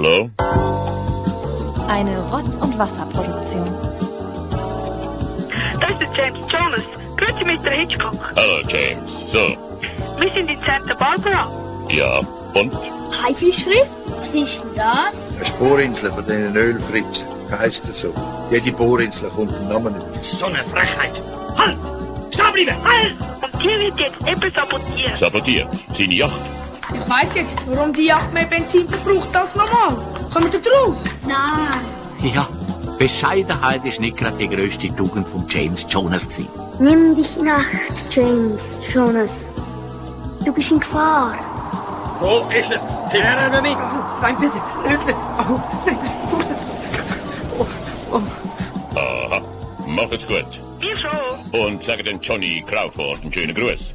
Hallo? Eine Rotz- und Wasserproduktion. Das ist James Jonas. Grüezi Mr. Hitchcock. Hallo, James. So, Wir sind in Santa Barbara. ja, und? Haifischriff? Was ist denn das? Eine Bohrinsel von den Ölfritz. Heißt das so? Jede Bohrinsel kommt einen Namen über. So eine Frechheit. Halt! Stopp, Liebe! Halt! Und die wird jetzt eben sabotiert. Sabotiert. Seine Yacht. Ich weiß jetzt, warum die Yacht mehr Benzin verbraucht als normal. Kommt ihr drauf? Nein. Ja, Bescheidenheit ist nicht gerade die grösste Tugend von James Jonas gewesen. Nimm dich in Acht, James Jonas. Du bist in Gefahr. So ist es. Sie hören mich. Nein, bitte, bitte. Oh, Aha. Macht's gut. Wir schon. Und sage den Johnny Crawford einen schönen Gruß.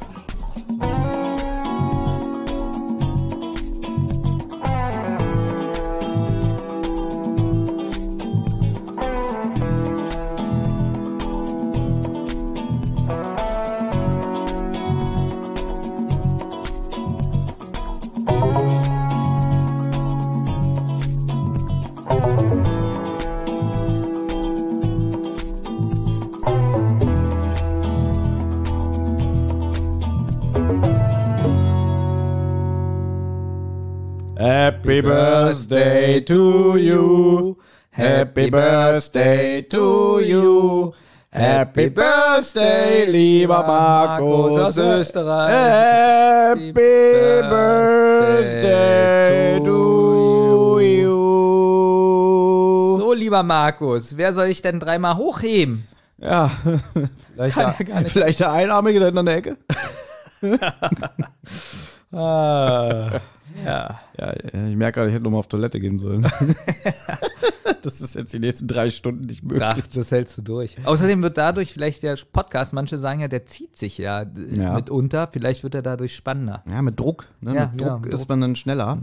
To you. Happy birthday to you. Happy birthday, lieber Markus aus Österreich. Happy birthday to you. So, lieber Markus, wer soll ich denn dreimal hochheben? Ja, vielleicht, Kann der, ja vielleicht der Einarmige da in der Ecke. ah. Ja. Ja, ich merke gerade, ich hätte noch mal auf Toilette gehen sollen. das ist jetzt die nächsten drei Stunden nicht möglich. Ach, das hältst du durch. Außerdem wird dadurch vielleicht der Podcast, manche sagen ja, der zieht sich ja, äh, Ja. mitunter, vielleicht wird er dadurch spannender. Ja, mit Druck. Ne? Ja, mit Druck mit ist man dann schneller.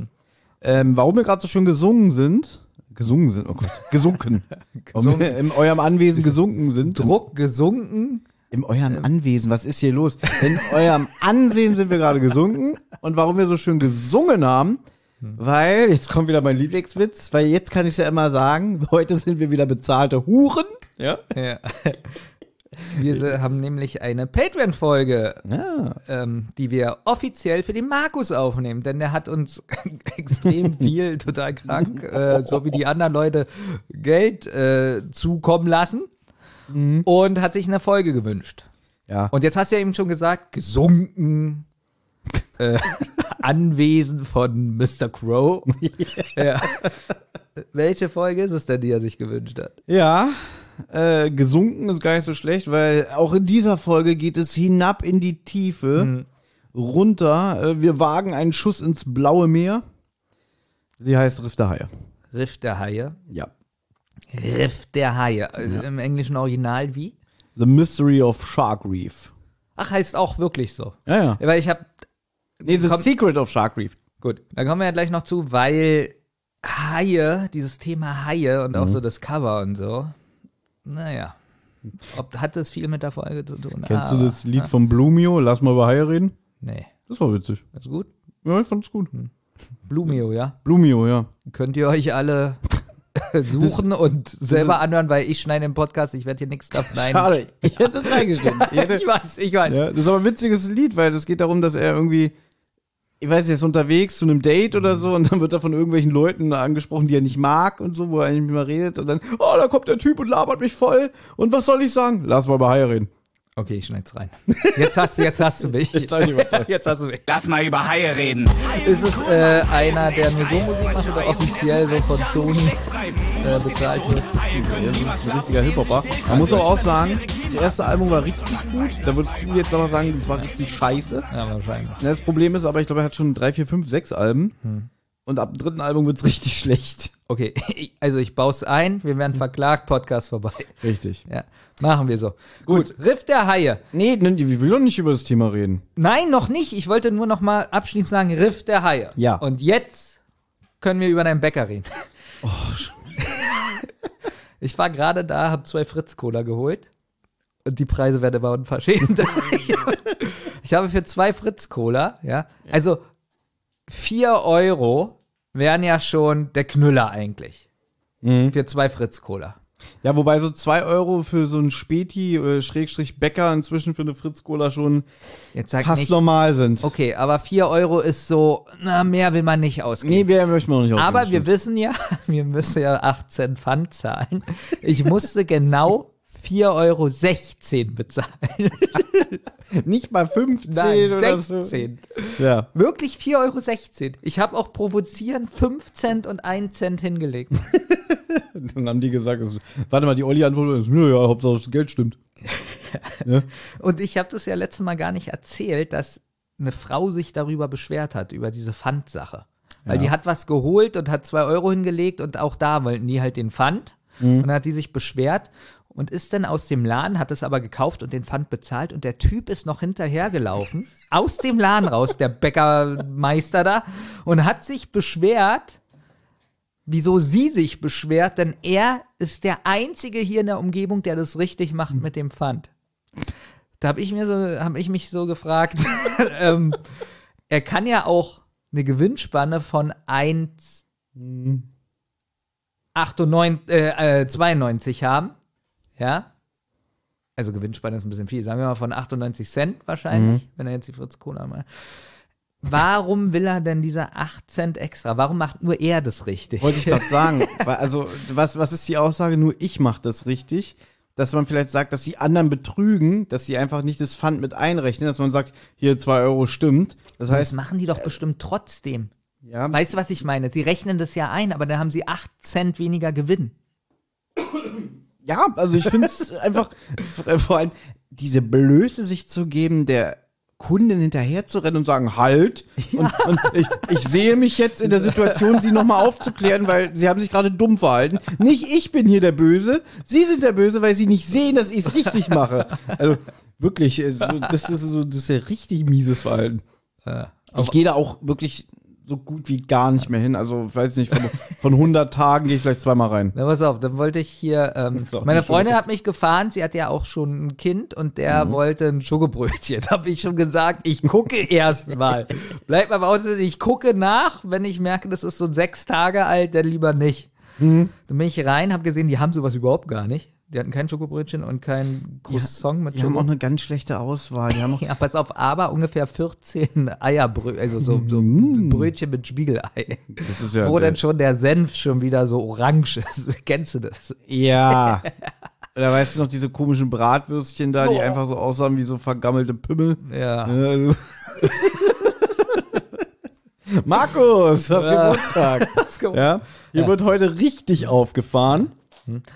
Ähm, warum wir gerade so schön gesungen sind, gesungen sind, oh Gott, gesunken. Wir in eurem Anwesen gesunken sind. Druck gesunken. In eurem Anwesen, was ist hier los? In eurem Ansehen sind wir gerade gesunken. Und warum wir so schön gesungen haben, weil, jetzt kommt wieder mein Lieblingswitz, weil jetzt kann ich ja immer sagen, heute sind wir wieder bezahlte Huren. Ja. Ja. Wir haben nämlich eine Patreon-Folge, Ja. ähm, die wir offiziell für den Markus aufnehmen, denn der hat uns extrem viel, total krank, äh, so wie die anderen Leute, Geld äh, zukommen lassen und hat sich eine Folge gewünscht. Ja. Und jetzt hast du ja eben schon gesagt, gesunken, äh, Anwesen von Mr. Crow. ja. Welche Folge ist es denn, die er sich gewünscht hat? Ja, äh, gesunken ist gar nicht so schlecht, weil auch in dieser Folge geht es hinab in die Tiefe, runter. Äh, wir wagen einen Schuss ins blaue Meer. Sie heißt Riff der Haie. Riff der Haie. Ja. Riff der Haie. Äh, Im englischen Original wie? The Mystery of Shark Reef. Ach, heißt auch wirklich so. Ja, ja. Weil ich habe Nee, The Komm- Secret of Shark Reef. Gut, da kommen wir ja gleich noch zu, weil Haie, dieses Thema Haie und auch Mhm. so das Cover und so, naja, ob, hat das viel mit der Folge zu tun? Kennst du Aber, das Lied von Blumio? Lass mal über Haie reden. Nee, Das war witzig. ist gut. Ja, ich fand's gut. Blumio, ja. Blumio, ja. Könnt ihr euch alle suchen und selber anhören, weil ich schneide im Podcast, ich werde hier nichts davon Nein. Schade, ich hätte es reingeschnitten. Ich hätte, ich weiß, ich weiß. Ja, das ist aber ein witziges Lied, weil es geht darum, dass er irgendwie, ich weiß nicht, ist unterwegs zu einem Date oder so und dann wird er von irgendwelchen Leuten angesprochen, die er nicht mag und so, wo er eigentlich nicht mehr redet und dann, oh, da kommt der Typ und labert mich voll und was soll ich sagen? Lass mal bei Haie reden. Okay, ich schneid's rein. Jetzt hast du, jetzt hast du mich. Ich. Jetzt hast du mich. Lass mal über Haie reden. Ist es äh, einer, der nur so Musik macht oder offiziell so von Sony äh, bezahlt wird? Ja, das ist ein richtiger Hip-Hopper. Man muss aber auch sagen, das erste Album war richtig gut. Da würdest du jetzt aber sagen, das war richtig scheiße. Ja, wahrscheinlich. Das Problem ist aber, ich glaube, er hat schon drei, vier, fünf, sechs Alben. Hm. Und ab dem dritten Album wird's richtig schlecht. Okay, also ich baue ein, wir werden verklagt, Podcast vorbei. Richtig. Ja, machen wir so. Gut, Riff der Haie. Nee, ne, ich will doch nicht über das Thema reden. Nein, noch nicht. Ich wollte nur noch mal abschließend sagen, Riff der Haie. Ja. Und jetzt können wir über deinen Bäcker reden. Oh, ich war gerade da, habe zwei Fritz-Cola geholt. Und die Preise werden immer unverschämt. ich habe für zwei Fritz-Cola, ja, also vier Euro wären ja schon der Knüller eigentlich. Mhm. Für zwei Fritz-Cola. Ja, wobei so zwei Euro für so ein Späti, äh, Schrägstrich Bäcker inzwischen für eine Fritz-Cola schon Jetzt sag fast nicht, normal sind. Okay, aber 4 Euro ist so, na, mehr will man nicht ausgeben. Nee, möchten wir noch nicht ausgeben, aber wir wissen ja, wir müssen ja 18 Pfand zahlen. Ich musste genau 4,16 Euro bezahlen. Nicht mal 15 Nein, oder 16. so. Ja. Wirklich 4,16 Euro. Ich habe auch provozierend 5 Cent und 1 Cent hingelegt. Dann haben die gesagt, es, warte mal, die Olli antwortet, ja, Hauptsache das Geld stimmt. ja. Und ich habe das ja letztes Mal gar nicht erzählt, dass eine Frau sich darüber beschwert hat, über diese Pfandsache. Weil Ja. die hat was geholt und hat zwei Euro hingelegt und auch da wollten die halt den Pfand. Und dann hat die sich beschwert und ist dann aus dem Laden, hat es aber gekauft und den Pfand bezahlt und der Typ ist noch hinterhergelaufen, aus dem Laden raus, der Bäckermeister da, und hat sich beschwert, wieso sie sich beschwert, denn er ist der Einzige hier in der Umgebung, der das richtig macht mit dem Pfand. Da habe ich mir so, habe ich mich so gefragt, ähm, er kann ja auch eine Gewinnspanne von 1 98, äh, äh, 92 haben. Ja. Also Gewinnspanne ist ein bisschen viel. Sagen wir mal von 98 Cent wahrscheinlich, wenn er jetzt die Fritz Cola mal. Warum will er denn diese 8 Cent extra? Warum macht nur er das richtig? Wollte ich gerade sagen. Also, was, was ist die Aussage? Nur ich mache das richtig. Dass man vielleicht sagt, dass die anderen betrügen, dass sie einfach nicht das Pfand mit einrechnen, dass man sagt, hier zwei Euro stimmt. Das Das heißt, machen die doch bestimmt trotzdem. ja, Weißt du, was ich meine? Sie rechnen das ja ein, aber dann haben sie 8 Cent weniger Gewinn. Ja, also ich finde es einfach, v- vor allem diese Blöße sich zu geben, der Kunden hinterher zu rennen und sagen, halt. Und, und ich, ich sehe mich jetzt in der Situation, sie nochmal aufzuklären, weil sie haben sich gerade dumm verhalten. Nicht ich bin hier der Böse, sie sind der Böse, weil sie nicht sehen, dass ich es richtig mache. Also wirklich, äh, so, das, ist so, das ist ja richtig mieses Verhalten. ich gehe da auch wirklich so gut wie gar nicht mehr hin. Also, ich weiß nicht, von, von 100 Tagen gehe ich vielleicht zweimal rein. Na, pass auf, dann wollte ich hier, ähm, meine Freundin hat mich gefahren, sie hat ja auch schon ein Kind und der Mhm. wollte ein Schokobrötchen. Da habe ich schon gesagt, ich gucke erst mal. Bleibt mal bei uns, ich gucke nach, wenn ich merke, das ist so sechs Tage alt, dann lieber nicht. Mhm. Dann bin ich rein, habe gesehen, die haben sowas überhaupt gar nicht. Die hatten kein Schokobrötchen und kein Croissant mit Die haben auch eine ganz schlechte Auswahl. Die haben auch Ja, pass auf, aber ungefähr 14 Eierbrötchen, also so, so Brötchen mit Spiegelei. Das ist ja Wo dann schon der Senf schon wieder so orange ist. Kennst du das? Ja. Da weißt du noch diese komischen Bratwürstchen da, die Oh. einfach so aussahen wie so vergammelte Pimmel. Ja. Ja. Markus, hast Ja. Geburtstag. Geburtstag. Ja, hier Ja. wird heute richtig aufgefahren.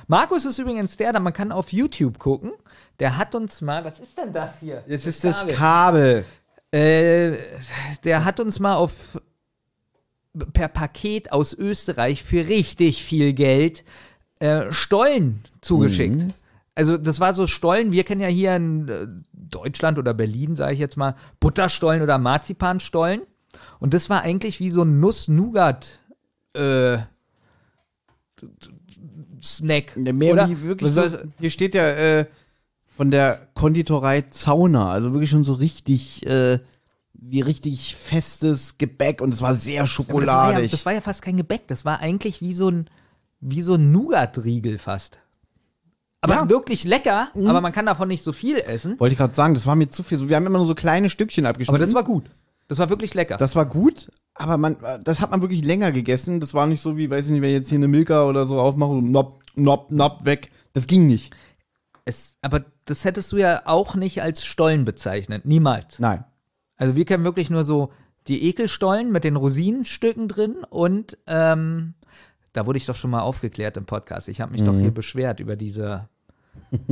Markus ist übrigens der, da man kann auf YouTube gucken. Der hat uns mal, was ist denn das hier? Jetzt ist das Kabel. Äh, der hat uns mal auf per Paket aus Österreich für richtig viel Geld äh, Stollen zugeschickt. Mhm. Also das war so Stollen, wir kennen ja hier in äh, Deutschland oder Berlin, sage ich jetzt mal, Butterstollen oder Marzipanstollen. Und das war eigentlich wie so ein Nuss-Nougat äh, Snack. Mehr oder? wirklich so, hier steht ja äh, von der Konditorei Zauner, also wirklich schon so richtig, äh, wie richtig festes Gebäck und es war sehr Aber das, war ja, schokoladig. das war ja fast kein Gebäck, das war eigentlich wie so ein, wie so ein Nougat-Riegel fast. Aber Ja. wirklich lecker, aber man kann davon nicht so viel essen. Wollte ich gerade sagen, das war mir zu viel. Wir haben immer nur so kleine Stückchen abgeschnitten. Aber das war gut. Das war wirklich lecker. Das war gut, aber man, das hat man wirklich länger gegessen. Das war nicht so wie, weiß ich nicht, wenn ich jetzt hier eine Milka oder so aufmache und nopp, nopp, nopp, weg. Das ging nicht. es, aber das hättest du ja auch nicht als Stollen bezeichnet. Niemals. Nein. Also wir kennen wirklich nur so die Ekelstollen mit den Rosinenstücken drin und ähm, da wurde ich doch schon mal aufgeklärt im Podcast. Ich habe mich doch hier beschwert über diese,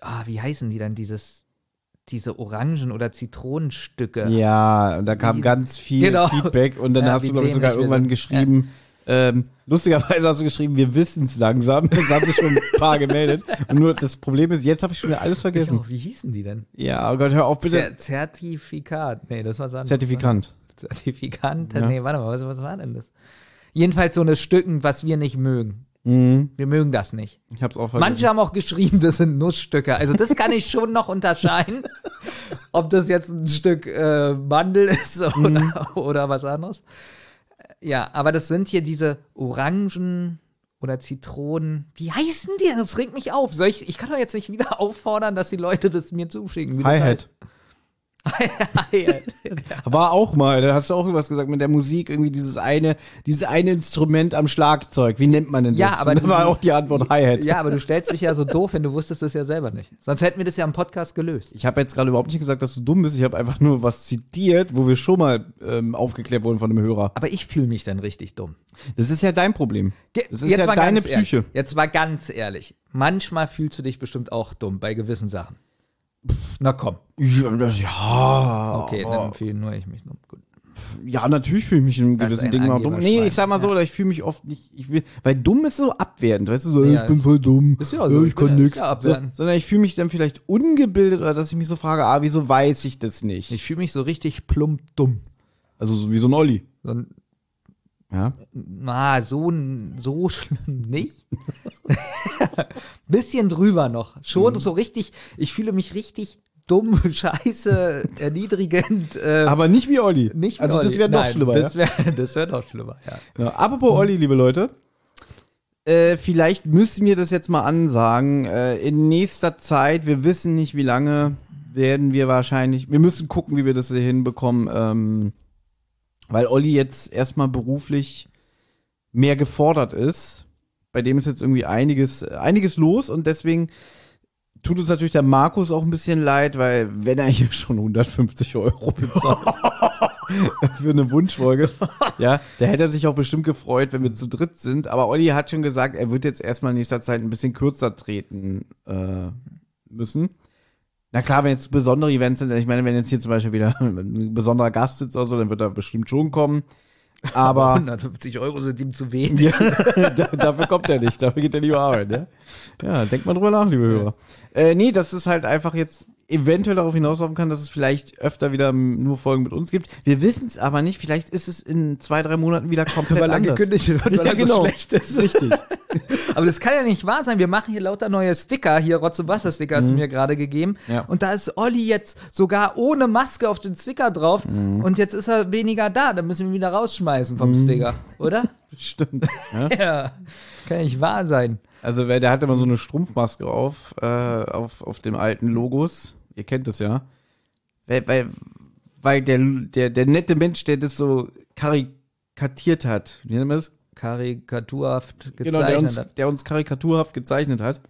ah, wie heißen die dann, dieses, diese Orangen- oder Zitronenstücke. Ja, und da kam Wie- ganz viel Genau. Feedback und dann Ja, hast du, glaube ich, sogar irgendwann geschrieben, ähm, lustigerweise hast du geschrieben, wir wissen es langsam. Das haben sich schon ein paar gemeldet. Und nur das Problem ist, jetzt habe ich schon wieder alles vergessen. Oh, wie hießen die denn? Ja, oh Gott, hör auf, bitte. Zer Zertifikat. Nee, das war anderes. Zertifikant. Zertifikant? Ja. Nee, warte mal, was, was war denn das? Jedenfalls so eine Stücken, was wir nicht mögen. Mhm. Wir mögen das nicht. Ich hab's auch vergessen. Manche haben auch geschrieben, das sind Nussstücke. Also das kann ich schon noch unterscheiden, ob das jetzt ein Stück äh, Mandel ist oder, Mhm. oder was anderes. Ja, aber das sind hier diese Orangen oder Zitronen. Wie heißen die? Das regt mich auf. Soll ich, ich kann doch jetzt nicht wieder auffordern, dass die Leute das mir zuschicken. wie das Hi-Hat. heißt. War auch mal, da hast du auch irgendwas gesagt mit der Musik, irgendwie dieses eine, dieses eine Instrument am Schlagzeug. Wie nennt man denn das? Ja, aber Und da du- war auch die Antwort Hi-Hat. Ja, aber du stellst mich ja so doof, wenn du wusstest es ja selber nicht. Sonst hätten wir das ja im Podcast gelöst. Ich habe jetzt gerade überhaupt nicht gesagt, dass du dumm bist. Ich habe einfach nur was zitiert, wo wir schon mal ähm, aufgeklärt wurden von einem Hörer. Aber ich fühle mich dann richtig dumm. Das ist ja dein Problem. Das ist ja mal deine ganz ehrlich. Psyche. Jetzt mal ganz ehrlich. Manchmal fühlst du dich bestimmt auch dumm bei gewissen Sachen. Na komm. Ja, ja Okay, dann fühle nur ich mich dumm. Gut. Ja, natürlich fühle ich mich in ist gewissen Dingen auch dumm. Nee, ich sag mal so, oder ich fühle mich oft nicht, ich will, weil dumm ist so abwertend, weißt du, so, Ja, ich bin voll dumm, ist ja so, ich ich bin kann ja- nix. ja so, sondern ich fühle mich dann vielleicht ungebildet oder dass ich mich so frage, ah, wieso weiß ich das nicht? Ich fühle mich so richtig plump dumm. also so wie so ein Olli. So ein Ja. Na, so, so schlimm nicht. Bisschen drüber noch. Mhm. Schon so richtig, ich fühle mich richtig dumm, scheiße, erniedrigend. Äh, Aber nicht wie Olli. nicht Also das Olli. wäre noch Nein, schlimmer. Das ja? wäre das wär noch schlimmer, ja. Ja, apropos Olli, liebe Leute. Äh, vielleicht müssen wir das jetzt mal ansagen. Äh, in nächster Zeit, wir wissen nicht wie lange, werden wir wahrscheinlich, wir müssen gucken, wie wir das hier hinbekommen, ähm, weil Olli jetzt erstmal beruflich mehr gefordert ist. Bei dem ist jetzt irgendwie einiges, einiges los und deswegen tut uns natürlich der Markus auch ein bisschen leid, weil wenn er hier schon 150 Euro bezahlt für eine Wunschfolge, ja, da hätte er sich auch bestimmt gefreut, wenn wir zu dritt sind. Aber Olli hat schon gesagt, er wird jetzt erstmal in nächster Zeit ein bisschen kürzer treten äh, müssen. Na klar, wenn jetzt besondere Events sind, ich meine, wenn jetzt hier zum Beispiel wieder ein besonderer Gast sitzt oder so, dann wird er bestimmt schon kommen. Aber 150 Euro sind ihm zu wenig. ja, da, dafür kommt er nicht, dafür geht er lieber arbeiten, ne? Ja, denkt mal drüber nach, liebe Hörer. Äh, nee, dass es halt einfach jetzt eventuell darauf hinauslaufen kann, dass es vielleicht öfter wieder nur Folgen mit uns gibt. Wir wissen es aber nicht, vielleicht ist es in zwei, drei Monaten wieder komplett Weil er anders. gekündigt wird, weil ja, so genau. schlecht ist. Richtig. Aber das kann ja nicht wahr sein. Wir machen hier lauter neue Sticker. Hier Rotz- und Wasser-Sticker hast du mir gerade gegeben. Mhm. Ja. Und da ist Olli jetzt sogar ohne Maske auf den Sticker drauf. Mhm. Und jetzt ist er weniger da. Dann müssen wir ihn wieder rausschmeißen vom Sticker. Oder? Stimmt. Ja? ja. Kann nicht wahr sein. Also wer, der hat immer so eine Strumpfmaske auf, äh, auf, auf dem alten Logos. Ihr kennt das ja. Weil, weil, weil der, der, der nette Mensch, der das so karikatiert hat, wie nennt man das? Karikaturhaft gezeichnet Genau, der uns, hat. der uns karikaturhaft gezeichnet hat,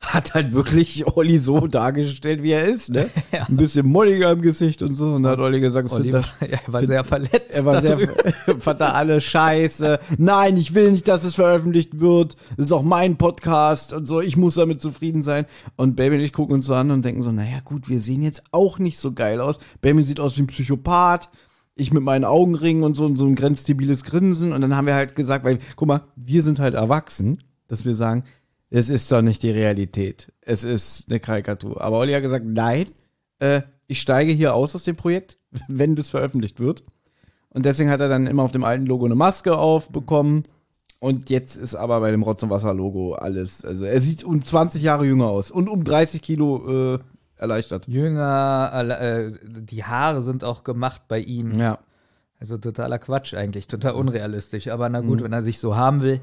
hat halt wirklich Olli so dargestellt, wie er ist, ne? Ja. Ein bisschen molliger im Gesicht und so. Und da hat Olli gesagt, es Olli ja, er war sehr verletzt. er war sehr, fand da alle scheiße. Nein, ich will nicht, dass es veröffentlicht wird. Das ist auch mein Podcast und so. Ich muss damit zufrieden sein. Und Baby und ich gucken uns so an und denken so, naja, gut, wir sehen jetzt auch nicht so geil aus. Baby sieht aus wie ein Psychopath. Ich mit meinen Augenringen und so, und so ein grenzdebiles Grinsen. Und dann haben wir halt gesagt, weil, guck mal, wir sind halt erwachsen, dass wir sagen, es ist doch nicht die Realität. Es ist eine Karikatur. Aber Olli hat gesagt, nein, äh, ich steige hier aus aus dem Projekt, wenn das veröffentlicht wird. Und deswegen hat er dann immer auf dem alten Logo eine Maske aufbekommen. Und jetzt ist aber bei dem Rotz- und Wasser-Logo alles. Also er sieht um 20 Jahre jünger aus und um 30 Kilo äh, erleichtert. Jünger, äh, die Haare sind auch gemacht bei ihm. Ja. Also totaler Quatsch eigentlich, total unrealistisch. Aber na gut, wenn er sich so haben will.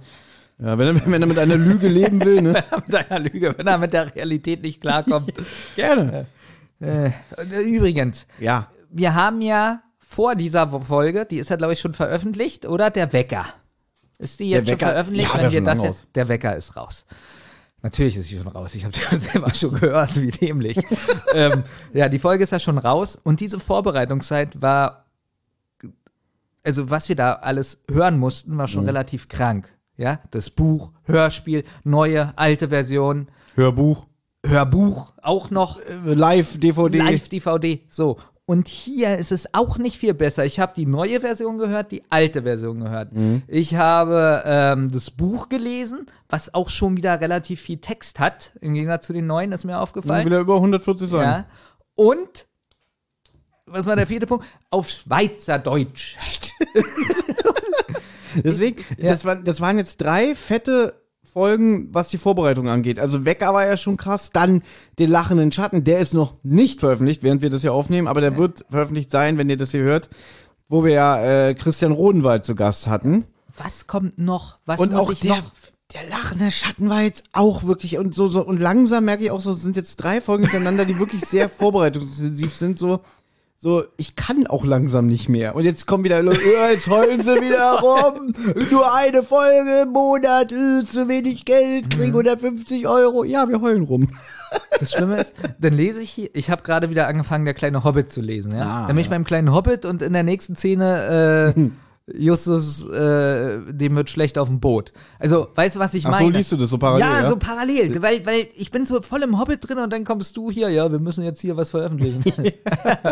Ja, wenn er, wenn er mit einer Lüge leben will, ne? mit einer Lüge, wenn er mit der Realität nicht klarkommt. Gerne. äh, übrigens, Ja. wir haben ja vor dieser Folge, die ist ja glaube ich schon veröffentlicht, oder? Der Wecker. Ist die jetzt schon veröffentlicht? ja, wenn der wir das jetzt, der Wecker ist raus. Natürlich ist sie schon raus. Ich habe die selber schon gehört, wie dämlich. ähm, ja, die Folge ist ja schon raus und diese Vorbereitungszeit war, also was wir da alles hören mussten, war schon Mhm. relativ krank. Ja, das Buch, Hörspiel, neue, alte Version, Hörbuch, Hörbuch auch noch, äh, Live, DVD. Live-DVD. So. Und hier ist es auch nicht viel besser. Ich habe die neue Version gehört, die alte Version gehört. Mhm. Ich habe ähm, das Buch gelesen, was auch schon wieder relativ viel Text hat, im Gegensatz zu den neuen, ist mir aufgefallen. Wieder über 140 Seiten. Ja. Und, was war der vierte Punkt? Auf Schweizerdeutsch. Deswegen, das, waren, das waren jetzt drei fette Folgen, was die Vorbereitung angeht. Also Wecker war ja schon krass. Dann den lachenden Schatten, der ist noch nicht veröffentlicht, während wir das hier aufnehmen, aber der wird veröffentlicht sein, wenn ihr das hier hört. wo wir ja äh, Christian Rodenwald zu Gast hatten. Was kommt noch? Was und muss auch ich der, noch? der lachende Schatten war jetzt auch wirklich und so, so und langsam merke ich auch so, es sind jetzt drei Folgen hintereinander, die wirklich sehr vorbereitungsintensiv sind, so so, ich kann auch langsam nicht mehr. Und jetzt kommen wieder Leute, äh, jetzt heulen sie wieder rum. Nur eine Folge im Monat, äh, zu wenig Geld, kriegen 150 Euro. Ja, wir heulen rum. Das Schlimme ist, dann lese ich hier, ich habe gerade wieder angefangen, der kleine Hobbit zu lesen, ja. Ah, dann bin ich ja. beim kleinen Hobbit und in der nächsten Szene, äh, Justus, äh, dem wird schlecht auf dem Boot. Also, weißt du, was ich Ach so, meine? liest du das so parallel, Ja, ja? so parallel, weil, weil ich bin so voll im Hobbit drin und dann kommst du hier, ja, wir müssen jetzt hier was veröffentlichen.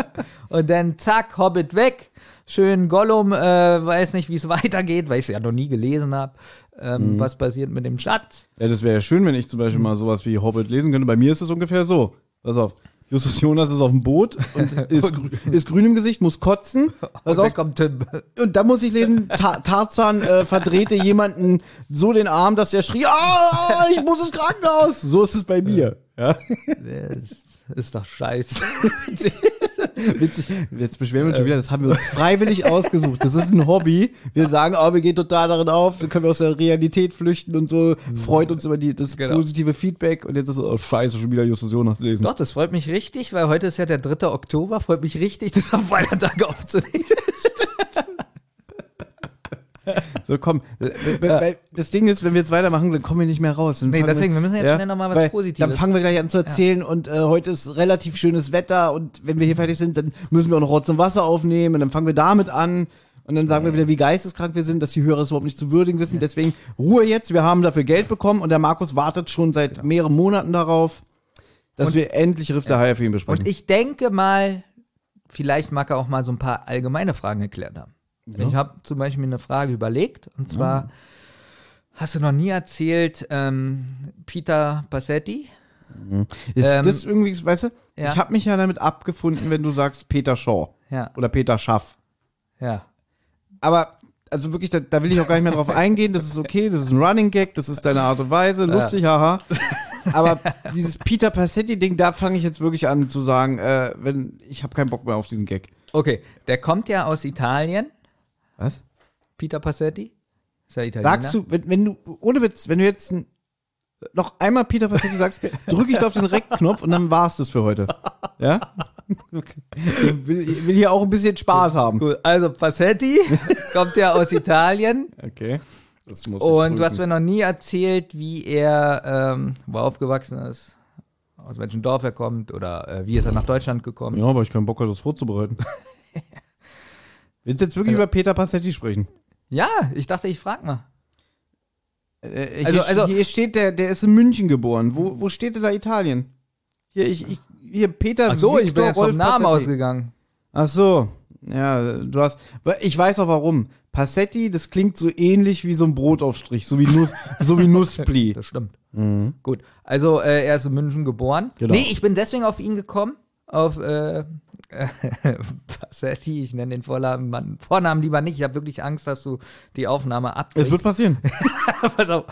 und dann zack, Hobbit weg, schön Gollum, äh, weiß nicht, wie es weitergeht, weil ich es ja noch nie gelesen habe, ähm, Mhm. was passiert mit dem Schatz. Ja, das wäre ja schön, wenn ich zum. Beispiel mal sowas wie Hobbit lesen könnte. Bei mir ist es ungefähr so. Pass auf. Justus Jonas ist auf dem Boot und ist, ist grün im Gesicht, muss kotzen. Pass Und auf. kommt Tim. Und da muss ich lesen, Ta Tarzan äh, verdrehte jemanden so den Arm, dass der schrie, ah, ich muss ins Krankenhaus. So ist es bei mir. Ja. Das ist doch scheiße. Witzig. Jetzt beschweren wir uns schon wieder, das haben wir uns freiwillig ausgesucht. Das ist ein Hobby. Wir sagen, oh, wir gehen total darin auf, dann können wir aus der Realität flüchten und so. Freut uns über die, das Genau. positive Feedback. Und jetzt ist es, oh, scheiße, schon wieder Justus Jonas lesen. Doch, das freut mich richtig, weil heute ist ja der 3. Oktober, freut mich richtig, das am Feiertag aufzunehmen. So, komm. Äh, Das Ding ist, wenn wir jetzt weitermachen, dann kommen wir nicht mehr raus. Dann Nee, deswegen, wir müssen jetzt schnell noch mal was Positives. Dann fangen wir gleich an zu erzählen und äh, heute ist relativ schönes Wetter und wenn wir hier fertig sind, dann müssen wir auch noch Rotz und Wasser aufnehmen und dann fangen wir damit an und dann sagen wir wieder, wie geisteskrank wir sind, dass die Hörer es überhaupt nicht zu würdigen wissen. Deswegen Ruhe jetzt, wir haben dafür Geld bekommen und der Markus wartet schon seit mehreren Monaten darauf, dass wir endlich Riff der Haie für ihn besprechen. Und ich denke mal, vielleicht mag er auch mal so ein paar allgemeine Fragen geklärt haben. Ich habe zum Beispiel mir eine Frage überlegt, und zwar, hast du noch nie erzählt, ähm, Peter Passetti? ist ähm, das irgendwie, weißt du, ja. ich habe mich ja damit abgefunden, wenn du sagst Peter Shaw Ja, oder Peter Schaff. ja. aber also wirklich, da, da will ich auch gar nicht mehr drauf eingehen. Das ist okay, das ist ein Running Gag, das ist deine Art und Weise, lustig, haha. Aber dieses Peter Passetti-Ding, da fange ich jetzt wirklich an zu sagen, äh, wenn ich habe keinen Bock mehr auf diesen Gag. Okay, der kommt ja aus Italien, Was? Peter Passetti. Ist ja Italiener. Sagst du, wenn, wenn du, ohne Witz, wenn du jetzt ein, noch einmal Peter Passetti sagst, drücke ich da auf den Rec-Knopf und dann war's das für heute. Ja? Ich will, ich will hier auch ein bisschen Spaß haben. Gut, also Passetti kommt ja aus Italien. Okay. Das muss Und du hast prüfen. mir noch nie erzählt, wie er, ähm, wo er aufgewachsen ist, aus welchem Dorf er kommt oder äh, wie ist er nach Deutschland gekommen. Ja, aber ich keinen Bock hatte, das vorzubereiten. Willst du jetzt wirklich über Peter Passetti sprechen? Ja, ich dachte, ich frag mal. Äh, Also- hier, also- hier steht der, der ist in München geboren. Wo, wo steht denn da Italien? Hier, ich, ich, hier Peter. Ach so, ich bin Victor jetzt vom Rolf Namen Passetti. ausgegangen. Ach so, ja, du hast. Ich weiß auch warum. Passetti, das klingt so ähnlich wie so ein Brotaufstrich, so wie Nuss, so wie Nusspli. Das stimmt. Gut, also äh, er ist in München geboren. Genau. Nee, ich bin deswegen auf ihn gekommen, auf äh, Passetti, ich nenne den Vornamen, Mann, Vornamen lieber nicht, ich habe wirklich Angst, dass du die Aufnahme Es abbrichst. wird passieren. Pass auf.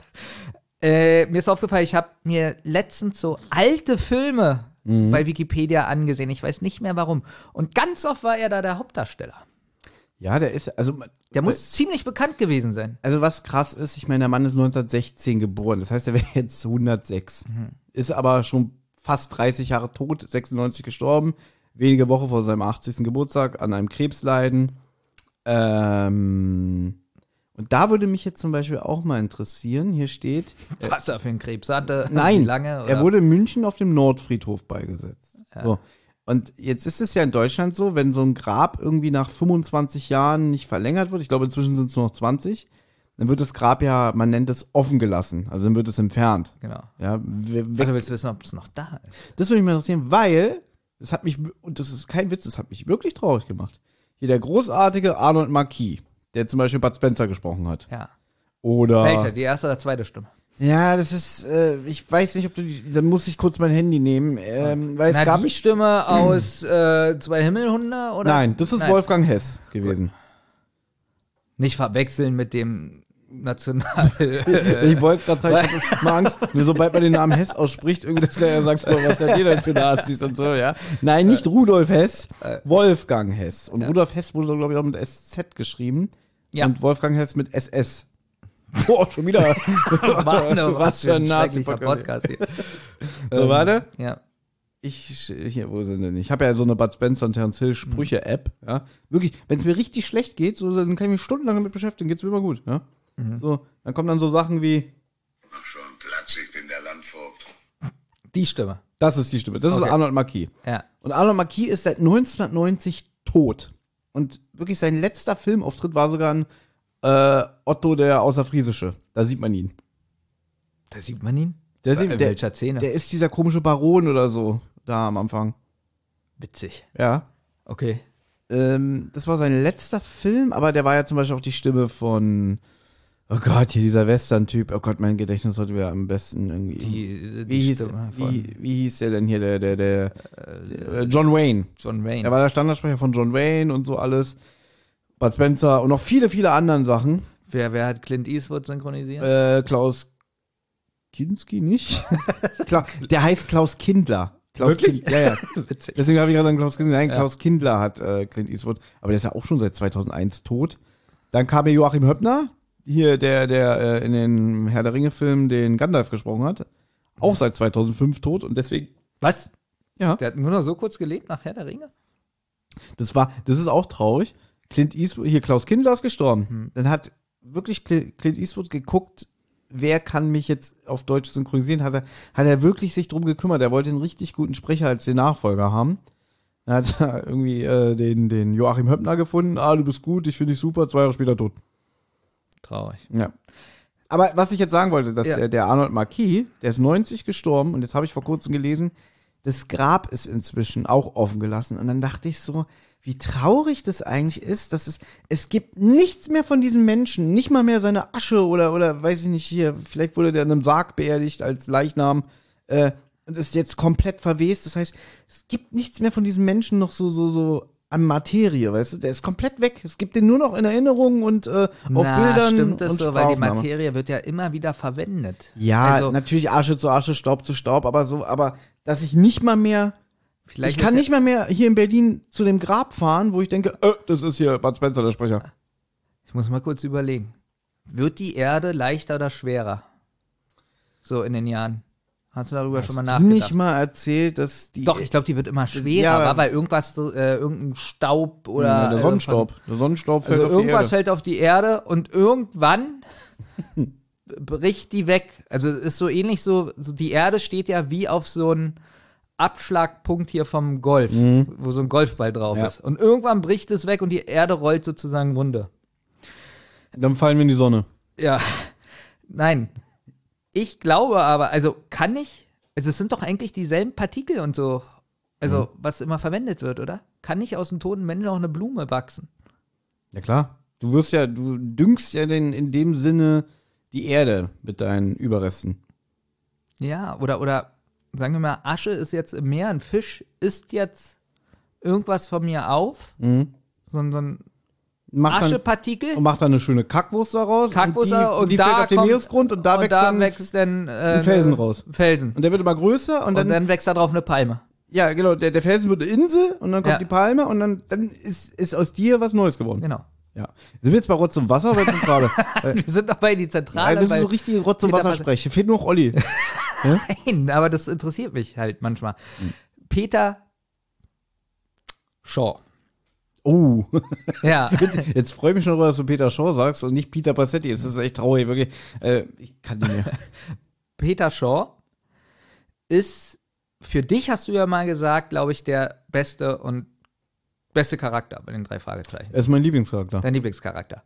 Äh, mir ist aufgefallen, ich habe mir letztens so alte Filme Mhm. bei Wikipedia angesehen. Ich weiß nicht mehr warum. Und ganz oft war er da der Hauptdarsteller. Ja, der ist, also, Der muss ziemlich bekannt gewesen sein. also was krass ist, ich meine, der Mann ist 1916 geboren. Das heißt, er wäre jetzt 106. Ist aber schon fast 30 Jahre tot, 96 gestorben. Wenige Woche vor seinem 80. Geburtstag an einem Krebsleiden. Ähm, und da würde mich jetzt zum Beispiel auch mal interessieren. Hier steht, Was er für einen Krebs hatte. Nein, Wie lange? er oder? wurde in München auf dem Nordfriedhof beigesetzt. So. Und jetzt ist es ja in Deutschland so, wenn so ein Grab irgendwie nach 25 Jahren nicht verlängert wird, ich glaube inzwischen sind es nur noch 20, dann wird das Grab ja, man nennt es offen gelassen, also dann wird es entfernt. Genau. Ja, Also willst du wissen, ob es noch da ist? das würde mich mal interessieren, weil das hat mich, und das ist kein Witz, das hat mich wirklich traurig gemacht. Hier der großartige Arnold Marquis, der zum Beispiel Bud Spencer gesprochen hat. Ja. Oder. Welcher? Die erste oder zweite Stimme? Ja, das ist, äh, ich weiß nicht, ob du, die- dann muss ich kurz mein Handy nehmen, ähm, weil es Na, gab, die Stimme aus äh, Zwei Himmelhunde oder? nein, das ist Nein. Wolfgang Hess gewesen. Nicht verwechseln mit dem national. ich wollte gerade sagen, ich habe mal Angst, sobald man den Namen Hess ausspricht, irgendwie, dass der sagt, so, was seid ihr denn für Nazis und so, ja. Nein, nicht Rudolf Hess, Wolfgang Hess. Und Rudolf Hess wurde, glaube ich, auch mit SZ geschrieben. Ja. Und Wolfgang Hess mit SS. Boah, schon wieder. Mann, oh, was für ein Nazi-Podcast. Podcast hier. So, warte. Ja. Ich, hier, wo sind denn? Ich habe ja so eine Bud Spencer und Terence Hill Sprüche-App, ja. Wirklich, wenn es mir richtig schlecht geht, so, dann kann ich mich stundenlang damit beschäftigen, geht's mir immer gut, ja. So, dann kommen dann so Sachen wie, Mach schon Platz, ich bin der Landvogt. Die Stimme. das ist die Stimme, das Okay. ist Arnold Marquis. Ja. Und Arnold Marquis ist seit 1990 tot. Und wirklich sein letzter Filmauftritt war sogar ein äh, Otto der Außerfriesische. Da sieht man ihn. Da sieht man ihn. Der, sieht, in der, welcher Szene? der ist dieser komische Baron oder so, da am Anfang. Witzig. Ja. Okay. Ähm, das war sein letzter Film, aber der war ja zum Beispiel auch die Stimme von, oh Gott, hier dieser Western-Typ. Oh Gott, mein Gedächtnis sollte wieder am besten irgendwie. Die, die wie, hieß, Stimme von wie, wie hieß der denn hier, der, der, der, der John Wayne. John Wayne. Er war der Standardsprecher von John Wayne und so alles. Bud Spencer und noch viele, viele anderen Sachen. wer, wer hat Clint Eastwood synchronisiert? Äh, Klaus Kinski nicht? Klar, der heißt Klaus Kindler. Klaus Wirklich? Kind, ja, ja. Deswegen habe ich gerade an Klaus Kindler. Nein, Ja. Klaus Kindler hat äh, Clint Eastwood. Aber der ist ja auch schon seit 2001 tot. Dann kam ja Joachim Höppner, hier der, der äh, in den Herr der Ringe-Filmen den Gandalf gesprochen hat. Auch seit 2005 tot und deswegen, Was? ja, Der hat nur noch so kurz gelebt nach Herr der Ringe? das war, das ist auch traurig. Clint Eastwood, hier Klaus Kindler ist gestorben. Hm. Dann hat wirklich Cl- Clint Eastwood geguckt, wer kann mich jetzt auf Deutsch synchronisieren, hat er, hat er wirklich sich drum gekümmert. Er wollte einen richtig guten Sprecher als den Nachfolger haben. Er hat da irgendwie äh, den, den Joachim Höppner gefunden. Ah, du bist gut, ich finde dich super, zwei Jahre später tot. Traurig. Ja. Aber was ich jetzt sagen wollte, dass Ja. der, der Arnold Marquis, der ist 90 gestorben und jetzt habe ich vor kurzem gelesen, das Grab ist inzwischen auch offen gelassen. Und dann dachte ich so, wie traurig das eigentlich ist, dass es, es gibt nichts mehr von diesem Menschen, nicht mal mehr seine Asche oder, oder weiß ich nicht, hier, vielleicht wurde der in einem Sarg beerdigt als Leichnam, äh, und ist jetzt komplett verwest. Das heißt, es gibt nichts mehr von diesem Menschen noch so, so, so an Materie, weißt du? Der ist komplett weg. Es gibt den nur noch in Erinnerungen und äh, auf Na, Bildern stimmt das und so, weil die. Materie wird ja immer wieder verwendet. Ja, also, natürlich Asche zu Asche, Staub zu Staub, aber so, aber dass ich nicht mal mehr, vielleicht ich kann nicht mal mehr hier in Berlin zu dem Grab fahren, wo ich denke, äh, das ist hier Bud Spencer, der Sprecher. Ich muss mal kurz überlegen. Wird die Erde leichter oder schwerer? So in den Jahren. Hast du darüber schon mal Hast nachgedacht? du nicht mal erzählt, dass die Doch, ich glaube, die wird immer schwerer, Ja, weil irgendwas, äh, irgendein Staub oder. Ja, der Sonnenstaub. Der Sonnenstaub fällt Also auf die irgendwas Erde. fällt auf die Erde und irgendwann bricht die weg. Also ist so ähnlich so, so die Erde steht ja wie auf so einem Abschlagpunkt hier vom Golf, wo so ein Golfball drauf Mhm. Ja. ist. Und irgendwann bricht es weg und die Erde rollt sozusagen runter. Dann fallen wir in die Sonne. Ja. Nein. Ich glaube aber, also kann ich, also es sind doch eigentlich dieselben Partikel und so, also Mhm. was immer verwendet wird, oder? Kann nicht aus einem toten Menschen auch eine Blume wachsen? Ja klar. Du wirst ja, du düngst ja den, in dem Sinne die Erde mit deinen Überresten. Ja, oder, oder sagen wir mal, Asche ist jetzt im Meer, ein Fisch isst jetzt irgendwas von mir auf, Mhm. so, ein- so ein Macht dann, Aschepartikel. und macht dann eine schöne Kackwurst daraus. Kackwurst und die, und die da fällt auf den kommt- Meeresgrund und da und wächst da dann wächst dann äh, ein Felsen raus. Felsen. Und der wird immer größer und Und dann, dann, wächst da drauf eine Palme. ja genau, der, der Felsen wird eine Insel und dann kommt Ja. die Palme und dann, dann ist, ist aus dir was Neues geworden. Genau. Ja. Sind wir jetzt bei Rotz und Wasser oder Zentrale? Wir sind dabei die Zentrale. Nein, das ist so richtig Rotz und Wasser spreche. Fehlt nur noch Olli. Nein, aber das interessiert mich halt manchmal. Peter Shaw. Oh. Ja. Jetzt, jetzt freue ich mich schon darüber, dass du Peter Shaw sagst und nicht Peter Passetti. Es ist echt traurig, wirklich. Äh, ich kann nicht mehr. Peter Shaw ist für dich hast du ja mal gesagt, glaube ich, der beste und beste Charakter bei den drei Fragezeichen. Er ist mein Lieblingscharakter. Dein Lieblingscharakter.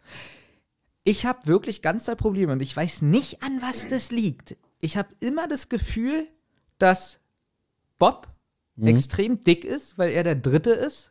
Ich habe wirklich ganz doll Probleme und ich weiß nicht, an was das liegt. Ich habe immer das Gefühl, dass Bob extrem dick ist, weil er der Dritte ist.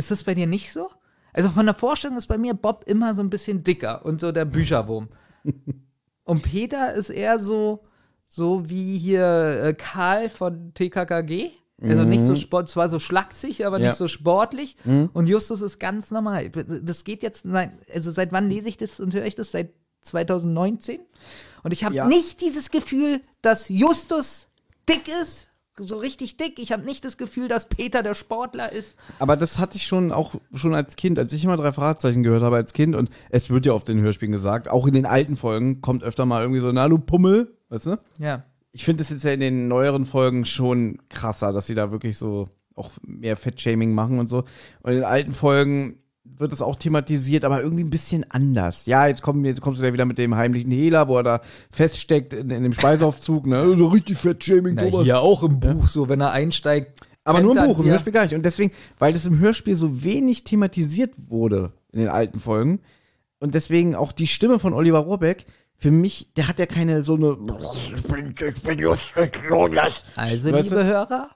Ist das bei dir nicht so? Also von der Vorstellung ist bei mir Bob immer so ein bisschen dicker und so der Bücherwurm. und Peter ist eher so, so wie hier äh, Karl von TKKG. Also nicht so sport, zwar so schlaksig, aber Ja. nicht so sportlich. Mhm. Und Justus ist ganz normal. Das geht jetzt, nein, also seit wann lese ich das und höre ich das? Seit 2019? Und ich habe Ja. nicht dieses Gefühl, dass Justus dick ist, so richtig dick. Ich habe nicht das Gefühl, dass Peter der Sportler ist. Aber das hatte ich schon auch schon als Kind, als ich immer drei Fragezeichen gehört habe als Kind und es wird ja auf den Hörspielen gesagt, auch in den alten Folgen kommt öfter mal irgendwie so, na du Pummel, weißt du? Ja. Ich finde es jetzt ja in den neueren Folgen schon krasser, dass sie da wirklich so auch mehr Fettshaming machen und so. Und in den alten Folgen wird es auch thematisiert, aber irgendwie ein bisschen anders. Ja, jetzt, kommen, jetzt kommst du ja wieder mit dem heimlichen Hehler, wo er da feststeckt in, in dem Speiseaufzug, ne? So richtig Fettshaming, Thomas. hier auch im Buch so, wenn er einsteigt. Aber nur im dann- Buch, im ja. Hörspiel gar nicht. Und deswegen, weil das im Hörspiel so wenig thematisiert wurde in den alten Folgen und deswegen auch die Stimme von Oliver Rohrbeck, für mich, der hat ja keine so eine. Also, Weißt du? liebe Hörer,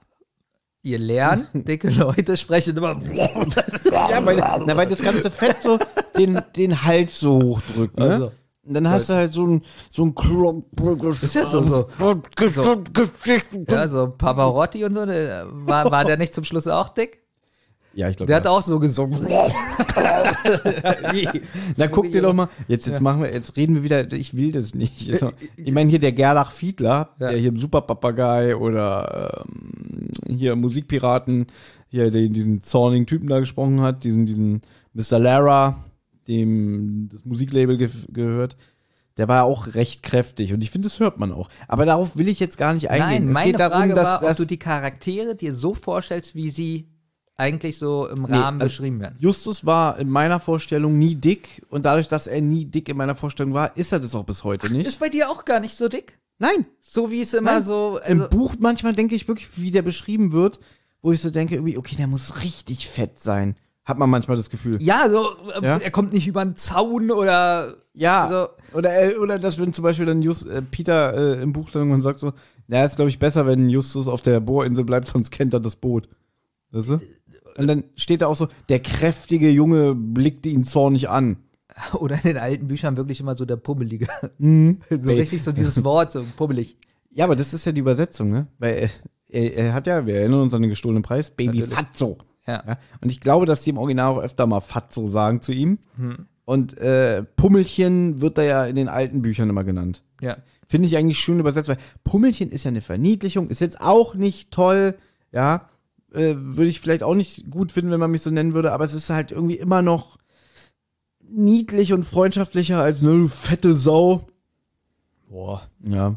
ihr lernt, dicke Leute sprechen immer. Ja, weil, na, weil das ganze Fett so den, den Hals so hochdrückt, ne? Also. Und dann hast du halt so ein, so ein Klump. Ist ja so, so. so. Ja, so Pavarotti und so, war, war der nicht zum Schluss auch dick? Ja, ich glaube. Der hat auch so gesungen. Na, guck dir doch mal. Jetzt, jetzt machen wir, jetzt reden wir wieder, ich will das nicht. Also, Ich meine, hier der Gerlach Fiedler, Ja. der hier im Superpapagei oder ähm, hier Musikpiraten, hier den, diesen zornigen Typen da gesprochen hat, diesen, diesen Mr. Lara, dem das Musiklabel ge gehört. Der war auch recht kräftig und ich finde, das hört man auch. Aber darauf will ich jetzt gar nicht eingehen. Nein, es meine geht darum, Frage dass, war, ob dass du die Charaktere dir so vorstellst, wie sie eigentlich so im Nee, Rahmen also beschrieben werden. Justus war in meiner Vorstellung nie dick und dadurch, dass er nie dick in meiner Vorstellung war, ist er das auch bis heute nicht. Ist bei dir auch gar nicht so dick? Nein. So wie es immer Nein. so. Also, Im Buch manchmal denke ich wirklich, wie der beschrieben wird, wo ich so denke, irgendwie, okay, der muss richtig fett sein. Hat man manchmal das Gefühl. ja, so, Ja? er kommt nicht über den Zaun oder. Ja. Also- oder, äh, oder dass wenn zum Beispiel dann Just, äh, Peter äh, im Buch dann irgendwann sagt so, na, ist glaube ich besser, wenn Justus auf der Bohrinsel bleibt, sonst kennt er das Boot. Weißt du? Und dann steht da auch so, der kräftige Junge blickte ihn zornig an. Oder in den alten Büchern wirklich immer so der Pummelige. Mhm. So richtig so dieses Wort, so pummelig. Ja, aber das ist ja die Übersetzung, ne? Weil er, er, er hat ja, wir erinnern uns an den gestohlenen Preis, Baby Natürlich. Fatso. Ja. Ja? Und ich glaube, dass die im Original auch öfter mal Fatso sagen zu ihm. Hm. Und äh, Pummelchen wird da ja in den alten Büchern immer genannt. Ja. Finde ich eigentlich schön übersetzt, weil Pummelchen ist ja eine Verniedlichung, ist jetzt auch nicht toll, ja. Äh, würde ich vielleicht auch nicht gut finden, wenn man mich so nennen würde, aber es ist halt irgendwie immer noch niedlich und freundschaftlicher als ne du fette Sau. Boah. Ja.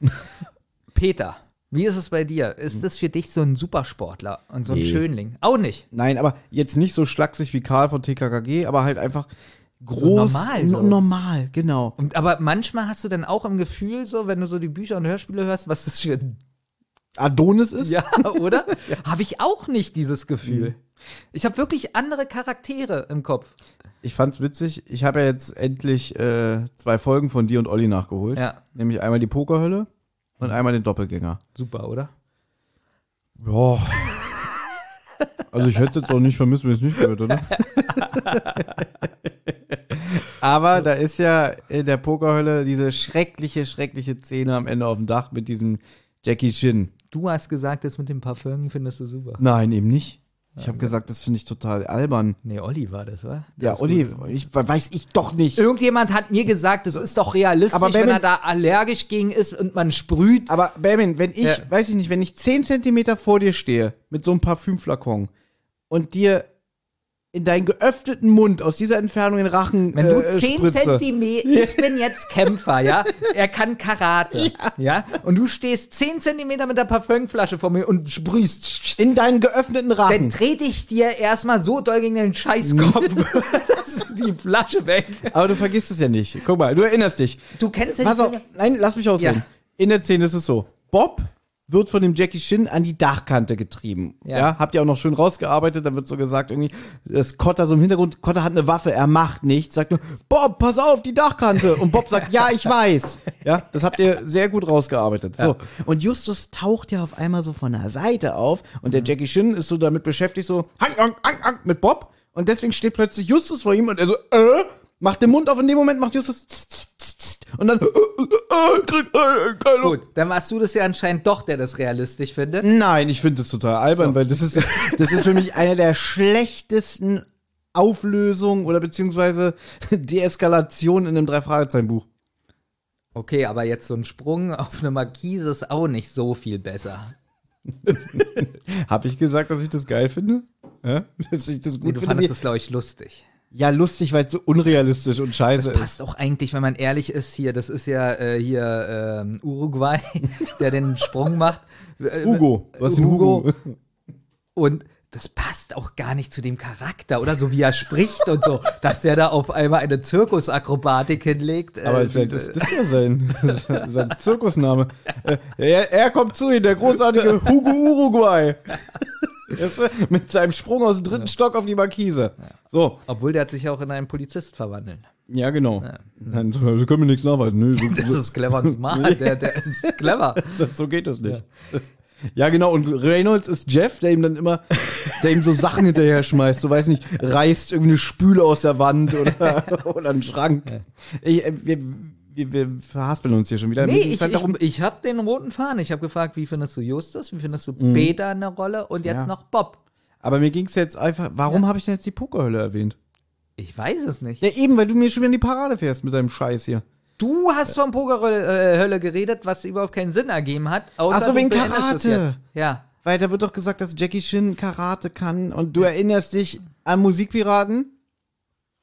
Peter, wie ist es bei dir? Ist das für dich so ein Supersportler und so ein Nee. Schönling? Auch nicht. Nein, aber jetzt nicht so schlaksig wie Karl von TKKG, aber halt einfach groß. So normal, so. Normal, genau. Und, aber manchmal hast du dann auch im Gefühl, so, wenn du so die Bücher und Hörspiele hörst, was das für ein. Adonis ist? Ja, oder? Habe ich auch nicht dieses Gefühl. Ich habe wirklich andere Charaktere im Kopf. Ich fand's witzig. Ich habe ja jetzt endlich äh, zwei Folgen von dir und Olli nachgeholt. Ja. Nämlich einmal die Pokerhölle und einmal den Doppelgänger. Super, oder? Ja. Also ich hätte es jetzt auch nicht vermisst, wenn ich es nicht gehört hätte. Aber da ist ja in der Pokerhölle diese schreckliche, schreckliche Szene am Ende auf dem Dach mit diesem Jackie Chin. Du hast gesagt, das mit dem Parfüm findest du super. Nein, eben nicht. Ich habe gesagt, das finde ich total albern. Nee, Olli war das, wa? Ja, Das Olli, gut. ich, weiß ich doch nicht. Irgendjemand hat mir gesagt, das ist doch realistisch, Aber wenn Benjamin- er da allergisch gegen ist und man sprüht. Aber Benjamin, wenn ich, Ja. weiß ich nicht, wenn ich 10 Zentimeter vor dir stehe mit so einem Parfümflakon und dir in deinen geöffneten Mund aus dieser Entfernung in den Rachen Wenn du äh, 10 spritze. Zentimeter, ich bin jetzt Kämpfer, ja? Er kann Karate, ja. Und du stehst 10 Zentimeter mit der Parfümflasche vor mir und sprühst. In deinen geöffneten Dann Rachen. trete ich dir erstmal so doll gegen den Scheißkopf, dass die Flasche weg. Aber du vergisst es ja nicht. Guck mal, du erinnerst dich. Du kennst ja Pass auf, nein, lass mich ausreden. Ja. In der Szene ist es so. Bob wird von dem Jackie Chin an die Dachkante getrieben. Ja. Ja. habt ihr auch noch schön rausgearbeitet, dann wird so gesagt irgendwie, das Cotter so im Hintergrund, Cotter hat eine Waffe, er macht nichts, sagt nur, Bob, pass auf, die Dachkante. Und Bob sagt, ja, ich weiß. Ja, das habt ihr sehr gut rausgearbeitet. So. Und Justus taucht ja auf einmal so von der Seite auf und der Jackie Chin ist so damit beschäftigt, so, hang, hang, hang, hang, mit Bob. Und deswegen steht plötzlich Justus vor ihm und er so, äh, macht den Mund auf. In dem Moment macht Justus tss, tss, und dann, äh, äh, krieg, äh, Gut, dann warst du das ja anscheinend doch, der das realistisch findet. Nein, ich finde das total albern, So. weil das ist, das ist für mich eine der schlechtesten Auflösungen oder beziehungsweise Deeskalation in einem Drei-Fragezeichen-Buch. Okay, aber jetzt so ein Sprung auf eine Markise ist auch nicht so viel besser. Hab ich gesagt, dass ich das geil finde? Ja? Dass ich das Nee, gut du finde? fandest das, glaube ich, lustig. Ja, lustig, weil es so unrealistisch und scheiße Das passt auch eigentlich, wenn man ehrlich ist, hier, das ist ja äh, hier ähm, Uruguay, der den Sprung macht. ist. Äh, Hugo, was ist denn Hugo? Und das passt auch gar nicht zu dem Charakter, oder? So wie er spricht und so, dass der da auf einmal eine Zirkusakrobatik hinlegt. äh, Aber vielleicht ist das ja sein, sein Zirkusname. Äh, Er, er kommt zu Ihnen, der großartige Hugo Uruguay. Weißt du, Mit seinem Sprung aus dem dritten Stock auf die Markise. So, Obwohl der hat sich auch in einen Polizist verwandelt. ja genau. Dann so, Sie können mir nichts nachweisen. Nö, so, Das ist clever und smart, der, der ist clever. so, so geht das nicht. Ja. genau, und Reynolds ist Jeff, der ihm dann immer, der ihm so Sachen hinterher schmeißt, so weiß nicht, reißt irgendwie eine Spüle aus der Wand oder, oder einen Schrank. Ich, äh, wir, wir, wir verhaspeln uns hier schon wieder. Nee, ich, ich, darum- ich habe den roten Faden. Ich habe gefragt, wie findest du Justus, wie findest du Mhm. Peter eine Rolle und jetzt Ja. noch Bob. Aber mir ging es jetzt einfach, warum habe ich denn jetzt die Pokerhölle erwähnt? Ich weiß es nicht. Ja, eben, weil du mir schon wieder in die Parade fährst mit deinem Scheiß hier. Du hast von Pokerhölle äh, geredet, was überhaupt keinen Sinn ergeben hat. Außer Ach so, wegen Karate. Jetzt. Ja. Weil da wird doch gesagt, dass Jackie Chan Karate kann und du erinnerst dich an Musikpiraten?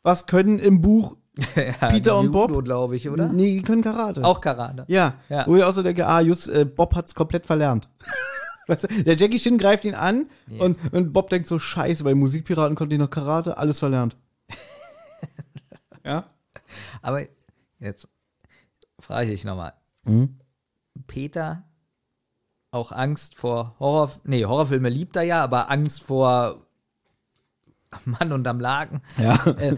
Was können im Buch ja Peter und Bob? glaube ich, oder? Nee, die können Karate. Auch Karate. Ja. Ja. Wo ich auch so denke, ah, just, äh, Bob hat's komplett verlernt. weißt du, der Jackie Chan greift ihn an und, und Bob denkt so, scheiße, bei Musikpiraten konnte ich noch Karate, alles verlernt. ja? Aber jetzt frage ich nochmal. Mhm. Peter auch Angst vor Horror, nee, Horrorfilme liebt er ja, aber Angst vor Mann und am Laken. Ja. Äh,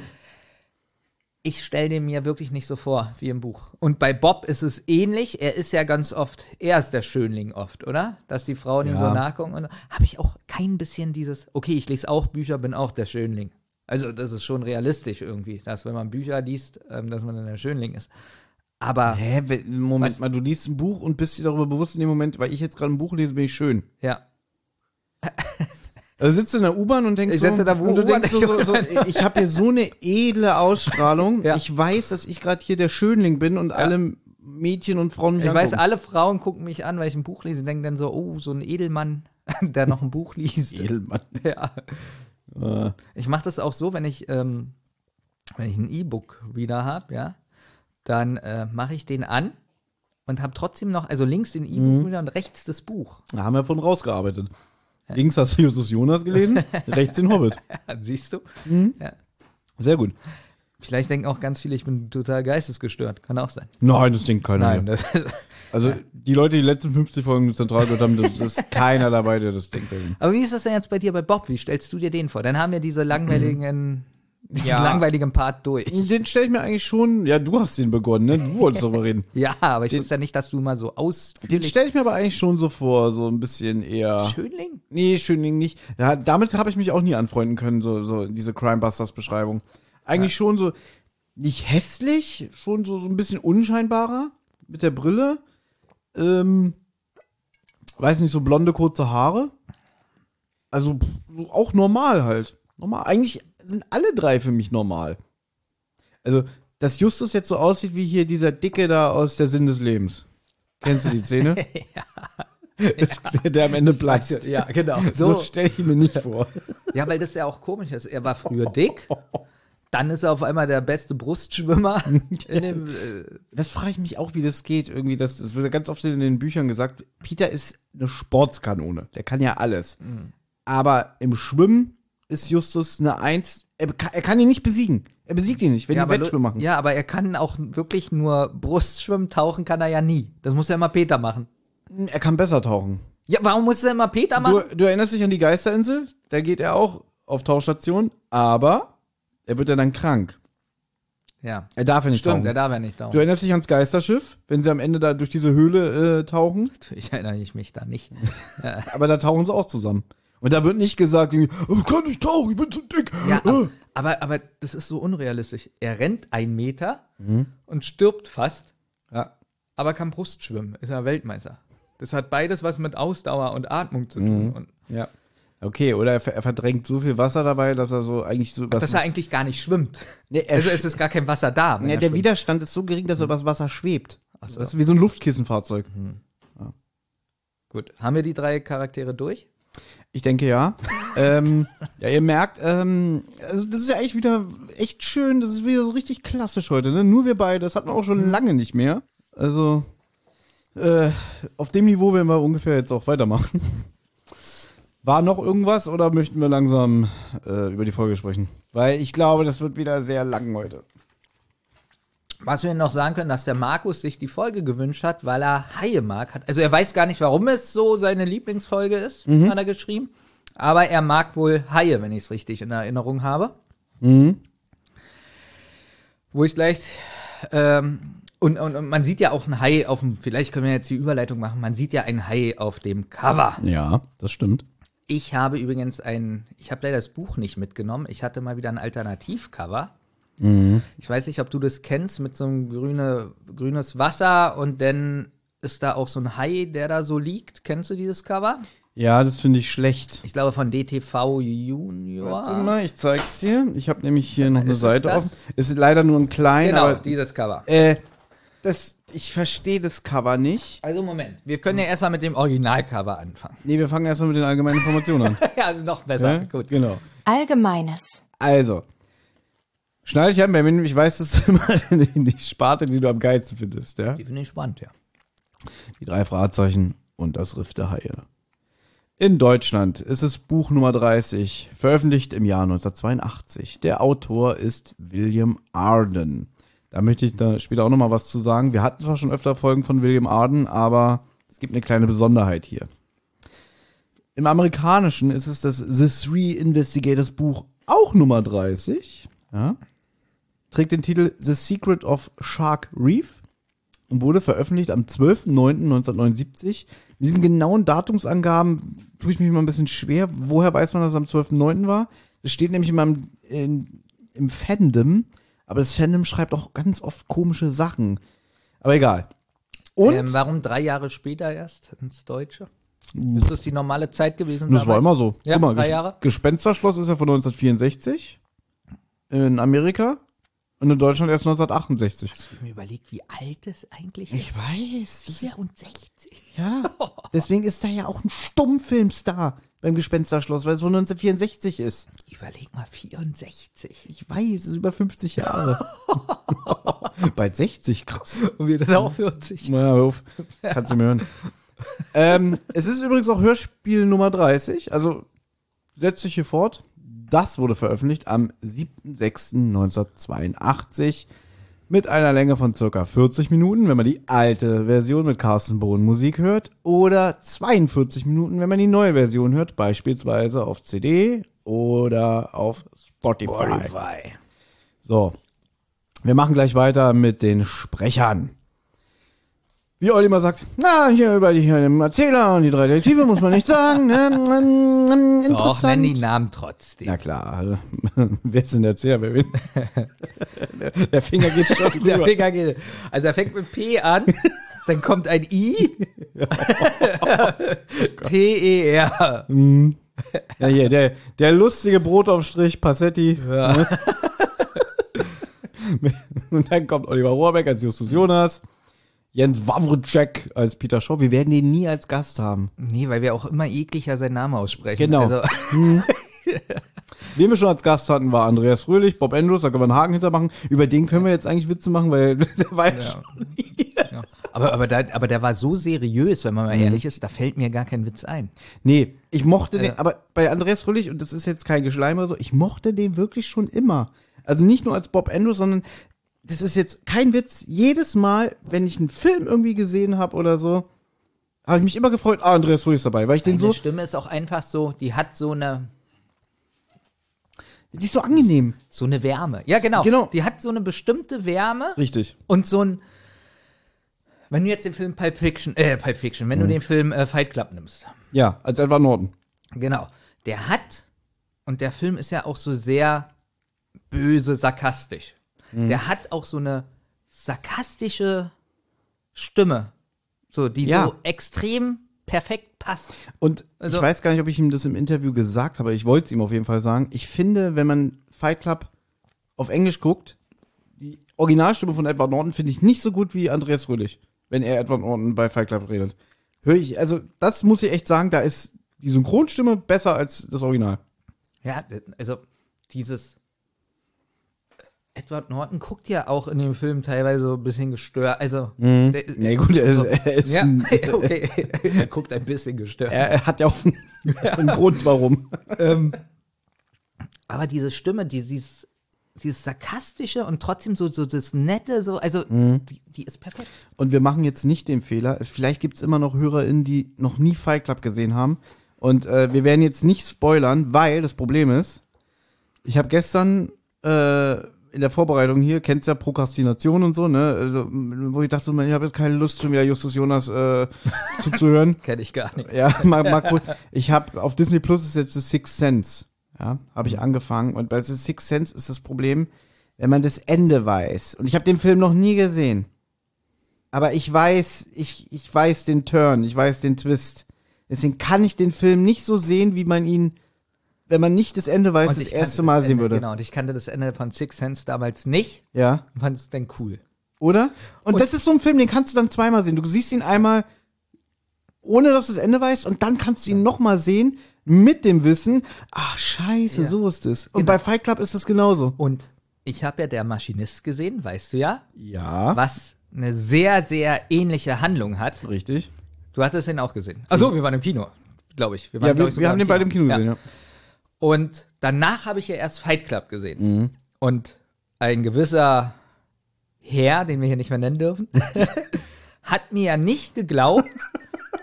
ich stelle den mir wirklich nicht so vor wie im Buch. Und bei Bob ist es ähnlich. Er ist ja ganz oft, er ist der Schönling oft, oder? Dass die Frauen ihm Ja. so nachgucken. Und habe ich auch kein bisschen dieses, okay, ich lese auch Bücher, bin auch der Schönling. Also das ist schon realistisch irgendwie, dass wenn man Bücher liest, ähm, dass man dann der Schönling ist. Aber Hä, Moment Was? mal, du liest ein Buch und bist dir darüber bewusst in dem Moment, weil ich jetzt gerade ein Buch lese, bin ich schön. ja, Also sitzt du in der U-Bahn und denkst Ich so, in der und du denkst so, so, so, ich- habe hier so eine edle Ausstrahlung. Ja. Ich weiß, dass ich gerade hier der Schönling bin und alle Mädchen und Frauen mich ich weiß, angucken. alle Frauen gucken mich an, weil ich ein Buch lese und denken dann so, oh, so ein Edelmann, der noch ein Buch liest. Edelmann. Ja. Äh, Ich mache das auch so, wenn ich, ähm, wenn ich ein E-Book-Reader habe, ja, dann äh, mache ich den an und habe trotzdem noch, also links den E-Book-Reader und rechts das Buch. da haben wir von rausgearbeitet. Links hast du Justus Jonas gelesen, rechts den Hobbit. Siehst du? Sehr gut. Vielleicht denken auch ganz viele, ich bin total geistesgestört. Kann auch sein. Nein, das denkt keiner Nein, das Also die Leute, die die letzten 50 Folgen zentral gehört haben, das ist keiner dabei, der das denkt. Aber wie ist das denn jetzt bei dir bei Bob? Wie stellst du dir den vor? Dann haben wir diese langweiligen, diesen Ja. langweiligen Part durch. Den stelle ich mir eigentlich schon, ja, du hast den begonnen, ne? Du wolltest darüber reden. Ja, aber ich wusste ja nicht, dass du mal so Den ausführlich stelle ich mir aber eigentlich schon so vor, so ein bisschen eher. Schönling? Nee, Schönling nicht. Ja, damit habe ich mich auch nie anfreunden können, so, so diese Crime Busters Beschreibung. Eigentlich schon so, nicht hässlich, schon so, so ein bisschen unscheinbarer mit der Brille. Ähm, weiß nicht, so blonde, kurze Haare. Also so auch normal halt. Normal. Eigentlich sind alle drei für mich normal. Also, dass Justus jetzt so aussieht wie hier dieser Dicke da aus der Sinn des Lebens. Kennst du die Szene? Das- der, der am Ende platzt. Ja, genau. So, So, stelle ich mir nicht vor. ja, weil das ja auch komisch ist. Er war früher dick, dann ist er auf einmal der beste Brustschwimmer dem, äh, Das frage ich mich auch, wie das geht. Irgendwie, das, das wird ja ganz oft in den Büchern gesagt. Peter ist eine Sportskanone. Der kann ja alles. Aber im Schwimmen ist Justus eine Eins. Er, kann- er kann ihn nicht besiegen. Er besiegt ihn nicht, wenn ja, die Wettschwimmen machen. ja, aber er kann auch wirklich nur Brustschwimmen, tauchen kann er ja nie. Das muss ja immer Peter machen. Er kann besser tauchen. Ja, warum muss er immer Peter machen? Du, du erinnerst dich an die Geisterinsel? Da geht er auch auf Tauchstation, aber er wird ja dann krank. ja, Er darf ja nicht stimmt, tauchen. er darf ja nicht Du tauchen. erinnerst dich ans Geisterschiff, wenn sie am Ende da durch diese Höhle äh, tauchen? Natürlich erinnere ich mich da nicht. Aber da tauchen sie auch zusammen. Und da wird nicht gesagt, oh, ich kann nicht tauchen, ich bin zu dick. Ja, Äh. aber, aber, aber das ist so unrealistisch. Er rennt einen Meter und stirbt fast Ja. aber kann Brustschwimmen, ist er Weltmeister. Das hat beides was mit Ausdauer und Atmung zu tun. Mhm. Und Ja. Okay, oder er, er verdrängt so viel Wasser dabei, dass er so eigentlich so. dass er eigentlich gar nicht schwimmt. Nee, er also es ist gar kein Wasser da. ja, er der schwimmt. Widerstand ist so gering, dass er übers Wasser schwebt. Ach so. Das ist wie so ein Luftkissenfahrzeug. Gut, haben wir die drei Charaktere durch? Ich denke ja. ähm, ja, ihr merkt, ähm, also das ist ja eigentlich wieder echt schön. Das ist wieder so richtig klassisch heute. Ne? Nur wir beide. Das hatten wir auch schon lange nicht mehr. Also äh, auf dem Niveau werden wir ungefähr jetzt auch weitermachen. War noch irgendwas oder möchten wir langsam äh, über die Folge sprechen? Weil ich glaube, das wird wieder sehr lang heute. Was wir noch sagen können, dass der Markus sich die Folge gewünscht hat, weil er Haie mag. Also er weiß gar nicht, warum es so seine Lieblingsfolge ist, Mhm. hat er geschrieben. Aber er mag wohl Haie, wenn ich es richtig in Erinnerung habe. Mhm. Wo ich gleich ähm, und, und, und man sieht ja auch einen Hai auf dem, vielleicht können wir jetzt die Überleitung machen, man sieht ja einen Hai auf dem Cover. Ja, das stimmt. Ich habe übrigens ein, ich habe leider das Buch nicht mitgenommen, ich hatte mal wieder ein Alternativcover. Mhm. Ich weiß nicht, ob du das kennst, mit so einem grüne, grünes Wasser und dann ist da auch so ein Hai, der da so liegt. Kennst du dieses Cover? Ja, das finde ich schlecht. Ich glaube von DTV Junior. Warte mal, ich zeig's dir. Ich habe nämlich hier noch eine Seite das? offen. Ist leider nur ein klein, Genau, aber dieses Cover. äh, das, ich verstehe das Cover nicht. Also Moment, wir können ja erstmal mit dem Originalcover anfangen. Nee, wir fangen erstmal mit den allgemeinen Informationen an. ja, noch besser. Ja? Gut. Genau. Allgemeines. Also, schneide dich an, Benjamin. Ich weiß, das ist immer die Sparte, die du am geilsten findest, ja? Die finde ich spannend, ja. Die drei Fragezeichen und das Riff der Haie. In Deutschland ist es Buch Nummer 30, veröffentlicht im Jahr 1982. Der Autor ist William Arden. Da möchte ich da später auch noch mal was zu sagen. Wir hatten zwar schon öfter Folgen von William Arden, aber es gibt eine kleine Besonderheit hier. Im Amerikanischen ist es das The Three Investigators Buch auch Nummer 30. Ja. Trägt den Titel The Secret of Shark Reef und wurde veröffentlicht am 12.09.1979. Mit diesen genauen Datumsangaben tue ich mich mal ein bisschen schwer. Woher weiß man, dass es am 12.09. war? Das steht nämlich in meinem, in, im Fandom, aber das Fandom schreibt auch ganz oft komische Sachen. Aber egal. Und? Ähm, warum drei Jahre später erst ins Deutsche? Ist das die normale Zeit gewesen? das war damals? immer so. Ja, Guck mal, drei Jahre. Gespensterschloss ist ja von 1964 in Amerika und in Deutschland erst 1968. Ich habe mir überlegt, wie alt das eigentlich Ich ist. weiß. Das ist, 64. ja. Deswegen ist da ja auch ein Stummfilmstar beim Gespensterschloss, weil es von 1964 ist. Überleg mal, 64. Ich weiß, es ist über 50 Jahre. Bald 60, krass. Und wir sind auch 40. Na, hör auf. Kannst du mir hören. ähm, es ist übrigens auch Hörspiel Nummer 30, also setzt sich hier fort. Das wurde veröffentlicht am 7.6.1982 mit einer Länge von circa 40 Minuten, wenn man die alte Version mit Carsten Bohn Musik hört, oder 42 Minuten, wenn man die neue Version hört, beispielsweise auf CD oder auf Spotify. Spotify. So, wir machen gleich weiter mit den Sprechern. Wie Olli mal sagt, na, hier über die hier den Erzähler und die drei Detektive muss man nicht sagen. Ne? Mm, mm, Doch, nenn die Interessant. Namen trotzdem. Na klar, wer ist denn der Erzähler? Wer will? der, der Finger geht schon Der. Finger geht. Also er fängt mit P an, dann kommt ein I. T-E-R. Ja, hier, der, der lustige Brotaufstrich, Passetti. Ne? und dann kommt Oliver Rohrbeck als Justus Jonas. Jens Wawrczyk als Peter Shaw. Wir werden den nie als Gast haben. Nee, weil wir auch immer ekliger seinen Namen aussprechen. Genau. Also, Wen wir schon als Gast hatten, war Andreas Fröhlich, Bob Andrews, da können wir einen Haken hintermachen. Über den können wir jetzt eigentlich Witze machen, weil der war ja, schon. ja. aber, aber, da, aber der war so seriös, wenn man mal Mhm. ehrlich ist, da fällt mir gar kein Witz ein. Nee, ich mochte den, Ja. aber bei Andreas Fröhlich, und das ist jetzt kein Geschleim oder so, ich mochte den wirklich schon immer. Also nicht nur als Bob Andrews, sondern das ist jetzt kein Witz. Jedes Mal, wenn ich einen Film irgendwie gesehen habe oder so, habe ich mich immer gefreut, ah, Andreas Fröhlich ist dabei, weil ich den Seine so, Stimme ist auch einfach so, die hat so eine, die ist so angenehm. so eine Wärme. Ja, genau. Genau. Die hat so eine bestimmte Wärme Richtig. und so ein, wenn du jetzt den Film Pulp Fiction, äh, Pulp Fiction, wenn du den Film äh, Fight Club nimmst, Ja, als Edward Norton. Genau. Der hat, und der Film ist ja auch so sehr böse, sarkastisch. Der hat auch so eine sarkastische Stimme. So, die Ja. so extrem perfekt passt. Und Also- ich weiß gar nicht, ob ich ihm das im Interview gesagt habe, ich wollte es ihm auf jeden Fall sagen. Ich finde, wenn man Fight Club auf Englisch guckt, die Originalstimme von Edward Norton finde ich nicht so gut wie Andreas Fröhlich, wenn er Edward Norton bei Fight Club redet. Höre ich, also das muss ich echt sagen, da ist die Synchronstimme besser als das Original. Ja, also dieses Edward Norton guckt ja auch in dem Film teilweise so ein bisschen gestört. Also, Mhm. der- Nee, gut, er ist- so, er ist ja, ein- okay, er guckt ein bisschen gestört. Er, er hat ja auch einen, einen Grund, warum. ähm, aber diese Stimme, die, dieses, dieses sarkastische und trotzdem so, so das nette, so, also Mhm. die, die ist perfekt. Und wir machen jetzt nicht den Fehler. Vielleicht gibt es immer noch HörerInnen, die noch nie Fight Club gesehen haben. Und äh, wir werden jetzt nicht spoilern, weil das Problem ist, ich habe gestern äh, in der Vorbereitung hier, kennst ja Prokrastination und so, ne? Also, wo ich dachte, ich habe jetzt keine Lust, schon wieder Justus Jonas äh, zuzuhören. Kenn ich gar nicht. Ja, mal, mal kurz. Ich habe auf Disney Plus ist jetzt das Sixth Sense. Ja, habe ich angefangen. Und bei The Sixth Sense ist das Problem, wenn man das Ende weiß. Und ich habe den Film noch nie gesehen. Aber ich weiß, ich, ich weiß den Turn, ich weiß den Twist. Deswegen kann ich den Film nicht so sehen, wie man ihn, wenn man nicht das Ende weiß, Und das erste Mal das sehen Ende, würde. Genau, und ich kannte das Ende von Six Sense damals nicht Ja. und fand es dann cool. Oder? Und, das ist so ein Film, den kannst du dann zweimal sehen. Du siehst ihn einmal, ohne dass du das Ende weißt, und dann kannst du ihn nochmal sehen, mit dem Wissen, ach scheiße, Ja. so ist es. Und Genau. bei Fight Club ist das genauso. Und ich habe ja der Maschinist gesehen, weißt du ja, Ja. was eine sehr, sehr ähnliche Handlung hat. Richtig. Du hattest den auch gesehen. Achso, wir waren im Kino, glaube ich. waren, Ja, wir, ich, wir haben den beide im Kino gesehen, ja. Und danach habe ich ja erst Fight Club gesehen. Mhm. Und ein gewisser Herr, den wir hier nicht mehr nennen dürfen, hat mir ja nicht geglaubt,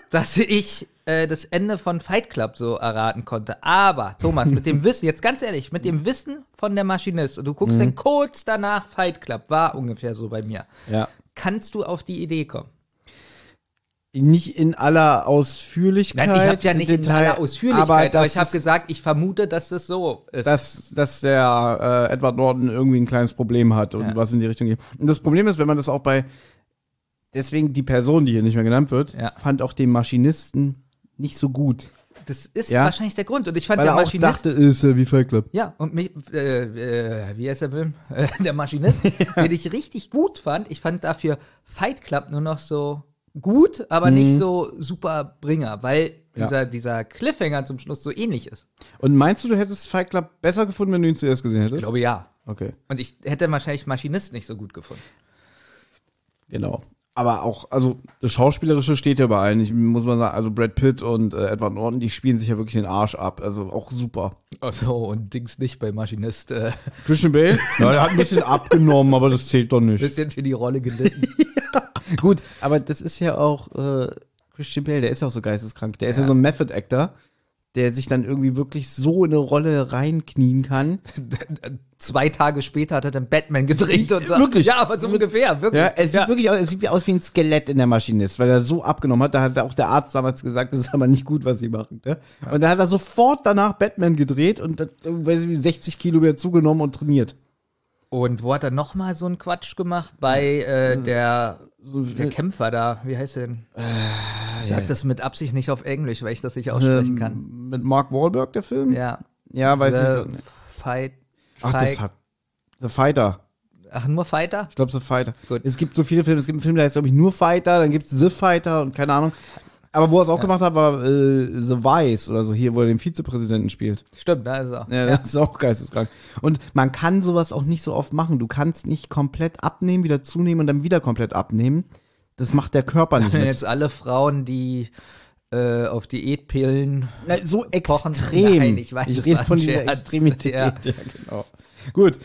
dass ich äh, das Ende von Fight Club so erraten konnte. Aber, Thomas, mit dem Wissen, jetzt ganz ehrlich, mit dem Wissen von der Maschinist, und du guckst Mhm. dann kurz danach Fight Club, war ungefähr so bei mir. Ja. Kannst du auf die Idee kommen? Nicht in aller Ausführlichkeit. Nein, ich habe ja nicht in Detail, aller Ausführlichkeit, aber, aber, ich habe gesagt, ich vermute, dass das so ist. dass, dass der äh, Edward Norton irgendwie ein kleines Problem hat und Ja. was in die Richtung geht. Und das Problem ist, wenn man das auch bei deswegen die Person, die hier nicht mehr genannt wird, Ja. fand auch den Maschinisten nicht so gut. das ist Ja. wahrscheinlich der Grund. Und ich fand Weil der er auch Maschinist dachte, ist ja wie Fight Club. Ja, und mich, äh, äh, wie heißt der Film? Äh, der Maschinist, den ich richtig gut fand. Ich fand dafür Fight Club nur noch so gut, aber nicht so super Bringer, weil Mhm. Ja. dieser, dieser Cliffhanger zum Schluss so ähnlich ist. Und meinst du, du hättest Fight Club besser gefunden, wenn du ihn zuerst gesehen hättest? Ich glaube ja. Okay, Und ich hätte wahrscheinlich Maschinist nicht so gut gefunden. genau. Aber auch, also das Schauspielerische steht ja bei allen. Ich muss mal sagen, also Brad Pitt und äh, Edward Norton, die spielen sich ja wirklich den Arsch ab. Also auch super. Also, und Dings nicht bei Maschinist. Äh, Christian Bale? Ja, der hat ein bisschen abgenommen, aber das zählt doch nicht. bisschen für die Rolle gelitten. Gut, aber das ist ja auch äh, Christian Bale, der ist ja auch so geisteskrank. Der ist ja so ein Method Actor, der sich dann irgendwie wirklich so in eine Rolle reinknien kann. Zwei Tage später hat er dann Batman gedreht und so. Wirklich? Ja, aber so ungefähr, wirklich. Ja, er sieht wirklich aus, er sieht wie aus wie ein Skelett in der Maschinist, weil er so abgenommen hat. Da hat auch der Arzt damals gesagt, das ist aber nicht gut, was sie machen. Ne? Und dann hat er sofort danach Batman gedreht und hat irgendwie 60 Kilo wieder zugenommen und trainiert. Und wo hat er noch mal so einen Quatsch gemacht? Bei äh, der, der Kämpfer da, wie heißt der denn? ich sag das mit Absicht nicht auf Englisch, weil ich das nicht aussprechen kann. Ähm, mit Mark Wahlberg, der Film? Ja. Ja, weiß The ich. Fight. Ach, das hat. The Fighter. Ach, nur Fighter? Ich glaube, The Fighter. Gut. Es gibt so viele Filme. Es gibt einen Film, der heißt, glaube ich, nur Fighter. Dann gibt es The Fighter und keine Ahnung. Aber wo er es auch gemacht hat, war äh, The Vice oder so, hier, wo er den Vizepräsidenten spielt. Stimmt, da ist er. Ja, das ist auch geisteskrank. Und man kann sowas auch nicht so oft machen. Du kannst nicht komplett abnehmen, wieder zunehmen und dann wieder komplett abnehmen. Das macht der Körper nicht Wenn mit. jetzt alle Frauen, die äh, auf Diätpillen Na, so pochen- extrem. Nein, ich weiß, ich rede von dieser. Extremität. Ja. Ja, genau. Gut.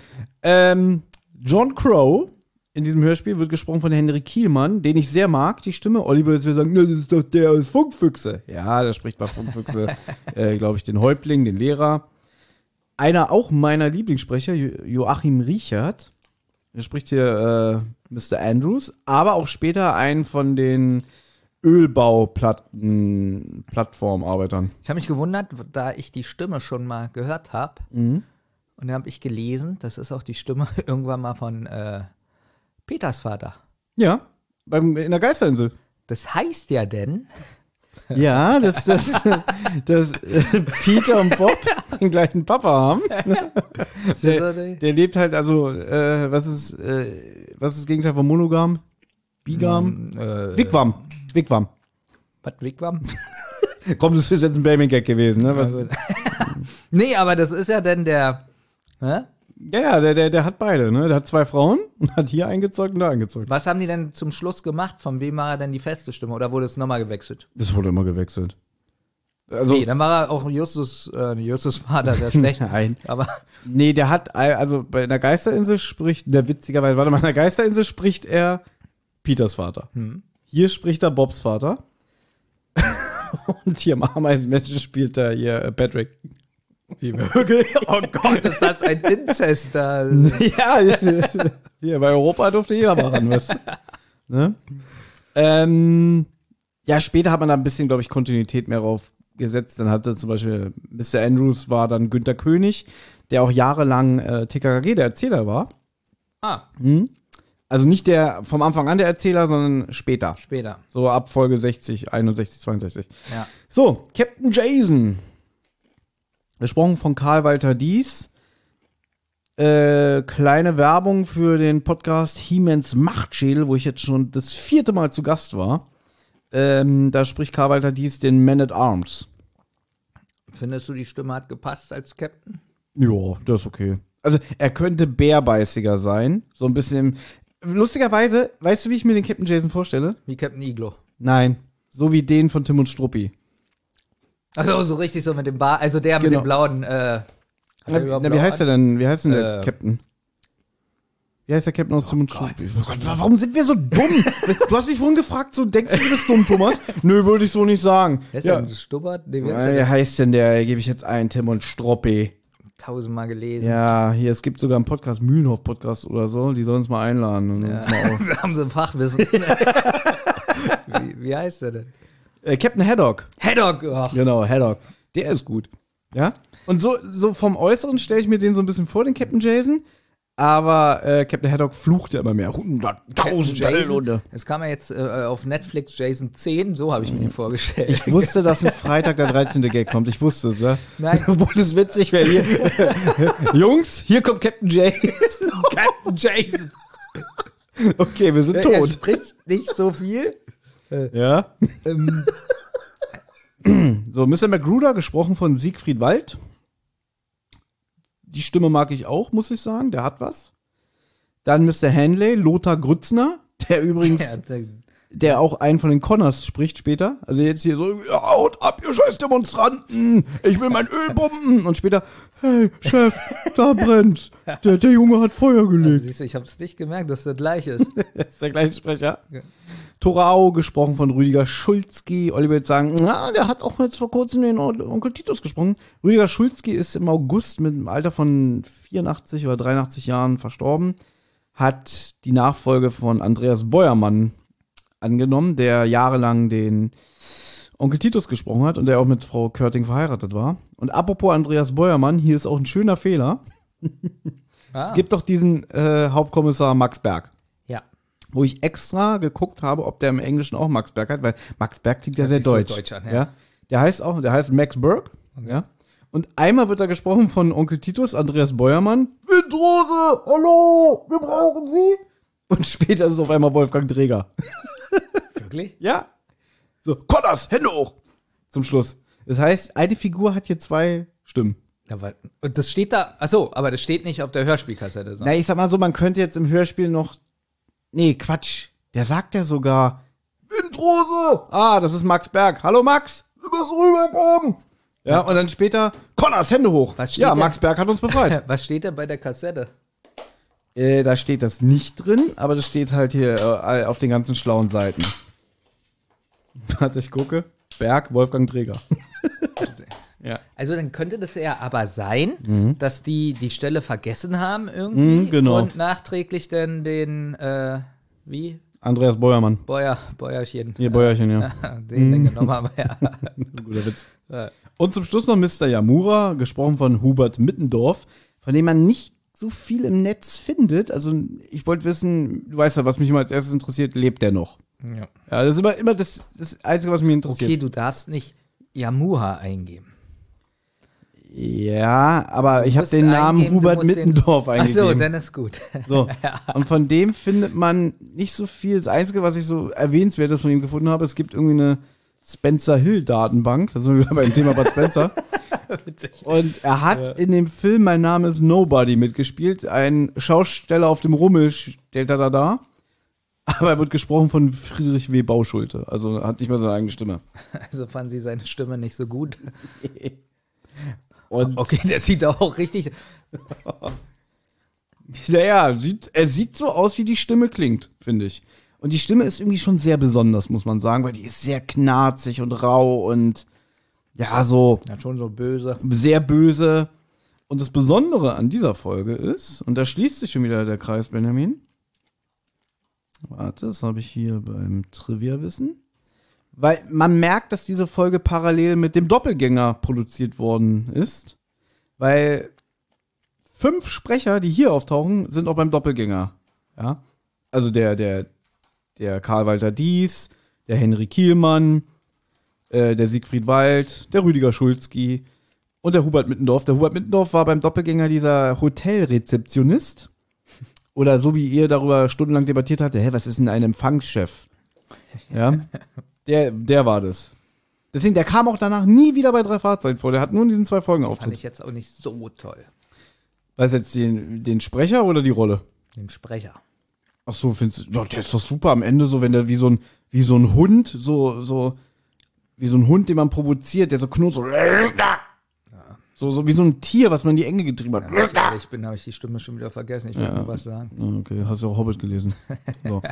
Ähm, John Crow in diesem Hörspiel wird gesprochen von Henry Kielmann, den ich sehr mag, die Stimme. Oliver jetzt will sagen, das ist doch der aus Funkfüchse. Ja, der spricht bei Funkfüchse, äh, glaube ich, den Häuptling, den Lehrer. Einer auch meiner Lieblingssprecher, Jo- Joachim Riechert. Er spricht hier äh, Mr. Andrews, aber auch später einen von den Ölbauplatten, Plattformarbeitern. Ich habe mich gewundert, da ich die Stimme schon mal gehört habe. Mhm. Und da habe ich gelesen, das ist auch die Stimme irgendwann mal von äh, Peters Vater. Ja, Beim, in der Geisterinsel. Das heißt ja denn, Ja, dass das, dass äh, Peter und Bob den gleichen Papa haben. Der, der lebt halt, also, äh, was ist, äh, was ist das Gegenteil von Monogam? Bigam? äh, Wigwam. Wigwam. was Wigwam? Komm, das ist jetzt ein Blaming-Gag gewesen, ne? Was, nee, aber das ist ja denn der, hä? Ja, ja, der, der, der hat beide, ne? Der hat zwei Frauen und hat hier eingezeugt und da eingezeugt. Was haben die denn zum Schluss gemacht? Von wem war er denn die feste Stimme? Oder wurde es nochmal gewechselt? Das wurde immer gewechselt. Also, nee, dann war er auch Justus, äh, Justus Vater, der schlecht. Nein. Aber Nee, der hat, also bei der Geisterinsel spricht, der witzigerweise, warte mal, in der Geisterinsel spricht er Peters Vater. Hier spricht er Bobs Vater. Und hier im Ameisenmenschen spielt er hier äh, Patrick. oh Gott, ist das ein Inzest da? ja, hier bei Europa durfte jeder machen, was. Ne? Ähm, ja, später hat man da ein bisschen, glaube ich, Kontinuität mehr drauf gesetzt. Dann hatte zum Beispiel Mr. Andrews war dann Günter König, der auch jahrelang äh, TKKG der Erzähler war. Ah, Also nicht der vom Anfang an der Erzähler, sondern später. später. So ab Folge 60, 61, 62. Ja. So, Captain Jason. Gesprochen von Karl Walter Dies. Äh, kleine Werbung für den Podcast He-Mans Machtschädel, wo ich jetzt schon das vierte Mal zu Gast war. Ähm, da spricht Karl Walter Dies den Man at Arms. Findest du, die Stimme hat gepasst als Captain? Ja, das ist okay. Also er könnte bärbeißiger sein. So ein bisschen. Lustigerweise, weißt du, wie ich mir den Captain Jason vorstelle? Wie Captain Iglo. Nein. So wie den von Tim und Struppi. Also so richtig so mit dem Bar, also der mit Genau. dem blauen, äh, Na, na, wie heißt der denn? Wie heißt denn der Äh, Captain? Wie heißt der Captain aus Tim und Struppi? Oh Gott, warum sind wir so dumm? du hast mich vorhin gefragt, so denkst du, du bist dumm, Thomas? Nö, würde ich so nicht sagen. Wer ist Ja. denn? Stubbert? Nee, wer ist Äh, der Wie denn? heißt denn der? Gebe ich jetzt ein, Tim und Struppi. Tausendmal gelesen. Ja, hier, es gibt sogar einen Podcast, Mühlenhof-Podcast oder so, die sollen uns mal einladen. Und uns mal aus. da haben sie ein Fachwissen. wie, wie heißt der denn? Äh, Captain Haddock. Haddock! Ach, Genau, Haddock. Der ist gut. Ja? Und so, so vom Äußeren stelle ich mir den so ein bisschen vor, den Captain Jason. Aber äh, Captain Haddock flucht ja immer mehr. Hunderttausend Jason. Talente. Es kam ja jetzt äh, auf Netflix Jason 10, so habe ich mir ihn vorgestellt. Ich wusste, dass ein Freitag der 13. Gag kommt. Ich wusste es, ja. Nein. Obwohl es witzig wäre hier. Jungs, hier kommt Captain Jason. Captain Jason. Okay, wir sind Er tot. spricht nicht so viel. Ja. Ähm, So, Mr. Magruder, gesprochen von Siegfried Wald. Die Stimme mag ich auch, muss ich sagen. Der hat was. Dann Mr. Hanley, Lothar Grützner, der übrigens, der, der auch einen von den Connors spricht später. Also jetzt hier so, haut ab, ihr scheiß Demonstranten, ich will mein Öl pumpen. Und später, hey, Chef, da brennt's. Der, der Junge hat Feuer gelegt. siehst du, ich habe es nicht gemerkt, dass das gleich ist. Das ist der gleiche Sprecher. Ja. Torau, gesprochen von Rüdiger Schulzki. Oliver wird sagen, na, der hat auch jetzt vor kurzem den On- Onkel Titus gesprochen. Rüdiger Schulzki ist im August mit einem Alter von 84 oder 83 Jahren verstorben. Hat die Nachfolge von Andreas Beuermann angenommen, der jahrelang den Onkel Titus gesprochen hat und der auch mit Frau Körting verheiratet war. Und apropos Andreas Beuermann, hier ist auch ein schöner Fehler. Ah, Es gibt doch diesen äh, Hauptkommissar Max Berg. Wo ich extra geguckt habe, ob der im Englischen auch Max Berg hat, weil Max Berg klingt ja sehr sich so deutsch. deutsch an, ja. ja. Der heißt auch, der heißt Max Berg, ja. Und einmal wird da gesprochen von Onkel Titus, Andreas Beuermann. Windrose, hallo, wir brauchen Sie. Und später ist es auf einmal Wolfgang Träger. Wirklich? Ja. So, Connors, Hände hoch. Zum Schluss. Das heißt, eine Figur hat hier zwei Stimmen. Ja, weil, und das steht da, ach so, aber das steht nicht auf der Hörspielkassette. Na, ich sag mal so, man könnte jetzt im Hörspiel noch. Nee, Quatsch. Der sagt ja sogar. Windrose! Ah, das ist Max Berg. Hallo Max! Du bist rübergekommen! Ja, und dann später, Connors, Hände hoch. Was steht ja, denn- Max Berg hat uns befreit. Was steht denn bei der Kassette? äh, da steht das nicht drin, aber das steht halt hier äh, auf den ganzen schlauen Seiten. Warte, ich gucke. Berg, Wolfgang Träger. Ja. Also dann könnte das ja aber sein, dass die die Stelle vergessen haben irgendwie Mhm, genau. und nachträglich dann den, äh, wie? Andreas Beuermann. Bäuer, Bäuerchen. Hier, Bäuerchen, ja. Den dann genommen haben, ja. Guter Witz. Und zum Schluss noch Mr. Yamura, gesprochen von Hubert Mittendorf, von dem man nicht so viel im Netz findet. Also ich wollte wissen, du weißt ja, was mich immer als erstes interessiert, lebt der noch? Ja. Ja, das ist immer, immer das, das Einzige, was mich interessiert. Okay, du darfst nicht Yamuha eingeben. Ja, aber ich habe den Namen eingeben, Hubert musst den- Mittendorf Ach eingegeben. so, dann ist gut. So. Ja. Und von dem findet man nicht so viel. Das Einzige, was ich so erwähnenswertes von ihm gefunden habe, es gibt irgendwie eine Spencer Hill Datenbank. Da sind wir wieder beim Thema Bud Spencer. Und er hat Ja. in dem Film Mein Name ist Nobody mitgespielt. Ein Schausteller auf dem Rummel stellt er da dar. Aber er wird gesprochen von Friedrich W. Bauschulte. Also hat nicht mehr seine eigene Stimme. Also fanden sie seine Stimme nicht so gut. Und okay, der sieht auch richtig. Naja, sieht, er sieht so aus, wie die Stimme klingt, finde ich. Und die Stimme ist irgendwie schon sehr besonders, muss man sagen, weil die ist sehr knarzig und rau und ja, so Ja, schon so böse. sehr böse. Und das Besondere an dieser Folge ist, und da schließt sich schon wieder der Kreis, Benjamin. Warte, das habe ich hier beim Trivia-Wissen. Weil man merkt, dass diese Folge parallel mit dem Doppelgänger produziert worden ist. Weil fünf Sprecher, die hier auftauchen, sind auch beim Doppelgänger. Ja. Also der, der, der Karl Walter Dies, der Henry Kielmann, äh, der Siegfried Wald, der Rüdiger Schulzki und der Hubert Mittendorf. Der Hubert Mittendorf war beim Doppelgänger dieser Hotelrezeptionist. Oder so wie ihr darüber stundenlang debattiert hatte, hä, was ist denn ein Empfangschef? Ja. Der, der war das. Deswegen, der kam auch danach nie wieder bei drei Fahrzeugen vor. Der hat nur in diesen zwei Folgen Fand Auftritt. ich jetzt auch nicht so toll. Was jetzt den, den Sprecher oder die Rolle? Den Sprecher. Ach so, findest du, doch, der ist doch super am Ende, so wenn der wie so ein, wie so ein Hund, so, so, wie so ein Hund, den man provoziert, der so knurrt, so, so, so wie so ein Tier, was man in die Enge getrieben hat. Ja, ich, ehrlich bin, habe ich die Stimme schon wieder vergessen. Ich wollte Ja. nur was sagen. Okay, hast du auch Hobbit gelesen. So.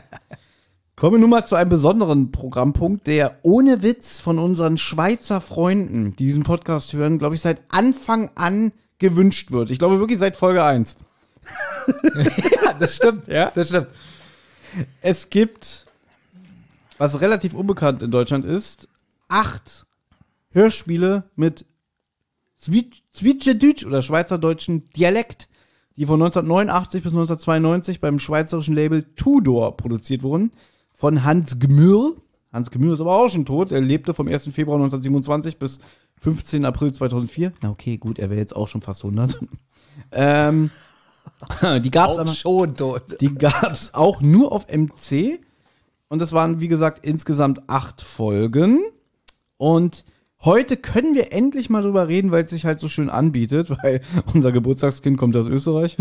Kommen wir nun mal zu einem besonderen Programmpunkt, der ohne Witz von unseren Schweizer Freunden, die diesen Podcast hören, glaube ich, seit Anfang an gewünscht wird. Ich glaube wirklich seit Folge 1. Ja, das stimmt. Ja? Das stimmt. Es gibt, was relativ unbekannt in Deutschland ist, acht Hörspiele mit Schweizerdeutsch oder schweizerdeutschen Dialekt, die von 1989 bis 1992 beim schweizerischen Label Tudor produziert wurden, von Hans Gmür. Hans Gmür ist aber auch schon tot. Er lebte vom 1. Februar 1927 bis 15. April 2004. Na okay, gut, er wäre jetzt auch schon fast 100. ähm, die gab's Auch aber schon tot. die gab's auch nur auf MC. Und das waren, wie gesagt, insgesamt acht Folgen. Und heute können wir endlich mal drüber reden, weil es sich halt so schön anbietet, weil unser Geburtstagskind kommt aus Österreich.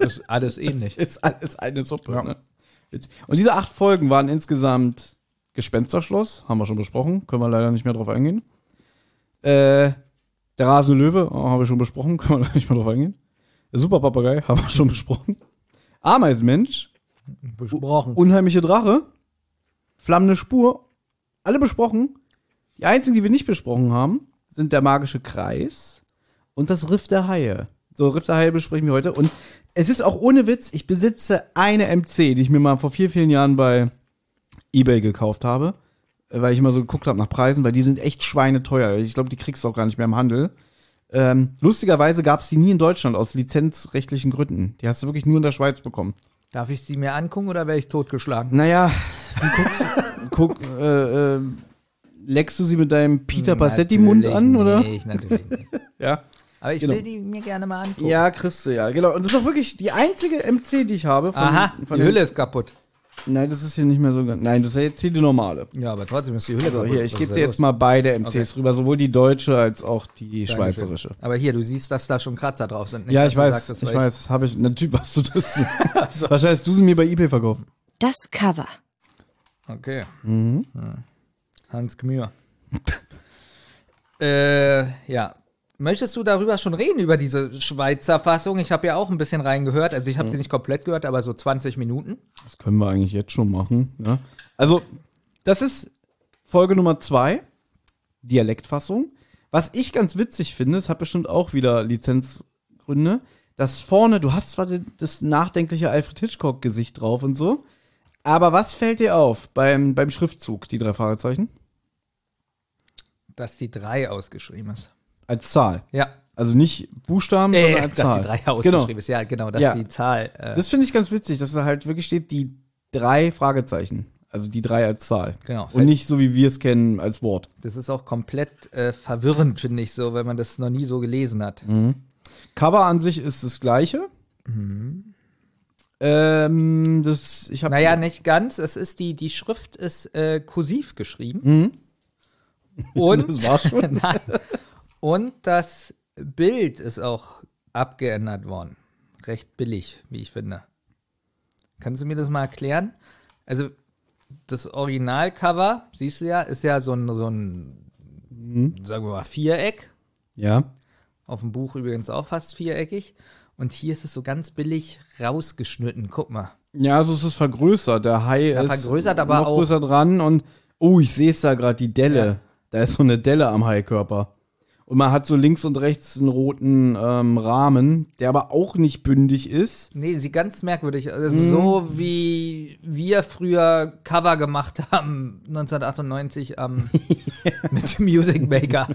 Ist alles ähnlich. Ist alles eine Suppe. Ne? Und diese acht Folgen waren insgesamt Gespensterschloss, haben wir schon besprochen, können wir leider nicht mehr drauf eingehen. Äh, der rasende Löwe, oh, haben wir schon besprochen, können wir leider nicht mehr drauf eingehen. Der Superpapagei, haben wir schon besprochen. Ameisenmensch, Besprochen. Unheimliche Drache, Flammende Spur, alle besprochen. Die einzigen, die wir nicht besprochen haben, sind der magische Kreis und das Riff der Haie. So, Riff der Haie besprechen wir heute. Und es ist auch ohne Witz, ich besitze eine MC, die ich mir mal vor vier, vielen Jahren bei Ebay gekauft habe, weil ich immer so geguckt habe nach Preisen, weil die sind echt schweineteuer. Ich glaube, die kriegst du auch gar nicht mehr im Handel. Ähm, lustigerweise gab es die nie in Deutschland aus lizenzrechtlichen Gründen. Die hast du wirklich nur in der Schweiz bekommen. Darf ich sie mir angucken oder wäre ich totgeschlagen? Naja, du guckst, guck, äh, äh, leckst du sie mit deinem Peter Passetti-Mund Natürlich an, oder? Nicht, natürlich nicht. Ja. Aber ich Genau. will die mir gerne mal angucken. Ja, kriegst du, ja, genau. Und das ist auch wirklich die einzige MC, die ich habe. Von, Aha, von die Hülle ist kaputt. Nein, das ist hier nicht mehr so ganz. Nein, das ist ja jetzt hier die normale. Ja, aber trotzdem ist die Hülle Also kaputt. hier, ich gebe dir jetzt los? mal beide MCs Okay. rüber, sowohl die deutsche als auch die Dankeschön. schweizerische. Aber hier, du siehst, dass da schon Kratzer drauf sind. Nicht, ja, ich weiß, sagst, ich weiß, habe ich. Natürlich hast du das. Wahrscheinlich hast du sie mir bei eBay verkauft. Das Cover. Okay. Mhm. Hm. Hans Gmür. äh, ja. Möchtest du darüber schon reden, über diese Schweizer Fassung? Ich habe ja auch ein bisschen reingehört. Also ich habe sie nicht komplett gehört, aber so 20 Minuten. Das können wir eigentlich jetzt schon machen. Ja. Also, das ist Folge Nummer zwei, Dialektfassung. Was ich ganz witzig finde, es hat bestimmt auch wieder Lizenzgründe, dass vorne, du hast zwar das nachdenkliche Alfred Hitchcock-Gesicht drauf und so, aber was fällt dir auf beim, beim Schriftzug, die drei Fragezeichen? Dass die 3 ausgeschrieben ist. Als Zahl. Ja. Also nicht Buchstaben, sondern Äh, als dass Zahl. die 3 ausgeschrieben ist. Ja, genau, dass Ja. die Zahl. Äh, Das finde ich ganz witzig, dass da halt wirklich steht, die drei Fragezeichen. Also die drei als Zahl. Genau. Und nicht so, wie wir es kennen, als Wort. das ist auch komplett äh, verwirrend, finde ich so, wenn man das noch nie so gelesen hat. Mhm. Cover an sich ist das gleiche. Ähm, das, ich habe Naja, nicht ganz. Es ist die, die Schrift ist äh, kursiv geschrieben. Mhm. Und, Das war's schon. Nein. Und das Bild ist auch abgeändert worden. Recht billig, wie ich finde. Kannst du mir das mal erklären? Also, das Originalcover, siehst du ja, ist ja so ein, so ein sagen wir mal, Viereck. Ja. Auf dem Buch übrigens auch fast viereckig. Und hier ist es so ganz billig rausgeschnitten. Guck mal. Ja, also es ist vergrößert. Der Hai Ja, ist vergrößert, aber noch auch- größer dran und oh, ich sehe es da gerade, die Delle. Ja. Da ist so eine Delle am Haikörper. Und man hat so links und rechts einen roten ähm, Rahmen, der aber auch nicht bündig ist. Nee, sie ganz merkwürdig. Also Mhm. So wie wir früher Cover gemacht haben, 1998 am mit dem Music Maker.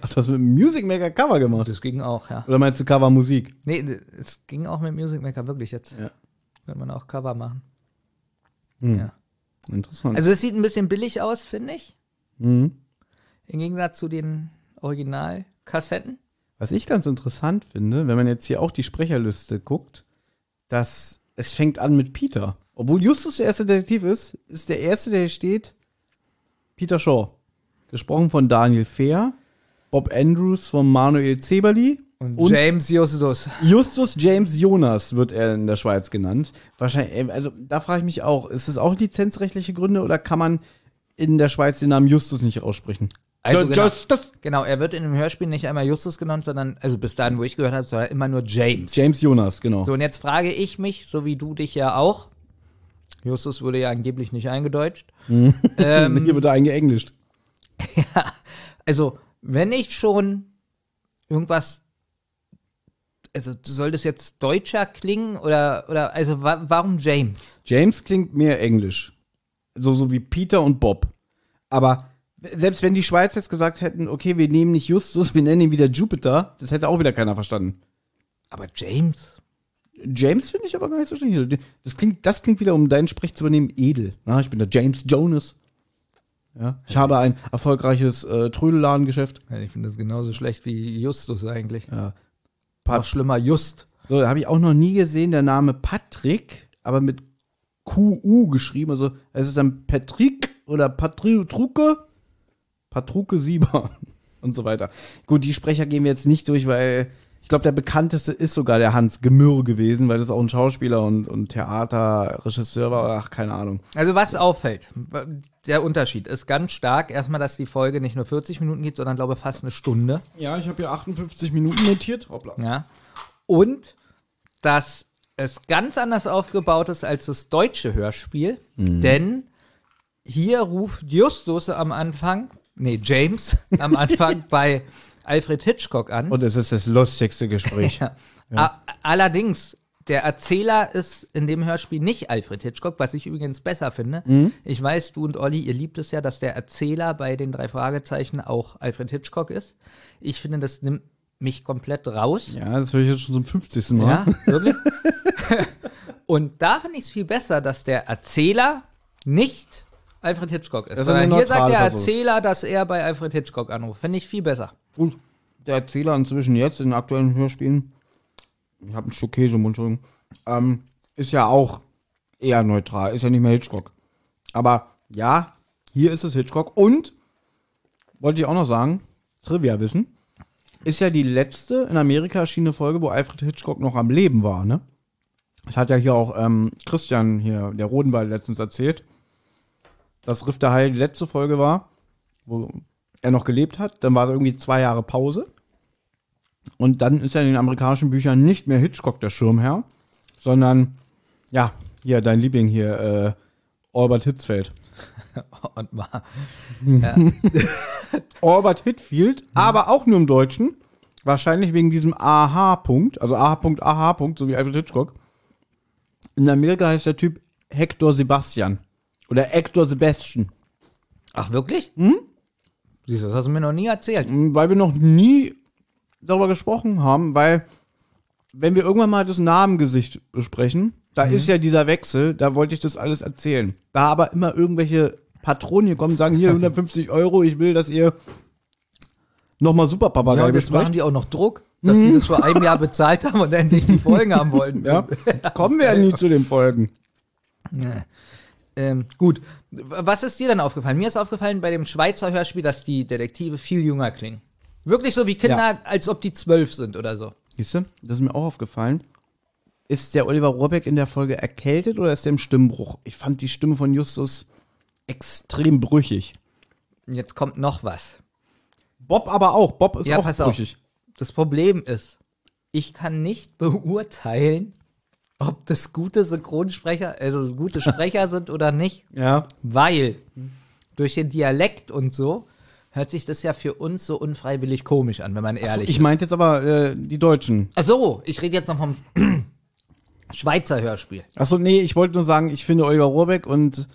Ach, du hast mit dem Music Maker Cover gemacht. Das ging auch, ja. Oder meinst du Cover Musik? Nee, es ging auch mit Music Maker wirklich jetzt. Ja. Könnte man auch Cover machen. Hm. Ja. Interessant. Also es sieht ein bisschen billig aus, finde ich. mhm. Im Gegensatz zu den Originalkassetten. Was ich ganz interessant finde, wenn man jetzt hier auch die Sprecherliste guckt, dass es fängt an mit Peter. Obwohl Justus der erste Detektiv ist, ist der erste, der hier steht, Peter Shaw. Gesprochen von Daniel Fehr, Bob Andrews von Manuel Zeberli Und, James Justus. Justus James Jonas wird er in der Schweiz genannt. Wahrscheinlich, äh, also da frage ich mich auch, ist es auch lizenzrechtliche Gründe oder kann man in der Schweiz den Namen Justus nicht aussprechen? Also genau, Justus genau, er wird in dem Hörspiel nicht einmal Justus genannt, sondern, also bis dahin, wo ich gehört habe, sondern immer nur James. James Jonas, genau. So, und jetzt frage ich mich, so wie du dich ja auch, Justus wurde ja angeblich nicht eingedeutscht. Mhm. ähm, Hier wird er eingeenglischt. also, wenn ich schon irgendwas, also soll das jetzt deutscher klingen oder, oder also wa warum James? James klingt mehr englisch. So, so wie Peter und Bob. Aber selbst wenn die Schweiz jetzt gesagt hätten, okay, wir nehmen nicht Justus, wir nennen ihn wieder Jupiter, das hätte auch wieder keiner verstanden. Aber James? James finde ich aber gar nicht so schlecht. Das klingt, das klingt wieder, um deinen Sprech zu übernehmen, edel. Na, ich bin der James Jonas. Ja, ich habe ein erfolgreiches äh, Trödelladengeschäft. Ja, ich finde das genauso schlecht wie Justus eigentlich. Ja. Noch schlimmer, Just. So, habe ich auch noch nie gesehen, der Name Patrick, aber mit QU geschrieben. Also, es ist dann Patrick oder Patruke, Patruke Sieber und so weiter. Gut, die Sprecher gehen wir jetzt nicht durch, weil ich glaube, der bekannteste ist sogar der Hans Gemürr gewesen, weil das auch ein Schauspieler und, und Theaterregisseur war. Ach, keine Ahnung. Also was auffällt, der Unterschied ist ganz stark. Erstmal, dass die Folge nicht nur 40 Minuten geht, sondern glaube fast eine Stunde. Ja, ich habe hier 58 Minuten notiert. Hoppla. Ja. Und dass es ganz anders aufgebaut ist als das deutsche Hörspiel, Mhm. denn hier ruft Justus am Anfang, nee, James am Anfang bei Alfred Hitchcock an. Und es ist das lustigste Gespräch. Ja. A- Allerdings, der Erzähler ist in dem Hörspiel nicht Alfred Hitchcock, was ich übrigens besser finde. Mhm. Ich weiß, du und Olli, ihr liebt es ja, dass der Erzähler bei den drei Fragezeichen auch Alfred Hitchcock ist. Ich finde, das nimmt mich komplett raus. Ja, das höre ich jetzt schon zum 50. Mal. Ja, wirklich. und da finde ich es viel besser, dass der Erzähler nicht Alfred Hitchcock ist. Eine Sondern hier sagt der ist. Erzähler, dass er bei Alfred Hitchcock anruft. Finde ich viel besser. Und der Erzähler inzwischen jetzt in aktuellen Hörspielen, ich habe ein Stück Käse im Mund, Entschuldigung, ähm, ist ja auch eher neutral, ist ja nicht mehr Hitchcock. Aber ja, hier ist es Hitchcock. Und, wollte ich auch noch sagen, Trivia wissen, ist ja die letzte in Amerika erschienene Folge, wo Alfred Hitchcock noch am Leben war, ne? Das hat ja hier auch ähm, Christian hier, der Rodenwald, letztens erzählt, dass Riff der Heil die letzte Folge war, wo er noch gelebt hat. Dann war es irgendwie zwei Jahre Pause. Und dann ist er in den amerikanischen Büchern nicht mehr Hitchcock der Schirmherr, sondern, ja, hier, dein Liebling hier, äh, Albert Hitzfeld. Und mal. Albert Hitfield, aber auch nur im Deutschen. Wahrscheinlich wegen diesem AH-Punkt, also AH-Punkt, AH-Punkt, so wie Alfred Hitchcock. In Amerika heißt der Typ Hector Sebastian. Oder Hector Sebastian. Ach, wirklich? Hm? Siehst du, das hast du mir noch nie erzählt. Weil wir noch nie darüber gesprochen haben, weil wenn wir irgendwann mal das Namengesicht besprechen, da Mhm. ist ja dieser Wechsel, da wollte ich das alles erzählen. Da aber immer irgendwelche Patronen hier kommen, sagen hier 150 Euro, ich will, dass ihr nochmal Super Papagei Ja, jetzt machen besprecht. die auch noch Druck, dass sie das vor einem Jahr bezahlt haben und endlich die Folgen haben wollten. Ja, kommen wir ja nie zu den Folgen. Ähm, gut. Was ist dir denn aufgefallen? Mir ist aufgefallen bei dem Schweizer Hörspiel, dass die Detektive viel jünger klingen. Wirklich so wie Kinder, Ja. als ob die zwölf sind oder so. Siehst du, das ist mir auch aufgefallen. Ist der Oliver Rohrbeck in der Folge erkältet oder ist der im Stimmbruch? Ich fand die Stimme von Justus extrem brüchig. Jetzt kommt noch was. Bob aber auch. Bob ist Ja, auch pass auf. brüchig. Das Problem ist, ich kann nicht beurteilen, ob das gute Synchronsprecher, also gute Sprecher sind oder nicht, Ja. weil durch den Dialekt und so hört sich das ja für uns so unfreiwillig komisch an, wenn man ehrlich ich ist. meinte jetzt aber äh, die Deutschen. Ach so, ich rede jetzt noch vom Schweizer Hörspiel. Achso, nee, ich wollte nur sagen, ich finde Oliver Rohrbeck und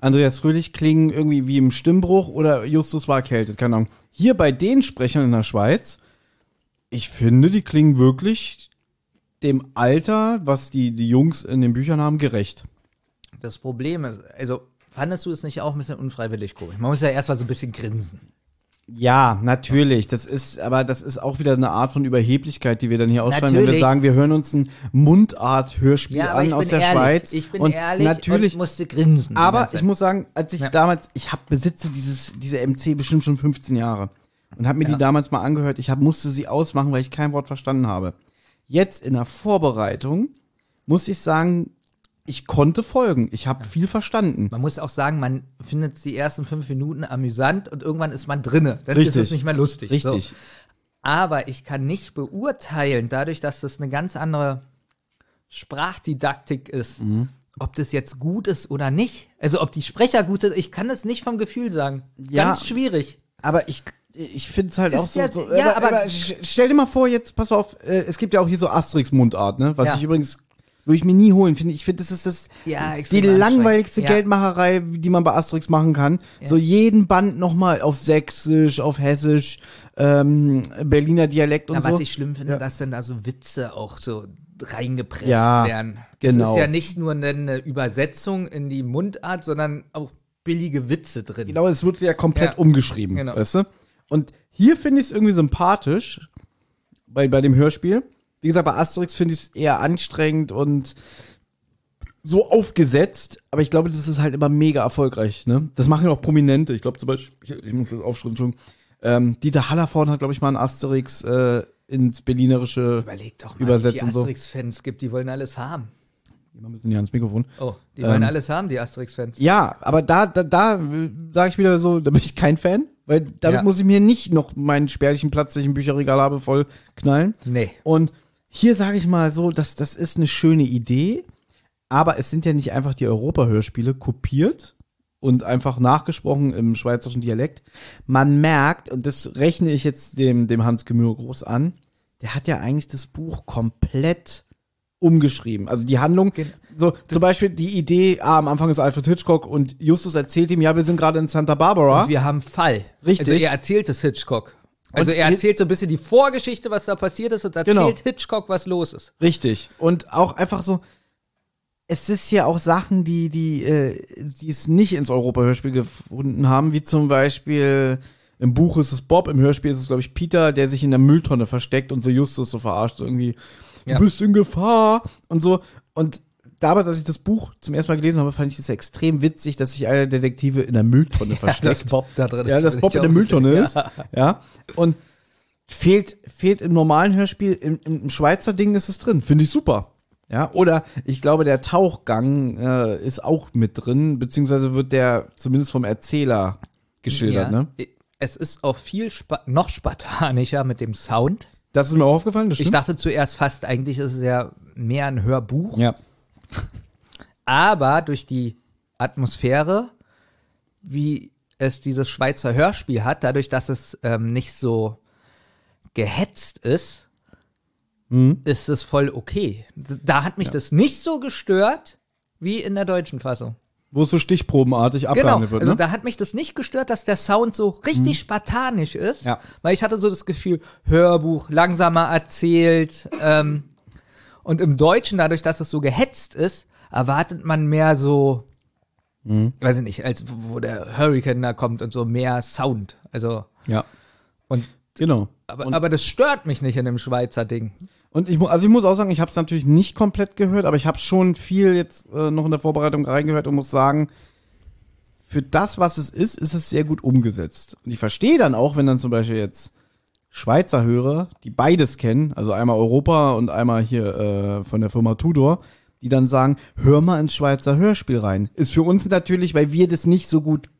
Andreas Fröhlich klingen irgendwie wie im Stimmbruch oder Justus war erkältet, keine Ahnung. Hier bei den Sprechern in der Schweiz, ich finde, die klingen wirklich dem Alter, was die, die Jungs in den Büchern haben, gerecht. Das Problem ist, also fandest du es nicht auch ein bisschen unfreiwillig komisch? Man muss ja erstmal so ein bisschen grinsen. Ja, natürlich. Das ist, aber das ist auch wieder eine Art von Überheblichkeit, die wir dann hier ausschreiben, wenn wir sagen, wir hören uns ein Mundart-Hörspiel Ja, an aus der ehrlich. Schweiz. Ich bin und ehrlich natürlich, und musste grinsen. aber ich muss sagen, als ich Ja. damals, ich hab, besitze dieses, diese MC bestimmt schon 15 Jahre und habe mir die damals mal angehört. Ich hab, musste sie ausmachen, weil ich kein Wort verstanden habe. Jetzt in der Vorbereitung muss ich sagen, ich konnte folgen. Ich habe viel verstanden. Man muss auch sagen, man findet die ersten fünf Minuten amüsant und irgendwann ist man drinne. Dann Richtig. ist es nicht mehr lustig. Richtig. So. Aber ich kann nicht beurteilen, dadurch, dass das eine ganz andere Sprachdidaktik ist, Mhm. ob das jetzt gut ist oder nicht. Also ob die Sprecher gut sind, ich kann es nicht vom Gefühl sagen. Ja. Ganz schwierig. Aber ich, ich finde es halt Ist auch so. ja- so ja, aber- sch- stell dir mal vor, jetzt, pass mal auf, äh, es gibt ja auch hier so Asterix-Mundart, ne? Was Ja. ich übrigens, würde ich mir nie holen, finde ich. finde, das ist das, Ja, die langweiligste. Ja. Geldmacherei, die man bei Asterix machen kann. So jeden Band nochmal auf Sächsisch, auf Hessisch, ähm, Berliner Dialekt und Na, so. was ich schlimm finde, Ja. dass dann da so Witze auch so reingepresst Ja, werden. genau. Es ist ja nicht nur eine Übersetzung in die Mundart, sondern auch billige Witze drin. Genau, es wird ja komplett Ja. umgeschrieben, Genau. weißt du? Und hier finde ich es irgendwie sympathisch, bei, bei dem Hörspiel. Wie gesagt, bei Asterix finde ich es eher anstrengend und so aufgesetzt, aber ich glaube, das ist halt immer mega erfolgreich, ne? Das machen ja auch Prominente. Ich glaube zum Beispiel, ich, ich muss das aufschreiben, schon. Ähm, Dieter Hallervorden hat, glaube ich, mal einen Asterix äh, ins Berlinerische Überleg doch mal, übersetzt die so. Asterix-Fans gibt, die wollen alles haben. Ein bisschen näher ans Mikrofon. Oh, die Ähm, wollen alles haben, die Asterix-Fans. Ja, aber da, da, da sage ich wieder so, da bin ich kein Fan, weil damit Ja. muss ich mir nicht noch meinen spärlichen Platz, den ich im Bücherregal habe, voll knallen. Nee. Und hier sage ich mal so, dass das ist eine schöne Idee, aber es sind ja nicht einfach die Europa-Hörspiele kopiert und einfach nachgesprochen im schweizerischen Dialekt. Man merkt, und das rechne ich jetzt dem, dem Hans Gemühr groß an, der hat ja eigentlich das Buch komplett umgeschrieben. Also die Handlung, so zum Beispiel die Idee, ah, am Anfang ist Alfred Hitchcock und Justus erzählt ihm, ja, wir sind gerade in Santa Barbara. Und wir haben Fall. Richtig. Also er erzählt es Hitchcock. Also Und er erzählt so ein bisschen die Vorgeschichte, was da passiert ist und erzählt Genau. Hitchcock, was los ist. Richtig. Und auch einfach so, es ist ja auch Sachen, die, die, äh, die es nicht ins Europa-Hörspiel gefunden haben, wie zum Beispiel im Buch ist es Bob, im Hörspiel ist es, glaube ich, Peter, der sich in der Mülltonne versteckt und so Justus so verarscht, so irgendwie, Ja. du bist in Gefahr und so. Und damals, als ich das Buch zum ersten Mal gelesen habe, fand ich es extrem witzig, dass sich einer Detektive in der Mülltonne versteckt. dass Bob da drin Ja, ist, dass finde Bob in der Mülltonne ist. Ja. Und fehlt, fehlt im normalen Hörspiel, im, im Schweizer Ding ist es drin. Finde ich super. Ja, oder ich glaube, der Tauchgang äh, ist auch mit drin, beziehungsweise wird der zumindest vom Erzähler geschildert, Ja. ne? Es ist auch viel spa noch spartanischer mit dem Sound. Das ist mir auch aufgefallen, das Ich dachte zuerst fast, eigentlich ist es ja mehr ein Hörbuch. ja. Aber durch die Atmosphäre, wie es dieses Schweizer Hörspiel hat, dadurch, dass es ähm, nicht so gehetzt ist, Mhm. ist es voll okay. Da hat mich das nicht so gestört wie in der deutschen Fassung. Wo es so stichprobenartig Genau, abgehandelt wird, also ne? da hat mich das nicht gestört, dass der Sound so richtig spartanisch ist, Ja. weil ich hatte so das Gefühl, Hörbuch, langsamer erzählt ähm, und im Deutschen, dadurch, dass es so gehetzt ist, erwartet man mehr so, Mhm. weiß ich nicht, als wo der Hurricane da kommt und so mehr Sound, also Ja. und Genau. aber, Und- aber das stört mich nicht in dem Schweizer Ding. Und ich, also ich muss auch sagen, ich habe es natürlich nicht komplett gehört, aber ich habe schon viel jetzt äh, noch in der Vorbereitung reingehört und muss sagen, für das, was es ist, ist es sehr gut umgesetzt. Und ich verstehe dann auch, wenn dann zum Beispiel jetzt Schweizer Hörer, die beides kennen, also einmal Europa und einmal hier äh, von der Firma Tudor, die dann sagen, hör mal ins Schweizer Hörspiel rein. Ist für uns natürlich, weil wir das nicht so gut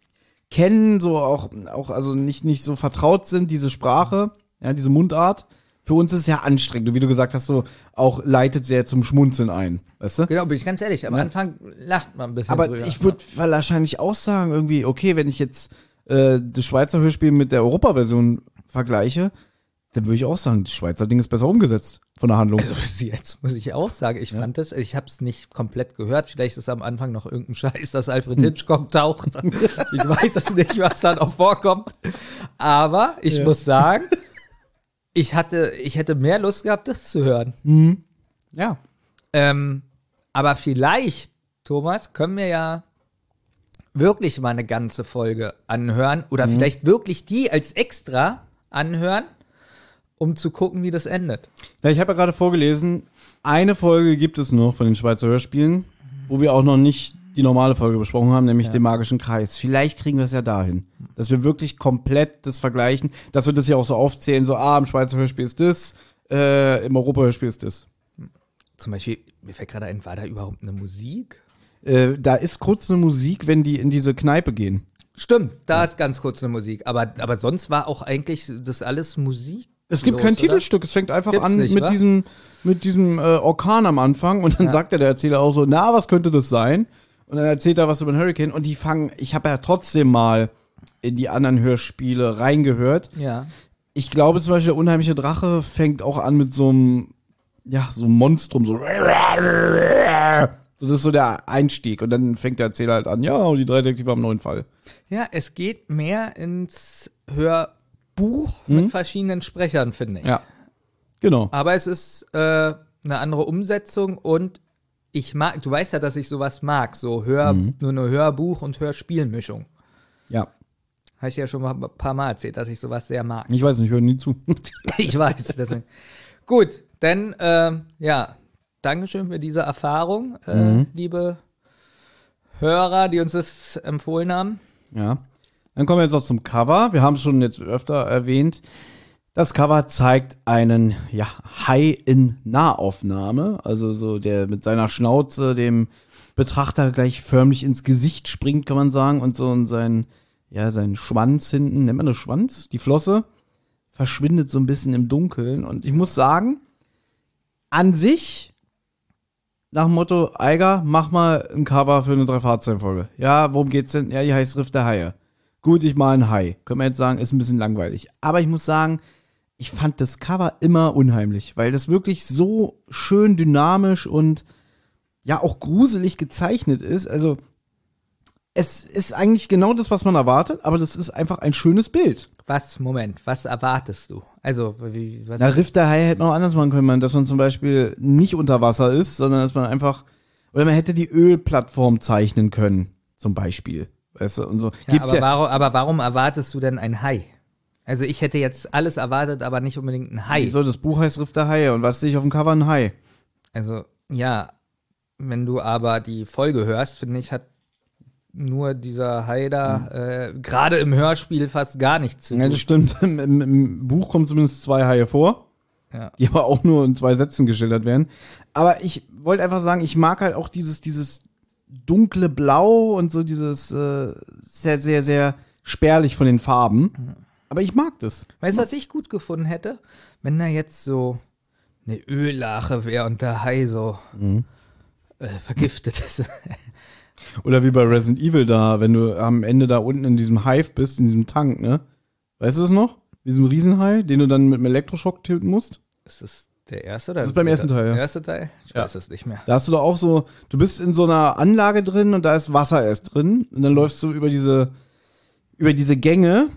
kennen, so auch, auch also nicht, nicht so vertraut sind, diese Sprache, ja, diese Mundart. Für uns ist es ja anstrengend. Und wie du gesagt hast, so auch leitet sehr zum Schmunzeln ein. Weißt du? Genau, bin ich ganz ehrlich, am Ja. Anfang lacht man ein bisschen Aber drüber. ich würde wahrscheinlich auch sagen, irgendwie, okay, wenn ich jetzt äh, das Schweizer Hörspiel mit der Europa-Version vergleiche, dann würde ich auch sagen, das Schweizer Ding ist besser umgesetzt von der Handlung. Also jetzt muss ich auch sagen, ich fand das, ich habe es nicht komplett gehört. Vielleicht ist am Anfang noch irgendein Scheiß, dass Alfred Hm. Hitchcock taucht. Ich weiß es nicht, was da noch vorkommt. Aber ich Ja. muss sagen, ich hatte, ich hätte mehr Lust gehabt, das zu hören. Mhm. Ja. Ähm, aber vielleicht, Thomas, können wir ja wirklich mal eine ganze Folge anhören oder Mhm. vielleicht wirklich die als extra anhören, um zu gucken, wie das endet. Ja, ich habe ja gerade vorgelesen, eine Folge gibt es noch von den Schweizer Hörspielen, wo wir auch noch nicht die normale Folge besprochen haben, nämlich den magischen Kreis. Vielleicht kriegen wir es ja dahin, dass wir wirklich komplett das vergleichen, dass wir das ja auch so aufzählen, so, ah, im Schweizer Hörspiel ist das, äh, im Europa-Hörspiel ist das. Zum Beispiel, mir fällt gerade ein, war da überhaupt eine Musik? Äh, da ist kurz eine Musik, wenn die in diese Kneipe gehen. Stimmt, da ist ganz kurz eine Musik. Aber, aber sonst war auch eigentlich das alles Musik. Es gibt kein oder? Titelstück, es fängt einfach Gibt's an nicht, mit wa? diesem, mit diesem äh, Orkan am Anfang und dann Ja. sagt ja der Erzähler auch so, na, was könnte das sein? Und dann erzählt er was über den Hurricane und die fangen, ich habe ja trotzdem mal in die anderen Hörspiele reingehört. Ja. Ich glaube zum Beispiel, der unheimliche Drache fängt auch an mit so einem, ja, so einem Monstrum, so. So, das ist so der Einstieg. Und dann fängt der Erzähler halt an, ja, und die drei Detektive haben einen neuen Fall. Ja, es geht mehr ins Hörbuch Mhm. mit verschiedenen Sprechern, finde ich. Ja. Genau. Aber es ist äh, eine andere Umsetzung und ich mag, du weißt ja, dass ich sowas mag, so Hör, Mhm. nur eine Hörbuch- und Hörspielmischung. Ja. Habe ich ja schon mal ein paar Mal erzählt, dass ich sowas sehr mag. Ich weiß nicht, ich höre nie zu. Ich weiß, deswegen. Gut, dann, ähm, ja, Dankeschön für diese Erfahrung, äh, Mhm. liebe Hörer, die uns das empfohlen haben. Ja. Dann kommen wir jetzt noch zum Cover. Wir haben es schon jetzt öfter erwähnt. Das Cover zeigt einen ja, Hai in Nahaufnahme, also so der mit seiner Schnauze dem Betrachter gleich förmlich ins Gesicht springt, kann man sagen, und so und sein ja sein Schwanz hinten, nennt man das Schwanz, die Flosse verschwindet so ein bisschen im Dunkeln und ich muss sagen, an sich nach dem Motto, Eiger, mach mal ein Cover für eine Drei-Fahrzeugen-Folge. Ja, worum geht's denn? Ja, die heißt Riff der Haie. Gut, ich mal ein Hai. Können wir jetzt sagen, ist ein bisschen langweilig. Aber ich muss sagen, ich fand das Cover immer unheimlich, weil das wirklich so schön dynamisch und ja auch gruselig gezeichnet ist. Also, es ist eigentlich genau das, was man erwartet, aber das ist einfach ein schönes Bild. Was, Moment, was erwartest du? Also, wie, was? Na, Riff der Hai hätte man auch anders machen können, man, dass man zum Beispiel nicht unter Wasser ist, sondern dass man einfach, oder man hätte die Ölplattform zeichnen können, zum Beispiel. Weißt du, und so. ja, aber, warum, aber warum erwartest du denn ein Hai? Also, ich hätte jetzt alles erwartet, aber nicht unbedingt ein Hai. Wieso, das Buch heißt Riff der Haie und was sehe ich auf dem Cover? Ein Hai. Also, ja, wenn du aber die Folge hörst, finde ich, hat nur dieser Hai da äh, gerade im Hörspiel fast gar nichts zu tun. Ja, das stimmt. Im, im, Im Buch kommen zumindest zwei Haie vor, Ja. die aber auch nur in zwei Sätzen geschildert werden. Aber ich wollte einfach sagen, ich mag halt auch dieses, dieses dunkle Blau und so dieses äh, sehr, sehr, sehr spärlich von den Farben. Aber ich mag das. Weißt du, was ich gut gefunden hätte? Wenn da jetzt so eine Öllache wäre und der Hai so Mhm. äh, vergiftet ist. Oder wie bei Resident Evil da, wenn du am Ende da unten in diesem Hive bist, in diesem Tank, ne? Weißt du das noch? Diesem Riesenhai, den du dann mit einem Elektroschock töten musst? ist das Der erste oder Das ist beim ersten Teil, ja. Der erste Teil? Ich Ja. weiß es nicht mehr. Da hast du doch auch so, du bist in so einer Anlage drin und da ist Wasser erst drin und dann läufst du über diese, über diese Gänge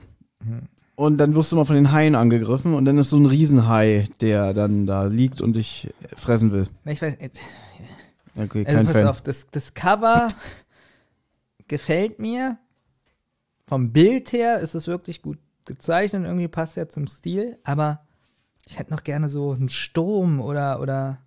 und dann wirst du mal von den Haien angegriffen und dann ist so ein Riesenhai, der dann da liegt und dich fressen will. Ich weiß, Okay, also pass Fan. auf, das, das Cover gefällt mir. Vom Bild her ist es wirklich gut gezeichnet, irgendwie passt ja zum Stil, aber ich hätte noch gerne so einen Sturm oder oder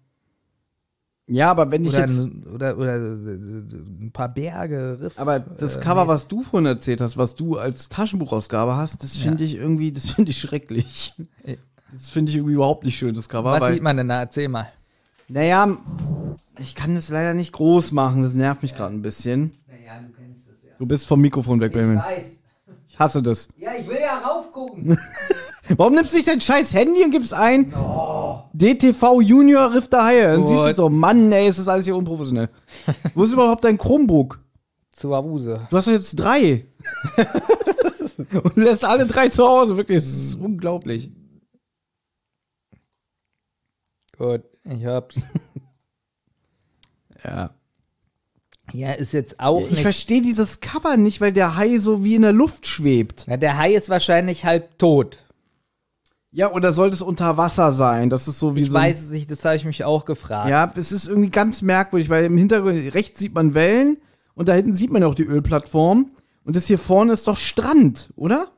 Ja, aber wenn ich oder, jetzt, ein, oder oder ein paar Berge, Riff. aber das äh, Cover, was du vorhin erzählt hast, was du als Taschenbuchausgabe hast, das finde ich irgendwie, das finde ich schrecklich. Das finde ich irgendwie überhaupt nicht schön, das Cover. was sieht man denn da? Erzähl mal. Naja, ich kann das leider nicht groß machen, das nervt mich gerade ein bisschen. Naja, du kennst das ja. Du bist vom Mikrofon weg, Benjamin. weiß. Ich hasse das. Ja, ich will ja raufgucken. Warum nimmst du nicht dein scheiß Handy und gibst ein DTV Junior Riff der Haie? Dann siehst du so, Mann, ey, ist das alles hier unprofessionell. Wo ist überhaupt dein Chromebook? Zu Abuse. Du hast doch jetzt drei. und lässt alle drei zu Hause, wirklich, das ist unglaublich. Gut, ich hab's. Ja. Ja, ist jetzt auch Ich verstehe dieses Cover nicht, weil der Hai so wie in der Luft schwebt. Na, der Hai ist wahrscheinlich halb tot. Ja, oder sollte es unter Wasser sein? Das ist so wie Ich so. ein- weiß es nicht, das habe ich mich auch gefragt. Ja, es ist irgendwie ganz merkwürdig, weil im Hintergrund rechts sieht man Wellen und da hinten sieht man auch die Ölplattform. Und das hier vorne ist doch Strand, oder?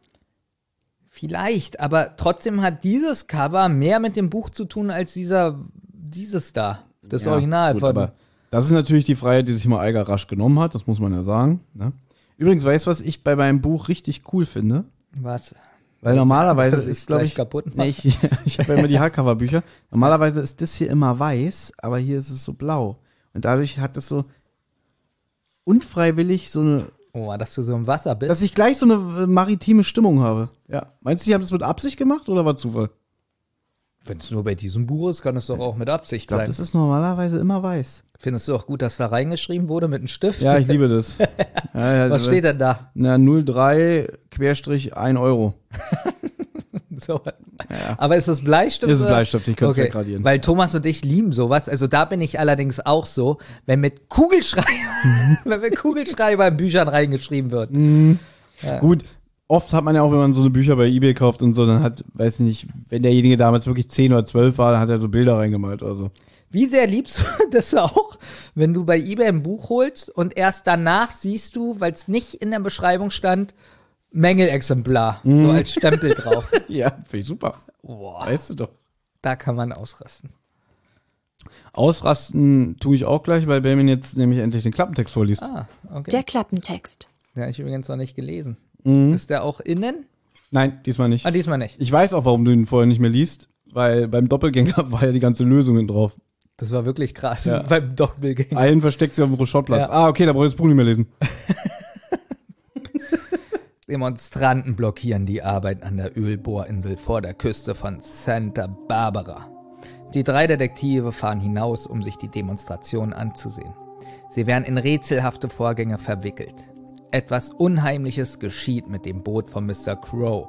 Vielleicht, aber trotzdem hat dieses Cover mehr mit dem Buch zu tun als dieser, dieses da. Das Ja, Original gut, von. aber das ist natürlich die Freiheit, die sich mal Eiger rasch genommen hat, das muss man ja sagen. Ne? Übrigens, weißt du, was ich bei meinem Buch richtig cool finde? Was? Weil normalerweise Das ist, glaube ich, kaputt nee, ich, ich habe ja immer die Hardcover-Bücher. Normalerweise ist das hier immer weiß, aber hier ist es so blau. Und dadurch hat es so unfreiwillig so eine, Oh, dass du so im Wasser bist. dass ich gleich so eine äh, maritime Stimmung habe. Ja. Meinst du, die haben das mit Absicht gemacht oder war Zufall? Wenn es nur bei diesem Buch ist, kann es doch auch mit Absicht Ich glaube, sein. das ist normalerweise immer weiß. Findest du auch gut, dass da reingeschrieben wurde mit einem Stift? Ja, ich liebe das. Ja, ja, Was steht denn da? Na, 03 Querstrich 1 Euro. So. Aber ist das Bleistift? Das ist oder? Bleistift, ich könnte es wegradieren. Weil Thomas und ich lieben sowas. Also da bin ich allerdings auch so, wenn mit Kugelschreiber, wenn mit Kugelschreiber in Büchern reingeschrieben wird. Gut, oft hat man ja auch, wenn man so eine Bücher bei Ebay kauft und so, dann hat, weiß nicht, wenn derjenige damals wirklich 10 oder 12 war, dann hat er so Bilder reingemalt oder so. Wie sehr liebst du das auch, wenn du bei eBay ein Buch holst und erst danach siehst du, weil es nicht in der Beschreibung stand, Mängelexemplar, Mhm. so als Stempel drauf. Ja, finde ich super. Boah, Weißt du doch. da kann man ausrasten. Ausrasten tue ich auch gleich, weil Benjamin jetzt nämlich endlich den Klappentext vorliest. Ah, okay. Der Klappentext. Ja, ich übrigens noch nicht gelesen. Mhm. Ist der auch innen? Nein, diesmal nicht. Ah, diesmal nicht. Ich weiß auch, warum du ihn vorher nicht mehr liest, weil beim Doppelgänger war ja die ganze Lösung drauf. Das war wirklich krass. Ja. Beim Doppelgänger. Allen versteckt sie auf dem Rochottplatz. Ja. Ah, okay, da brauche ich das Buch nicht mehr lesen. Demonstranten blockieren die Arbeit an der Ölbohrinsel vor der Küste von Santa Barbara. Die drei Detektive fahren hinaus, um sich die Demonstration anzusehen. Sie werden in rätselhafte Vorgänge verwickelt. Etwas Unheimliches geschieht mit dem Boot von Mr. Crow.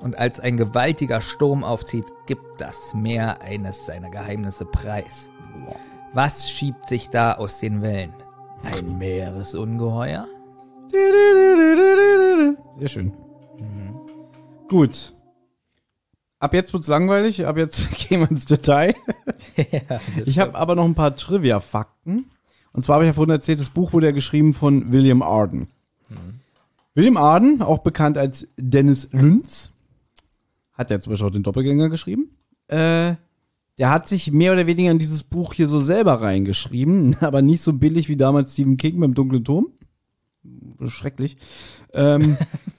Und als ein gewaltiger Sturm aufzieht, gibt das Meer eines seiner Geheimnisse preis. Was schiebt sich da aus den Wellen? Ein Meeresungeheuer? Sehr schön. Gut. Ab jetzt wird's langweilig, ab jetzt gehen wir ins Detail. ich habe aber noch ein paar Trivia-Fakten. Und zwar habe ich ja vorhin erzählt, das Buch wurde ja geschrieben von William Arden. William Arden, auch bekannt als Dennis Lünz, hat ja zum Beispiel auch den Doppelgänger geschrieben. Äh, der hat sich mehr oder weniger in dieses Buch hier so selber reingeschrieben, aber nicht so billig wie damals Stephen King beim Dunklen Turm. Schrecklich. Ähm,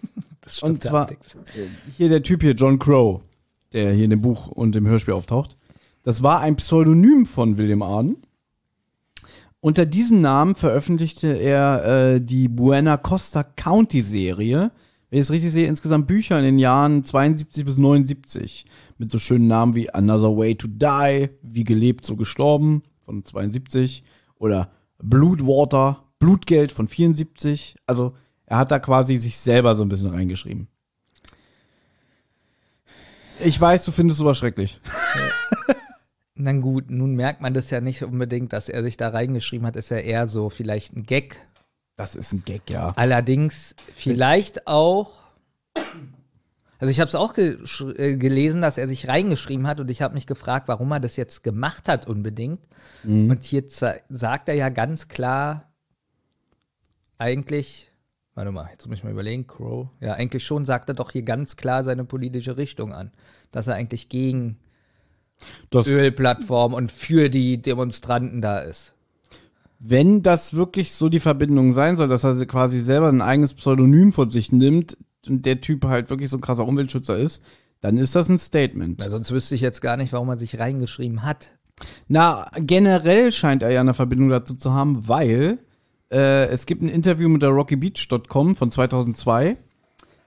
und zwar hier der Typ hier, John Crow, der hier in dem Buch und im Hörspiel auftaucht. Das war ein Pseudonym von William Arden. Unter diesem Namen veröffentlichte er äh, die Buena Costa County Serie. Wenn ich es richtig sehe, insgesamt Bücher in den Jahren 72 bis 79. Mit so schönen Namen wie Another Way to Die, Wie gelebt, so gestorben von 72. Oder Bloodwater, Blutgeld von 74. Also er hat da quasi sich selber so ein bisschen reingeschrieben. Ich weiß, du findest sowas schrecklich. Na gut, nun merkt man das ja nicht unbedingt, dass er sich da reingeschrieben hat, ist ja eher so vielleicht ein Gag. Das ist ein Gag, ja. Allerdings vielleicht auch. Also ich habe es auch ge äh, gelesen, dass er sich reingeschrieben hat und ich habe mich gefragt, warum er das jetzt gemacht hat unbedingt. Mhm. Und hier sagt er ja ganz klar, eigentlich, warte mal, jetzt muss ich mal überlegen, Crow, ja, eigentlich schon sagt er doch hier ganz klar seine politische Richtung an, dass er eigentlich gegen Das- Ölplattform und für die Demonstranten da ist. Wenn das wirklich so die Verbindung sein soll, dass er quasi selber ein eigenes Pseudonym von sich nimmt und der Typ halt wirklich so ein krasser Umweltschützer ist, dann ist das ein Statement. Weil sonst wüsste ich jetzt gar nicht, warum er sich reingeschrieben hat. Na, generell scheint er ja eine Verbindung dazu zu haben, weil äh, es gibt ein Interview mit der RockyBeach.com von 2002.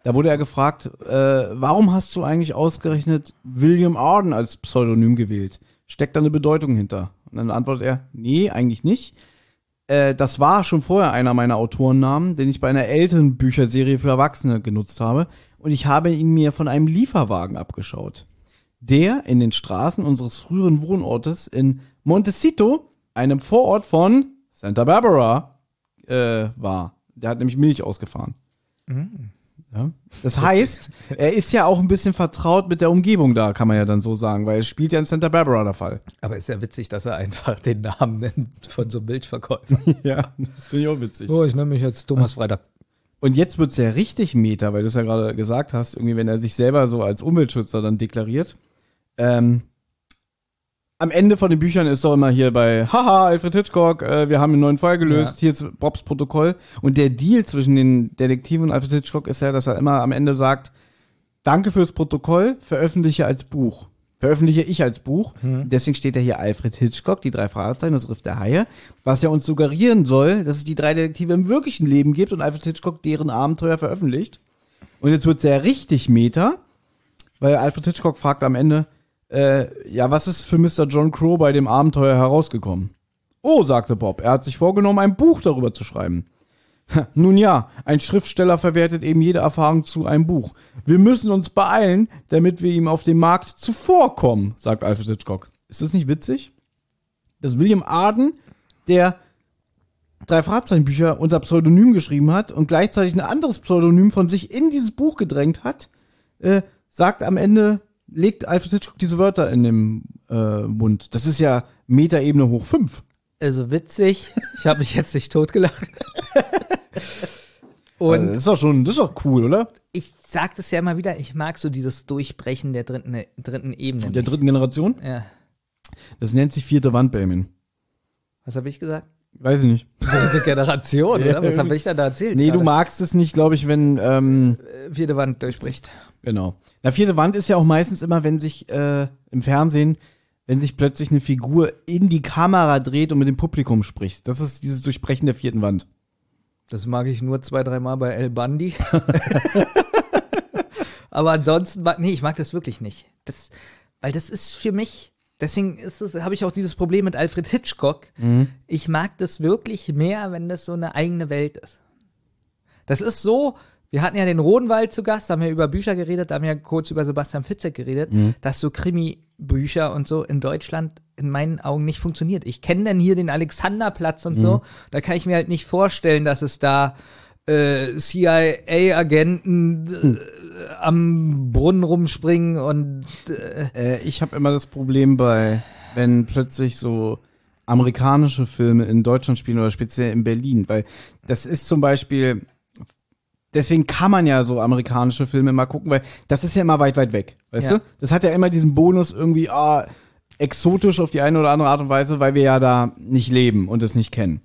Da wurde er gefragt, äh, warum hast du eigentlich ausgerechnet William Arden als Pseudonym gewählt? Steckt da eine Bedeutung hinter? Und dann antwortet er, nee, eigentlich nicht. Äh, das war schon vorher einer meiner Autorennamen, den ich bei einer älteren Bücherserie für Erwachsene genutzt habe. Und ich habe ihn mir von einem Lieferwagen abgeschaut der in den Straßen unseres früheren Wohnortes in Montecito, einem Vorort von Santa Barbara, äh, war. Der hat nämlich Milch ausgefahren. Ja. Das heißt, er ist ja auch ein bisschen vertraut mit der Umgebung da, kann man ja dann so sagen, weil es spielt ja in Santa Barbara der Fall. Aber ist ja witzig, dass er einfach den Namen nennt von so einem Milchverkäufer. ja, das finde ich auch witzig. So, ich nenne mich jetzt Thomas Freitag. Und jetzt wird's ja richtig meta, weil du es ja gerade gesagt hast, irgendwie, wenn er sich selber so als Umweltschützer dann deklariert. Ähm, am Ende von den Büchern ist doch immer hier bei, haha, Alfred Hitchcock, äh, wir haben einen neuen Fall gelöst, Ja. hier ist Bobs Protokoll. Und der Deal zwischen den Detektiven und Alfred Hitchcock ist ja, dass er immer am Ende sagt, danke fürs Protokoll, veröffentliche als Buch. Veröffentliche ich als Buch. Deswegen steht ja hier Alfred Hitchcock, die drei Fragezeichen, das Riff der Haie, was ja uns suggerieren soll, dass es die drei Detektive im wirklichen Leben gibt und Alfred Hitchcock deren Abenteuer veröffentlicht. Und jetzt wird's ja richtig meta, weil Alfred Hitchcock fragt am Ende, äh, ja, was ist für Mr. John Crow bei dem Abenteuer herausgekommen? Oh, sagte Bob, er hat sich vorgenommen, ein Buch darüber zu schreiben. Nun ja, ein Schriftsteller verwertet eben jede Erfahrung zu einem Buch. Wir müssen uns beeilen, damit wir ihm auf dem Markt zuvorkommen, sagt Alfred Hitchcock. Ist das nicht witzig? Dass William Arden, der drei Fahrzeichenbücher unter Pseudonym geschrieben hat und gleichzeitig ein anderes Pseudonym von sich in dieses Buch gedrängt hat, äh, sagt am Ende, legt Alfred Hitchcock diese Wörter in dem äh, Mund. Das ist ja Metaebene hoch fünf. Also witzig. Ich habe mich jetzt nicht totgelacht. Also, Und das ist doch schon, das ist doch cool, oder? ich sag das ja immer wieder, ich mag so dieses Durchbrechen der dritten, dritten Ebene. Der dritten Generation. Ja. Das nennt sich vierte Wand, Benjamin. Was habe ich gesagt? Weiß ich nicht. Dritte Generation, oder? Was habe ich da, da erzählt? Nee, du gerade? magst es nicht, glaube ich, wenn, ähm, Äh, Vierte Wand durchbricht. Genau. Na, vierte Wand ist ja auch meistens immer, wenn sich äh, im Fernsehen, wenn sich plötzlich eine Figur in die Kamera dreht und mit dem Publikum spricht. Das ist dieses Durchbrechen der vierten Wand. Das mag ich nur zwei, dreimal bei El Bandi. Aber ansonsten, mag- nee, ich mag das wirklich nicht. Das, weil das ist für mich, deswegen ist es, habe ich auch dieses Problem mit Alfred Hitchcock. Ich mag das wirklich mehr, wenn das so eine eigene Welt ist. Das ist so, wir hatten ja den Rodenwald zu Gast, da haben wir über Bücher geredet, da haben wir kurz über Sebastian Fitzek geredet, dass so Krimi-Bücher und so in Deutschland in meinen Augen nicht funktioniert. Ich kenne dann hier den Alexanderplatz und so, da kann ich mir halt nicht vorstellen, dass es da äh, CIA-Agenten äh, am Brunnen rumspringen und äh, Äh, ich habe immer das Problem bei, wenn plötzlich so amerikanische Filme in Deutschland spielen oder speziell in Berlin, weil das ist zum Beispiel, deswegen kann man ja so amerikanische Filme mal gucken, weil das ist ja immer weit, weit weg, weißt Ja. du? Das hat ja immer diesen Bonus irgendwie, ah, exotisch auf die eine oder andere Art und Weise, weil wir ja da nicht leben und es nicht kennen.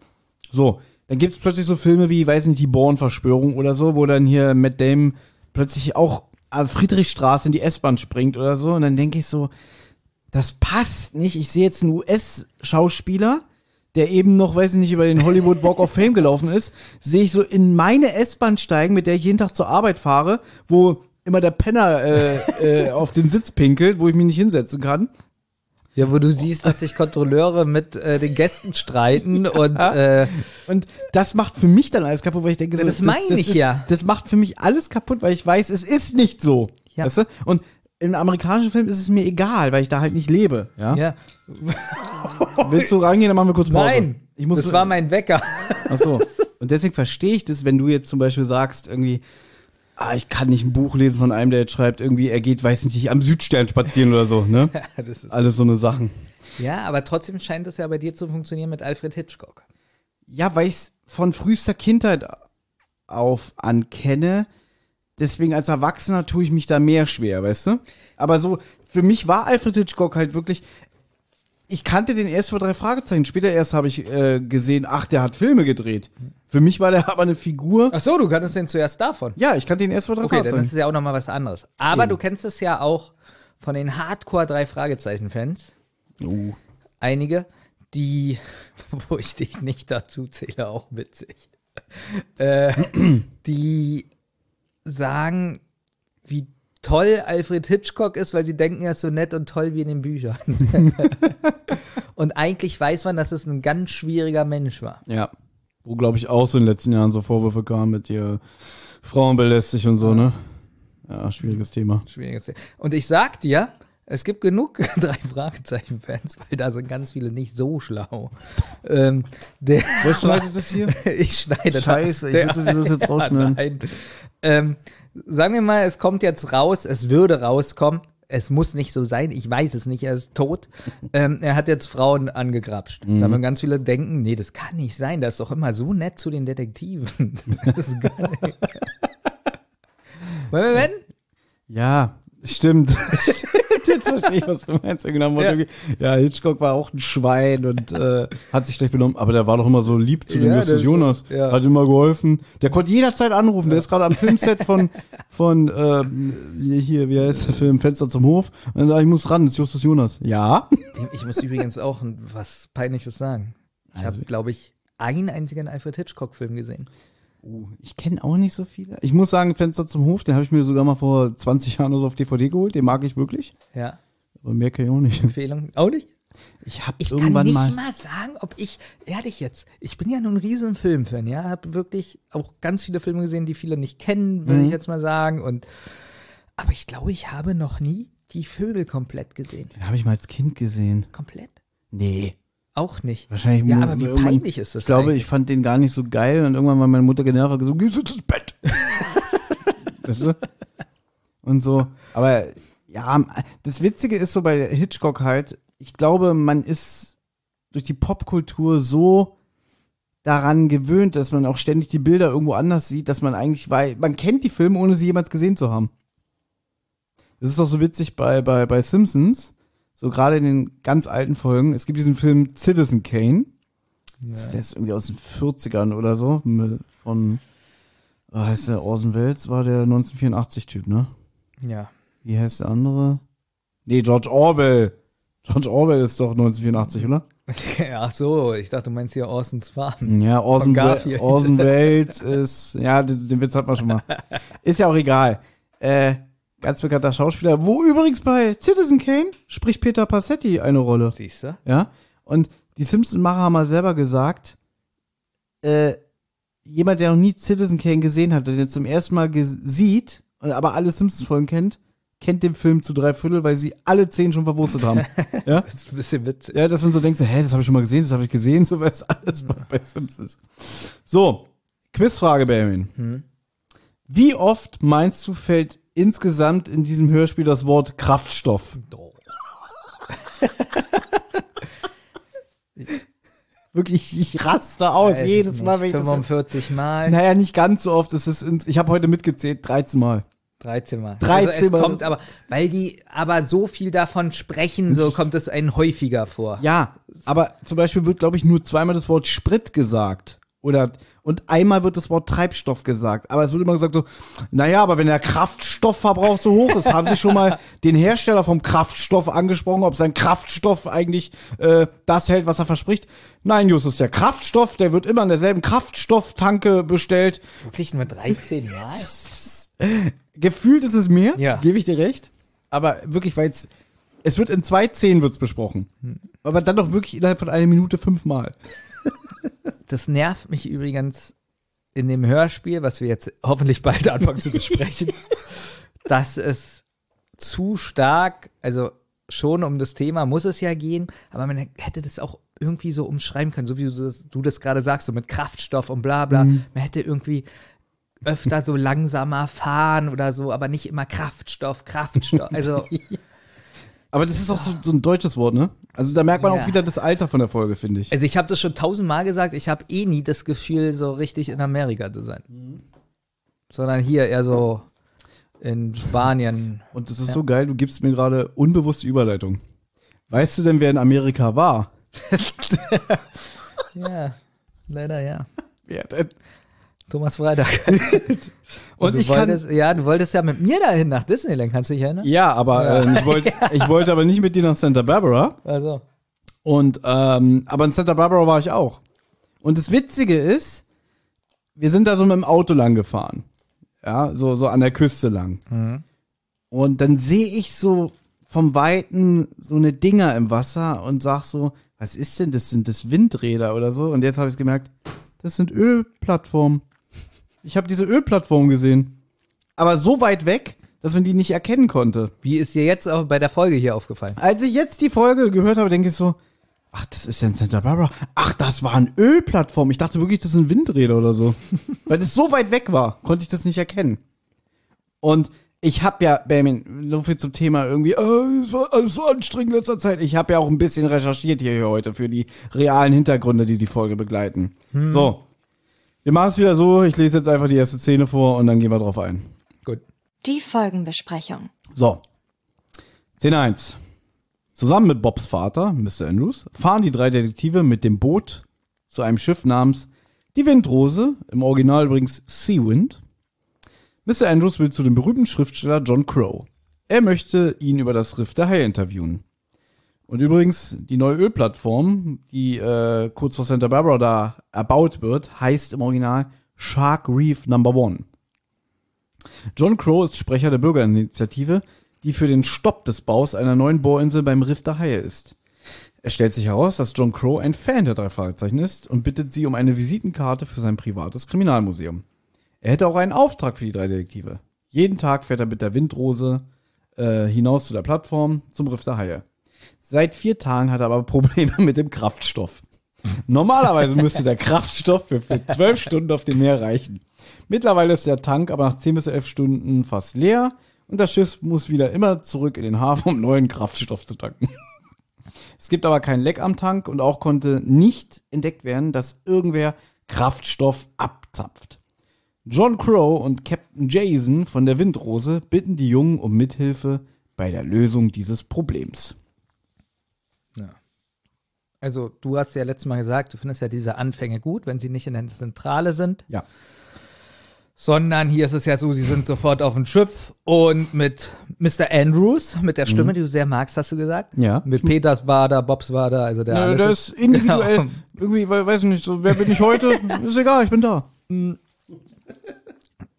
So, dann gibt's plötzlich so Filme wie, weiß nicht, die Born-Verschwörung oder so, wo dann hier Matt Damon plötzlich auch an Friedrichstraße in die S-Bahn springt oder so. Und dann denke ich so, das passt nicht. Ich sehe jetzt einen US-Schauspieler, der eben noch, weiß ich nicht, über den Hollywood Walk of Fame gelaufen ist, sehe ich so in meine S-Bahn steigen, mit der ich jeden Tag zur Arbeit fahre, wo immer der Penner äh, äh, auf den Sitz pinkelt, wo ich mich nicht hinsetzen kann. ja, wo du siehst, dass sich Kontrolleure mit äh, den Gästen streiten und äh, Und das macht für mich dann alles kaputt, weil ich denke, so, Das meine ich ist, ja. Das macht für mich alles kaputt, weil ich weiß, es ist nicht so. Ja. Weißt du? Und in amerikanischen Filmen ist es mir egal, weil ich da halt nicht lebe. Ja? Ja. Willst du rangehen, dann machen wir kurz Pause. Nein, ich muss das war mein Wecker. Ach so. Und deswegen verstehe ich das, wenn du jetzt zum Beispiel sagst, irgendwie, ah, ich kann nicht ein Buch lesen von einem, der jetzt schreibt, irgendwie, er geht, weiß nicht, am Südstern spazieren oder so, ne? Ja, das ist Alles so eine Sachen. Ja, aber trotzdem scheint es ja bei dir zu funktionieren mit Alfred Hitchcock. Ja, weil ich es von frühester Kindheit auf ankenne. Deswegen als Erwachsener tue ich mich da mehr schwer, weißt du? Aber so, für mich war Alfred Hitchcock halt wirklich. Ich kannte den erst vor drei Fragezeichen. Später erst habe ich äh, gesehen, ach, der hat Filme gedreht. Für mich war der aber eine Figur. Ach so, du kanntest den zuerst davon. Ja, ich kannte ihn erst vor drei Okay, dann Fragezeichen. ist es ja auch nochmal was anderes. Aber Eben. du kennst es ja auch von den Hardcore drei Fragezeichen-Fans. Oh. Einige, die, wo ich dich nicht dazu zähle, auch witzig. Äh, die sagen, wie toll Alfred Hitchcock ist, weil sie denken, er ist so nett und toll wie in den Büchern. und eigentlich weiß man, dass es ein ganz schwieriger Mensch war. Ja. Wo, glaube ich, auch so in den letzten Jahren so Vorwürfe kamen mit ihr Frauen belästigt und so, ne? Ja, schwieriges Thema. Schwieriges Thema. Und ich sag dir, es gibt genug drei Fragezeichen-Fans, weil da sind ganz viele nicht so schlau. Ähm, der, Wer schneidet das hier? ich schneide Scheiße, das. ich würde das jetzt rausschneiden. nein. Ähm, sagen wir mal, es kommt jetzt raus, es würde rauskommen. Es muss nicht so sein, ich weiß es nicht, er ist tot. ähm, er hat jetzt Frauen angegrapscht. Mhm. Da werden ganz viele denken, nee, das kann nicht sein, der ist doch immer so nett zu den Detektiven. das ist gar nicht. Wollen wir wetten? Ja, stimmt. Jetzt verstehe ich, was du meinst. Genau, Ja. ja. Hitchcock war auch ein Schwein und äh, hat sich schlecht benommen, aber der war doch immer so lieb zu dem Ja, Justus Jonas. so- ja. Hat immer geholfen. Der konnte jederzeit anrufen. Der ist gerade am Filmset von, von ähm, hier, wie heißt der Film, Fenster zum Hof. Und dann sagt, ich muss ran, das ist Justus Jonas. Ja. Ich muss übrigens auch was Peinliches sagen. Ich habe, glaube ich, einen einzigen Alfred Hitchcock-Film gesehen. Uh, ich kenne auch nicht so viele. Ich muss sagen, Fenster zum Hof, den habe ich mir sogar mal vor 20 Jahren oder so auf DVD geholt. Den mag ich wirklich. Ja. Aber mehr kann ich auch nicht. Empfehlung. Auch nicht? Ich habe Ich kann irgendwann nicht mal. mal. sagen, ob ich, ehrlich jetzt, ich bin ja nun ein riesen Filmfan, ja, habe wirklich auch ganz viele Filme gesehen, die viele nicht kennen, würde Mhm. ich jetzt mal sagen. Und aber ich glaube, ich habe noch nie die Vögel komplett gesehen. Den habe ich mal als Kind gesehen. Komplett? Nee. Auch nicht. Wahrscheinlich Ja, aber wie peinlich ist das Ich glaube, eigentlich? ich fand den gar nicht so geil und irgendwann war meine Mutter genervt und gesagt, geh jetzt ins Bett. weißt du? Und so. Aber ja, das Witzige ist so bei Hitchcock halt, ich glaube, man ist durch die Popkultur so daran gewöhnt, dass man auch ständig die Bilder irgendwo anders sieht, dass man eigentlich weiß, man kennt die Filme, ohne sie jemals gesehen zu haben. Das ist auch so witzig bei, bei, bei Simpsons, so gerade in den ganz alten Folgen. Es gibt diesen Film Citizen Kane. Das- Der ist irgendwie aus den 40ern oder so. Von, oh, heißt der Orson Welles, war der 1984-Typ, ne? Ja. Wie heißt der andere? Nee, George Orwell. George Orwell ist doch 1984, oder? Ach so, ich dachte, du meinst hier Orsons Farben. Ja, Orson, We. Orson Welles ist, ja, den, den Witz hat man schon mal. Ist ja auch egal. Äh, ganz bekannter Schauspieler, wo übrigens bei Citizen Kane spricht Peter Passetti eine Rolle. Siehst du? Ja, und die Simpson-Macher haben mal selber gesagt, äh, jemand, der noch nie Citizen Kane gesehen hat, der den zum ersten Mal sieht, und aber alle Simpsons-Folgen kennt, kennt den Film zu drei Viertel, weil sie alle zehn schon verwurstet haben. ja? Das ist ein bisschen witzig. Ja, dass man so denkt, so, hä, das habe ich schon mal gesehen, das habe ich gesehen, so weiß alles bei, bei Simpsons. So, Quizfrage, Benjamin. Hm. Wie oft meinst du, fällt insgesamt in diesem Hörspiel das Wort Kraftstoff? Wirklich, ich raste aus, Weiß jedes. Mal, wenn ich das 45 Mal, Naja, nicht ganz so oft. Es ist, ins- ich habe heute mitgezählt, 13 Mal. 13 Mal. 13 also es Mal. kommt aber, weil die aber so viel davon sprechen, so kommt es einen häufiger vor. Ja, aber zum Beispiel wird, glaube ich, nur zweimal das Wort Sprit gesagt. Oder, und einmal wird das Wort Treibstoff gesagt. Aber es wird immer gesagt so, naja, aber wenn der Kraftstoffverbrauch so hoch ist, haben Sie schon mal den Hersteller vom Kraftstoff angesprochen, ob sein Kraftstoff eigentlich äh, das hält, was er verspricht? Nein, Justus, der Kraftstoff, der wird immer an derselben Kraftstofftanke bestellt. Wirklich nur 13 Mal? Gefühlt ist es mehr, Ja. gebe ich dir recht. Aber wirklich, weil es, es wird in zwei Szenen wird's besprochen. Aber dann doch wirklich innerhalb von einer Minute fünfmal. Das nervt mich übrigens in dem Hörspiel, was wir jetzt hoffentlich bald anfangen zu besprechen, dass es zu stark, also schon um das Thema muss es ja gehen, aber man hätte das auch irgendwie so umschreiben können, so wie du das, das gerade sagst, so mit Kraftstoff und bla bla. Mhm. Man hätte irgendwie öfter so langsamer fahren oder so, aber nicht immer Kraftstoff, Kraftstoff. Also Aber das ist auch so, so ein deutsches Wort, ne? Also da merkt man Ja. auch wieder das Alter von der Folge, finde ich. Also ich habe das schon tausendmal gesagt, ich habe eh nie das Gefühl, so richtig in Amerika zu sein. Sondern hier eher so in Spanien. Und das ist so geil, du gibst mir gerade unbewusste Überleitung. Weißt du denn, wer in Amerika war? Ja, leider ja. Wer denn? Thomas Freitag. Und du ich kann- wolltest, Ja, du wolltest ja mit mir dahin nach Disneyland, kannst du dich erinnern? Ja, aber Ja. Ähm, ich, wollte, ich wollte aber nicht mit dir nach Santa Barbara. Also. Und ähm, aber in Santa Barbara war ich auch. Und das Witzige ist, wir sind da so mit dem Auto lang gefahren. Ja, so, so an der Küste lang. Mhm. Und dann sehe ich so vom Weiten so eine Dinger im Wasser und sag so, was ist denn das? Sind das Windräder oder so? Und jetzt habe ich gemerkt, das sind Ölplattformen. Ich habe diese Ölplattform gesehen. Aber so weit weg, dass man die nicht erkennen konnte. Wie ist dir jetzt auch bei der Folge hier aufgefallen? Als ich jetzt die Folge gehört habe, denke ich so, ach, das ist ja in Santa Barbara. Ach, das waren Ölplattformen. Ich dachte wirklich, das sind Windräder oder so. Weil das so weit weg war, konnte ich das nicht erkennen. Und ich habe ja, Benjamin, so viel zum Thema irgendwie, äh, es war alles so anstrengend in letzter Zeit. Ich habe ja auch ein bisschen recherchiert hier heute für die realen Hintergründe, die die Folge begleiten. Hm. So, wir machen es wieder so. Ich lese jetzt einfach die erste Szene vor und dann gehen wir drauf ein. Gut. Die Folgenbesprechung. So. Szene 1. Zusammen mit Bobs Vater, Mr. Andrews, fahren die drei Detektive mit dem Boot zu einem Schiff namens die Windrose, im Original übrigens Sea Wind. Mr. Andrews will zu dem berühmten Schriftsteller John Crow. Er möchte ihn über das Riff der Haie interviewen. Und übrigens, die neue Ölplattform, die äh, kurz vor Santa Barbara da erbaut wird, heißt im Original Shark Reef Number One. John Crow ist Sprecher der Bürgerinitiative, die für den Stopp des Baus einer neuen Bohrinsel beim Riff der Haie ist. Es stellt sich heraus, dass John Crow ein Fan der drei Fragezeichen ist und bittet sie um eine Visitenkarte für sein privates Kriminalmuseum. Er hätte auch einen Auftrag für die drei Detektive. Jeden Tag fährt er mit der Windrose äh, hinaus zu der Plattform zum Riff der Haie. Seit vier Tagen hat er aber Probleme mit dem Kraftstoff. Normalerweise müsste der Kraftstoff für, zwölf Stunden auf dem Meer reichen. Mittlerweile ist der Tank aber nach 10 bis 11 Stunden fast leer und das Schiff muss wieder immer zurück in den Hafen, um neuen Kraftstoff zu tanken. Es gibt aber kein Leck am Tank und auch konnte nicht entdeckt werden, dass irgendwer Kraftstoff abzapft. John Crow und Captain Jason von der Windrose bitten die Jungen um Mithilfe bei der Lösung dieses Problems. Also, du hast ja letztes Mal gesagt, du findest ja diese Anfänge gut, wenn sie nicht in der Zentrale sind. Ja. Sondern hier ist es ja so, sie sind sofort auf dem Schiff und mit Mr. Andrews, mit der Stimme, Mhm. die du sehr magst, hast du gesagt. Ja. Mit Peters war da, Bobs war da, also der Ja, alles das ist individuell. Genau. Irgendwie, we- weiß ich nicht, so, wer bin ich heute? ist egal, ich bin da.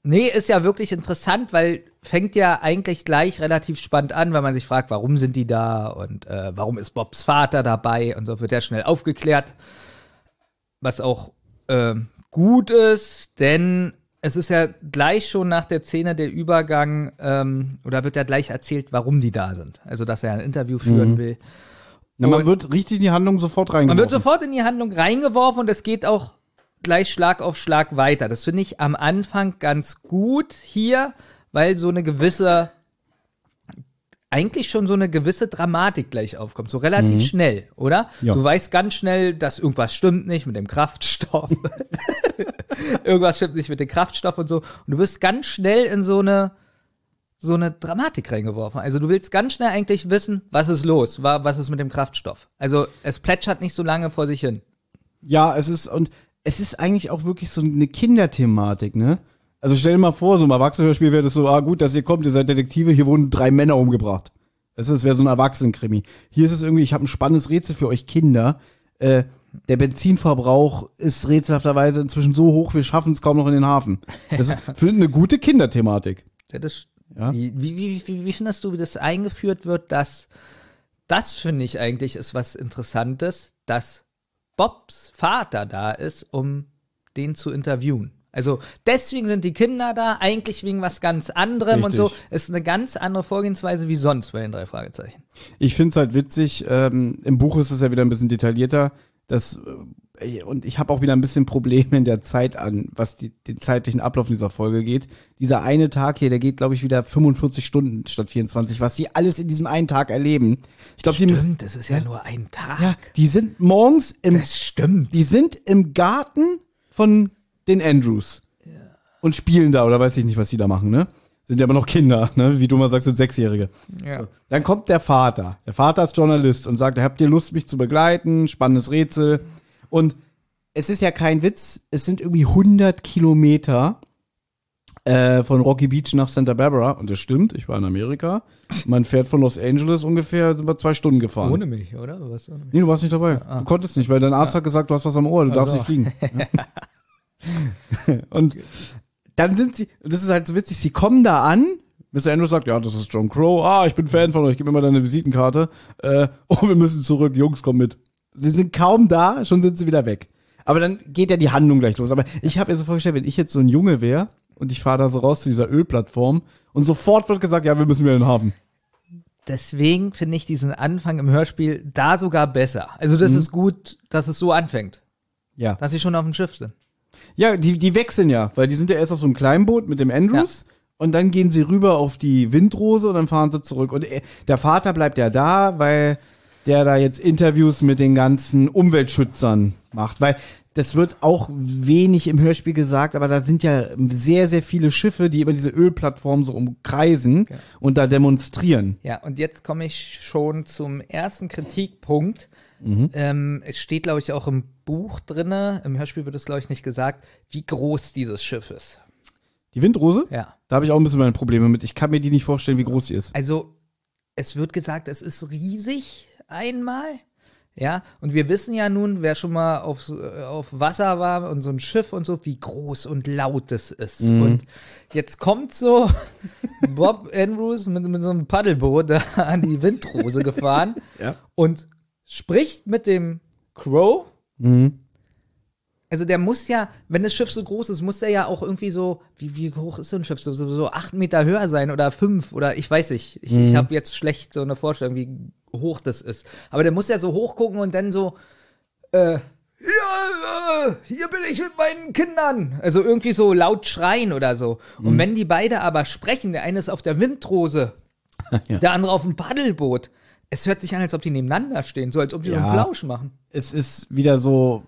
Nee, ist ja wirklich interessant, weil fängt ja eigentlich gleich relativ spannend an, weil man sich fragt, warum sind die da und äh, warum ist Bobs Vater dabei und so wird ja schnell aufgeklärt, was auch äh, gut ist, denn es ist ja gleich schon nach der Szene der Übergang ähm, oder wird ja gleich erzählt, warum die da sind. Also dass er ein Interview führen Mhm. will. Na, man Und- wird richtig in die Handlung sofort man reingeworfen. wird sofort in die Handlung reingeworfen und es geht auch gleich Schlag auf Schlag weiter. Das finde ich am Anfang ganz gut hier, weil so eine gewisse, eigentlich schon so eine gewisse Dramatik gleich aufkommt. So relativ Mhm. schnell, oder? Ja. Du weißt ganz schnell, dass irgendwas stimmt nicht mit dem Kraftstoff. irgendwas stimmt nicht mit dem Kraftstoff und so. Und du wirst ganz schnell in so eine, so eine Dramatik reingeworfen. Also du willst ganz schnell eigentlich wissen, was ist los, wa- was ist mit dem Kraftstoff. Also es plätschert nicht so lange vor sich hin. Ja, es ist, und es ist eigentlich auch wirklich so eine Kinderthematik, ne? Also stell dir mal vor, so ein Erwachsenenhörspiel wäre das so, ah gut, dass ihr kommt, ihr seid Detektive, hier wurden drei Männer umgebracht. Das ist, wäre so ein Erwachsenenkrimi. Hier ist es irgendwie, ich habe ein spannendes Rätsel für euch Kinder. Äh, der Benzinverbrauch ist rätselhafterweise inzwischen so hoch, wir schaffen es kaum noch in den Hafen. Das ist für eine gute Kinderthematik. Ja, das, Ja. Wie, wie, wie, wie, wie findest du, wie das eingeführt wird, dass das finde ich eigentlich ist was Interessantes, dass Bobs Vater da ist, um den zu interviewen. Also deswegen sind die Kinder da, eigentlich wegen was ganz anderem und so. Richtig. Ist eine ganz andere Vorgehensweise wie sonst bei den drei Fragezeichen. Ich find's halt witzig, ähm, im Buch ist es ja wieder ein bisschen detaillierter, das, äh, und ich habe auch wieder ein bisschen Probleme in der Zeit an, was die, den zeitlichen Ablauf dieser Folge geht. Dieser eine Tag hier, der geht, glaube ich, wieder 45 Stunden statt 24, was sie alles in diesem einen Tag erleben. Ich glaube, die müssen, Stimmt, das ist ja, nur ein Tag. ja, die sind morgens im, Das stimmt. die sind im Garten von den Andrews und spielen da oder weiß ich nicht, was die da machen, ne? Sind ja aber noch Kinder, ne? Wie du mal sagst, sind Sechsjährige. Ja. Dann kommt der Vater. Der Vater ist Journalist und sagt, habt ihr Lust, mich zu begleiten? Spannendes Rätsel. Und es ist ja kein Witz, es sind irgendwie 100 Kilometer äh, von Rocky Beach nach Santa Barbara. Und das stimmt, ich war in Amerika. Man fährt von Los Angeles ungefähr, sind wir zwei Stunden gefahren. Ohne mich, oder? Was ohne mich? Nee, du warst nicht dabei. Du konntest nicht, weil dein Arzt hat gesagt, du hast was am Ohr, du Ach darfst nicht fliegen. Ja. und dann sind sie, und das ist halt so witzig, sie kommen da an, Mr. Andrews sagt, ja, das ist John Crow, ah, ich bin Fan von euch, gib mir mal deine Visitenkarte. Äh, oh, wir müssen zurück, Jungs, komm mit. Sie sind kaum da, schon sind sie wieder weg. Aber dann geht ja die Handlung gleich los. Aber ich habe mir so vorgestellt, wenn ich jetzt so ein Junge wäre und ich fahre da so raus zu dieser Ölplattform und sofort wird gesagt, ja, wir müssen wieder in den Hafen. Deswegen finde ich diesen Anfang im Hörspiel da sogar besser. Also das ist gut, dass es so anfängt, Ja. dass sie schon auf dem Schiff sind. Ja, die, die wechseln ja, weil die sind ja erst auf so einem Kleinboot mit dem Andrews und dann gehen sie rüber auf die Windrose und dann fahren sie zurück. Und er, der Vater bleibt ja da, weil der da jetzt Interviews mit den ganzen Umweltschützern macht, weil das wird auch wenig im Hörspiel gesagt, aber da sind ja sehr, sehr viele Schiffe, die über diese Ölplattform so umkreisen und da demonstrieren. Ja, und jetzt komme ich schon zum ersten Kritikpunkt. Mhm. Ähm, es steht, glaube ich, auch im Buch drinne, im Hörspiel wird es, glaube ich, nicht gesagt, wie groß dieses Schiff ist. Die Windrose? Ja. Da habe ich auch ein bisschen meine Probleme mit. Ich kann mir die nicht vorstellen, wie groß sie ist. Also, es wird gesagt, es ist riesig einmal. Ja, und wir wissen ja nun, wer schon mal auf, äh, auf Wasser war und so ein Schiff und so, wie groß und laut das ist. Mhm. Und jetzt kommt so Bob Andrews mit, mit so einem Paddelboot da an die Windrose gefahren Ja. und spricht mit dem Crow. Mhm. Also der muss ja, wenn das Schiff so groß ist, muss der ja auch irgendwie so, wie, wie hoch ist so ein Schiff? So, so, so acht Meter höher sein oder fünf oder ich weiß nicht. Ich, ich Mhm. habe jetzt schlecht so eine Vorstellung, wie hoch das ist. Aber der muss ja so hoch gucken und dann so, äh, hier, äh, hier bin ich mit meinen Kindern. Also irgendwie so laut schreien oder so. Und Mhm. wenn die beide aber sprechen, der eine ist auf der Windrose, der andere auf dem Paddelboot. Es hört sich an, als ob die nebeneinander stehen, so als ob die so einen Ja. Plausch machen. es ist wieder so,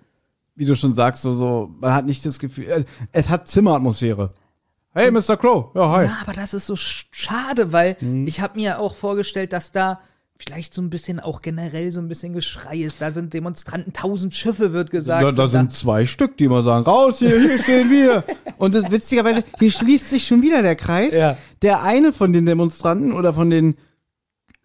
wie du schon sagst, so, so, man hat nicht das Gefühl, äh, es hat Zimmeratmosphäre. Hey, Mr. Crow. Ja, hi. Ja, aber das ist so sch- schade, weil ich habe mir auch vorgestellt, dass da vielleicht so ein bisschen auch generell so ein bisschen Geschrei ist. Da sind Demonstranten, tausend Schiffe wird gesagt. Da, da sind zwei Stück, die immer sagen, raus hier, hier stehen wir. Und das, witzigerweise, hier schließt sich schon wieder der Kreis. Ja. Der eine von den Demonstranten oder von den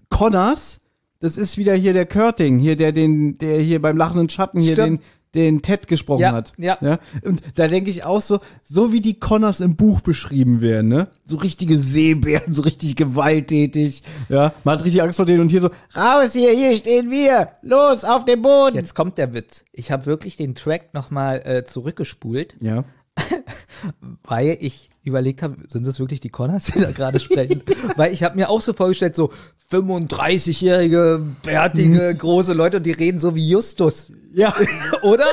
Connors, das ist wieder hier der Körting, hier der den, der hier beim lachenden Schatten hier Stimmt. den Ted gesprochen Ja, hat. ja. Und da denke ich auch so, so wie die Connors im Buch beschrieben werden, ne? So richtige Seebären, so richtig gewalttätig. Ja, man hat richtig Angst vor denen und hier so, raus hier, hier stehen wir, los, auf den Boden. Jetzt kommt der Witz. Ich habe wirklich den Track nochmal äh, zurückgespult, Ja. weil ich überlegt habe, sind das wirklich die Connors, die da gerade sprechen? weil ich habe mir auch so vorgestellt, so 35-jährige, bärtige, große Leute und die reden so wie Justus. Ja. Oder?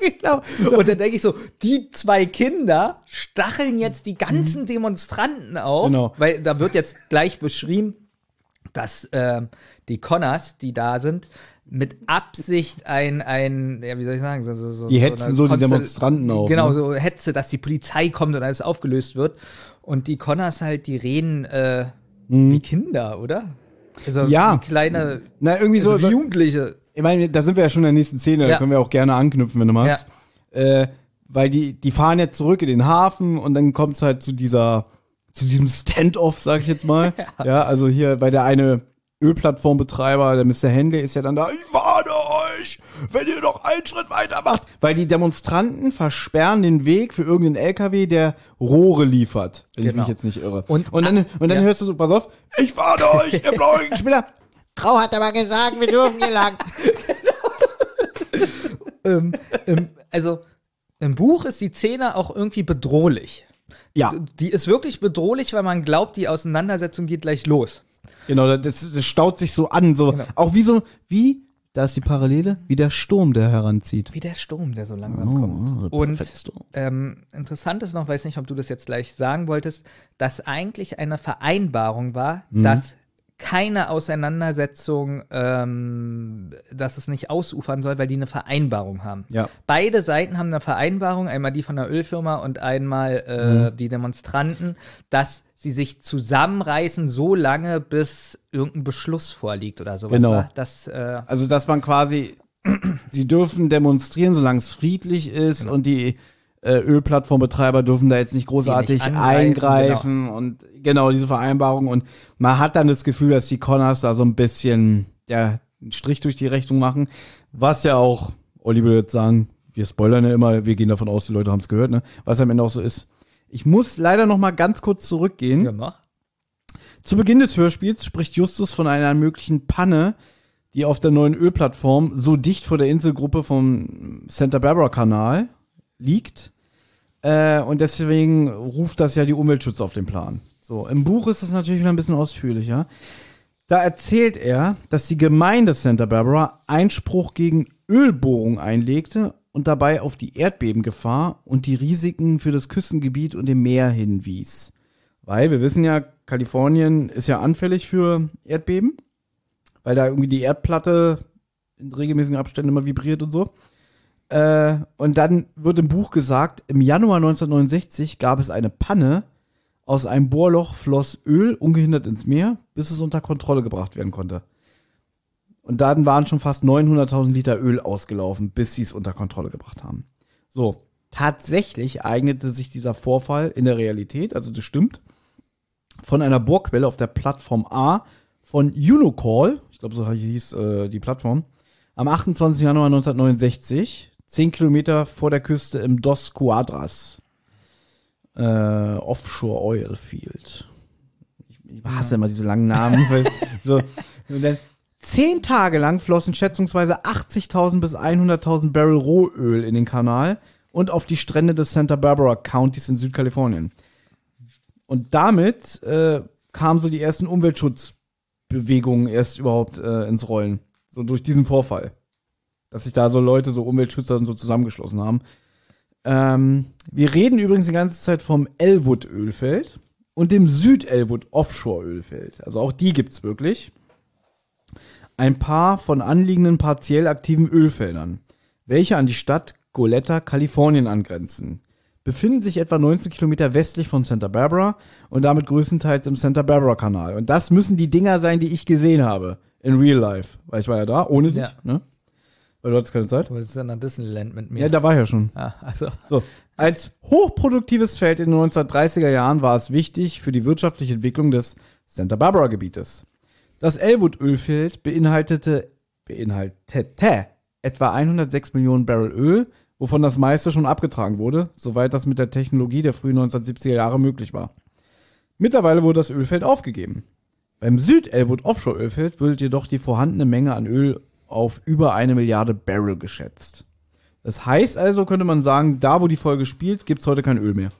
genau. Und dann denke ich so, die zwei Kinder stacheln jetzt die ganzen Demonstranten auf, Genau. weil da wird jetzt gleich beschrieben, dass ähm, die Connors, die da sind, mit Absicht ein, ein, ja, wie soll ich sagen, so, so, so, Die hetzen eine so die Demonstranten auf, Genau, ne? so Hetze, dass die Polizei kommt und alles aufgelöst wird. Und die Connors halt, die reden äh, wie Kinder, oder? Also Mhm. Ja. wie kleine, Na, irgendwie so. also wie Jugendliche. ich meine, da sind wir ja schon in der nächsten Szene, da Ja. können wir auch gerne anknüpfen, wenn du magst. Äh, weil die, die fahren jetzt zurück in den Hafen und dann kommt es halt zu dieser, zu diesem Standoff, sag ich jetzt mal. ja. also hier, weil der eine Ölplattformbetreiber, der Mr. Henley, ist ja dann da, ich warne euch, wenn ihr noch einen Schritt weiter macht. Weil die Demonstranten versperren den Weg für irgendeinen LKW, der Rohre liefert, wenn ich Genau. mich jetzt nicht irre. Und- und dann, und dann ja. hörst du so, pass auf, ich warne euch, ihr blauäugigen Spieler. Grau hat aber gesagt, wir dürfen hier lang. ähm, ähm, also Im Buch ist die Szene auch irgendwie bedrohlich. Ja. Die ist wirklich bedrohlich, weil man glaubt, die Auseinandersetzung geht gleich los. Genau, das, das staut sich so an, so Genau. auch wie so, wie, da ist die Parallele, wie der Sturm, der heranzieht. Wie der Sturm, der so langsam Oh, kommt. Und ähm, interessant ist noch, weiß nicht, ob du das jetzt gleich sagen wolltest, dass eigentlich eine Vereinbarung war, Mhm. dass keine Auseinandersetzung, ähm, dass es nicht ausufern soll, weil die eine Vereinbarung haben. Ja. Beide Seiten haben eine Vereinbarung, einmal die von der Ölfirma und einmal äh, Mhm. die Demonstranten, dass sie sich zusammenreißen so lange, bis irgendein Beschluss vorliegt oder sowas. Genau. Das, äh, Also, dass man quasi, sie dürfen demonstrieren, solange es friedlich ist Genau. und die äh, Ölplattformbetreiber dürfen da jetzt nicht großartig nicht eingreifen und genau diese Vereinbarung und man hat dann das Gefühl, dass die Connors da so ein bisschen, ja, einen Strich durch die Rechnung machen, was ja auch, Olli würde jetzt sagen, wir spoilern ja immer, wir gehen davon aus, die Leute haben es gehört, ne, was am Ende auch so ist. Ich muss leider noch mal ganz kurz zurückgehen. ja, mach. Zu Beginn des Hörspiels spricht Justus von einer möglichen Panne, die auf der neuen Ölplattform so dicht vor der Inselgruppe vom Santa Barbara Kanal liegt. Äh, und deswegen ruft das ja die Umweltschutz auf den Plan. So, im Buch ist es natürlich wieder ein bisschen ausführlicher. Da erzählt er, dass die Gemeinde Santa Barbara Einspruch gegen Ölbohrung einlegte und dabei auf die Erdbebengefahr und die Risiken für das Küstengebiet und dem Meer hinwies. Weil wir wissen ja, Kalifornien ist ja anfällig für Erdbeben, weil da irgendwie die Erdplatte in regelmäßigen Abständen immer vibriert und so. Äh, und dann wird im Buch gesagt, im Januar 1969 gab es eine Panne. Aus einem Bohrloch floss Öl ungehindert ins Meer, bis es unter Kontrolle gebracht werden konnte. Und dann waren schon fast 900.000 Liter Öl ausgelaufen, bis sie es unter Kontrolle gebracht haben. So, tatsächlich eignete sich dieser Vorfall in der Realität, also das stimmt, von einer Bohrquelle auf der Plattform A von Unocall, ich glaube so hieß äh, die Plattform, am 28. Januar 1969, 10 Kilometer vor der Küste im Dos Cuadras, äh, Offshore Oil Field. Ich, ich hasse immer diese langen Namen. weil, so, und dann, zehn Tage lang flossen schätzungsweise 80.000 bis 100.000 Barrel Rohöl in den Kanal und auf die Strände des Santa Barbara Countys in Südkalifornien. Und damit äh, kamen so die ersten Umweltschutzbewegungen erst überhaupt äh, ins Rollen. So durch diesen Vorfall. Dass sich da so Leute, so Umweltschützer und so zusammengeschlossen haben. Ähm, wir reden übrigens die ganze Zeit vom Elwood-Ölfeld und dem Süd-Elwood Offshore-Ölfeld. Also auch die gibt's wirklich. Ein paar von anliegenden partiell aktiven Ölfeldern, welche an die Stadt Goleta, Kalifornien angrenzen, befinden sich etwa 19 Kilometer westlich von Santa Barbara und damit größtenteils im Santa Barbara Kanal. Und das müssen die Dinger sein, die ich gesehen habe. In real life. Weil ich war ja da, ohne dich, Ja. ne? Weil du hattest keine Zeit. Du wolltest ja nach Disneyland mit mir. Ja, da war ich ja schon. Ah, also. So. Als hochproduktives Feld in den 1930er Jahren war es wichtig für die wirtschaftliche Entwicklung des Santa Barbara Gebietes. Das Elwood-Ölfeld beinhaltete, beinhaltete etwa 106 Millionen Barrel Öl, wovon das meiste schon abgetragen wurde, soweit das mit der Technologie der frühen 1970er Jahre möglich war. Mittlerweile wurde das Ölfeld aufgegeben. Beim Süd-Elwood Offshore-Ölfeld wird jedoch die vorhandene Menge an Öl auf über eine Milliarde Barrel geschätzt. Das heißt also, könnte man sagen, da wo die Folge spielt, gibt's heute kein Öl mehr.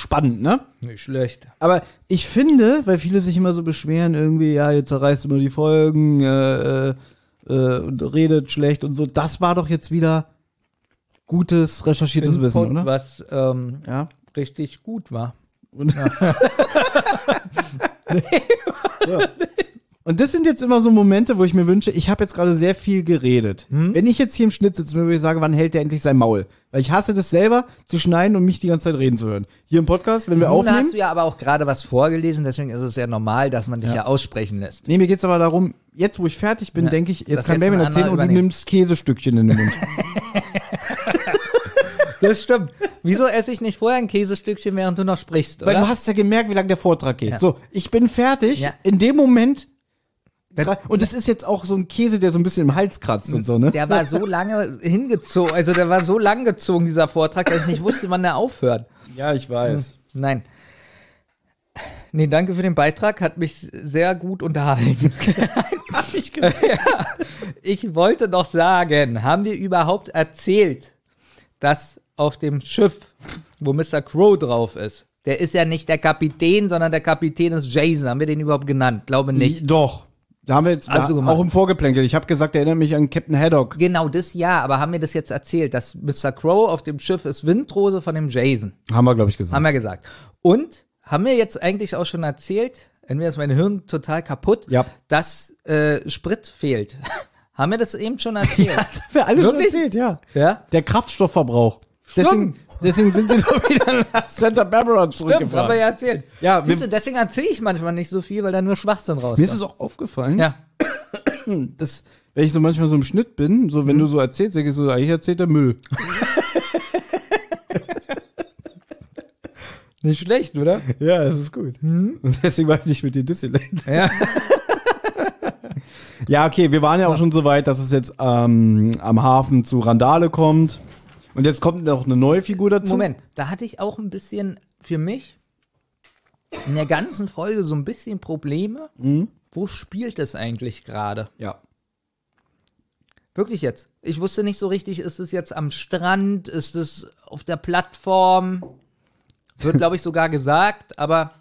Spannend, ne? Nicht schlecht. Aber ich finde, weil viele sich immer so beschweren, irgendwie, ja, ihr zerreißt immer die Folgen, äh, äh, äh, und redet schlecht und so, das war doch jetzt wieder gutes, recherchiertes Wissen, Input, oder? Was ähm, Ja. richtig gut war. Und, ja. Und das sind jetzt immer so Momente, wo ich mir wünsche, ich habe jetzt gerade sehr viel geredet. Wenn ich jetzt hier im Schnitt sitze, würde ich sagen, wann hält der endlich sein Maul? Weil ich hasse das selber, zu schneiden und mich die ganze Zeit reden zu hören. Hier im Podcast, wenn wir Nun aufnehmen. hast du ja aber auch gerade was vorgelesen, deswegen ist es ja normal, dass man dich ja, aussprechen lässt. Nee, mir geht's aber darum, jetzt wo ich fertig bin, Ja, denke ich, jetzt kann Benjamin erzählen und du nimmst Käsestückchen in den Mund. Das stimmt. Wieso esse ich nicht vorher ein Käsestückchen, während du noch sprichst, Weil oder? du hast ja gemerkt, wie lange der Vortrag geht. Ja. So, ich bin fertig. Ja. In dem Moment. Der- Und es ist jetzt auch so ein Käse, der so ein bisschen im Hals kratzt und so, ne? Der war so lange hingezogen, also der war so lang gezogen, dieser Vortrag, dass ich nicht wusste, wann der aufhört. Ja, ich weiß. Nein. Nee, danke für den Beitrag, hat mich sehr gut unterhalten. Hab ich gesehen. ja, ich wollte doch sagen, haben wir überhaupt erzählt, dass auf dem Schiff, wo Mr. Crow drauf ist, der ist ja nicht der Kapitän, sondern der Kapitän ist Jason. Haben wir den überhaupt genannt? Glaube nicht. Doch. Da haben wir jetzt du da, auch im Vorgeplänkel. Ich habe gesagt, erinnert mich an Captain Haddock. Genau das ja, aber haben wir das jetzt erzählt, dass Mr. Crow auf dem Schiff ist Windrose von dem Jason. Haben wir, glaube ich, gesagt. Haben wir gesagt. Und haben wir jetzt eigentlich auch schon erzählt, entweder ist mein Hirn total kaputt, Ja. dass äh, Sprit fehlt. haben wir das eben schon erzählt? Das haben wir alle schon Wirklich? erzählt, ja. ja? Der Kraftstoffverbrauch. Deswegen, deswegen sind sie doch wieder nach Santa Barbara Stimmt, haben zurückgefahren. wir ja erzählt. Ja, Siehst du, deswegen erzähle ich manchmal nicht so viel, weil da nur Schwachsinn rauskommt. Mir ist es auch aufgefallen, ja. dass, wenn ich so manchmal so im Schnitt bin, so wenn du so erzählst, denke ich so, eigentlich erzählt der Müll. Nicht schlecht, oder? Ja, das ist gut. Und deswegen war ich nicht mit dir Disneyland. Ja. Ja, okay, wir waren ja auch schon so weit, dass es jetzt ähm, am Hafen zu Randale kommt. Und jetzt kommt noch eine neue Figur dazu. Moment, da hatte ich auch ein bisschen für mich in der ganzen Folge so ein bisschen Probleme. Wo spielt es eigentlich gerade? Ja. Wirklich jetzt. Ich wusste nicht so richtig, ist es jetzt am Strand, ist es auf der Plattform? Wird, glaube ich, sogar gesagt, aber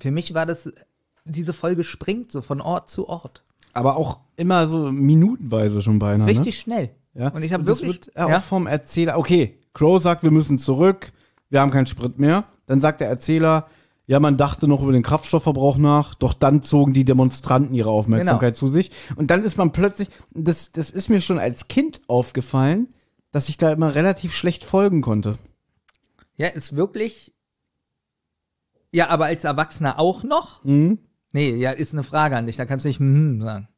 für mich war das, diese Folge springt so von Ort zu Ort. Aber auch immer so minutenweise schon beinahe. Richtig schnell. Ja. Und ich habe das wirklich. wird äh, auch ja, vom Erzähler. Okay, Crow sagt, wir müssen zurück, wir haben keinen Sprit mehr. Dann sagt der Erzähler, ja, man dachte noch über den Kraftstoffverbrauch nach, doch dann zogen die Demonstranten ihre Aufmerksamkeit Genau. zu sich. Und dann ist man plötzlich, das, das ist mir schon als Kind aufgefallen, dass ich da immer relativ schlecht folgen konnte. ja, ist wirklich. Ja, aber als Erwachsener auch noch? Mhm. Nee, ja, ist eine Frage an dich, da kannst du nicht hm sagen.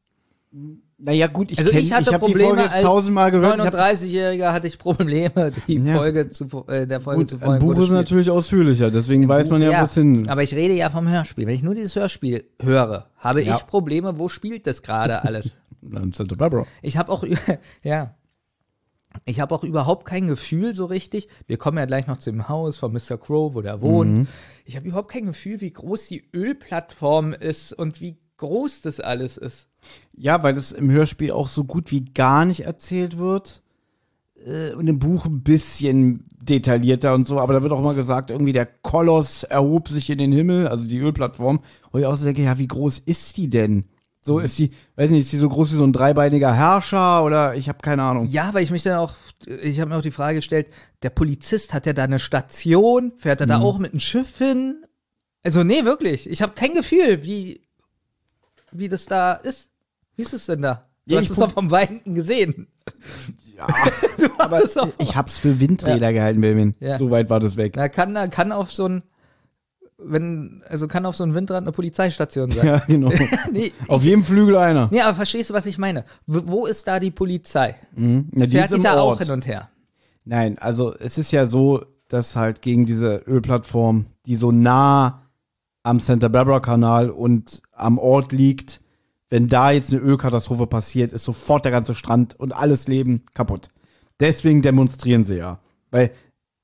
Naja, gut, ich Also kenn, ich hatte ich habe die Folge jetzt als tausendmal gehört. Hab, 39-Jähriger hatte ich Probleme, die Ja. Folge zu, äh, der Folge gut, zu ein folgen. Buch wo das ist natürlich ausführlicher, deswegen weiß man ja, Ja, was hin. Aber ich rede ja vom Hörspiel. Wenn ich nur dieses Hörspiel höre, habe Ja. ich Probleme, wo spielt das gerade alles? Dann Santa Barbara. ich habe auch, ja, ich habe auch überhaupt kein Gefühl so richtig. Wir kommen ja gleich noch zu dem Haus von Mr. Crow, wo der wohnt. Mhm. Ich habe überhaupt kein Gefühl, wie groß die Ölplattform ist und wie groß das alles ist. Ja, weil das im Hörspiel auch so gut wie gar nicht erzählt wird. Äh, Und im Buch ein bisschen detaillierter und so, aber da wird auch immer gesagt, irgendwie der Koloss erhob sich in den Himmel, also die Ölplattform. Wo ich auch so denke, ja, wie groß ist die denn? So ist die, weiß nicht, ist die so groß wie so ein dreibeiniger Herrscher oder ich habe keine Ahnung. Ja, weil ich mich dann auch, ich habe mir auch die Frage gestellt, der Polizist hat ja da eine Station, fährt er da auch mit einem Schiff hin? Also nee, wirklich, ich habe kein Gefühl, wie, wie das da ist. Wie ist es denn da? Du Ja, hast es doch vom Weiten gesehen. Ja, Du hast aber ich hab's für Windräder gehalten, Benjamin. Ja. So weit war das weg. Na, kann, da kann auf so ein, wenn, also kann auf so ein Windrad eine Polizeistation sein. Ja, genau. nee, Auf jedem Flügel einer. nee, aber verstehst du, was ich meine? Wo ist da die Polizei? Mhm. Ja, die Fährt die da auch Ort. hin und her? Nein, also es ist ja so, dass halt gegen diese Ölplattform, die so nah am Santa Barbara Kanal und am Ort liegt, wenn da jetzt eine Ölkatastrophe passiert, ist sofort der ganze Strand und alles Leben kaputt. Deswegen demonstrieren sie ja. Weil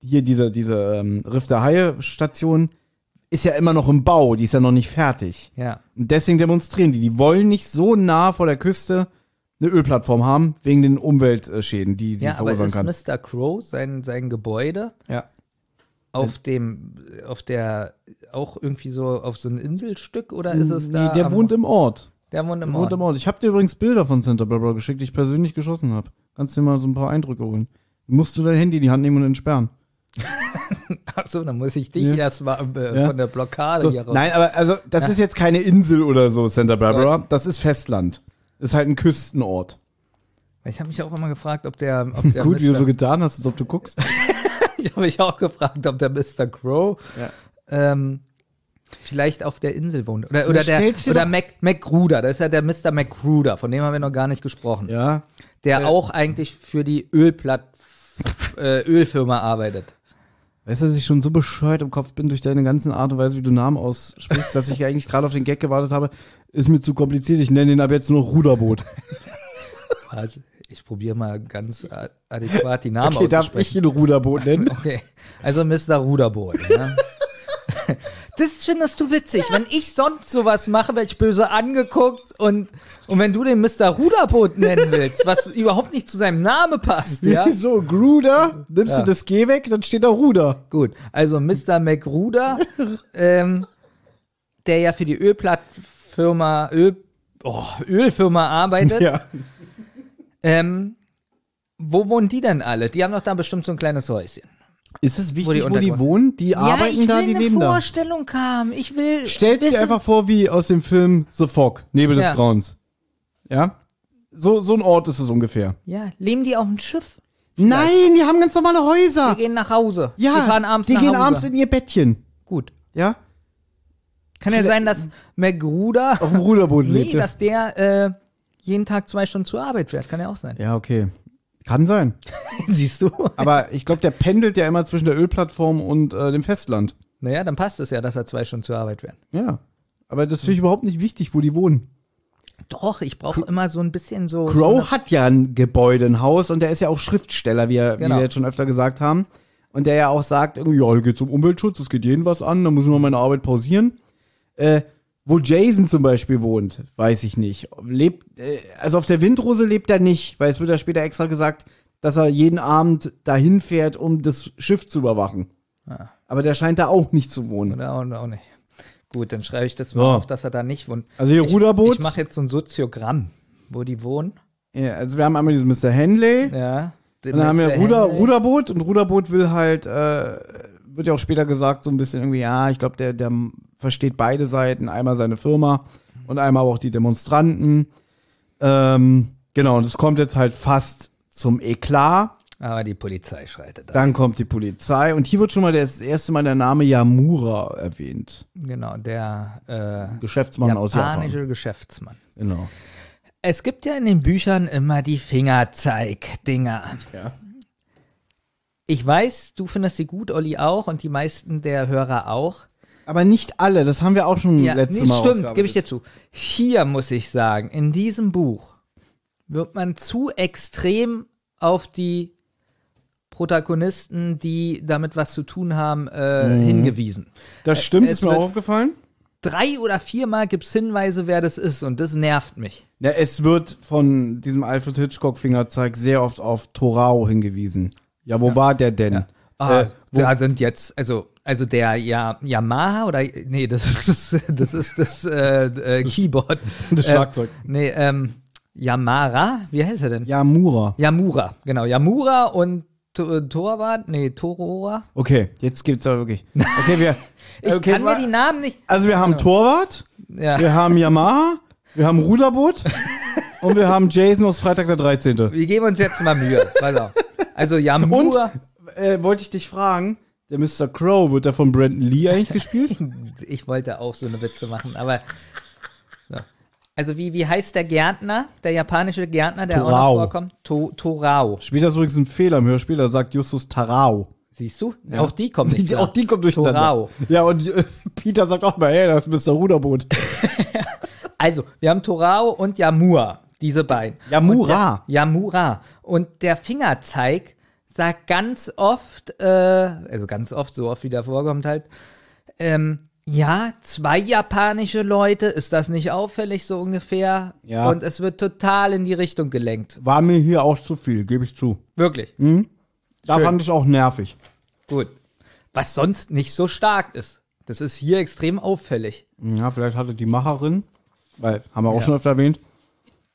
hier diese, diese ähm, Riff der Haie Station ist ja immer noch im Bau, die ist ja noch nicht fertig. Ja. Und deswegen demonstrieren die. Die wollen nicht so nah vor der Küste eine Ölplattform haben, wegen den Umweltschäden, die sie Ja, aber verursachen ist kann. Mr. Crow sein, sein Gebäude Ja. Auf dem, auf der, auch irgendwie so auf so ein Inselstück oder ist es da? Nee, der am- wohnt im Ort. Der wohnt im Der wohnt Ort. im Ort. Ich habe dir übrigens Bilder von Santa Barbara geschickt, die ich persönlich geschossen habe. Kannst dir mal so ein paar Eindrücke holen. Musst du dein Handy in die Hand nehmen und entsperren. Achso, dann muss ich dich Ja. erstmal äh, Ja. von der Blockade So, hier raus. nein, aber also das Ja. ist jetzt keine Insel oder so, Santa Barbara. Das ist Festland. Ist halt ein Küstenort. Ich habe mich auch immer gefragt, ob der, ob der Gut, wie du so getan hast, als ob du guckst. ich habe mich auch gefragt, ob der Mr. Crow ähm, vielleicht auf der Insel wohnt. Oder, oder, der, oder Mac, McGruder, das ist ja der Mr. McGruder, von dem haben wir noch gar nicht gesprochen. Ja. Der Äh. auch eigentlich für die Ölplatt, äh, Ölfirma arbeitet. Weißt du, dass ich schon so bescheuert im Kopf bin durch deine ganzen Art und Weise, wie du Namen aussprichst, dass ich eigentlich gerade auf den Gag gewartet habe. Ist mir zu kompliziert. Ich nenne ihn ab jetzt nur Ruderboot. Also, ich probiere mal ganz adäquat die Namen Okay, darf ich auszusprechen. ihn Ruderboot nennen? Okay, also Mr. Ruderboot. Ja. Das findest du witzig. Wenn ich sonst sowas mache, werde ich böse angeguckt und, und wenn du den Mr. Ruderboot nennen willst, was überhaupt nicht zu seinem Namen passt, ja? So, Gruder, nimmst Ja. du das G weg, dann steht da Ruder. Gut, also Mr. McRuder, ähm, der ja für die Ölplattfirma, Öl, oh, Ölfirma arbeitet. Ja. Ähm, wo wohnen die denn alle? Die haben doch da bestimmt so ein kleines Häuschen. Ist es wichtig, wo die, Untergrund- wohnen? Die arbeiten ja, ich da, will die eine leben da. Vorstellung haben. Ich will. Stellst dir einfach vor, wie aus dem Film The Fog, Nebel des Ja. Grauens. Ja? So, so ein Ort ist es ungefähr. Ja, leben die auf dem Schiff? Nein, die haben ganz normale Die Häuser. gehen nach Hause. Ja, die fahren abends die nach gehen Hause. abends in ihr Bettchen. Gut. Ja? Kann ja sein, dass McRuder. Auf dem Ruderboot nee, lebt. dass der äh, jeden Tag zwei Stunden zur Arbeit fährt. Kann ja auch sein. Ja, okay. Kann sein. Siehst du? Aber ich glaube, der pendelt ja immer zwischen der Ölplattform und äh, dem Festland. Naja, dann passt es ja, dass er zwei Stunden zur Arbeit fährt. Ja. Aber das finde ich überhaupt nicht wichtig, wo die wohnen. Doch, ich brauche immer so ein bisschen so. so Crow eine- hat ja ein Gebäude, ein Haus und der ist ja auch Schriftsteller, wie, er, Genau. wie wir jetzt schon öfter gesagt haben. Und der ja auch sagt, irgendwie, ja, hier geht's um Umweltschutz, es geht jeden was an, da muss ich mal meine Arbeit pausieren. Äh, wo Jason zum Beispiel wohnt, weiß ich nicht. Lebt, äh, also auf der Windrose lebt er nicht, weil es wird ja später extra gesagt, dass er jeden Abend dahin fährt, um das Schiff zu überwachen. Ah. Aber der scheint da auch nicht zu wohnen. Oder auch, auch nicht. Gut, dann schreibe ich das mal So. auf, dass er da nicht wohnt. Also hier ich, Ruderboot. Ich mache jetzt so ein Soziogramm, wo die wohnen. Ja, also wir haben einmal diesen Mr. Henley, Ja. Und dann haben wir Ruder, Ruderboot und Ruderboot will halt, äh, wird ja auch später gesagt, so ein bisschen irgendwie, ja, ich glaube, der, der versteht beide Seiten, einmal seine Firma und einmal auch die Demonstranten. Ähm, genau, und es kommt jetzt halt fast zum Eklat. Aber die Polizei schreitet da. Dann kommt die Polizei und hier wird schon mal das erste Mal der Name Yamura erwähnt. Genau, der äh, Geschäftsmann aus japanische Japan. Geschäftsmann. Genau. Es gibt ja in den Büchern immer die Fingerzeig-Dinger. Ja. Ich weiß, du findest sie gut, Olli auch und die meisten der Hörer auch. Aber nicht alle, das haben wir auch schon Ja, letztes nee, Mal stimmt, gebe ich dir zu. Hier muss ich sagen, in diesem Buch wird man zu extrem auf die Protagonisten, die damit was zu tun haben, äh, Mhm. hingewiesen. Das stimmt, Es ist mir aufgefallen. Drei oder viermal gibt's Hinweise, wer das ist und das nervt mich. Ja, es wird von diesem Alfred Hitchcock Fingerzeig sehr oft auf Torao hingewiesen. Ja, wo war der denn? Ah, Äh, da sind jetzt, also, also der ja, Yamaha oder, nee, das ist das, das, ist das äh, äh, Keyboard. Das Schlagzeug. Äh, nee, ähm, Yamara, wie heißt er denn? Yamura. Yamura, genau. Yamura und To- Torwart, nee, Torora. Okay, jetzt gibt's aber wirklich. Okay, wir. Ich okay, kann mir die Namen nicht. Also wir haben Torwart, Ja. wir haben Yamaha, wir haben Ruderboot und wir haben Jason aus Freitag der 13. Wir geben uns jetzt mal Mühe. Pass auf. Also Und Yamura. Äh, wollte ich dich fragen, der Mr. Crow, wird der von Brandon Lee eigentlich gespielt? Ich wollte auch so eine Witze machen, aber. So. Also wie, wie heißt der Gärtner, der japanische Gärtner, der auch Torao. noch vorkommt? To, Torao. Später ist übrigens ein Fehler im Hörspiel, da sagt Justus Tarao. Siehst du? Auch die kommen nicht Die, auch die kommt durcheinander. Torao. Ja, und äh, Peter sagt auch mal, hey, das ist Mr. Ruderboot. Also, wir haben Torao und Yamura, diese beiden. Yamura. Und der, Yamura. Und der Fingerzeig sagt ganz oft, äh, also ganz oft, so oft wie der vorkommt halt, ähm, ja, zwei japanische Leute, ist das nicht auffällig so ungefähr? Ja. Und es wird total in die Richtung gelenkt. War mir hier auch zu viel, gebe ich zu. Wirklich. Da Schön. fand ich auch nervig. Gut. Was sonst nicht so stark ist. Das ist hier extrem auffällig. Ja, vielleicht hatte die Macherin, weil, haben wir auch Ja. schon öfter erwähnt,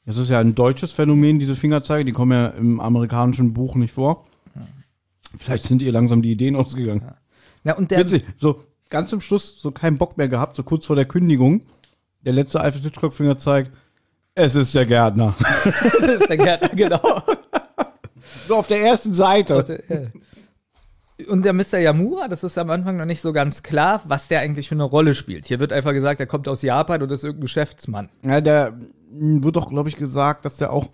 das ist ja ein deutsches Phänomen, diese Fingerzeige, die kommen ja im amerikanischen Buch nicht vor. Vielleicht sind ihr langsam die Ideen ausgegangen. Ja, und der, Witzig, so ganz zum Schluss so keinen Bock mehr gehabt, so kurz vor der Kündigung. Der letzte Alfred Hitchcock Finger zeigt, es ist der Gärtner. das ist der Gärtner, genau. so auf der ersten Seite. Und der Mr. Yamura, das ist am Anfang noch nicht so ganz klar, was der eigentlich für eine Rolle spielt. Hier wird einfach gesagt, er kommt aus Japan und ist irgendein Geschäftsmann. Ja, der mh, wird doch, glaube ich, gesagt, dass der auch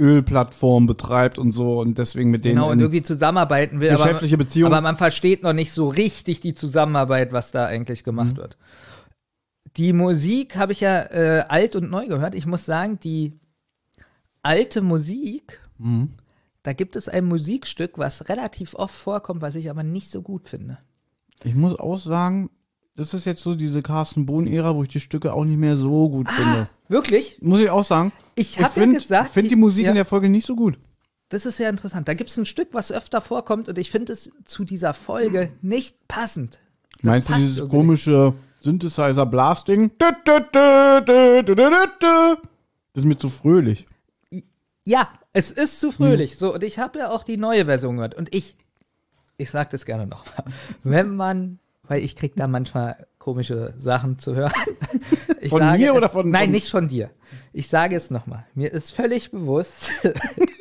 Ölplattformen betreibt und so und deswegen mit denen. Genau, und irgendwie zusammenarbeiten will. Geschäftliche aber, Beziehungen. Aber man versteht noch nicht so richtig die Zusammenarbeit, was da eigentlich gemacht wird. Die Musik habe ich ja äh, alt und neu gehört. Ich muss sagen, die alte Musik, da gibt es ein Musikstück, was relativ oft vorkommt, was ich aber nicht so gut finde. Ich muss auch sagen, das ist jetzt so diese Carsten Bohn-Ära, wo ich die Stücke auch nicht mehr so gut finde. Wirklich? Muss ich auch sagen. Ich habe ja finde gesagt, find die ich- Musik ja. in der Folge nicht so gut. Das ist sehr interessant. Da gibt es ein Stück, was öfter vorkommt und ich finde es zu dieser Folge nicht passend. Das Meinst du dieses irgendwie komische Synthesizer-Blasting? Das ist mir zu fröhlich. Ja, es ist zu Hm. fröhlich. So, und ich habe ja auch die neue Version gehört. Und ich, ich sag das gerne nochmal. Wenn man, weil ich krieg da manchmal komische Sachen zu hören. Ich Von mir es, oder von- Nein, von- nicht von dir. Ich sage es nochmal. Mir ist völlig bewusst,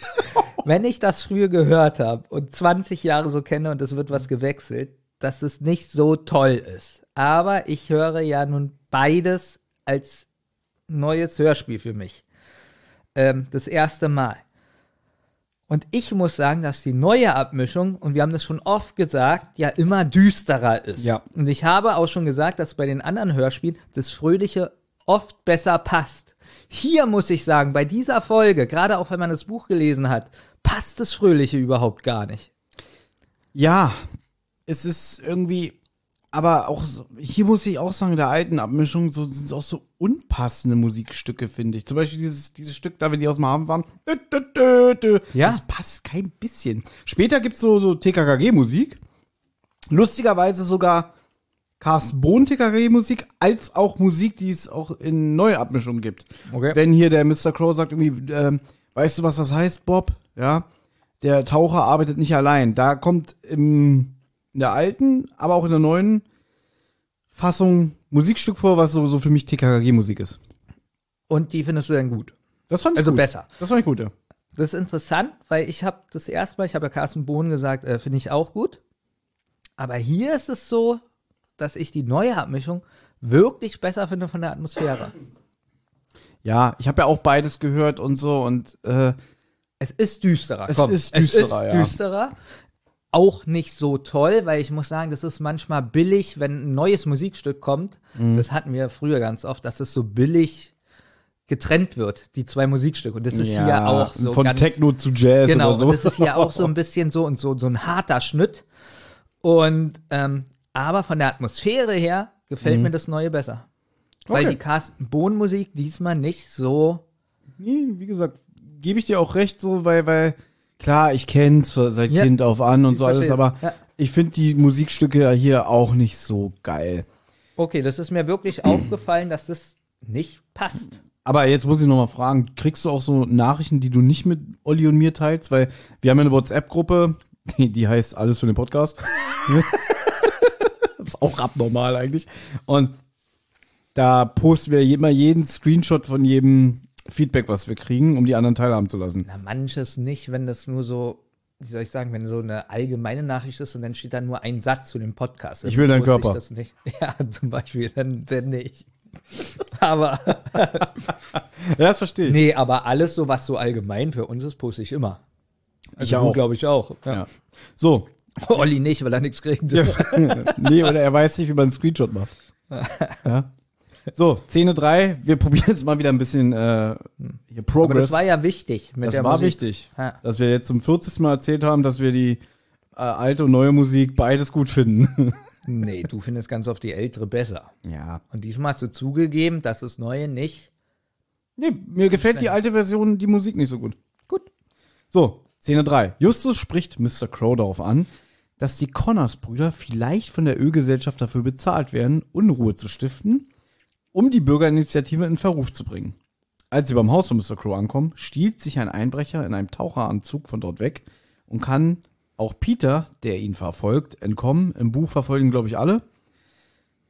wenn ich das früher gehört habe und 20 Jahre so kenne und es wird was gewechselt, dass es nicht so toll ist. Aber ich höre ja nun beides als neues Hörspiel für mich. Ähm, das erste Mal. Und ich muss sagen, dass die neue Abmischung, und wir haben das schon oft gesagt, ja immer düsterer ist. Ja. Und ich habe auch schon gesagt, dass bei den anderen Hörspielen das Fröhliche oft besser passt. Hier muss ich sagen, bei dieser Folge, gerade auch wenn man das Buch gelesen hat, passt das Fröhliche überhaupt gar nicht. Ja, es ist irgendwie, aber auch so, hier muss ich auch sagen, in der alten Abmischung so, sind es auch so unpassende Musikstücke, finde ich. Zum Beispiel dieses, dieses Stück da, wenn die aus dem Hafen fahren. Ja. Das passt kein bisschen. Später gibt's so, so TKKG-Musik. Lustigerweise sogar Carsten Bohn TKKG-Musik, als auch Musik, die es auch in Neuabmischungen gibt. Okay. Wenn hier der Mr. Crow sagt irgendwie, ähm, weißt du, was das heißt, Bob? Ja. Der Taucher arbeitet nicht allein. Da kommt im, in der alten, aber auch in der neuen Fassung Musikstück vor, was so, so für mich TKKG-Musik ist. Und die findest du dann gut. Das fand ich Also gut. besser. Das fand ich gut, ja. Das ist interessant, weil ich habe das erste Mal, ich habe ja Carsten Bohn gesagt, äh, finde ich auch gut. Aber hier ist es so, dass ich die neue Abmischung wirklich besser finde von der Atmosphäre. Ja, ich habe ja auch beides gehört und so und äh, Es ist düsterer. Es komm. ist es düsterer, ist ja. Auch nicht so toll, weil ich muss sagen, das ist manchmal billig, wenn ein neues Musikstück kommt. Mhm. Das hatten wir früher ganz oft, dass es so billig getrennt wird, die zwei Musikstücke. Und das ist ja, hier auch so von ganz, Techno zu Jazz Genau, oder so. und das ist hier auch so ein bisschen so und so, so ein harter Schnitt. Und ähm, aber von der Atmosphäre her gefällt mir das Neue besser. Weil Mhm. Okay. die Carsten Bohn Musik diesmal nicht so. Nee, wie gesagt, gebe ich dir auch recht, so, weil, weil, klar, ich kenn's seit Ja, Kind auf an und ich so alles, verstehe. aber Ja. ich finde die Musikstücke ja hier auch nicht so geil. Okay, das ist mir wirklich aufgefallen, dass das nicht passt. Aber jetzt muss ich noch mal fragen, kriegst du auch so Nachrichten, die du nicht mit Olli und mir teilst? Weil wir haben ja eine WhatsApp-Gruppe, die, die heißt Alles für den Podcast. das ist auch abnormal eigentlich. Und da posten wir immer jeden Screenshot von jedem Feedback, was wir kriegen, um die anderen teilhaben zu lassen. Na, manches nicht, wenn das nur so, wie soll ich sagen, wenn so eine allgemeine Nachricht ist und dann steht da nur ein Satz zu dem Podcast. Ich will deinen Körper. das nicht. Ja, zum Beispiel, dann, dann nicht. Aber, Ja, das verstehe ich. nee, aber alles so, was so allgemein für uns ist, poste ich immer. Also Ich auch. glaube ich, auch. Ja. Ja. So. Olli nicht, weil er nichts kriegt. Nee, oder er weiß nicht, wie man einen Screenshot macht. Ja. So, Szene 3, wir probieren jetzt mal wieder ein bisschen äh, hier Aber Progress. das war ja wichtig. Mit Das der war Musik. wichtig, Ja. dass wir jetzt zum 40. Mal erzählt haben, dass wir die äh, alte und neue Musik beides gut finden. Nee, du findest ganz oft die ältere besser. ja. Und diesmal hast du zugegeben, dass das Neue nicht. Nee, mir gefällt die alte Version, die Musik nicht so gut. Gut. So, Szene 3. Justus spricht Mr. Crow darauf an, dass die Connors-Brüder vielleicht von der Ölgesellschaft dafür bezahlt werden, Unruhe zu stiften, um die Bürgerinitiative in Verruf zu bringen. Als sie beim Haus von Mr. Crow ankommen, stiehlt sich ein Einbrecher in einem Taucheranzug von dort weg und kann auch Peter, der ihn verfolgt, entkommen. Im Buch verfolgen, glaube ich, alle.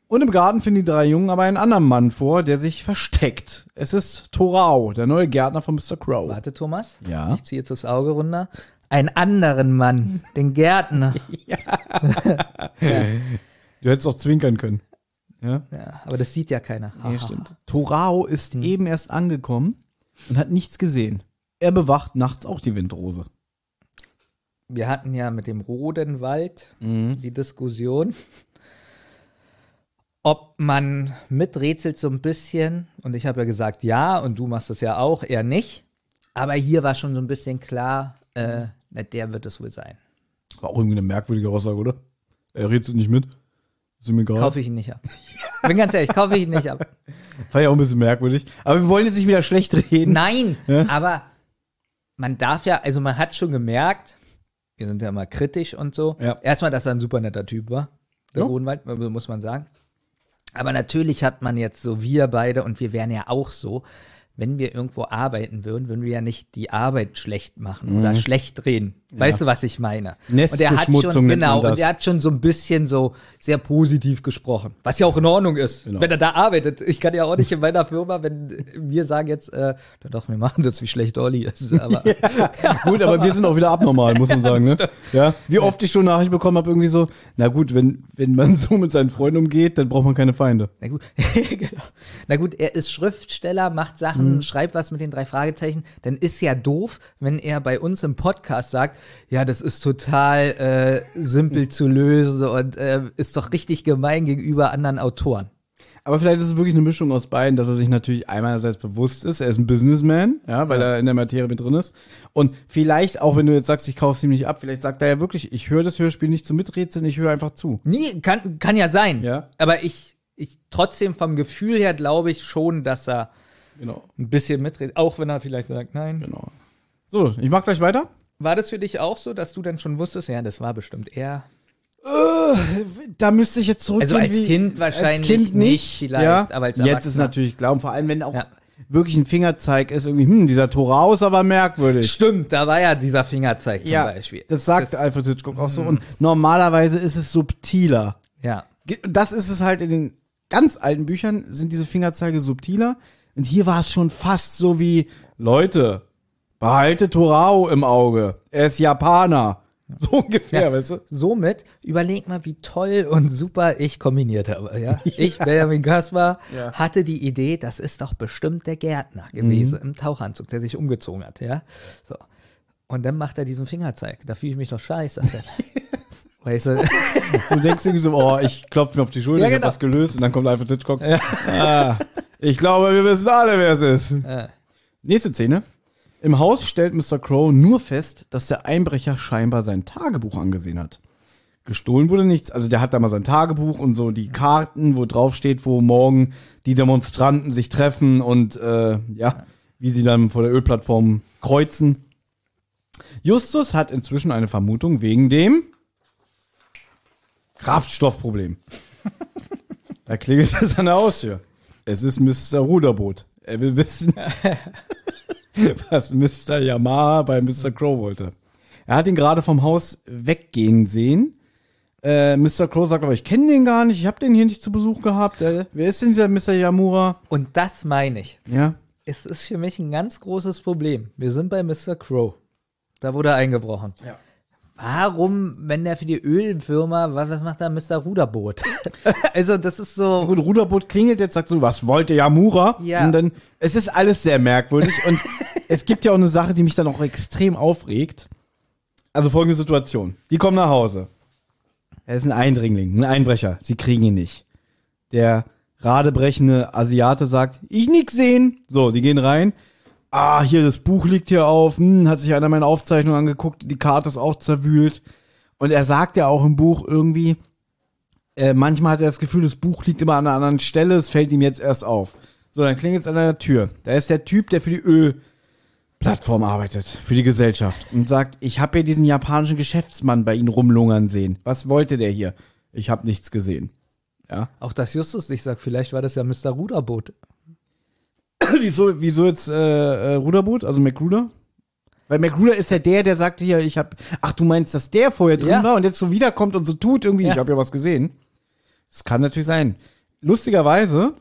Und im Garten finden die drei Jungen aber einen anderen Mann vor, der sich versteckt. Es ist Torau, der neue Gärtner von Mr. Crow. Warte, Thomas. Ja. Ich ziehe jetzt das Auge runter. Einen anderen Mann, den Gärtner. Du hättest auch zwinkern können. Ja, Ja, aber das sieht ja keiner. nee, stimmt. Torao ist eben erst angekommen und hat nichts gesehen. Er bewacht nachts auch die Windrose. Wir hatten ja mit dem Rodenwald Mhm. die Diskussion, ob man miträtselt so ein bisschen. Und ich habe ja gesagt, ja, und du machst das ja auch, eher nicht. Aber hier war schon so ein bisschen klar, äh, der wird es wohl sein. War auch irgendwie eine merkwürdige Aussage, oder? Er redet nicht mit. Ist mir egal. Kaufe ich ihn nicht ab. Bin ganz ehrlich, kaufe ich ihn nicht ab. War ja auch ein bisschen merkwürdig. Aber wir wollen jetzt nicht wieder schlecht reden. Nein, Ja? aber man darf ja, also man hat schon gemerkt, wir sind ja mal kritisch und so. Ja. Erstmal, dass er ein super netter Typ war, der Ja. Rodenwald, muss man sagen. Aber natürlich hat man jetzt so, wir beide und wir wären ja auch so, wenn wir irgendwo arbeiten würden, würden wir ja nicht die Arbeit schlecht machen oder schlecht reden. Weißt du, was ich meine? und er hat schon, genau, und er hat schon so ein bisschen so sehr positiv gesprochen. Was ja auch in Ordnung ist, Genau. wenn er da arbeitet. Ich kann ja auch nicht in meiner Firma, wenn wir sagen jetzt, äh, doch, wir machen das, wie schlecht Olli ist. Aber Gut, aber wir sind auch wieder abnormal, muss man sagen, ne? Ja. Wie oft ich schon Nachricht bekommen habe, irgendwie so, na gut, wenn, wenn man so mit seinen Freunden umgeht, dann braucht man keine Feinde. Na gut, genau. Na gut, er ist Schriftsteller, macht Sachen, schreibt was mit den drei Fragezeichen. Dann ist ja doof, wenn er bei uns im Podcast sagt, ja, das ist total äh, simpel zu lösen und äh, ist doch richtig gemein gegenüber anderen Autoren. Aber vielleicht ist es wirklich eine Mischung aus beiden, dass er sich natürlich einerseits bewusst ist, er ist ein Businessman, ja, weil er in der Materie mit drin ist. Und vielleicht, auch wenn du jetzt sagst, ich kaufe es ihm nicht ab, vielleicht sagt er ja wirklich, ich höre das Hörspiel nicht zum Miträtseln, ich höre einfach zu. Nee, kann, kann ja sein. Ja. Aber ich, ich trotzdem vom Gefühl her glaube ich schon, dass er Genau. ein bisschen mitredet, auch wenn er vielleicht sagt, nein. Genau. So, ich mach gleich weiter. War das für dich auch so, dass du dann schon wusstest, ja, das war bestimmt er? Da müsste ich jetzt zurückgehen. Also als Kind wahrscheinlich als kind nicht, vielleicht, ja. aber als Jetzt ist natürlich und vor allem, wenn auch Ja. wirklich ein Fingerzeig ist, irgendwie, hm, dieser Torau ist aber merkwürdig. Stimmt, da war ja dieser Fingerzeig zum ja, Beispiel. das sagt Das- Alfred Hitchcock auch so. Und normalerweise ist es subtiler. Ja. Das ist es halt in den ganz alten Büchern, sind diese Fingerzeige subtiler. Und hier war es schon fast so wie, Leute, behalte Torau im Auge. Er ist Japaner. So ungefähr, Ja. weißt du? Somit überleg mal, wie toll und super ich kombiniert habe. Ja? Ich, Benjamin Kaspar, Ja. hatte die Idee, das ist doch bestimmt der Gärtner gewesen im Tauchanzug, der sich umgezogen hat. Ja? So. Und dann macht er diesen Fingerzeig. Da fühle ich mich doch scheiße. Weißt du? Du denkst irgendwie so, oh, ich klopfe mir auf die Schulter, Ja, ich hab genau. was gelöst und dann kommt Alfred Hitchcock. Ah, ich glaube, wir wissen alle, wer es ist. Ja. Nächste Szene. Im Haus stellt Mr. Crow nur fest, dass der Einbrecher scheinbar sein Tagebuch angesehen hat. Gestohlen wurde nichts, also der hat da mal sein Tagebuch und so die Karten, wo drauf steht, wo morgen die Demonstranten sich treffen und äh, ja, wie sie dann vor der Ölplattform kreuzen. Justus hat inzwischen eine Vermutung wegen dem Kraftstoffproblem. da klingelt es an der Haustür. Es ist Mr. Ruderboot. Er will wissen, was Mr. Yamaha bei Mr. Crow wollte. Er hat ihn gerade vom Haus weggehen sehen. Äh, Mr. Crow sagt aber, ich kenne den gar nicht, ich habe den hier nicht zu Besuch gehabt. Äh, wer ist denn dieser Mr. Yamura? Und das meine ich. Ja. Es ist für mich ein ganz großes Problem. Wir sind bei Mr. Crow. Da wurde eingebrochen. Ja. Warum, wenn der für die Ölfirma, was, was macht da Mr. Ruderboot? also, das ist so. Gut, Ruderboot klingelt jetzt, sagt so, was wollte Yamura? Ja. Und dann, es ist alles sehr merkwürdig und es gibt ja auch eine Sache, die mich dann auch extrem aufregt. Also folgende Situation. Die kommen nach Hause. Er ist ein Eindringling, ein Einbrecher. Sie kriegen ihn nicht. Der radebrechende Asiate sagt, ich nix sehen. So, die gehen rein. Ah, hier, das Buch liegt hier auf. Hm, hat sich einer meiner Aufzeichnungen angeguckt. Die Karte ist auch zerwühlt. Und er sagt ja auch im Buch irgendwie, äh, manchmal hat er das Gefühl, das Buch liegt immer an einer anderen Stelle, es fällt ihm jetzt erst auf. So, dann klingelt es an der Tür. Da ist der Typ, der für die Ölplattform arbeitet, für die Gesellschaft und sagt, ich habe hier diesen japanischen Geschäftsmann bei Ihnen rumlungern sehen. Was wollte der hier? Ich habe nichts gesehen. Ja. Auch das Justus nicht sagt, vielleicht war das ja Mr. Ruderboot. wieso, wieso jetzt äh, äh, Ruderboot, also McRuder? Weil McRuder ist ja der, der sagte hier, ich hab, ach du meinst, dass der vorher drin Ja. war und jetzt so wiederkommt und so tut irgendwie, Ja. ich habe ja was gesehen. Das kann natürlich sein. Lustigerweise,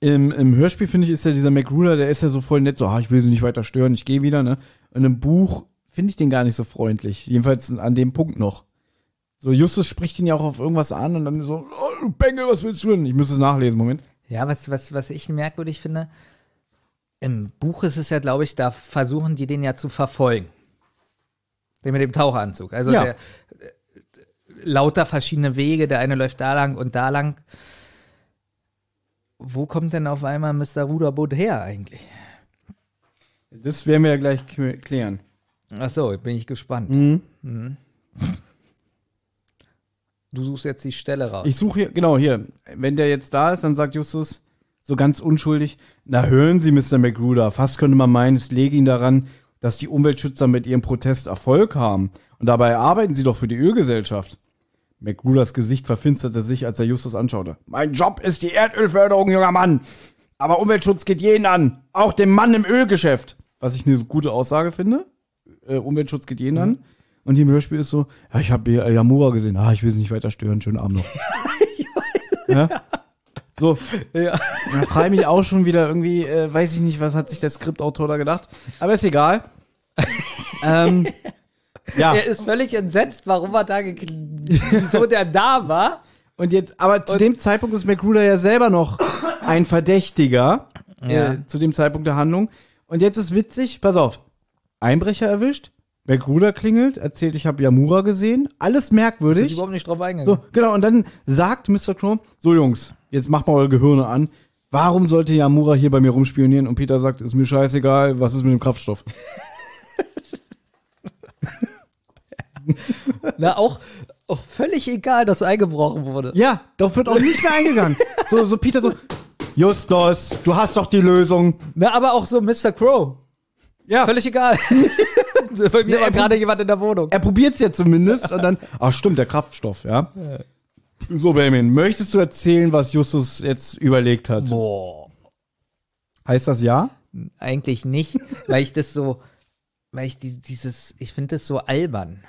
im, im Hörspiel finde ich, ist ja dieser McRuder, der ist ja so voll nett, so, ah, ich will sie nicht weiter stören, ich gehe wieder, ne? Und im Buch finde ich den gar nicht so freundlich. Jedenfalls an dem Punkt noch. So, Justus spricht ihn ja auch auf irgendwas an und dann so, oh, du Bengel, was willst du denn? Ich muss es nachlesen, Moment. Ja, was, was, was ich merkwürdig finde, im Buch ist es ja, glaube ich, da versuchen die den ja zu verfolgen. Den mit dem Taucheranzug. Also Ja. der, äh, lauter verschiedene Wege, der eine läuft da lang und da lang. Wo kommt denn auf einmal Mr. Ruderboot her eigentlich? Das werden wir ja gleich klären. Ach so, bin ich gespannt. Mhm. Mhm. Du suchst jetzt die Stelle raus. Ich suche hier, genau hier. Wenn der jetzt da ist, dann sagt Justus so ganz unschuldig, na hören Sie, Mr. McGruder, fast könnte man meinen, es läge Ihnen daran, dass die Umweltschützer mit ihrem Protest Erfolg haben. Und dabei arbeiten Sie doch für die Ölgesellschaft. McGruders Gesicht verfinsterte sich, als er Justus anschaute. Mein Job ist die Erdölförderung, junger Mann. Aber Umweltschutz geht jeden an. Auch dem Mann im Ölgeschäft. Was ich eine gute Aussage finde. Äh, Umweltschutz geht jeden an. Und hier im Hörspiel ist so, ja, ich habe Yamura gesehen. Ah, ich will sie nicht weiter stören. Schönen Abend noch. ja? So, ja. da frage ich mich auch schon wieder irgendwie, äh, weiß ich nicht, was hat sich der Skriptautor da gedacht. Aber ist egal. ähm, ja. Er ist völlig entsetzt, warum er da wieso der da war. Und jetzt, aber zu dem Zeitpunkt ist McGruder ja selber noch ein Verdächtiger. Ja. Äh, zu dem Zeitpunkt der Handlung. Und jetzt ist witzig, pass auf. Einbrecher erwischt, McGruder klingelt, erzählt, ich habe Yamura gesehen. Alles Sind merkwürdig. überhaupt nicht drauf eingegangen. So, genau. Und dann sagt Mr. Crow, so Jungs, jetzt macht mal eure Gehirne an. Warum sollte Yamura hier bei mir rumspionieren? Und Peter sagt, ist mir scheißegal, was ist mit dem Kraftstoff? Na, auch, auch völlig egal, dass eingebrochen wurde. Ja, darauf wird auch nicht mehr eingegangen. So, so Peter so, Justus, du hast doch die Lösung. Na, aber auch so Mr. Crow. Ja. Völlig egal. Bei mir Nee, war er gerade jemand in der Wohnung. Er probiert's ja zumindest und dann, ach stimmt, der Kraftstoff, ja. So, Benjamin, möchtest du erzählen, was Justus jetzt überlegt hat? Boah. Heißt das ja? Eigentlich nicht, weil ich das so, weil ich die, dieses, ich finde das so albern.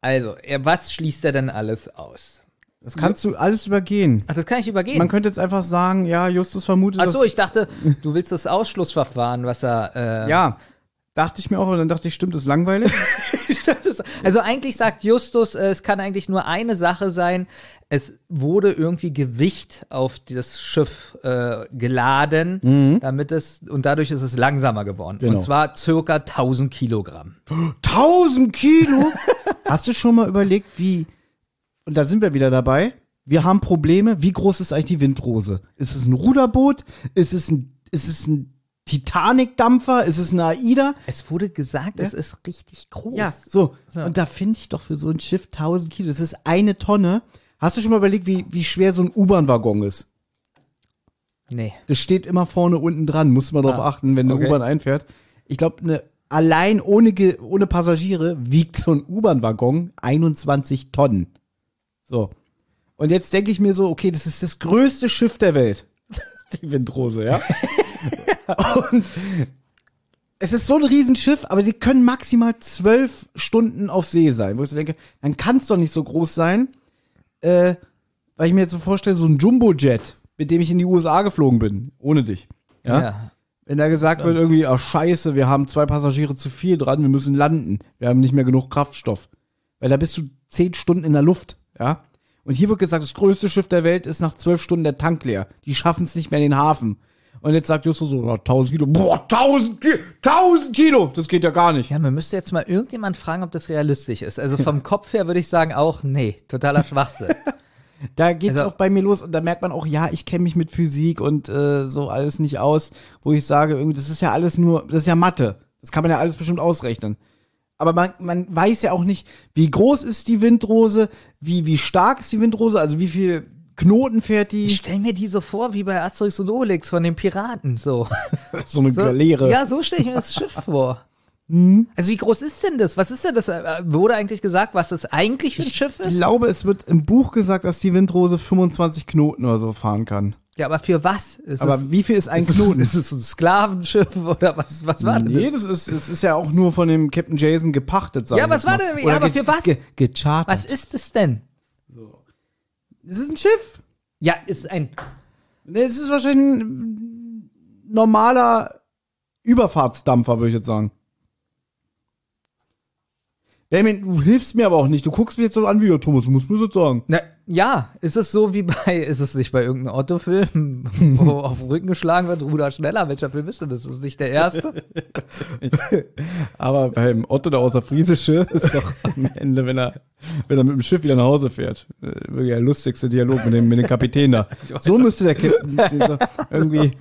Also, er, was schließt er denn alles aus? Das kannst du alles übergehen. Ach, das kann ich übergehen. Man könnte jetzt einfach sagen, ja, Justus vermutet, Ach so, ich dachte, du willst das Ausschlussverfahren, was er, äh, ja, dachte ich mir auch, und dann dachte ich, stimmt, das ist langweilig. Also eigentlich sagt Justus, äh, es kann eigentlich nur eine Sache sein. Es wurde irgendwie Gewicht auf das Schiff äh, geladen, damit es und dadurch ist es langsamer geworden. Genau. Und zwar circa 1000 Kilogramm. 1000 Kilo? Hast du schon mal überlegt, wie, und da sind wir wieder dabei, wir haben Probleme, wie groß ist eigentlich die Windrose? Ist es ein Ruderboot? Ist es ein, ist es ein Titanic-Dampfer? Ist es eine AIDA? Es wurde gesagt, es ist richtig groß. Ja, so. So. Und da finde ich doch für so ein Schiff 1000 Kilo, das ist eine Tonne. Hast du schon mal überlegt, wie, wie schwer so ein U-Bahn-Waggon ist? Nee. Das steht immer vorne unten dran, muss man Ah, achten, wenn eine okay. U-Bahn einfährt. Ich glaube, ne, allein ohne, ohne Passagiere wiegt so ein U-Bahn-Waggon 21 Tonnen. So. Und jetzt denke ich mir so, okay, das ist das größte Schiff der Welt. Die Windrose, ja. Und es ist so ein Riesenschiff, aber sie können maximal zwölf Stunden auf See sein. Wo ich so denke, dann kann es doch nicht so groß sein. Äh, weil ich mir jetzt so vorstelle, so ein Jumbo-Jet, mit dem ich in die USA geflogen bin, ohne dich. Ja. Ja. Wenn da gesagt wird irgendwie, ach scheiße, wir haben zwei Passagiere zu viel dran, wir müssen landen. Wir haben nicht mehr genug Kraftstoff. Weil da bist du zehn Stunden in der Luft, ja. Und hier wird gesagt, das größte Schiff der Welt ist nach zwölf Stunden der Tank leer. Die schaffen es nicht mehr in den Hafen. Und jetzt sagt Justus so, ja, 1000 Kilo. Boah, 1000 Kilo, 1000 Kilo, das geht ja gar nicht. Ja, man müsste jetzt mal irgendjemand fragen, ob das realistisch ist. Also vom Kopf her würde ich sagen auch, nee, totaler Schwachsinn. Da geht's Also- auch bei mir los und da merkt man auch, ja, ich kenne mich mit Physik und äh, so alles nicht aus, wo ich sage, irgendwie, das ist ja alles nur, das ist ja Mathe. Das kann man ja alles bestimmt ausrechnen. Aber man, man weiß ja auch nicht, wie groß ist die Windrose, wie, wie stark ist die Windrose, also wie viel Knoten fährt die. Ich stell mir die so vor wie bei Asterix und Obelix von den Piraten, so. so eine So, Galeere. Ja, so stelle ich mir das Schiff vor. Mhm. Also wie groß ist denn das? Was ist denn das? Äh, Wurde eigentlich gesagt, was das eigentlich für ein Schiff Ich ist? glaube, es wird im Buch gesagt, dass die Windrose 25 Knoten oder so fahren kann. Ja, aber für was? Ist Aber es, wie viel ist ein ist es, Knoten? ist es ein Sklavenschiff oder was, was war denn nee, das? das ist, das ist ja auch nur von dem Captain Jason gepachtet, sagen Ja, was war denn- Oder ja, aber für was? Ge gechartert. Was ist es denn? Es ist ein Schiff. Ja, ist ein. Es ist wahrscheinlich ein normaler Überfahrtsdampfer, würde ich jetzt sagen. Benjamin, du hilfst mir aber auch nicht. Du guckst mich jetzt so an wie, ja, Thomas, du musst mir das sagen. Na, ja, ist es so wie bei, ist es nicht bei irgendeinem Otto-Film, wo auf den Rücken geschlagen wird, Ruder schneller? Welcher Film ist denn das? Ist nicht der erste? Aber beim Otto, der außer Friesische, ist doch am Ende, wenn er, wenn er mit dem Schiff wieder nach Hause fährt. Äh, Wirklich der lustigste Dialog mit dem, mit dem Kapitän da. So müsste der Captain irgendwie,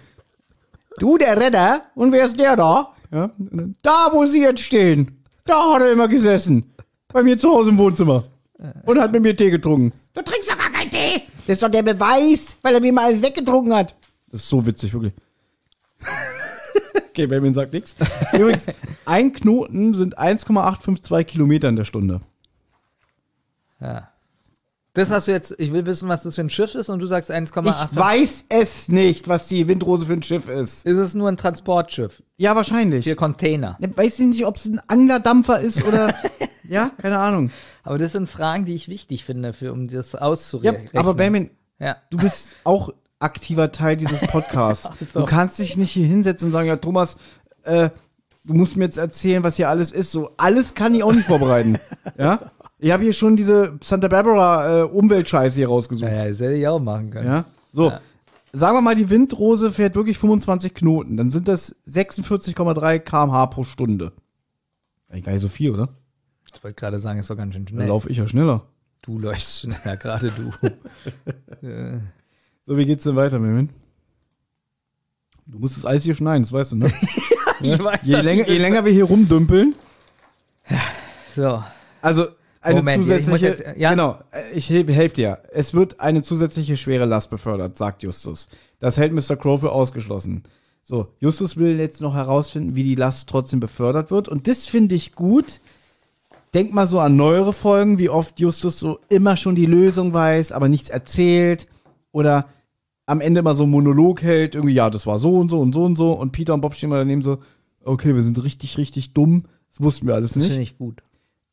du der Redder, und wer ist der da? Ja, dann, da, wo sie jetzt stehen. Da hat er immer gesessen. Bei mir zu Hause im Wohnzimmer. Und hat mit mir Tee getrunken. Du trinkst doch gar keinen Tee. Das ist doch der Beweis, weil er mir mal alles weggetrunken hat. Das ist so witzig, wirklich. okay, Benjamin sagt nichts. Übrigens, ein Knoten sind 1,852 Kilometer in der Stunde. Ja. Das hast du jetzt, ich will wissen, was das für ein Schiff ist und du sagst 1,8. Ich weiß es nicht, was die Windrose für ein Schiff ist. Ist es nur ein Transportschiff? Ja, wahrscheinlich. Für Container. Ja, weiß ich nicht, ob es ein Anglerdampfer ist oder. ja, keine Ahnung. Aber das sind Fragen, die ich wichtig finde, für, um das Ja, auszurechnen. aber Benjamin, Ja. du bist auch aktiver Teil dieses Podcasts. Du kannst dich nicht hier hinsetzen und sagen, ja, Thomas, äh, du musst mir jetzt erzählen, was hier alles ist. So, alles kann ich auch nicht vorbereiten. ja? Ich habe hier schon diese Santa Barbara äh, Umweltscheiße hier rausgesucht. Ja, das hätte ich auch machen können. Ja. So. Ja. Sagen wir mal, die Windrose fährt wirklich 25 Knoten. Dann sind das 46,3 kmh pro Stunde. Eigentlich gar nicht so viel, oder? Ich wollte gerade sagen, ist doch ganz schön Dann schnell. laufe ich ja schneller. Du läufst schneller, gerade du. Äh, So, wie geht's denn weiter, Mermin? Du musst das alles hier schneiden, das weißt du, ne? ich weiß je, länger, je länger wir hier rumdümpeln, So. also eine Moment, ja, ich zusätzliche, jetzt- ja. genau, äh, ich helfe helf dir. Es wird eine zusätzliche schwere Last befördert, sagt Justus. Das hält Mr. Crow für ausgeschlossen. So, Justus will jetzt noch herausfinden, wie die Last trotzdem befördert wird. Und das finde ich gut. Denk mal so an neuere Folgen, wie oft Justus so immer schon die Lösung weiß, aber nichts erzählt. Oder am Ende mal so einen Monolog hält, irgendwie, ja, das war so und so und so und so. Und Peter und Bob stehen mal daneben so, okay, wir sind richtig, richtig dumm. Das wussten wir alles Das nicht. finde ich gut.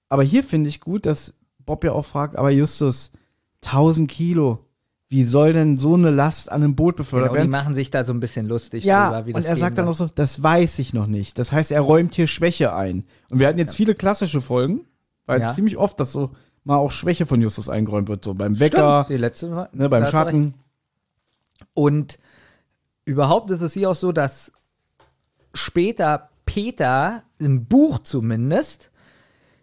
Aber hier finde ich gut, dass Bob ja auch fragt, aber Justus, 1000 Kilo, wie soll denn so eine Last an einem Boot befördert Genau, die werden? machen sich da so ein bisschen lustig Ja, drüber, und das er sagt dann auch so, das weiß ich noch nicht. Das heißt, er räumt hier Schwäche ein. Und wir hatten jetzt viele klassische Folgen, weil Ja. ziemlich oft, dass so mal auch Schwäche von Justus eingeräumt wird, so beim Wecker, Stimmt, die letzte war, ne, beim. Schatten. Und überhaupt ist es hier auch so, dass später Peter im Buch zumindest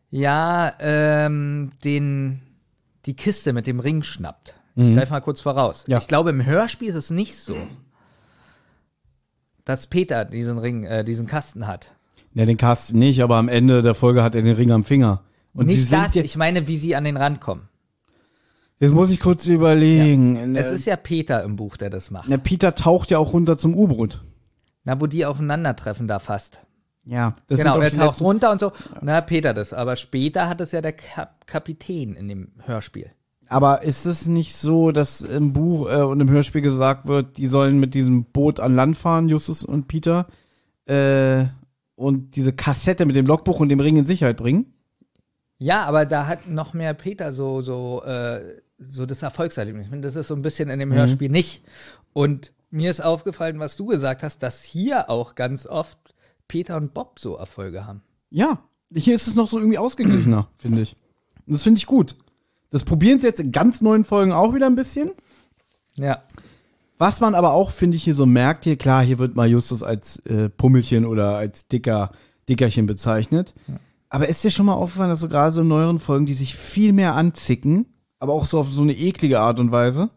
ja ähm, den die Kiste mit dem Ring schnappt. Ich greife mal kurz voraus. Ja. Ich glaube, im Hörspiel ist es nicht so, dass Peter diesen Ring, äh, diesen Kasten hat. Ja, den Kasten nicht, aber am Ende der Folge hat er den Ring am Finger. Und nicht das, ja, ich meine, wie sie an den Rand kommen. jetzt muss ich kurz überlegen. Es Äh, ist ja Peter im Buch, der das macht. na, Peter taucht ja auch runter zum U-Boot. Na, wo die aufeinandertreffen da fast. Ja, das genau, er taucht runter und so. Na, Peter das. Aber später hat es ja der Kap Kapitän in dem Hörspiel. Aber ist es nicht so, dass im Buch äh, und im Hörspiel gesagt wird, die sollen mit diesem Boot an Land fahren, Justus und Peter, äh, und diese Kassette mit dem Logbuch und dem Ring in Sicherheit bringen? Ja, aber da hat noch mehr Peter so, so, äh, so das Erfolgserlebnis. Ich finde, das ist so ein bisschen in dem Hörspiel nicht. Und mir ist aufgefallen, was du gesagt hast, dass hier auch ganz oft Peter und Bob so Erfolge haben. Ja, hier ist es noch so irgendwie ausgeglichener, finde ich. Und das finde ich gut. Das probieren sie jetzt in ganz neuen Folgen auch wieder ein bisschen. Ja. Was man aber auch, finde ich, hier so merkt, hier, klar, hier wird mal Justus als äh, Pummelchen oder als dicker, Dickerchen bezeichnet. Aber ist dir schon mal aufgefallen, dass so gerade so in neueren Folgen, die sich viel mehr anzicken, aber auch so auf so eine eklige Art und Weise,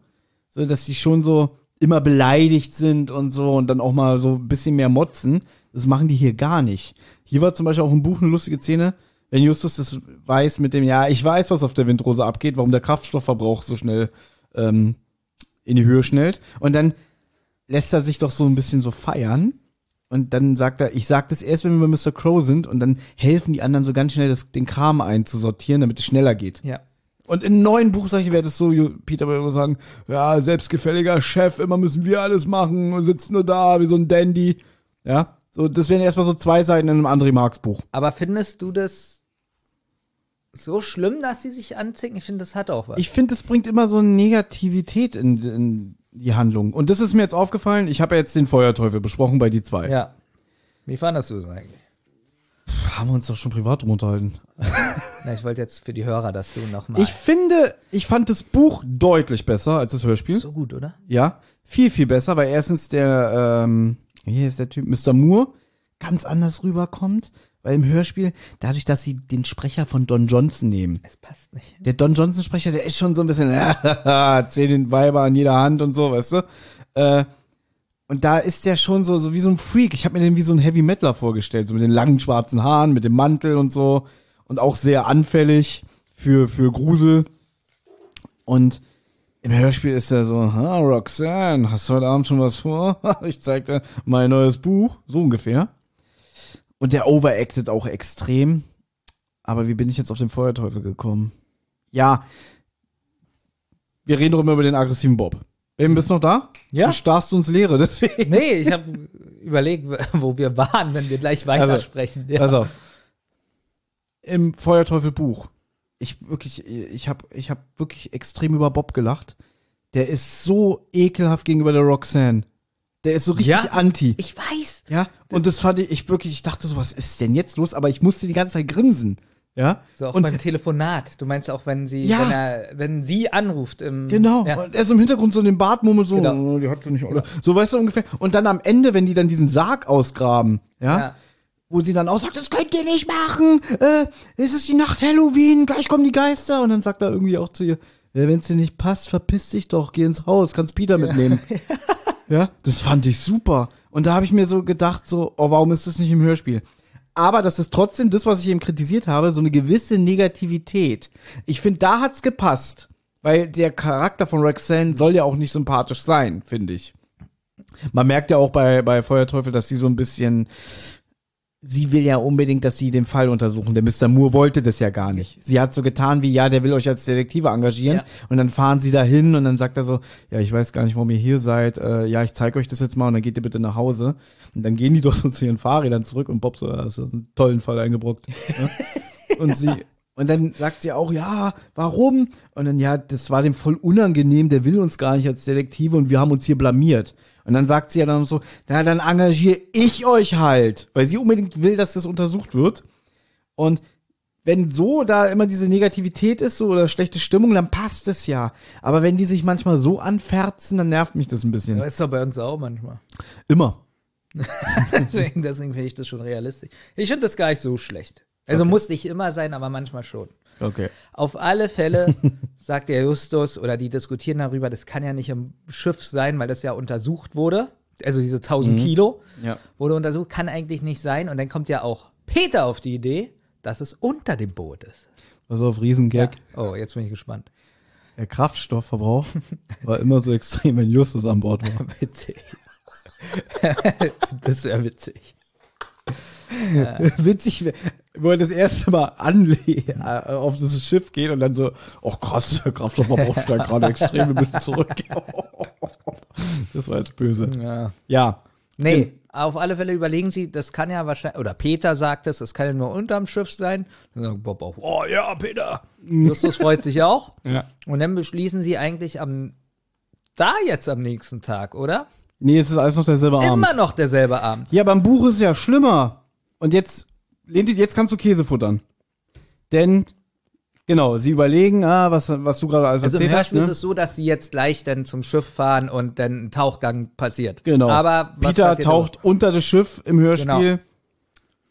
so dass die schon so immer beleidigt sind und so und dann auch mal so ein bisschen mehr motzen. Das machen die hier gar nicht. Hier war zum Beispiel auch im Buch eine lustige Szene, wenn Justus das weiß mit dem, ja, ich weiß, was auf der Windrose abgeht, warum der Kraftstoffverbrauch so schnell ähm, in die Höhe schnellt. Und dann lässt er sich doch so ein bisschen so feiern. Und dann sagt er, ich sag das erst, wenn wir bei Mr. Crow sind. Und dann helfen die anderen so ganz schnell, das, den Kram einzusortieren, damit es schneller geht. Ja. Und im neuen Buch, sag ich, wäre das so, Peter würde sagen, ja, selbstgefälliger Chef, immer müssen wir alles machen sitzen nur da wie so ein Dandy. Ja, so, das wären erstmal so zwei Seiten in einem André Marx Buch. Aber findest du das so schlimm, dass sie sich anzicken? Ich finde, das hat auch was. Ich finde, es bringt immer so eine Negativität in, in die Handlung. Und das ist mir jetzt aufgefallen. Ich habe ja jetzt den Feuerteufel besprochen bei die zwei. ja. Wie fandest du es eigentlich? Haben wir uns doch schon privat drum unterhalten. Na, ich wollte jetzt für die Hörer, dass du noch mal Ich finde, ich fand das Buch deutlich besser als das Hörspiel. so gut, oder? Ja, viel, viel besser, weil erstens der, ähm, hier ist der Typ, Mr. Moore, ganz anders rüberkommt. Weil im Hörspiel, dadurch, dass sie den Sprecher von Don Johnson nehmen, Es passt nicht. der Don Johnson-Sprecher, der ist schon so ein bisschen, zehn Weiber an jeder Hand und so, weißt du? Äh, und da ist der schon so, so wie so ein Freak. Ich habe mir den wie so ein Heavy Metaler vorgestellt, so mit den langen schwarzen Haaren, mit dem Mantel und so. Und auch sehr anfällig für, für Grusel. Und im Hörspiel ist er so, ha, Roxanne, hast du heute Abend schon was vor? ich zeig dir mein neues Buch, so ungefähr. Und der overacted auch extrem. Aber wie bin ich jetzt auf den Feuerteufel gekommen? Ja, wir reden doch immer über den aggressiven Bob. Eben, bist du noch da? Ja. Du starrst uns Leere, deswegen. Nee, ich habe überlegt, wo wir waren, wenn wir gleich weitersprechen. Ja. Also, im Feuerteufel-Buch. Ich wirklich, ich habe ich hab wirklich extrem über Bob gelacht. Der ist so ekelhaft gegenüber der Roxanne. Der ist so richtig Ja, anti. Ich weiß. Ja, und das fand ich, ich wirklich, ich dachte so, was ist denn jetzt los? Aber ich musste die ganze Zeit grinsen. Ja. So auch und beim Telefonat. Du meinst auch, wenn sie, Ja. wenn er, wenn sie anruft im Genau. Ja. Und er ist im Hintergrund so in den Bartmummel so, Genau. oh, die hat sie nicht alle. So weißt du ungefähr. Und dann am Ende, wenn die dann diesen Sarg ausgraben, ja, Ja. Wo sie dann auch sagt, das könnt ihr nicht machen, äh, es ist die Nacht Halloween, gleich kommen die Geister. Und dann sagt er irgendwie auch zu ihr, ja, wenn es dir nicht passt, verpiss dich doch, geh ins Haus, kannst Peter mitnehmen. Ja, das fand ich super. Und da habe ich mir so gedacht, so, oh, warum ist das nicht im Hörspiel? Aber das ist trotzdem das, was ich eben kritisiert habe, so eine gewisse Negativität. Ich finde, da hat's gepasst. Weil der Charakter von Roxanne soll ja auch nicht sympathisch sein, finde ich. Man merkt ja auch bei, bei Feuerteufel, dass sie so ein bisschen, sie will ja unbedingt, dass sie den Fall untersuchen. Der Mr. Moore wollte das ja gar nicht. Sie hat so getan wie, ja, der will euch als Detektive engagieren. Ja. Und dann fahren sie da hin und dann sagt er so, ja, ich weiß gar nicht, warum ihr hier seid. Äh, ja, ich zeige euch das jetzt mal und dann geht ihr bitte nach Hause. Und dann gehen die doch so zu ihren Fahrrädern zurück und Bob so, ja, das ist einen tollen Fall eingebrockt. Ja? und sie, und dann sagt sie auch, ja, warum? Und dann, ja, das war dem voll unangenehm, der will uns gar nicht als Detektive und wir haben uns hier blamiert. Und dann sagt sie ja dann so, na, dann engagiere ich euch halt, weil sie unbedingt will, dass das untersucht wird. Und wenn so da immer diese Negativität ist so oder schlechte Stimmung, dann passt es ja. Aber wenn die sich manchmal so anferzen, dann nervt mich das ein bisschen. Das ist doch bei uns auch manchmal. Immer. deswegen deswegen finde ich das schon realistisch. Ich finde das gar nicht so schlecht. Also muss nicht immer sein, aber manchmal schon. Okay. Auf alle Fälle sagt der Justus oder die diskutieren darüber, das kann ja nicht im Schiff sein, weil das ja untersucht wurde. Also diese 1000 Kilo Ja. wurde untersucht, kann eigentlich nicht sein. Und dann kommt ja auch Peter auf die Idee, dass es unter dem Boot ist. Also auf Riesengag. Oh, jetzt bin ich gespannt. Der Kraftstoffverbrauch war immer so extrem, wenn Justus an Bord war. Witzig. das wäre witzig. Witzig, wär- wo er das erste Mal anle äh, auf das Schiff geht und dann so, oh krass, der Kraftstoffverbrauch steigt gerade extrem, wir müssen zurück. das war jetzt böse. Ja. Ja. Nee, auf alle Fälle überlegen sie, das kann ja wahrscheinlich, oder Peter sagt es, das kann ja nur unterm Schiff sein. Dann sagt Bob auch, oh ja, Peter. Justus freut sich auch. Ja. Und dann beschließen sie eigentlich am, da jetzt am nächsten Tag, oder? Nee, es ist alles noch derselbe Abend. Immer noch derselbe Abend. Ja, beim Buch ist es ja schlimmer. Und jetzt, Lenti, jetzt kannst du Käse futtern. Denn, genau, sie überlegen, ah, was, was du gerade alles Also im erzählt hast. Hörspiel Ne? ist es so, dass sie jetzt gleich dann zum Schiff fahren und dann ein Tauchgang passiert. Genau. Aber Peter taucht unter das Schiff im Hörspiel. Genau.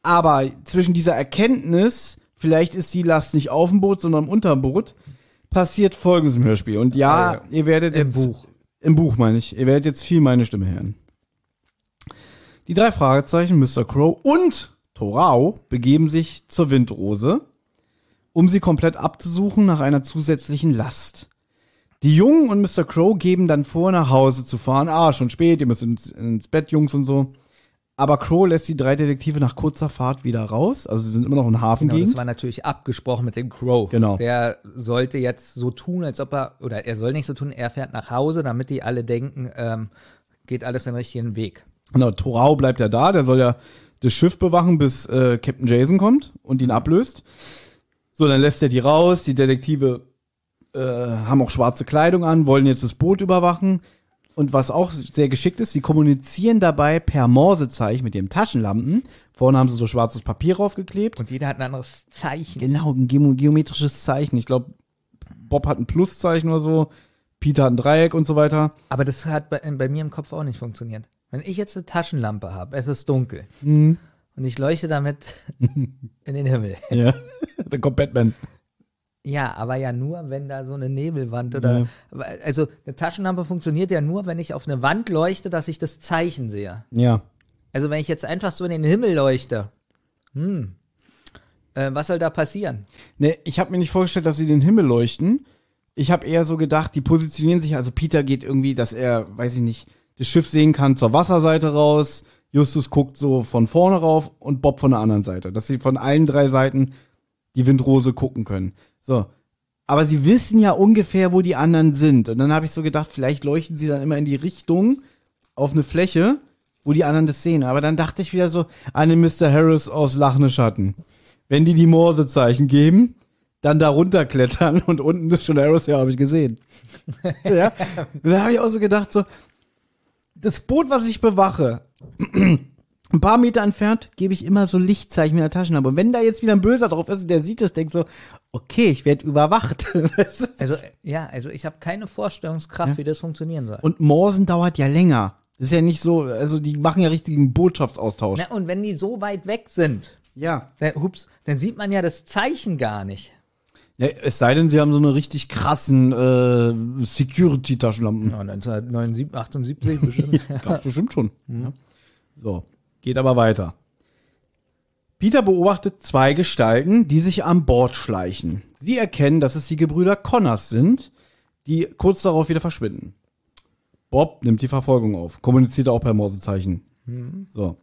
Aber zwischen dieser Erkenntnis, vielleicht ist die Last nicht auf dem Boot, sondern unter dem Boot, passiert Folgendes im Hörspiel. Und ja, ja. ihr werdet Im jetzt Buch. im Buch meine ich, ihr werdet jetzt viel meine Stimme hören. Die drei Fragezeichen, Mr. Crow und Torau begeben sich zur Windrose, um sie komplett abzusuchen nach einer zusätzlichen Last. Die Jungen und Mr. Crow geben dann vor, nach Hause zu fahren. Ah, schon spät, ihr müsst ins, ins Bett, Jungs und so. Aber Crow lässt die drei Detektive nach kurzer Fahrt wieder raus. Also sie sind immer noch in Genau, Hafengegend. das war natürlich abgesprochen mit dem Crow. Genau. Der sollte jetzt so tun, als ob er, oder er soll nicht so tun, er fährt nach Hause, damit die alle denken, ähm, geht alles den richtigen Weg. Genau, Torau bleibt ja da, der soll ja das Schiff bewachen, bis äh, Captain Jason kommt und ihn ablöst. So, dann lässt er die raus, die Detektive äh, haben auch schwarze Kleidung an, wollen jetzt das Boot überwachen. Und was auch sehr geschickt ist, sie kommunizieren dabei per Morsezeichen mit ihren Taschenlampen. Vorne haben sie so schwarzes Papier draufgeklebt. Und jeder hat ein anderes Zeichen. Genau, ein geo- geometrisches Zeichen. Ich glaube, Bob hat ein Pluszeichen oder so, Peter hat ein Dreieck und so weiter. Aber das hat bei, bei mir im Kopf auch nicht funktioniert. Wenn ich jetzt eine Taschenlampe habe, es ist dunkel Mhm. und ich leuchte damit in den Himmel. Ja, dann kommt Batman. Ja, aber ja nur, wenn da so eine Nebelwand oder. Also, eine Taschenlampe funktioniert ja nur, wenn ich auf eine Wand leuchte, dass ich das Zeichen sehe. Ja. Also, wenn ich jetzt einfach so in den Himmel leuchte, hm, Äh, was soll da passieren? Ne, ich habe mir nicht vorgestellt, dass sie den Himmel leuchten. Ich habe eher so gedacht, die positionieren sich, also Peter geht irgendwie, dass er, weiß ich nicht, das Schiff sehen kann zur Wasserseite raus, Justus guckt so von vorne rauf und Bob von der anderen Seite, dass sie von allen drei Seiten die Windrose gucken können. So. Aber sie wissen ja ungefähr, wo die anderen sind. Und dann habe ich so gedacht, vielleicht leuchten sie dann immer in die Richtung auf eine Fläche, wo die anderen das sehen. Aber dann dachte ich wieder so an den Mr. Harris aus Lachne Schatten. Wenn die die Morsezeichen geben, dann da runterklettern und unten ist schon Harris, ja, habe ich gesehen. ja. Und da habe ich auch so gedacht, so, das Boot, was ich bewache, ein paar Meter entfernt gebe ich immer so Lichtzeichen in der Taschenlampe. Und wenn da jetzt wieder ein Böser drauf ist und der sieht es, denkt so, okay, ich werde überwacht. Also, ja, also ich habe keine Vorstellungskraft, wie das funktionieren soll. und Morsen dauert ja länger. Das ist ja nicht so, also die machen ja richtigen Botschaftsaustausch. Na, und wenn die so weit weg sind, Ja. dann, hups, dann sieht man ja das Zeichen gar nicht. Ja. Es sei denn, sie haben so eine richtig krassen äh, Security-Taschenlampen. Ja, 1979, 78 bestimmt. Das bestimmt schon. Ja. So, geht aber weiter. Peter beobachtet zwei Gestalten, die sich an Bord schleichen. Sie erkennen, dass es die Gebrüder Connors sind, die kurz darauf wieder verschwinden. Bob nimmt die Verfolgung auf, kommuniziert auch per Morsezeichen. So.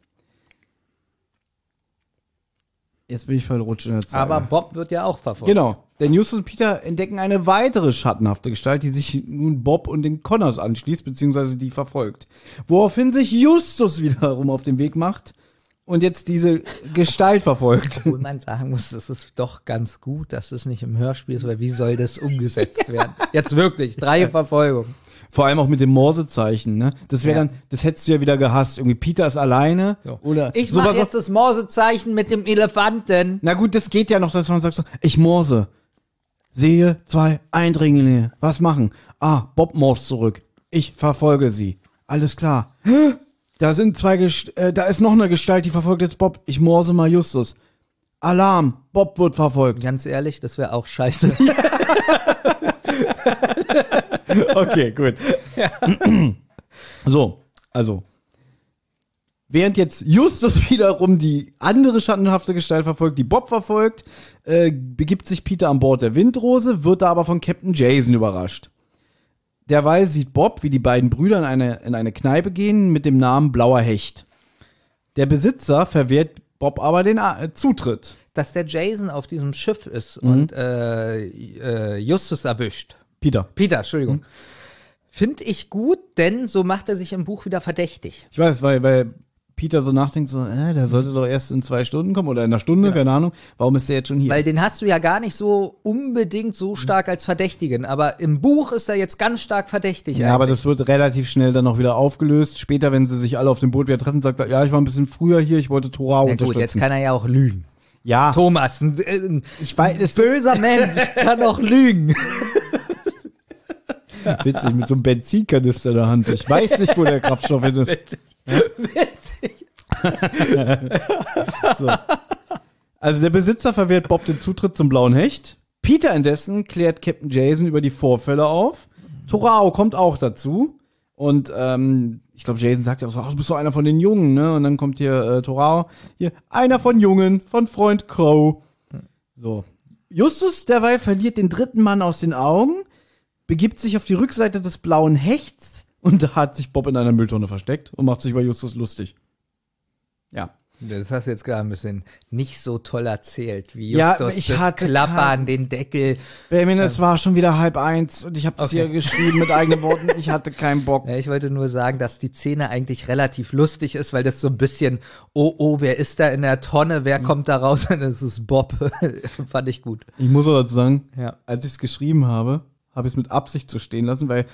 Jetzt bin ich verrutscht in der Zeit. Aber Bob wird ja auch verfolgt. Genau. Denn Justus und Peter entdecken eine weitere schattenhafte Gestalt, die sich nun Bob und den Connors anschließt, beziehungsweise die verfolgt. Woraufhin sich Justus wiederum auf den Weg macht und jetzt diese Gestalt verfolgt. Obwohl man sagen muss, das ist doch ganz gut, dass das nicht im Hörspiel ist, weil wie soll das umgesetzt werden? Jetzt wirklich, drei Verfolgungen. Vor allem auch mit dem Morsezeichen, ne? Das wäre Ja. dann, das hättest du ja wieder gehasst. Irgendwie Peter ist alleine oder Ich mache jetzt das Morsezeichen mit dem Elefanten. Na gut, das geht ja noch, dass man sagt so, ich morse. Sehe zwei Eindringlinge. Was machen? Ah, Bob morst zurück. Ich verfolge sie. Alles klar. Da sind zwei Gest äh, da ist noch eine Gestalt, die verfolgt jetzt Bob. Ich morse mal Justus. Alarm, Bob wird verfolgt. Ganz ehrlich, das wäre auch scheiße. Okay, gut. So, also. Während jetzt Justus wiederum die andere schattenhafte Gestalt verfolgt, die Bob verfolgt, äh, begibt sich Peter an Bord der Windrose, wird da aber von Captain Jason überrascht. Derweil sieht Bob, wie die beiden Brüder in eine, in eine Kneipe gehen mit dem Namen Blauer Hecht. Der Besitzer verwehrt Bob aber den äh, Zutritt. Dass der Jason auf diesem Schiff ist Mhm. und äh, äh, Justus erwischt. Peter. Peter, Entschuldigung. Mhm. Finde ich gut, denn so macht er sich im Buch wieder verdächtig. Ich weiß, weil, weil Peter so nachdenkt, so, äh, der sollte doch erst in zwei Stunden kommen oder in einer Stunde, keine Ahnung. Warum ist der jetzt schon hier? Weil den hast du ja gar nicht so unbedingt so stark als Verdächtigen. Aber im Buch ist er jetzt ganz stark verdächtig. Ja, aber eigentlich. das wird relativ schnell dann auch wieder aufgelöst. Später, wenn sie sich alle auf dem Boot wieder treffen, sagt er, ja, ich war ein bisschen früher hier, ich wollte Torau Na gut, unterstützen. jetzt kann er ja auch lügen. ja, Thomas, ein, ein ich weiß, es böser Mensch kann auch lügen. witzig mit so einem Benzinkanister in der Hand. Ich weiß nicht, wo der Kraftstoff hin ist. Witzig. So. Also der Besitzer verwehrt Bob den Zutritt zum blauen Hecht. Peter indessen klärt Captain Jason über die Vorfälle auf. Torao kommt auch dazu. Und ähm, ich glaube, Jason sagt ja auch so, ach, du bist doch einer von den Jungen, ne? Und dann kommt hier äh, Torao, hier, einer von Jungen, von Freund Crow. So. Justus derweil verliert den dritten Mann aus den Augen, begibt sich auf die Rückseite des blauen Hechts und da hat sich Bob in einer Mülltonne versteckt und macht sich über Justus lustig. Ja. Das hast du jetzt gerade ein bisschen nicht so toll erzählt, wie Ja, Justus ich das hatte Klappern, den Deckel. Benjamin, es war schon wieder halb eins und ich habe das Okay. hier geschrieben mit eigenen Worten. Ich hatte keinen Bock. Ja, ich wollte nur sagen, dass die Szene eigentlich relativ lustig ist, weil das so ein bisschen, oh, oh, wer ist da in der Tonne, wer kommt da raus? Und es ist Bob. Fand ich gut. Ich muss aber dazu sagen, Ja. als ich es geschrieben habe, habe ich es mit Absicht so stehen lassen, weil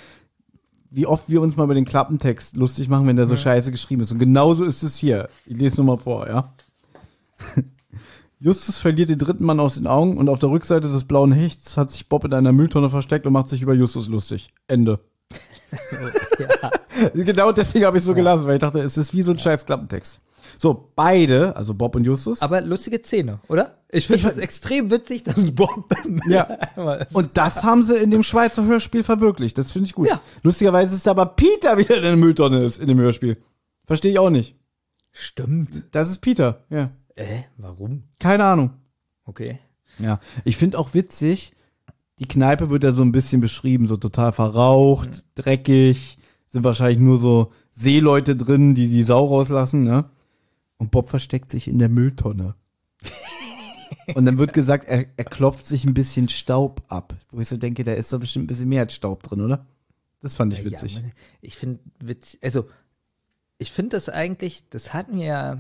wie oft wir uns mal über den Klappentext lustig machen, wenn der so scheiße geschrieben ist. Und genauso ist es hier. Ich lese nur mal vor, ja. Justus verliert den dritten Mann aus den Augen und auf der Rückseite des blauen Hechts hat sich Bob in einer Mülltonne versteckt und macht sich über Justus lustig. Ende. Genau deswegen habe ich so gelassen, weil ich dachte, es ist wie so ein scheiß Klappentext. So, beide, also Bob und Justus. Aber lustige Szene, oder? Ich finde es extrem witzig, dass Bob. Ja. Und das haben sie in dem Schweizer Hörspiel verwirklicht. Das finde ich gut. Ja. Lustigerweise ist aber Peter wieder in der Mülltonne ist in dem Hörspiel. Verstehe ich auch nicht. Stimmt. Das ist Peter, ja. Äh, warum? Keine Ahnung. Okay. Ja, ich finde auch witzig, die Kneipe wird ja so ein bisschen beschrieben, so total verraucht, Mhm. dreckig, sind wahrscheinlich nur so Seeleute drin, die die Sau rauslassen, ne? Und Bob versteckt sich in der Mülltonne. Und dann wird gesagt, er, er klopft sich ein bisschen Staub ab. Wo ich so denke, da ist doch bestimmt ein bisschen mehr als Staub drin, oder? Das fand ich witzig. Ja, ich finde witzig, also ich finde das eigentlich, das hatten wir ja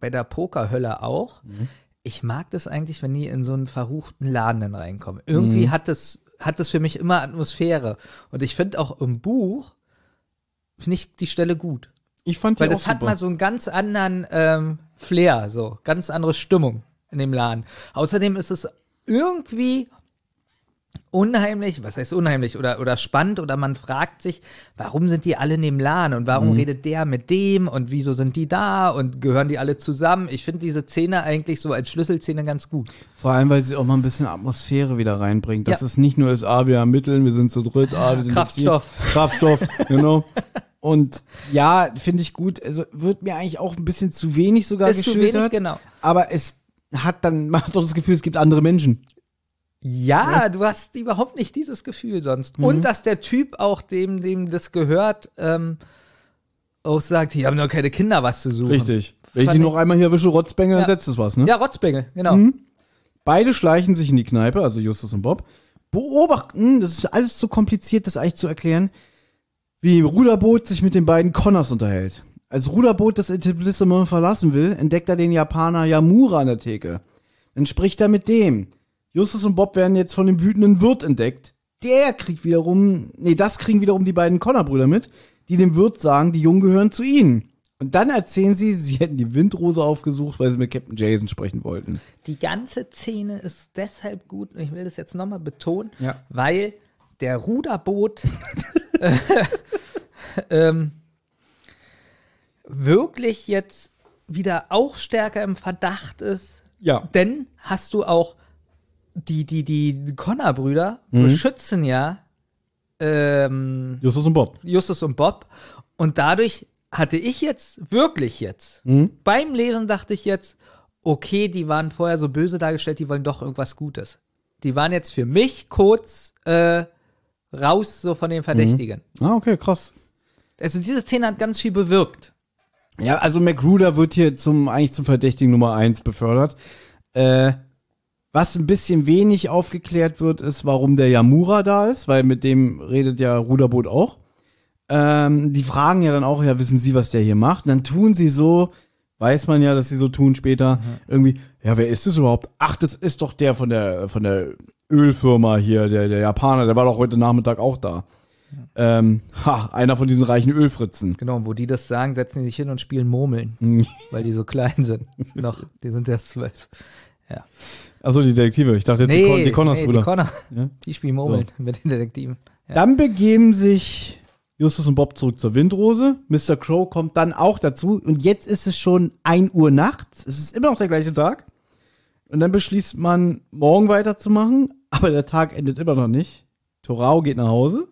bei der Pokerhölle auch. Mhm. Ich mag das eigentlich, wenn die in so einen verruchten Laden dann reinkommen. Irgendwie Mhm. hat das hat das für mich immer Atmosphäre und ich finde auch im Buch finde ich die Stelle gut. Ich fand die Weil auch das hat super. mal so einen ganz anderen ähm, Flair, so ganz andere Stimmung in dem Laden. Außerdem ist es irgendwie unheimlich, was heißt unheimlich oder, oder spannend oder man fragt sich, warum sind die alle in dem Laden und warum Mhm. redet der mit dem und wieso sind die da und gehören die alle zusammen? Ich finde diese Szene eigentlich so als Schlüsselszene ganz gut. Vor allem, weil sie auch mal ein bisschen Atmosphäre wieder reinbringt. Dass Ja. es nicht nur ist, ah, wir ermitteln, wir sind zu dritt, ah, wir sind Kraftstoff. Kraftstoff, genau. Und ja, finde ich gut. Also wird mir eigentlich auch ein bisschen zu wenig sogar Ist zu geschildert. wenig, genau. Aber es hat dann, man hat doch das Gefühl, es gibt andere Menschen. Ja, du hast überhaupt nicht dieses Gefühl sonst. Mhm. Und dass der Typ auch dem, dem das gehört, ähm, auch sagt, hier haben doch keine Kinder was zu suchen. Richtig. Wenn ich Fand die noch einmal hier erwische, Rotzbengel, dann Ja. setzt es was, ne? Ja, Rotzbengel, genau. Mhm. Beide schleichen sich in die Kneipe, also Justus und Bob, beobachten, das ist alles zu kompliziert, das eigentlich zu erklären, wie Ruderboot sich mit den beiden Connors unterhält. Als Ruderboot das Etablissement verlassen will, entdeckt er den Japaner Yamura an der Theke. Dann spricht er mit dem. Justus und Bob werden jetzt von dem wütenden Wirt entdeckt. Der kriegt wiederum, nee, das kriegen wiederum die beiden Connor-Brüder mit, die dem Wirt sagen, die Jungen gehören zu ihnen. Und dann erzählen sie, sie hätten die Windrose aufgesucht, weil sie mit Captain Jason sprechen wollten. Die ganze Szene ist deshalb gut, und ich will das jetzt nochmal betonen, Ja. weil der Ruderboot äh, ähm, wirklich jetzt wieder auch stärker im Verdacht ist. Ja. Denn hast du auch die, die, die Connor-Brüder Mhm. beschützen ja ähm, Justus und Bob. Justus und Bob. Und dadurch hatte ich jetzt, wirklich jetzt, Mhm. beim Lesen dachte ich jetzt, okay, die waren vorher so böse dargestellt, die wollen doch irgendwas Gutes. Die waren jetzt für mich kurz äh, raus so von den Verdächtigen. Ah, okay, krass. Also diese Szene hat ganz viel bewirkt. Ja, also McGruder wird hier zum, eigentlich zum Verdächtigen Nummer eins befördert. Äh, was ein bisschen wenig aufgeklärt wird, ist, warum der Yamura da ist, weil mit dem redet ja Ruderboot auch. Ähm, die fragen ja dann auch, ja, wissen Sie, was der hier macht? Und dann tun sie so, weiß man ja, dass sie so tun später, irgendwie, ja, wer ist das überhaupt? Ach, das ist doch der von der, von der Ölfirma hier, der, der Japaner, der war doch heute Nachmittag auch da. Ähm, ha, einer von diesen reichen Ölfritzen. Genau, wo die das sagen, setzen die sich hin und spielen Murmeln, weil die so klein sind. Noch, die sind erst zwölf. Ja. Achso, die Detektive. Ich dachte jetzt die, Con die Connors nee, Brüder. die Connor, Ja. die spielen Murmeln mit den Detektiven. Ja. Dann begeben sich Justus und Bob zurück zur Windrose. Mr. Crow kommt dann auch dazu. Und jetzt ist es schon 1 Uhr nachts. Es ist immer noch der gleiche Tag. Und dann beschließt man, morgen weiterzumachen. Aber der Tag endet immer noch nicht. Torau geht nach Hause.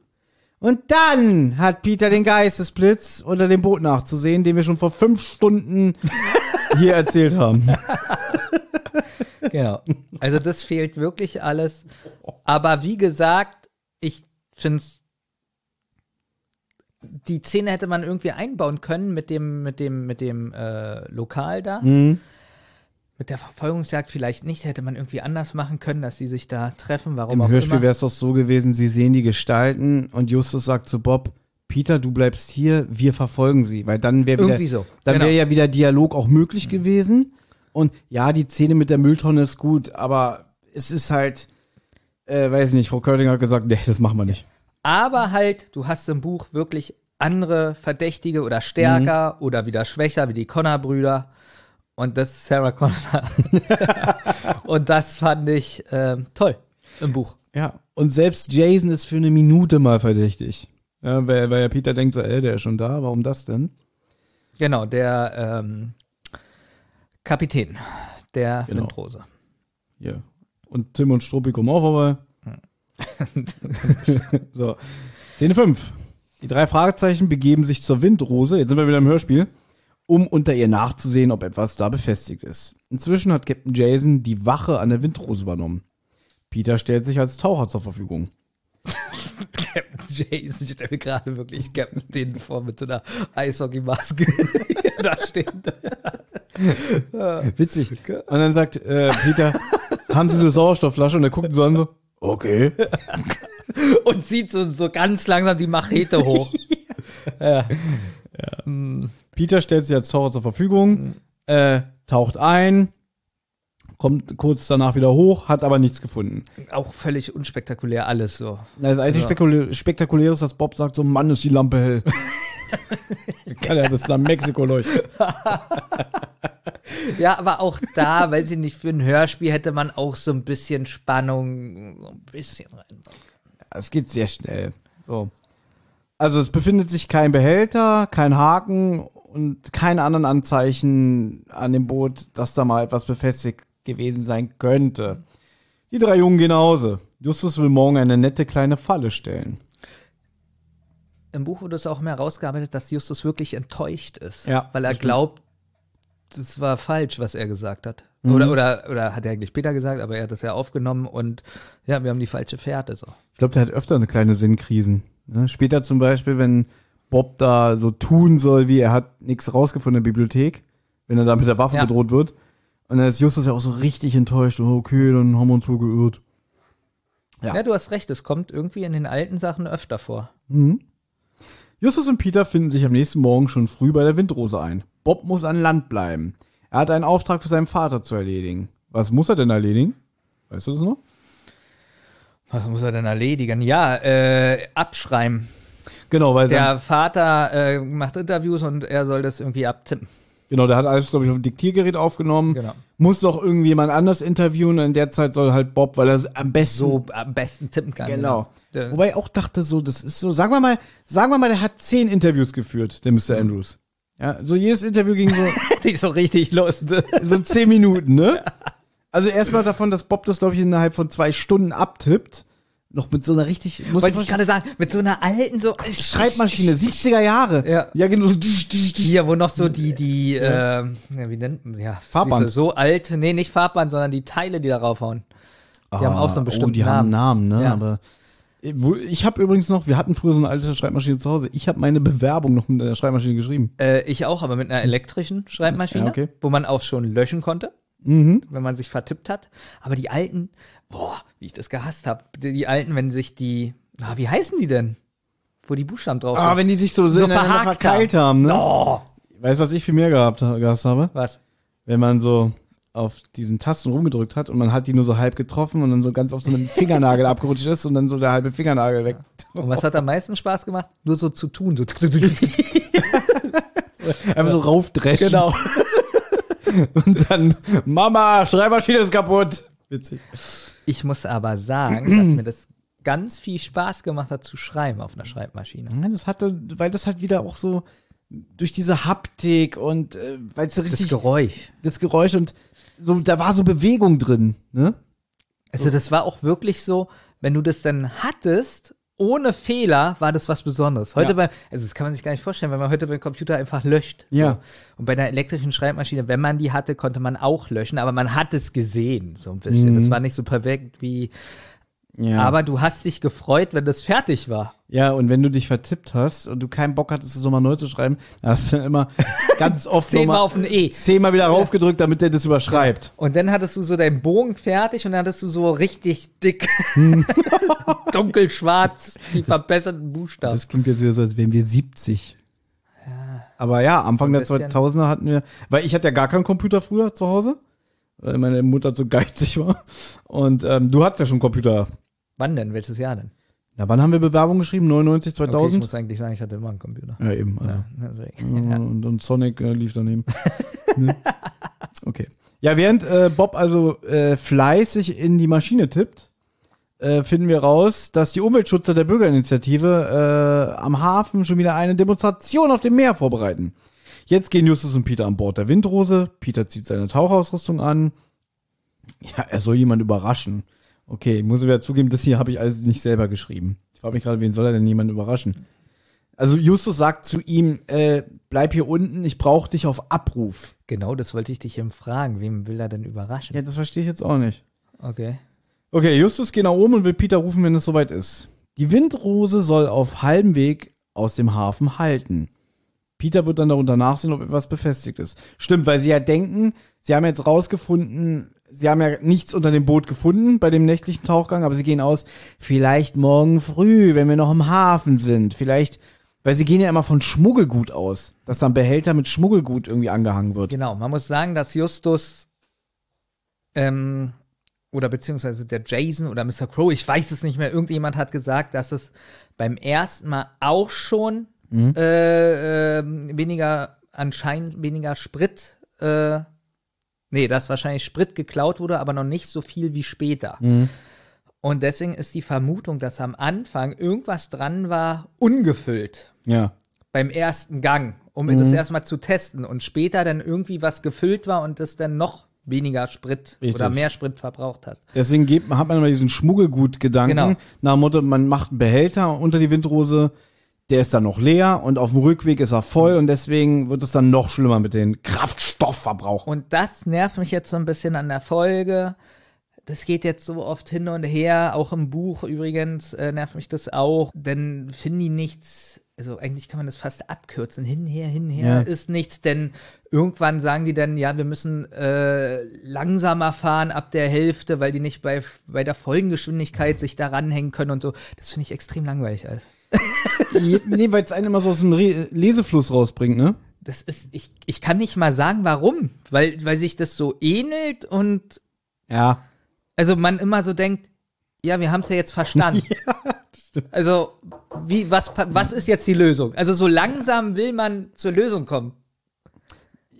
Und dann hat Peter den Geistesblitz unter dem Boot nachzusehen, den wir schon vor fünf Stunden hier erzählt haben. Genau. Also das fehlt wirklich alles. Aber wie gesagt, ich finde die Szene hätte man irgendwie einbauen können mit dem, mit dem, mit dem äh, Lokal da. Mhm. Mit der Verfolgungsjagd vielleicht nicht, hätte man irgendwie anders machen können, dass sie sich da treffen. Warum Im auch Hörspiel immer. wäre es doch so gewesen, sie sehen die Gestalten und Justus sagt zu Bob, Peter, du bleibst hier, wir verfolgen sie, weil dann wäre wieder, so, dann genau. wäre ja wieder Dialog auch möglich gewesen. Und ja, die Szene mit der Mülltonne ist gut, aber es ist halt, äh, weiß ich nicht, Frau Körting hat gesagt, nee, das machen wir nicht. Aber halt, du hast im Buch wirklich andere Verdächtige oder stärker Mhm. oder wieder schwächer, wie die Connor-Brüder. Und das ist Sarah Connor. und das fand ich ähm, toll im Buch. Ja. Und selbst Jason ist für eine Minute mal verdächtig. Ja, weil, weil ja Peter denkt so, ey, der ist schon da, warum das denn? Genau, der ähm, Kapitän der Genau. Windrose. Ja. Und Tim und Struppi kommen auch vorbei. so. Szene 5. Die drei Fragezeichen begeben sich zur Windrose. Jetzt sind wir wieder im Hörspiel. Um unter ihr nachzusehen, ob etwas da befestigt ist. Inzwischen hat Captain Jason die Wache an der Windrose übernommen. Peter stellt sich als Taucher zur Verfügung. Captain Jason, ich stelle mir gerade wirklich Captain den vor mit so einer Eishockey-Maske da stehen. Witzig. Und dann sagt äh, Peter, haben Sie eine Sauerstoffflasche? Und er guckt so an so, okay. Und zieht so, so ganz langsam die Machete hoch. ja. Peter stellt sich als Taucher zur Verfügung, äh, taucht ein, kommt kurz danach wieder hoch, hat aber nichts gefunden. Auch völlig unspektakulär alles so. Das einzige Ja. Spektakuläre ist, dass Bob sagt, so Mann, ist die Lampe hell. Kann ja bis nach Mexiko leuchten. Ja, aber auch da, weiß ich nicht, für ein Hörspiel hätte man auch so ein bisschen Spannung, so ein bisschen reinbauen. Es geht sehr schnell. So. Also es befindet sich kein Behälter, kein Haken und keine anderen Anzeichen an dem Boot, dass da mal etwas befestigt gewesen sein könnte. Die drei Jungen gehen nach Hause. Justus will morgen eine nette kleine Falle stellen. Im Buch wurde es auch mehr herausgearbeitet, dass Justus wirklich enttäuscht ist. Ja, Weil er glaubt, das war falsch, was er gesagt hat. Mhm. Oder, oder, oder hat er eigentlich Peter gesagt, aber er hat das ja aufgenommen und ja, wir haben die falsche Fährte so. Ich glaube, der hat öfter eine kleine Sinnkrisen. Ne? Später zum Beispiel, wenn Bob da so tun soll, wie er hat nichts rausgefunden in der Bibliothek, wenn er da mit der Waffe Ja. bedroht wird. Und dann ist Justus ja auch so richtig enttäuscht. Oh, Okay, dann haben wir uns wohl geirrt. Ja. Ja. du hast recht, es kommt irgendwie in den alten Sachen öfter vor. Mhm. Justus und Peter finden sich am nächsten Morgen schon früh bei der Windrose ein. Bob muss an Land bleiben. Er hat einen Auftrag für seinen Vater zu erledigen. Was muss er denn erledigen? Weißt du das noch? Was muss er denn erledigen? Ja, äh, abschreiben. Genau, weil Der Vater äh, macht Interviews und er soll das irgendwie abtippen. genau, der hat alles, glaube ich, auf dem Diktiergerät aufgenommen. Genau. Muss doch irgendwie jemand anders interviewen und in der Zeit soll halt Bob, weil er am besten So am besten tippen kann. Genau. Der- Wobei ich auch dachte so, das ist so, sagen wir mal, sagen wir mal, der hat zehn Interviews geführt, der Mr. Andrews. Ja, so jedes Interview ging so, ist so richtig Lust. so zehn Minuten, ne? Also erstmal davon, dass Bob das, glaube ich, innerhalb von zwei Stunden abtippt. Noch mit so einer richtig, muss Wollte ich gerade sagen, mit so einer alten so Schreibmaschine, 70er Jahre. Ja. Ja, genau. so. Hier, wo noch so die, die, äh, ja, wie nennt man, ja, Farbband. du, so alt, nee, nicht Farbband, sondern die Teile, die da raufhauen. Die haben auch so einen bestimmten oh, die haben Namen. einen Namen, ne? Ja. Aber äh, ich habe übrigens noch, wir hatten früher so eine alte Schreibmaschine zu Hause. Ich habe meine Bewerbung noch mit der Schreibmaschine geschrieben. Äh, ich auch, aber mit einer elektrischen Schreibmaschine, Ja, okay. wo man auch schon löschen konnte, Mhm. wenn man sich vertippt hat. Aber die alten, boah, wie ich das gehasst habe. Die, die alten, wenn sich die, ah, wie heißen die denn? Wo die Buchstaben drauf Ah, sind. wenn die sich so, So verkeilt haben, ne? Oh, Weißt du, was ich viel mehr gehabt, gehasst habe? was? Wenn man so auf diesen Tasten rumgedrückt hat und man hat die nur so halb getroffen und dann so ganz auf so einem Fingernagel abgerutscht ist und dann so der halbe Fingernagel weg. Und was hat am meisten Spaß gemacht? Nur so zu tun. So. Einfach so raufdreschen. genau. Und dann, Mama, Schreibmaschine ist kaputt. Witzig. Ich muss aber sagen, dass mir das ganz viel Spaß gemacht hat zu schreiben auf einer Schreibmaschine. Ja, das hatte, weil das halt wieder auch so durch diese Haptik und äh, weil es so Das richtig Geräusch. das Geräusch und so da war so Bewegung drin, ne? Also das war auch wirklich so, wenn du das dann hattest, ohne Fehler, war das was Besonderes. Heute Ja. bei, also das kann man sich gar nicht vorstellen, wenn man heute beim Computer einfach löscht. Ja. So. Und bei einer elektrischen Schreibmaschine, wenn man die hatte, konnte man auch löschen, aber man hat es gesehen, so ein bisschen. Das war nicht so perfekt wie, Mhm. Ja. aber du hast dich gefreut, wenn das fertig war. ja, und wenn du dich vertippt hast und du keinen Bock hattest, es nochmal neu zu schreiben, dann hast du immer ganz oft Zehnmal auf ein E. zehnmal wieder raufgedrückt, damit der das überschreibt. Und dann hattest du so deinen Bogen fertig und dann hattest du so richtig dick, dunkelschwarz, die verbesserten Buchstaben. Das klingt jetzt wieder so, als wären wir 70. Aber ja, Anfang So der bisschen. 2000er hatten wir, weil ich hatte ja gar keinen Computer früher zu Hause, weil meine Mutter so geizig war. Und ähm, du hattest ja schon einen Computer. Wann denn? Welches Jahr denn? Na, wann haben wir Bewerbung geschrieben? 99, Okay, ich 2000? muss eigentlich sagen, ich hatte immer einen Computer. ja, eben. Also. Ja, deswegen. Ja. Und, und Sonic äh, lief daneben. ne? Okay. Ja, während äh, Bob also äh, fleißig in die Maschine tippt, äh, finden wir raus, dass die Umweltschützer der Bürgerinitiative äh, am Hafen schon wieder eine Demonstration auf dem Meer vorbereiten. Jetzt gehen Justus und Peter an Bord der Windrose. Peter zieht seine Tauchausrüstung an. Ja, er soll jemand überraschen. Okay, muss ich wieder zugeben, das hier habe ich alles nicht selber geschrieben. Ich frage mich gerade, wen soll er denn jemand überraschen? Also Justus sagt zu ihm, äh, bleib hier unten, ich brauche dich auf Abruf. Genau, das wollte ich dich eben fragen. Wem will er denn überraschen? Ja, das verstehe ich jetzt auch nicht. Okay. Okay, Justus geht nach oben und will Peter rufen, wenn es soweit ist. Die Windrose soll auf halbem Weg aus dem Hafen halten. Peter wird dann darunter nachsehen, ob etwas befestigt ist. Stimmt, weil sie ja denken, sie haben jetzt rausgefunden, sie haben ja nichts unter dem Boot gefunden bei dem nächtlichen Tauchgang, aber sie gehen aus, vielleicht morgen früh, wenn wir noch im Hafen sind. Vielleicht, weil sie gehen ja immer von Schmuggelgut aus, dass dann Behälter mit Schmuggelgut irgendwie angehangen wird. Genau, man muss sagen, dass Justus ähm, oder beziehungsweise der Jason oder Mr. Crow, ich weiß es nicht mehr, irgendjemand hat gesagt, dass es beim ersten Mal auch schon Mhm. äh, äh, weniger, anscheinend weniger Sprit, äh, nee, dass wahrscheinlich Sprit geklaut wurde, aber noch nicht so viel wie später. Mhm. Und deswegen ist die Vermutung, dass am Anfang irgendwas dran war, ungefüllt Ja. beim ersten Gang, um Mhm. das erstmal zu testen und später dann irgendwie was gefüllt war und das dann noch weniger Sprit Richtig. oder mehr Sprit verbraucht hat. Deswegen geht, hat man immer diesen Schmuggelgut-Gedanken. Genau. Nach dem Motto, man macht einen Behälter unter die Windrose, der ist dann noch leer und auf dem Rückweg ist er voll und deswegen wird es dann noch schlimmer mit den Kraftstoffverbrauch. Und das nervt mich jetzt so ein bisschen an der Folge. Das geht jetzt so oft hin und her, auch im Buch übrigens äh, nervt mich das auch, denn finden die nichts, also eigentlich kann man das fast abkürzen, hinher, hinher Ja. ist nichts, denn irgendwann sagen die dann, ja, wir müssen äh, langsamer fahren ab der Hälfte, weil die nicht bei, bei der Folgengeschwindigkeit sich da ranhängen können und so. Das finde ich extrem langweilig. Alter. Nee, weil es einen immer so aus dem Re Lesefluss rausbringt, ne? Das ist, ich, ich kann nicht mal sagen, warum, weil, weil sich das so ähnelt und Ja. also man immer so denkt, ja, wir haben es ja jetzt verstanden. also, wie, was, was ist jetzt die Lösung? Also, so langsam will man zur Lösung kommen.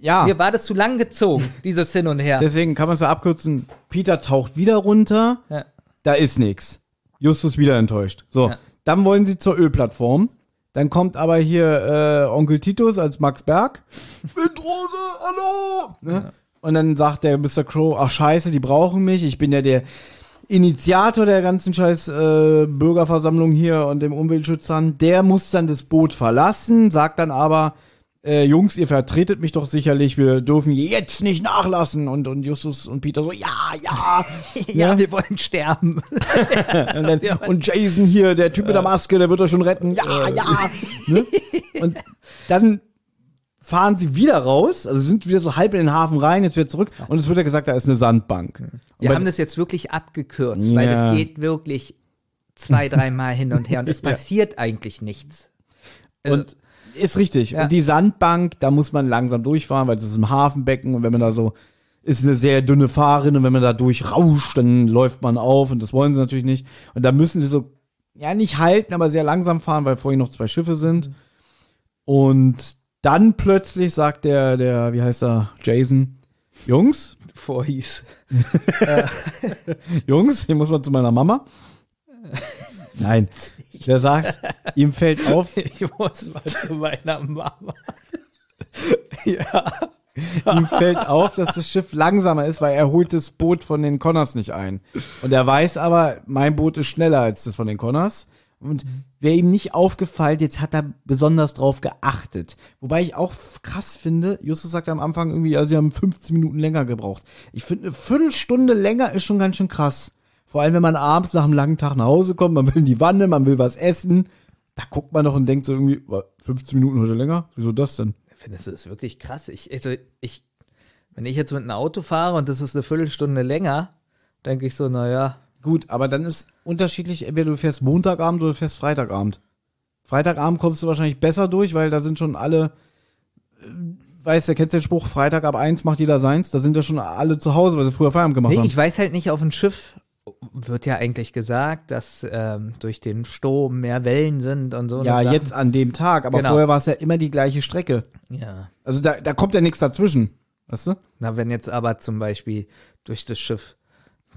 Ja. Mir war das zu lang gezogen, dieses Hin und Her. Deswegen kann man es ja abkürzen. Peter taucht wieder runter. Ja. Da ist nix. Justus wieder enttäuscht. So. Ja. Dann wollen sie zur Ölplattform. Dann kommt aber hier äh, Onkel Titus als Max Berg. Windrose, hallo! Ne? Und dann sagt der Mr. Crow, ach scheiße, die brauchen mich. Ich bin ja der Initiator der ganzen scheiß äh, Bürgerversammlung hier und dem Umweltschützern. Der muss dann das Boot verlassen, sagt dann aber, äh, Jungs, ihr vertretet mich doch sicherlich, wir dürfen jetzt nicht nachlassen. Und, und Justus und Peter so, ja, ja. ja, wir wollen sterben. und, dann, und Jason hier, der Typ mit der Maske, der wird euch schon retten. Ja, ja. ne? Und dann fahren sie wieder raus, also sind wieder so halb in den Hafen rein, jetzt wieder zurück und es wird ja gesagt, da ist eine Sandbank. Und Wir haben das jetzt wirklich abgekürzt, weil Ja. es geht wirklich zwei, dreimal hin und her und es Ja. passiert eigentlich nichts. Also, Und ist richtig. Ja. Und die Sandbank, da muss man langsam durchfahren, weil es ist im Hafenbecken und wenn man da so, ist eine sehr dünne Fahrin und wenn man da durchrauscht, dann läuft man auf und das wollen sie natürlich nicht. Und da müssen sie so, ja, nicht halten, aber sehr langsam fahren, weil vor ihnen noch zwei Schiffe sind. Und dann plötzlich sagt der, der, wie heißt er, Jason, Jungs, vorhieß. Jungs, hier muss man zu meiner Mama. Nein, der sagt, ihm fällt auf, Ich muss mal zu meiner Mama. ja. ihm fällt auf, dass das Schiff langsamer ist, weil er holt das Boot von den Connors nicht ein. Und er weiß aber, mein Boot ist schneller als das von den Connors. Und wäre ihm nicht aufgefallen, jetzt hat er besonders drauf geachtet. Wobei ich auch krass finde, Justus sagt am Anfang irgendwie, ja, sie haben 15 Minuten länger gebraucht. Ich finde, eine Viertelstunde länger ist schon ganz schön krass. Vor allem, wenn man abends nach einem langen Tag nach Hause kommt, man will in die Wanne, man will was essen. Da guckt man doch und denkt so irgendwie, "wa, 15 Minuten heute länger? Wieso das denn? Ich finde, das wirklich krass. Ich, also, ich, wenn ich jetzt mit einem Auto fahre und das ist eine Viertelstunde länger, denke ich so, naja, Gut, aber dann ist unterschiedlich, entweder du fährst Montagabend oder du fährst Freitagabend. Freitagabend kommst du wahrscheinlich besser durch, weil da sind schon alle, äh, weißt du, kennst du den Spruch, Freitag ab eins macht jeder seins, da sind ja schon alle zu Hause, weil sie früher Feierabend gemacht Nee, haben. ich weiß halt nicht, auf dem Schiff wird ja eigentlich gesagt, dass ähm, durch den Sturm mehr Wellen sind und so. ja, Sachen. jetzt an dem Tag, aber Genau. vorher war es ja immer die gleiche Strecke. Ja. Also da, da kommt ja nichts dazwischen, weißt du? Na, wenn jetzt aber zum Beispiel durch das Schiff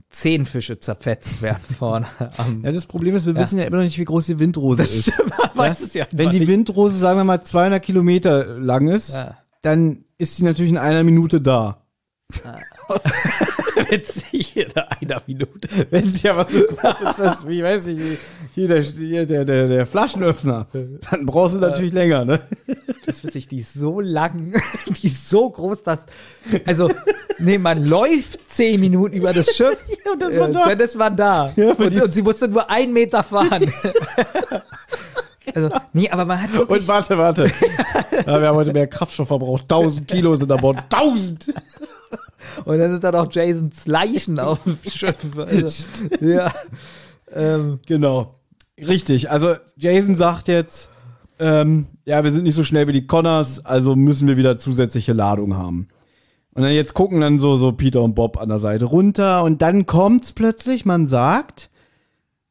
zehn Fische zerfetzt werden vorne am. Ja, das Problem ist, wir Ja. wissen ja immer noch nicht, wie groß die Windrose Das ist. weiß es ja Wenn die nicht. Windrose, sagen wir mal, 200 Kilometer lang ist, Ja. dann ist sie natürlich in einer Minute da. Witzig in einer Minute. Wenn es ja was so groß ist, das, wie weiß ich, wie, hier der, hier der, der, der Flaschenöffner, dann brauchst du natürlich länger, ne? Das ist witzig, die ist so lang, die ist so groß, dass, also, nee, man läuft zehn Minuten über das Schiff. Und das war da. Dann ist man da. Ja, und, und sie musste nur einen Meter fahren. also, nee, aber man hat wirklich, Und warte, warte. Ja, wir haben heute mehr Kraftstoff verbraucht. 1000 Kilo sind an Bord. 1000! Und dann sind da noch Jasons Leichen auf dem Schiff. Also, ja. Ähm, Genau. Richtig. Also Jason sagt jetzt, ähm, ja, wir sind nicht so schnell wie die Connors, also müssen wir wieder zusätzliche Ladung haben. Und dann jetzt gucken dann so, so Peter und Bob an der Seite runter und dann kommt's plötzlich, man sagt,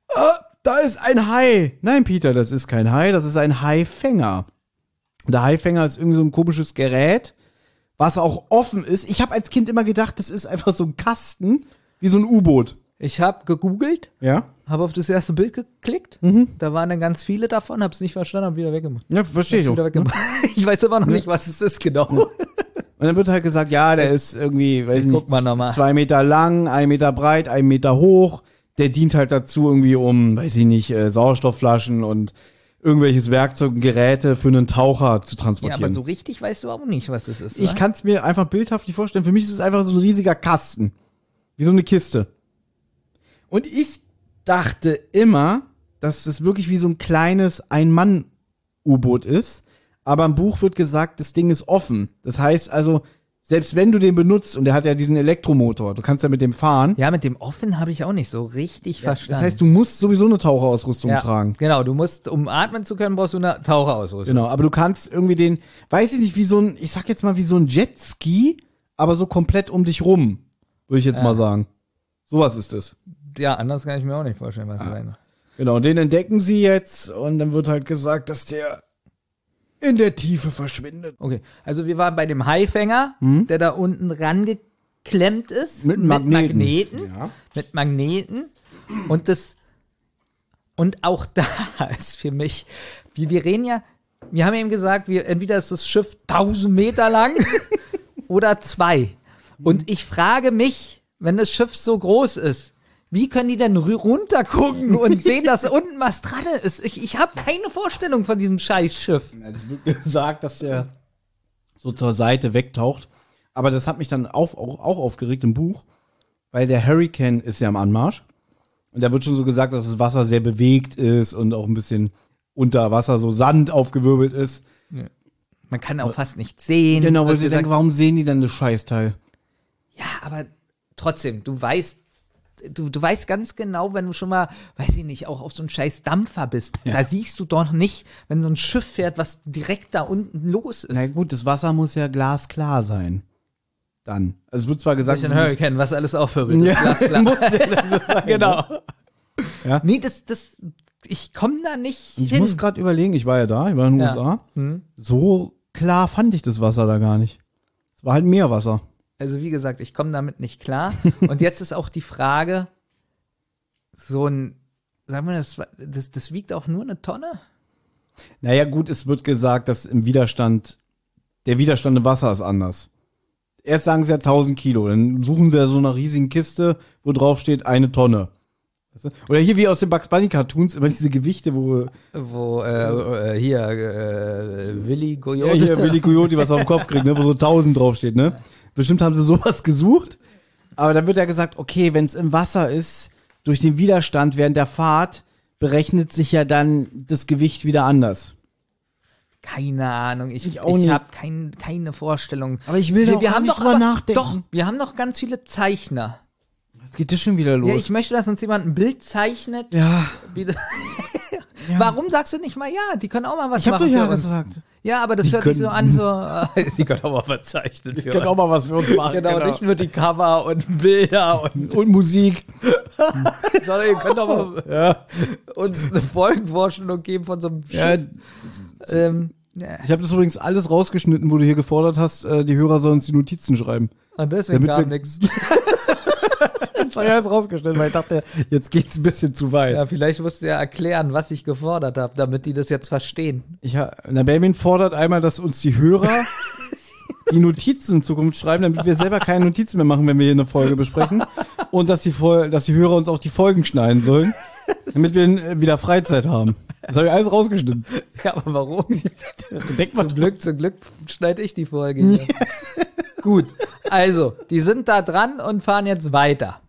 ah, da ist ein Hai. Nein, Peter, das ist kein Hai, das ist ein Haifänger. Und der Haifänger ist irgendwie so ein komisches Gerät, was auch offen ist. Ich habe als Kind immer gedacht, das ist einfach so ein Kasten, wie so ein U-Boot. ich habe gegoogelt, Ja? habe auf das erste Bild geklickt. Da waren dann ganz viele davon, habe es nicht verstanden, habe wieder weggemacht. Ja, verstehe ich auch. wieder weggemacht. Ich weiß immer noch nicht, was es ist, genau. Und dann wird halt gesagt, ja, der ist irgendwie, weiß ich nicht, zwei Meter lang, ein Meter breit, ein Meter hoch. Der dient halt dazu irgendwie um, weiß ich nicht, äh, Sauerstoffflaschen und irgendwelches Werkzeug und Geräte für einen Taucher zu Ja, transportieren. aber so richtig weißt du auch nicht, was es ist. ich kann es mir einfach bildhaft nicht vorstellen. Für mich ist es einfach so ein riesiger Kasten. Wie so eine Kiste. Und ich dachte immer, dass das wirklich wie so ein kleines Ein-Mann-U-Boot ist. Aber im Buch wird gesagt, das Ding ist offen. Das heißt also, selbst wenn du den benutzt, und der hat ja diesen Elektromotor, du kannst ja mit dem fahren. Ja, mit dem offen habe ich auch nicht so richtig verstanden. Das heißt, du musst sowieso eine Taucherausrüstung ja, tragen. Genau, du musst, um atmen zu können, brauchst du eine Taucherausrüstung. Genau, aber du kannst irgendwie den, weiß ich nicht, wie so ein, ich sag jetzt mal wie so ein Jetski, aber so komplett um dich rum, würde ich jetzt mal sagen. Sowas ist es. Ja, anders kann ich mir auch nicht vorstellen, was Ah. meinst. Genau, und den entdecken sie jetzt und dann wird halt gesagt, dass der in der Tiefe verschwindet. Okay, also wir waren bei dem Haifänger, der da unten rangeklemmt ist. Hm? Mit Magneten. Magneten. Ja. Mit Magneten. Und das, und auch da ist für mich, wir, wir reden ja, wir haben eben gesagt, wir, entweder ist das Schiff 1000 Meter lang oder zwei. Und ich frage mich, wenn das Schiff so groß ist, wie können die denn runtergucken und sehen, dass unten was dran ist? Ich, ich habe keine Vorstellung von diesem scheiß Schiff. Es wird gesagt, dass der so zur Seite wegtaucht. Aber das hat mich dann auf, auch, auch aufgeregt im Buch, weil der Hurricane ist ja am Anmarsch. Und da wird schon so gesagt, dass das Wasser sehr bewegt ist und auch ein bisschen unter Wasser so Sand aufgewirbelt ist. Man kann auch fast nicht sehen. Genau, weil sie wir denken, sagen. warum sehen die dann das Scheißteil? Ja, aber trotzdem, du weißt, du, du weißt ganz genau, wenn du schon mal, weiß ich nicht, auch auf so einen scheiß Dampfer bist, da siehst du doch nicht, wenn so ein Schiff fährt, was direkt da unten los ist. Na gut, das Wasser muss ja glasklar sein. Dann. Also es wird zwar gesagt, muss- Hurricane, was alles aufwirbelt. Ja, glasklar. muss ja dann sein, genau. Ja. Nee, das, das, ich komme da nicht Ich hin. muss gerade überlegen, ich war ja da, ich war in den Ja. USA. Hm. So klar fand ich das Wasser da gar nicht. Es war halt Meerwasser. Also wie gesagt, ich komme damit nicht klar. Und jetzt ist auch die Frage, so ein, sagen wir das, das, das wiegt auch nur eine Tonne? Naja, gut, es wird gesagt, dass im Widerstand, der Widerstand im Wasser ist anders. Erst sagen sie ja 1000 Kilo, dann suchen sie ja so eine riesigen Kiste, wo drauf steht eine Tonne. Oder hier wie aus den Bugs Bunny Cartoons, immer diese Gewichte, wo Wo, äh, äh, hier, äh, Willi ja, Coyote. hier Willi Coyote was auf den Kopf kriegt, ne, wo so 1000 drauf steht, ne? Bestimmt haben sie sowas gesucht. Aber dann wird ja gesagt, okay, wenn es im Wasser ist, durch den Widerstand während der Fahrt, berechnet sich ja dann das Gewicht wieder anders. Keine Ahnung, ich, Ich ich, habe kein, keine Vorstellung. Aber ich will wir, da wir haben nicht doch drüber nachdenken. Doch, wir haben doch ganz viele Zeichner. Jetzt geht das schon wieder los. Ja, ich möchte, dass uns jemand ein Bild zeichnet. ja. Wie das- Warum sagst du nicht mal ja? Die können auch mal was Ich hab machen doch ja für uns. gesagt. Ja, aber das Die hört sich so an, so. äh, Sie können auch mal was zeichnen für Können auch mal was für uns machen. Genau, nicht nur die Cover und Bilder und Und Musik. sondern ihr könnt auch mal Ja. uns eine Folgenvorstellung geben von so einem ja Schiff. Ähm, ja. ich habe das übrigens alles rausgeschnitten, wo du hier gefordert hast, äh, die Hörer sollen uns die Notizen schreiben. Und deswegen Damit kam nichts. Das habe ich alles rausgeschnitten, weil ich dachte, jetzt geht's ein bisschen zu weit. Ja, vielleicht musst du ja erklären, was ich gefordert habe, damit die das jetzt verstehen. Ich na, Benjamin fordert einmal, dass uns die Hörer die Notizen in Zukunft schreiben, damit wir selber keine Notizen mehr machen, wenn wir hier eine Folge besprechen. Und dass die, dass die Hörer uns auch die Folgen schneiden sollen, damit wir äh, wieder Freizeit haben. Das habe ich alles rausgeschnitten. Ja, aber warum? Denkt mal zum Glück, zum Glück schneide ich die Folge hier. Gut, also, die sind da dran und fahren jetzt weiter.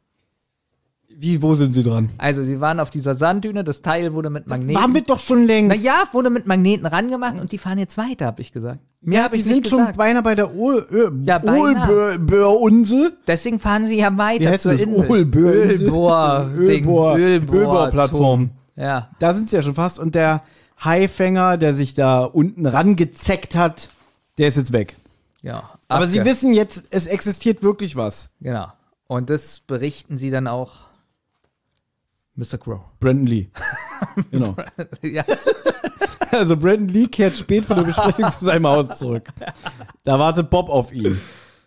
Wie, wo sind sie dran? Also, sie waren auf dieser Sanddüne, das Teil wurde mit Magneten. Waren wir doch schon längst. Naja, wurde mit Magneten rangemacht und die fahren jetzt weiter, habe ich gesagt. Mehr ja, hab die ich sind nicht schon gesagt. beinahe bei der Ol Ö Ja, beinahe. Ölbohrinsel. Deswegen fahren sie ja Wie weiter heißt zur das? Insel. Ölbohr, Ölbohr- Ölbohrplattform. Ja. Da sind sie ja schon fast. Und der Haifänger, der sich da unten rangezeckt hat, der ist jetzt weg. Ja. Aber sie abge- wissen jetzt, es existiert wirklich was. Genau. Und das berichten sie dann auch Mr. Crow. Brandon Lee. genau. ja. Also Brandon Lee kehrt spät von der Besprechung zu seinem Haus zurück. Da wartet Bob auf ihn.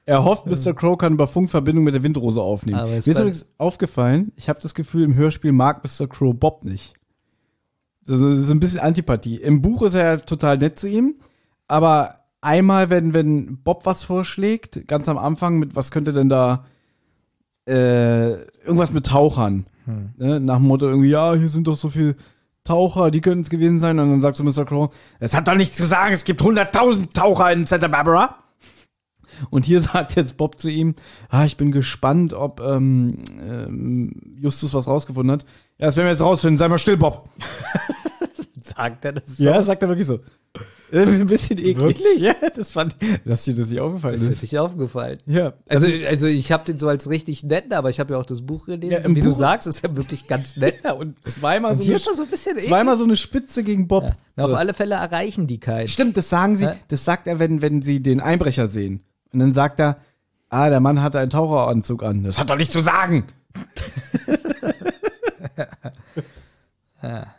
Er hofft, Mr. Crow kann über Funk Verbindung mit der Windrose aufnehmen. Aber Mir ist übrigens aufgefallen, ich habe das Gefühl, im Hörspiel mag Mr. Crow Bob nicht. Also, das ist ein bisschen Antipathie. Im Buch ist er total nett zu ihm, aber einmal, wenn, wenn Bob was vorschlägt, ganz am Anfang mit, was könnte denn da, äh, irgendwas mit Tauchern. Hm. Ne? Nach dem Motto irgendwie, ja, hier sind doch so viele Taucher, die könnten es gewesen sein. Und dann sagt so Mr. Crow, es hat doch nichts zu sagen, es gibt 100.000 Taucher in Santa Barbara. Und hier sagt jetzt Bob zu ihm, ah, ich bin gespannt, ob ähm, ähm, Justus was rausgefunden hat. Ja, das werden wir jetzt rausfinden. Sei mal still, Bob. Sagt er das so? Ja, sagt er wirklich so. Ein bisschen eklig. Wirklich? Ja, das fand ich, dass dir das nicht aufgefallen Das ist ist. nicht aufgefallen. Ja. Also, also ich habe den so als richtig nett, aber ich habe ja auch das Buch gelesen. Ja, wie du Buch- sagst, ist er wirklich ganz nett. Ja, und zweimal Und so eine, ist so ein zweimal so eine Spitze gegen Bob. Ja. Na, auf So. alle Fälle erreichen die keinen. Stimmt, das sagen sie, das sagt er, wenn, wenn sie den Einbrecher sehen. Und dann sagt er, ah, der Mann hatte einen Taucheranzug an. Das hat doch nichts zu sagen.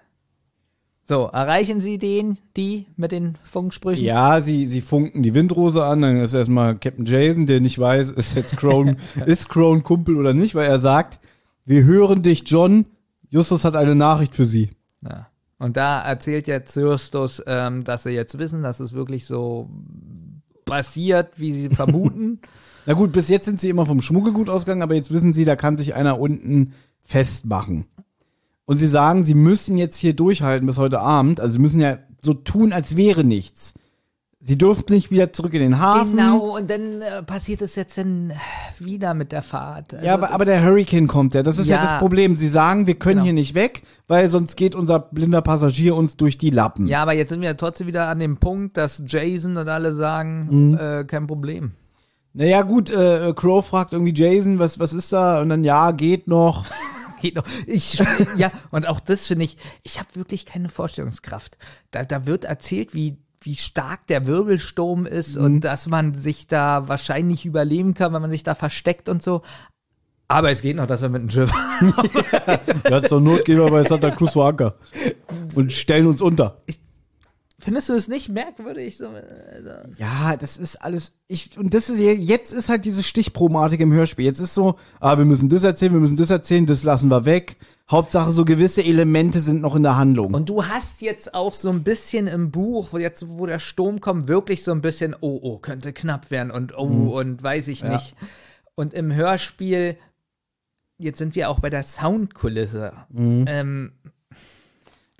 So, erreichen sie den, die mit den Funksprüchen? Ja, sie, sie funken die Windrose an, dann ist erstmal Captain Jason, der nicht weiß, ist jetzt Crone, ist Crone Kumpel oder nicht, weil er sagt, wir hören dich, John. Justus hat eine Nachricht für sie. Ja. Und da erzählt jetzt Justus, ähm, dass sie jetzt wissen, dass es wirklich so passiert, wie sie vermuten. Na gut, bis jetzt sind sie immer vom Schmuggelgut ausgegangen, aber jetzt wissen sie, da kann sich einer unten festmachen. Und sie sagen, sie müssen jetzt hier durchhalten bis heute Abend. Also sie müssen ja so tun, als wäre nichts. Sie dürfen nicht wieder zurück in den Hafen. genau, und dann äh, passiert es jetzt dann wieder mit der Fahrt. Also Ja, aber, aber der Hurricane kommt ja. Das ist ja, Ja. das Problem. Sie sagen, wir können Genau. hier nicht weg, weil sonst geht unser blinder Passagier uns durch die Lappen. Ja, aber jetzt sind wir trotzdem wieder an dem Punkt, dass Jason und alle sagen, Mhm. äh, kein Problem. Naja, gut, äh, Crow fragt irgendwie Jason, was, was ist da? Und dann, ja, geht noch. Geht noch. Ich, ja, und auch das finde ich, ich habe wirklich keine Vorstellungskraft. Da, da wird erzählt, wie, wie stark der Wirbelsturm ist Mhm. und dass man sich da wahrscheinlich überleben kann, wenn man sich da versteckt und so. Aber es geht noch, dass wir mit dem Schiff. Ja, zur Not gehen wir bei Santa Cruz vor Anker. Und stellen uns unter. Findest du es nicht merkwürdig? So, also, Ja, das ist alles. Ich, und das ist jetzt ist halt diese Stichpromatik im Hörspiel. Jetzt ist so, ah, wir müssen das erzählen, wir müssen das erzählen, das lassen wir weg. Hauptsache, so gewisse Elemente sind noch in der Handlung. Und du hast jetzt auch so ein bisschen im Buch, wo jetzt, wo der Sturm kommt, wirklich so ein bisschen, oh, oh, könnte knapp werden und oh, und weiß ich Ja. nicht. Und im Hörspiel, jetzt sind wir auch bei der Soundkulisse. Ähm,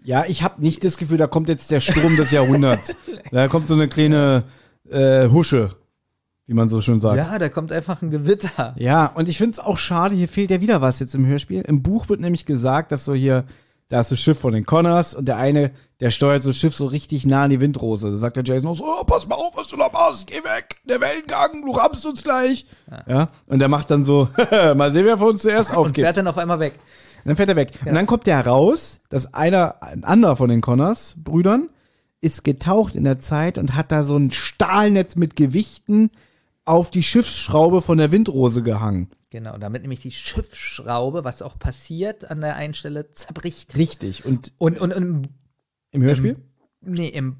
Ja, ich habe nicht das Gefühl, da kommt jetzt der Sturm des Jahrhunderts. Da kommt so eine kleine äh, Husche, wie man so schön sagt. ja, da kommt einfach ein Gewitter. Ja, und ich find's auch schade, hier fehlt ja wieder was jetzt im Hörspiel. Im Buch wird nämlich gesagt, dass so hier, da ist das Schiff von den Connors und der eine, der steuert so das Schiff so richtig nah an die Windrose. Da sagt der Jason auch so, oh, pass mal auf, was du da machst, geh weg, der Wellengang, du rammst uns gleich. Ja, und der macht dann so, mal sehen, wer von uns zuerst Und aufgeht. fährt dann auf einmal weg. Dann fährt er weg. Und dann kommt der raus, dass einer, ein anderer von den Connors, Brüdern, ist getaucht in der Zeit und hat da so ein Stahlnetz mit Gewichten auf die Schiffsschraube von der Windrose gehangen. Genau, damit nämlich die Schiffsschraube, was auch passiert, an der einen Stelle zerbricht. Richtig. Und Und, und, und im Hörspiel? nee, im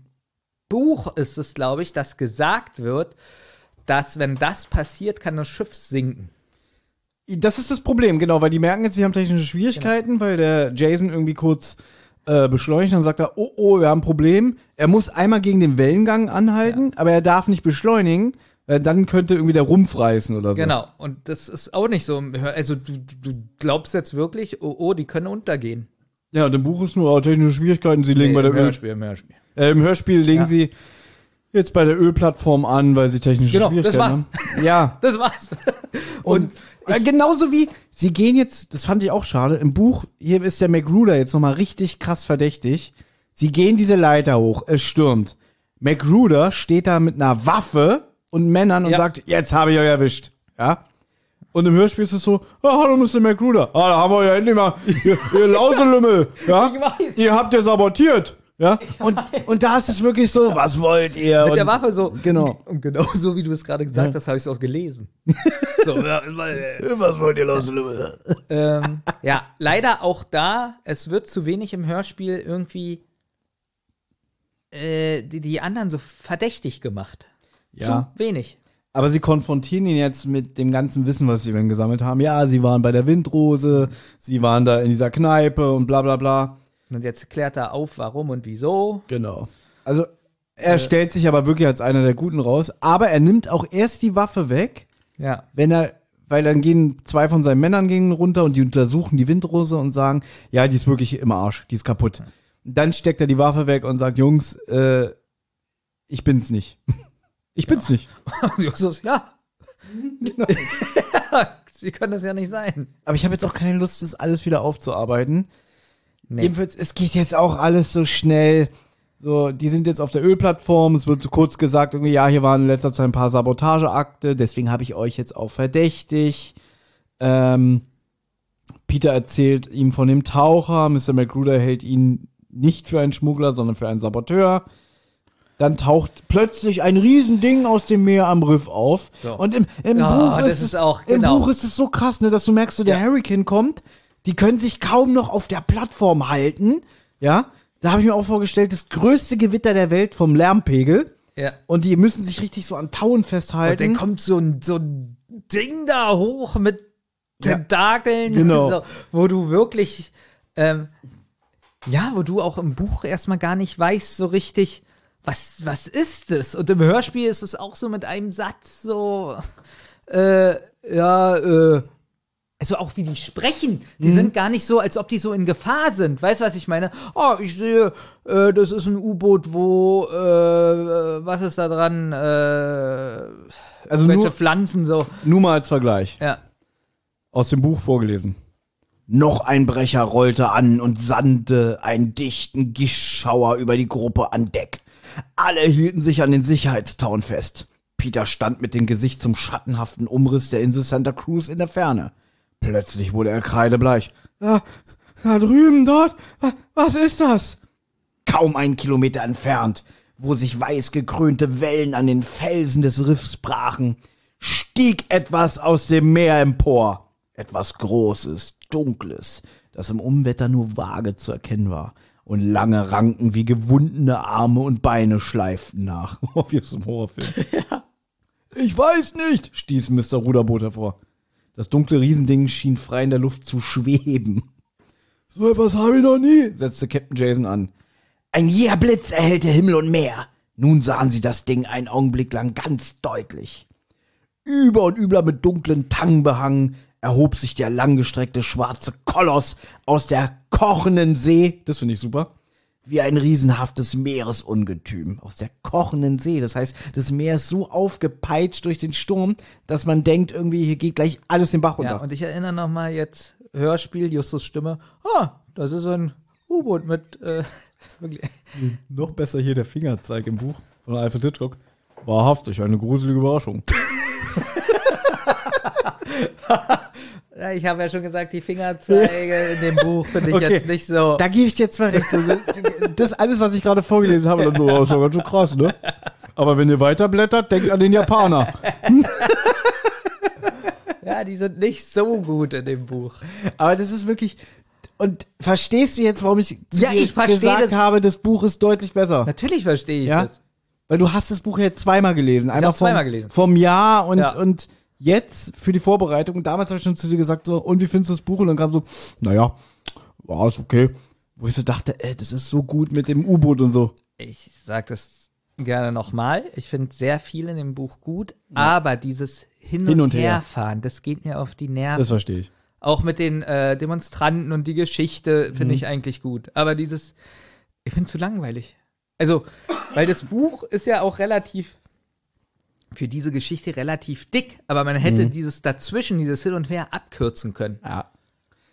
Buch ist es, glaube ich, dass gesagt wird, dass wenn das passiert, kann das Schiff sinken. Das ist das Problem, genau, weil die merken jetzt, sie haben technische Schwierigkeiten, weil der Jason irgendwie kurz äh, beschleunigt, dann sagt er, oh, oh, wir haben ein Problem. Er muss einmal gegen den Wellengang anhalten, aber er darf nicht beschleunigen, Weil dann könnte irgendwie der Rumpf reißen oder so. Genau. Und das ist auch nicht so. Also du, du glaubst jetzt wirklich, oh, oh, die können untergehen. Ja, und im Buch ist nur oh, technische Schwierigkeiten. Sie legen Nee, bei der im Öl, Hörspiel, im Hörspiel. äh, im Hörspiel legen Ja. sie jetzt bei der Ölplattform an, weil sie technische Genau, das Schwierigkeiten haben. Ja. Das war's. Und, äh, genauso wie, sie gehen jetzt, das fand ich auch schade, im Buch, hier ist der McRuder jetzt nochmal richtig krass verdächtig. Sie gehen diese Leiter hoch, es stürmt. McRuder steht da mit einer Waffe und Männern und Ja. sagt, jetzt habe ich euch erwischt. Ja. Und im Hörspiel ist es so, ah, hallo Mr. McRuder. Ah, da haben wir ja endlich mal, ihr, ihr Lauselümmel. Ja. Ich weiß. Ihr habt ja sabotiert. Ja. Und, und da ist es wirklich so, was wollt ihr? Mit und, der Waffe so. Genau. Und genau so, wie du es gerade gesagt hast, habe ich es auch gelesen. so, ja, Was wollt ihr, Lauselümmel? ähm, ja, leider auch da, es wird zu wenig im Hörspiel irgendwie äh, die, die anderen so verdächtig gemacht. Ja. Zu wenig. Aber sie konfrontieren ihn jetzt mit dem ganzen Wissen, was sie dann gesammelt haben. Ja, sie waren bei der Windrose, sie waren da in dieser Kneipe und bla bla bla. Und jetzt klärt er auf, warum und wieso. Genau. Also er stellt sich aber wirklich als einer der Guten raus, aber er nimmt auch erst die Waffe weg, Ja. wenn er, weil dann gehen zwei von seinen Männern gehen runter und die untersuchen die Windrose und sagen, ja, die ist wirklich im Arsch, die ist kaputt. Dann steckt er die Waffe weg und sagt, Jungs, äh, ich bin's nicht. Ich bin's nicht. Und Justus, ja. Genau. Sie können das ja nicht sein. Aber ich habe jetzt auch keine Lust, das alles wieder aufzuarbeiten. Nee. Jedenfalls, es geht jetzt auch alles so schnell. So, die sind jetzt auf der Ölplattform. Es wird kurz gesagt, irgendwie, ja, hier waren in letzter Zeit ein paar Sabotageakte, deswegen habe ich euch jetzt auch verdächtig. Ähm, Peter erzählt ihm von dem Taucher. Mr. McGruder hält ihn nicht für einen Schmuggler, sondern für einen Saboteur. Dann taucht plötzlich ein Riesending aus dem Meer am Riff auf. So. Und im, im Ja, Buch das ist, ist es, auch- im genau. Buch ist es so krass, ne, dass du merkst, so der Ja. Hurricane kommt. Die können sich kaum noch auf der Plattform halten. Ja, da habe ich mir auch vorgestellt, das größte Gewitter der Welt vom Lärmpegel. Ja. Und die müssen sich richtig so an Tauen Und festhalten. dann kommt so ein, so ein Ding da hoch mit Ja. Tentakeln, Genau. so, wo du wirklich, ähm, ja, wo du auch im Buch erstmal gar nicht weißt so richtig, was, was ist es? Und im Hörspiel ist es auch so mit einem Satz so, äh, ja, äh, also auch wie die sprechen, die sind gar nicht so, als ob die so in Gefahr sind. Weißt du, was ich meine? Oh, ich sehe, äh, das ist ein U-Boot, wo, äh, was ist da dran? Äh, Also welche Pflanzen so. Nur mal als Vergleich. Ja. Aus dem Buch vorgelesen. Noch ein Brecher rollte an und sandte einen dichten Gischtschauer über die Gruppe an Deck. Alle hielten sich an den Sicherheitstauen fest. Peter stand mit dem Gesicht zum schattenhaften Umriss der Insel Santa Cruz in der Ferne. Plötzlich wurde er kreidebleich. Da, da drüben, dort, wa- was ist das? Kaum einen Kilometer entfernt, wo sich weiß gekrönte Wellen an den Felsen des Riffs brachen, stieg etwas aus dem Meer empor. Etwas Großes, Dunkles, das im Umwetter nur vage zu erkennen war. Und lange Ranken wie gewundene Arme und Beine schleiften nach. Wie aus einem Horrorfilm. Ich weiß nicht, stieß Mr. Ruderboot hervor. Das dunkle Riesending schien frei in der Luft zu schweben. So etwas habe ich noch nie, setzte Captain Jason an. Ein jäher Blitz erhellte Himmel und Meer. Nun sahen sie das Ding einen Augenblick lang ganz deutlich. Über und über mit dunklen Tangen behangen, erhob sich der langgestreckte schwarze Koloss aus der kochenden See, das finde ich super, wie ein riesenhaftes Meeresungetüm aus der kochenden See. Das heißt, das Meer ist so aufgepeitscht durch den Sturm, dass man denkt, irgendwie hier geht gleich alles den Bach runter. Ja, und ich erinnere noch mal jetzt Hörspiel, Justus Stimme. Ah, das ist ein U-Boot mit, äh, wirklich. Noch besser hier der Fingerzeig im Buch von Alfred Hitchcock. Wahrhaftig, eine gruselige Überraschung. Ja, ich habe ja schon gesagt, die Fingerzeige in dem Buch finde ich Okay. jetzt nicht so. Da gebe ich dir jetzt mal recht. Das alles, was ich gerade vorgelesen habe, dann so, oh, ist doch ganz schön krass, ne? Aber wenn ihr weiterblättert, denkt an den Japaner. Ja, die sind nicht so gut in dem Buch. Aber das ist wirklich. Und verstehst du jetzt, warum ich zu Ja, dir ich verstehe gesagt das. habe, das Buch ist deutlich besser? Natürlich verstehe ich Ja? das. Weil du hast das Buch jetzt zweimal gelesen. Einmal vom, zweimal gelesen. vom Jahr und, Ja. und jetzt für die Vorbereitung. Damals habe ich schon zu dir gesagt, so, und wie findest du das Buch? Und dann kam so, naja, war ist okay. Wo ich so dachte, ey, das ist so gut mit dem U-Boot und so. Ich sag das gerne nochmal. Ich finde sehr viel in dem Buch gut, aber dieses Hin und, Hin und her. Herfahren, das geht mir auf die Nerven. Das verstehe ich. Auch mit den äh, Demonstranten und die Geschichte finde Mhm. ich eigentlich gut. Aber dieses, ich finde es zu langweilig. Also, weil das Buch ist ja auch relativ, für diese Geschichte relativ dick, aber man hätte Mhm. dieses dazwischen, dieses Hin und Her abkürzen können. Ja.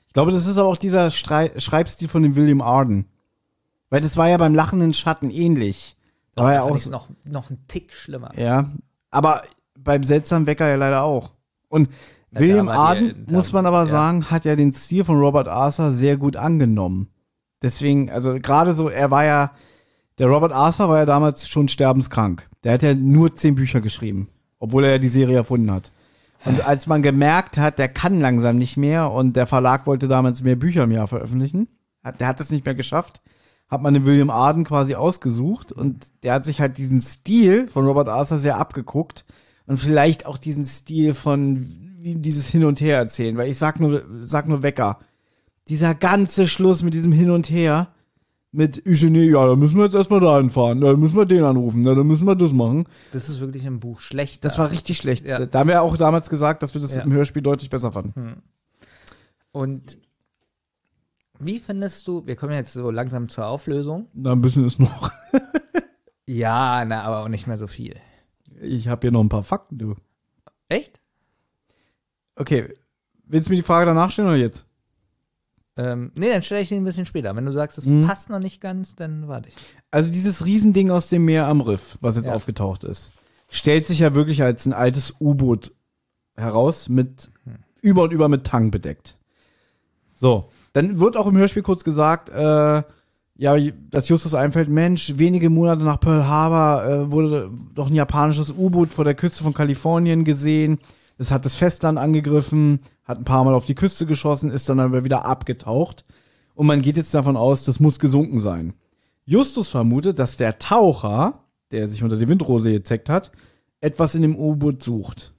Ich glaube, das ist aber auch dieser Strei Schreibstil von dem William Arden. Weil das war ja beim lachenden Schatten ähnlich. Da war ja auch so- noch, noch ein Tick schlimmer. Ja, aber beim seltsamen Wecker ja leider auch. Und Ja, William Arden, muss man aber ja. sagen, hat ja den Stil von Robert Arthur sehr gut angenommen. Deswegen, also gerade so, er war ja, der Robert Arthur war ja damals schon sterbenskrank. Der hat ja nur zehn Bücher geschrieben, obwohl er ja die Serie erfunden hat. Und als man gemerkt hat, der kann langsam nicht mehr und der Verlag wollte damals mehr Bücher im Jahr veröffentlichen, hat, der hat es nicht mehr geschafft, hat man den William Arden quasi ausgesucht und der hat sich halt diesen Stil von Robert Arthur sehr abgeguckt und vielleicht auch diesen Stil von dieses Hin und Her erzählen, weil ich sag nur, sag nur Wecker. Dieser ganze Schluss mit diesem Hin und Her, mit Eugenie, ja, da müssen wir jetzt erstmal dahin fahren, da müssen wir den anrufen, na, dann müssen wir das machen. Das ist wirklich im Buch schlecht. Das war richtig schlecht. Ja. Da haben wir auch damals gesagt, dass wir das Ja. im Hörspiel deutlich besser fanden. Hm. Und wie findest du, wir kommen jetzt so langsam zur Auflösung. Na, ein bisschen ist noch. Ja, na, aber auch nicht mehr so viel. Ich habe hier noch ein paar Fakten, du. Echt? Okay, willst du mir die Frage danach stellen oder jetzt? Ähm, nee, dann stelle ich den ein bisschen später. Wenn du sagst, es Mhm. passt noch nicht ganz, dann warte ich. Also dieses Riesending aus dem Meer am Riff, was jetzt Ja. aufgetaucht ist, stellt sich ja wirklich als ein altes U-Boot heraus mit über und über mit Tang bedeckt. So, dann wird auch im Hörspiel kurz gesagt, äh, ja, dass Justus einfällt, Mensch, wenige Monate nach Pearl Harbor äh, wurde doch ein japanisches U-Boot vor der Küste von Kalifornien gesehen. Es hat das Festland angegriffen, hat ein paar Mal auf die Küste geschossen, ist dann aber wieder abgetaucht. Und man geht jetzt davon aus, das muss gesunken sein. Justus vermutet, dass der Taucher, der sich unter die Windrose gezeckt hat, etwas in dem U-Boot sucht.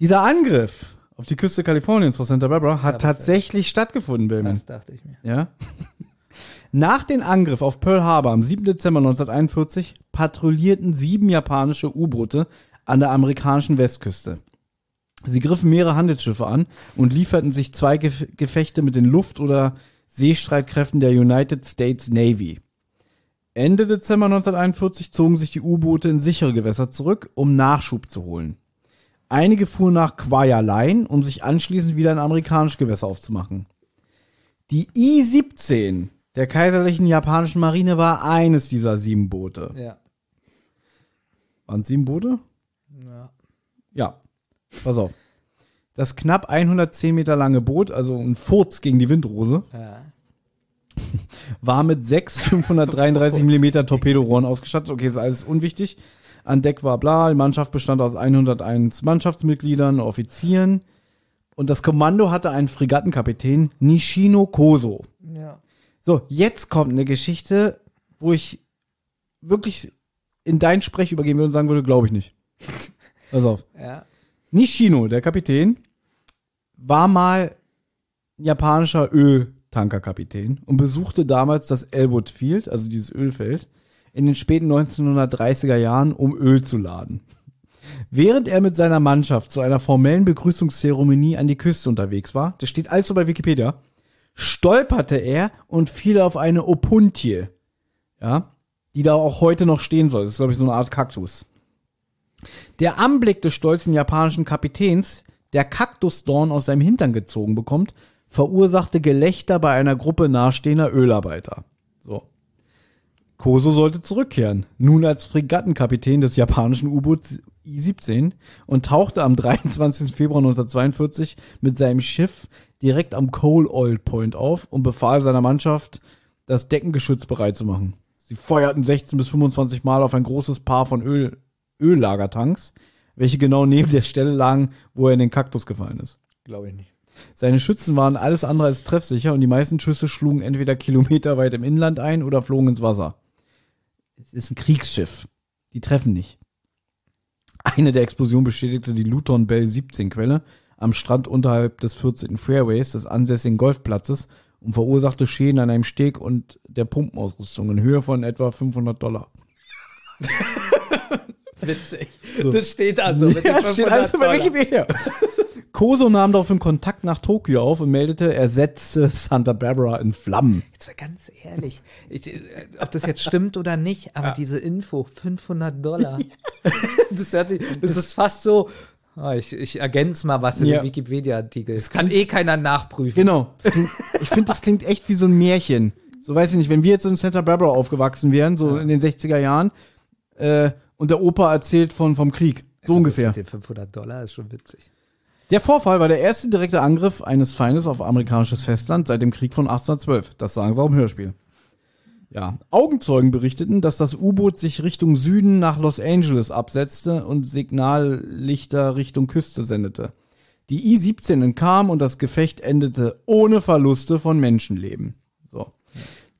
Dieser Angriff auf die Küste Kaliforniens vor Santa Barbara hat tatsächlich stattgefunden, Billman. Das dachte ich mir. Ja. Nach dem Angriff auf Pearl Harbor am 7. Dezember 1941 patrouillierten sieben japanische U-Boote an der amerikanischen Westküste. Sie griffen mehrere Handelsschiffe an und lieferten sich zwei Gef Gefechte mit den Luft- oder Seestreitkräften der United States Navy. Ende Dezember 1941 zogen sich die U-Boote in sichere Gewässer zurück, um Nachschub zu holen. Einige fuhren nach Kwajalein, um sich anschließend wieder in amerikanische Gewässer aufzumachen. Die I-17 der kaiserlichen japanischen Marine war eines dieser sieben Boote. Ja. Waren es sieben Boote? Ja. Ja. Pass auf. Das knapp 110 Meter lange Boot, also ein Furz gegen die Windrose, ja. war mit sechs 533 Millimeter Torpedorohren ausgestattet. Okay, ist alles unwichtig. An Deck war bla, die Mannschaft bestand aus 101 Mannschaftsmitgliedern, Offizieren. Und das Kommando hatte einen Fregattenkapitän, Nishino Koso. Ja. So, jetzt kommt eine Geschichte, wo ich wirklich in dein Sprech übergehen würde und sagen würde, glaube ich nicht. Pass auf. Ja. Nishino, der Kapitän, war mal japanischer Öltankerkapitän und besuchte damals das Elwood Field, also dieses Ölfeld, in den späten 1930er Jahren, um Öl zu laden. Während er mit seiner Mannschaft zu einer formellen Begrüßungszeremonie an die Küste unterwegs war, das steht alles so bei Wikipedia, stolperte er und fiel auf eine Opuntie, ja, die da auch heute noch stehen soll. Das ist, glaube ich, so eine Art Kaktus. Der Anblick des stolzen japanischen Kapitäns, der Kaktusdorn aus seinem Hintern gezogen bekommt, verursachte Gelächter bei einer Gruppe nahestehender Ölarbeiter. So. Koso sollte zurückkehren, nun als Fregattenkapitän des japanischen U-Boots I-17 und tauchte am 23. Februar 1942 mit seinem Schiff direkt am Coal Oil Point auf und befahl seiner Mannschaft, das Deckengeschütz bereit zu machen. Sie feuerten 16 bis 25 Mal auf ein großes Paar von Öl Öllagertanks, welche genau neben der Stelle lagen, wo er in den Kaktus gefallen ist. Glaube ich nicht. Seine Schützen waren alles andere als treffsicher und die meisten Schüsse schlugen entweder kilometerweit im Inland ein oder flogen ins Wasser. Es ist ein Kriegsschiff. Die treffen nicht. Eine der Explosionen bestätigte die Luton Bell 17 Quelle am Strand unterhalb des 14. Fairways des ansässigen Golfplatzes und verursachte Schäden an einem Steg und der Pumpenausrüstung in Höhe von etwa 500 Dollar. Witzig. So. Das steht da so. Mit Ja, den steht 500 alles bei. Wikipedia. Koso nahm daraufhin Kontakt nach Tokio auf und meldete, er setze Santa Barbara in Flammen. Jetzt mal ganz ehrlich, ich, äh, ob das jetzt stimmt oder nicht, aber diese Info, 500 Dollar. das, hört sich, das ist fast so, ah, ich, ich ergänze mal was in Ja. den Wikipedia-Artikel. Das kann eh keiner nachprüfen. Genau. Das klingt, ich finde, das klingt echt wie so ein Märchen. So weiß ich nicht, wenn wir jetzt in Santa Barbara aufgewachsen wären, so in den 60er Jahren, äh, und der Opa erzählt von, vom Krieg. So Also ungefähr. Das mit den 500 Dollar ist schon witzig. Der Vorfall war der erste direkte Angriff eines Feindes auf amerikanisches Festland seit dem Krieg von 1812. Das sagen sie auch im Hörspiel. Ja, Augenzeugen berichteten, dass das U-Boot sich Richtung Süden nach Los Angeles absetzte und Signallichter Richtung Küste sendete. Die I-17 entkam und das Gefecht endete ohne Verluste von Menschenleben.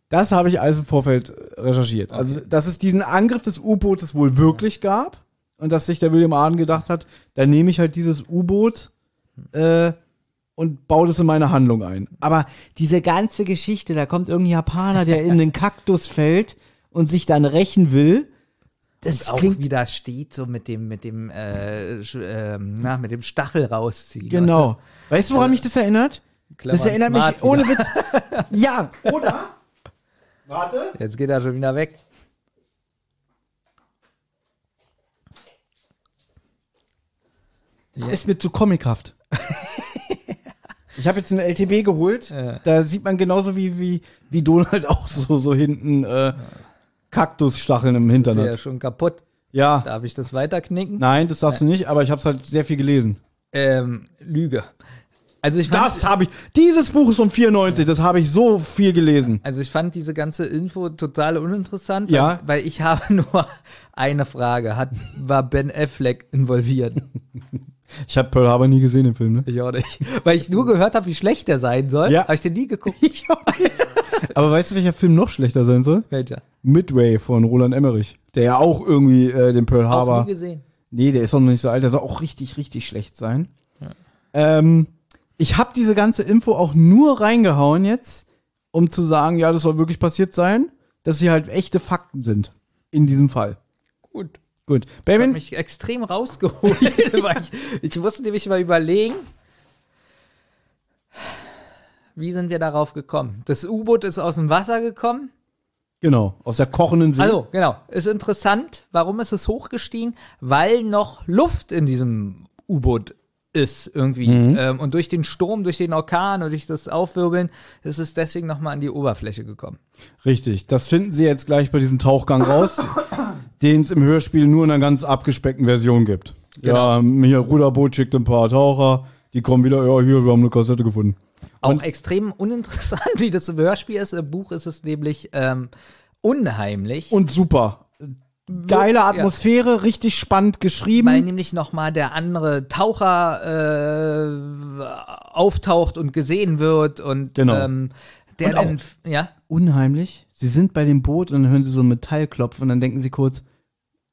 Das habe ich alles im Vorfeld äh, recherchiert. Also, dass es diesen Angriff des U-Bootes wohl wirklich gab und dass sich der William Arden gedacht hat, dann nehme ich halt dieses U-Boot äh, und baue das in meine Handlung ein. Aber diese ganze Geschichte, da kommt irgendein Japaner, der in den Kaktus fällt und sich dann rächen will. Das Und auch klingt wieder steht so mit dem, mit dem, äh, ähm, na, mit dem Stachel rausziehen. genau. Weißt du, woran mich das erinnert? Das erinnert mich smart ohne wieder. Witz. Ja, oder? Warte. Jetzt geht er schon wieder weg. Das ist mir zu comichaft. Ich habe jetzt eine LTB geholt. Ja. Da sieht man genauso wie, wie, wie Donald auch so, so hinten äh, Kaktusstacheln im Hintern Ist ja hat. schon kaputt. Ja. Darf ich das weiterknicken? Nein, das darfst du nicht, aber ich habe es halt sehr viel gelesen. Ähm, Lüge. Also ich fand, Das habe ich. Dieses Buch ist von 94, das habe ich so viel gelesen. also ich fand diese ganze Info total uninteressant, Ja. weil, weil ich habe nur eine Frage. Hat, war Ben Affleck involviert? Ich habe Pearl Harbor nie gesehen im Film, ne? Ich auch nicht. Weil ich nur gehört habe, wie schlecht der sein soll. Ja. Habe ich den nie geguckt. Ich auch nicht. Aber weißt du, welcher Film noch schlechter sein soll? Welcher? Midway von Roland Emmerich. Der ja auch irgendwie äh, den Pearl Auch Harbor. nie gesehen. Nee, der ist noch nicht so alt, der soll auch richtig, richtig schlecht sein. Ähm, ich habe diese ganze Info auch nur reingehauen jetzt, um zu sagen, ja, das soll wirklich passiert sein, dass sie halt echte Fakten sind. In diesem Fall. Gut. Gut. Ich habe Benjamin, mich extrem rausgeholt, weil ich, ich musste nämlich mal überlegen, wie sind wir darauf gekommen? Das U-Boot ist aus dem Wasser gekommen. genau, aus der kochenden See. Also, genau. Ist interessant. Warum ist es hochgestiegen? Weil noch Luft in diesem U-Boot ist irgendwie. Mhm. Ähm, und durch den Sturm, durch den Orkan und durch das Aufwirbeln ist es deswegen nochmal an die Oberfläche gekommen. Richtig, das finden Sie jetzt gleich bei diesem Tauchgang raus, den es im Hörspiel nur in einer ganz abgespeckten Version gibt. Ja, hier Ruderboot schickt ein paar Taucher, die kommen wieder, ja, hier, wir haben eine Kassette gefunden. Auch extrem uninteressant, wie das im Hörspiel ist. Im Buch ist es nämlich ähm, unheimlich. Und super. Geile Ja. Atmosphäre, richtig spannend geschrieben. weil nämlich nochmal der andere Taucher äh, auftaucht und gesehen wird und Genau. ähm, der Und auch- dann, ja, Unheimlich. Sie sind bei dem Boot und dann hören Sie so ein Metallklopfen und dann denken Sie kurz,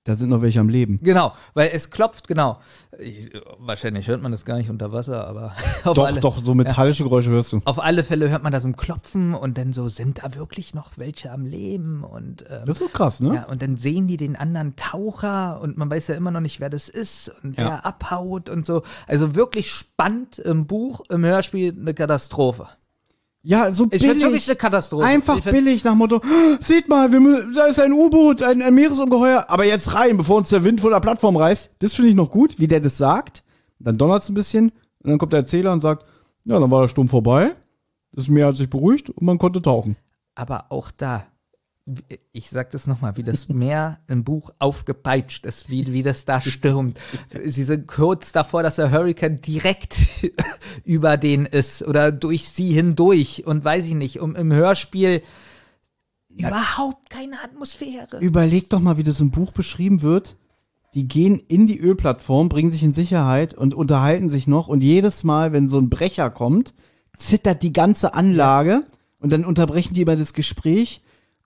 da sind noch welche am Leben. genau, weil es klopft, genau. Ich, wahrscheinlich hört man das gar nicht unter Wasser, aber auf Doch, alle, doch, so metallische Geräusche hörst du. Auf alle Fälle hört man da so ein Klopfen und dann so, sind da wirklich noch welche am Leben? Und, ähm, Das ist krass, ne? Ja, und dann sehen die den anderen Taucher und man weiß ja immer noch nicht, wer das ist und Ja. der abhaut und so. Also wirklich spannend im Buch, im Hörspiel eine Katastrophe. Ja, so Ich billig. find's wirklich eine Katastrophe. Einfach Ich billig nach Motto, "Ah, seht mal, wir, mü- da ist ein U-Boot, ein, ein Meeresungeheuer, aber jetzt rein, bevor uns der Wind von der Plattform reißt. Das finde ich noch gut, wie der das sagt. Dann donnert's ein bisschen und dann kommt der Erzähler und sagt, ja, dann war der Sturm vorbei. Das Meer hat sich beruhigt und man konnte tauchen. Aber auch da, ich sag das nochmal, wie das Meer im Buch aufgepeitscht ist, wie, wie das da stürmt. Sie sind kurz davor, dass der Hurricane direkt über den ist oder durch sie hindurch und weiß ich nicht, um im Hörspiel überhaupt keine Atmosphäre. Überleg doch mal, wie das im Buch beschrieben wird. Die gehen in die Ölplattform, bringen sich in Sicherheit und unterhalten sich noch. Und jedes Mal, wenn so ein Brecher kommt, zittert die ganze Anlage und dann unterbrechen die immer das Gespräch.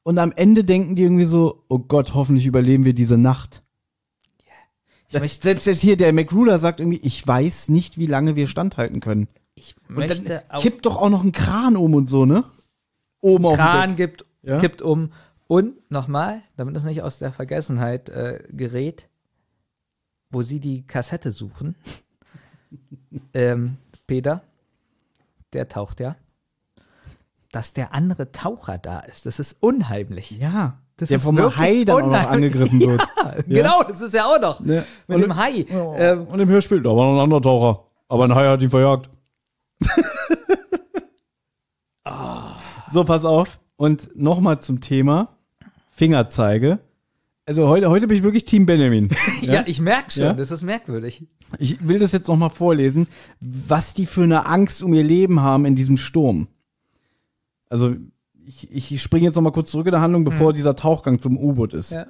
Und am Ende denken die irgendwie so, oh Gott, hoffentlich überleben wir diese Nacht. Ich möchte, Selbst jetzt hier der McRuder sagt irgendwie, ich weiß nicht, wie lange wir standhalten können. ich Und dann kippt doch auch noch ein Kran um und so, ne? Oben auf dem Kran gibt, Ja? kippt um Und nochmal, damit es nicht aus der Vergessenheit äh, gerät, wo sie die Kassette suchen. ähm, Peter, der taucht ja. Dass der andere Taucher da ist, das ist unheimlich. Ja. Das der ist vom Hai dann auch noch angegriffen wird. Ja, genau, das ist ja auch noch. Ja. Mit Und- dem Hai. Ähm, und im Hörspiel, da war noch ein anderer Taucher. Aber ein Hai hat ihn verjagt. So, pass auf. Und nochmal zum Thema Fingerzeige. Also heute, heute bin ich wirklich Team Benjamin. Ja, ich merke schon, Ja? das ist merkwürdig. Ich will das jetzt nochmal vorlesen, was die für eine Angst um ihr Leben haben in diesem Sturm. Also, ich, ich springe jetzt nochmal kurz zurück in der Handlung, bevor dieser Tauchgang zum U-Boot ist. Ja.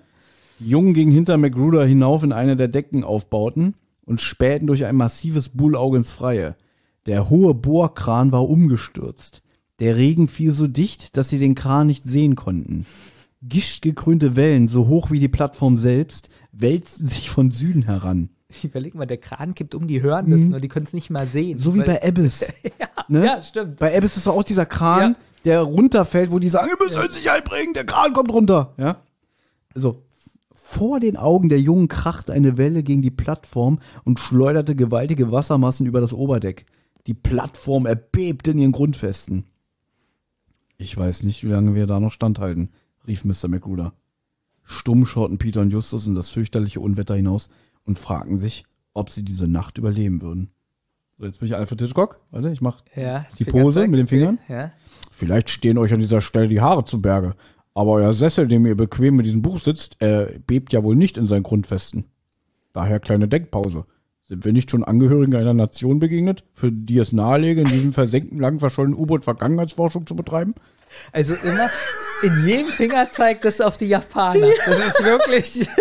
Die Jungen gingen hinter Magruder hinauf in eine der Deckenaufbauten und spähten durch ein massives Bullauge ins Freie. Der hohe Bohrkran war umgestürzt. Der Regen fiel so dicht, dass sie den Kran nicht sehen konnten. Gischtgekrönte Wellen, so hoch wie die Plattform selbst, wälzten sich von Süden heran. Ich überleg mal, der Kran kippt um, die hören das nur, die können es nicht mal sehen. Mhm. So wie bei Abyss. ne? Ja, stimmt. Bei Abyss ist doch auch dieser Kran, Ja. der runterfällt, wo die sagen, ihr müsst euch Sicherheit bringen, der Kran kommt runter. Ja? Also, vor den Augen der Jungen krachte eine Welle gegen die Plattform und schleuderte gewaltige Wassermassen über das Oberdeck. Die Plattform erbebte in ihren Grundfesten. Ich weiß nicht, wie lange wir da noch standhalten, rief Mr. Magruder. Stumm schauten Peter und Justus in das fürchterliche Unwetter hinaus und fragten sich, ob sie diese Nacht überleben würden. So, jetzt bin ich Alfred Hitchcock. Warte, ich mach Ja, die Pose mit den Fingern. Ja. Vielleicht stehen euch an dieser Stelle die Haare zu Berge. Aber euer Sessel, dem ihr bequem mit diesem Buch sitzt, äh, bebt ja wohl nicht in seinen Grundfesten. Daher kleine Denkpause. Sind wir nicht schon Angehörigen einer Nation begegnet, für die es nahelege, in diesem versenkten, lang verschollenen U-Boot Vergangenheitsforschung zu betreiben? Also immer in jedem Finger zeigt das auf die Japaner. Das ist wirklich.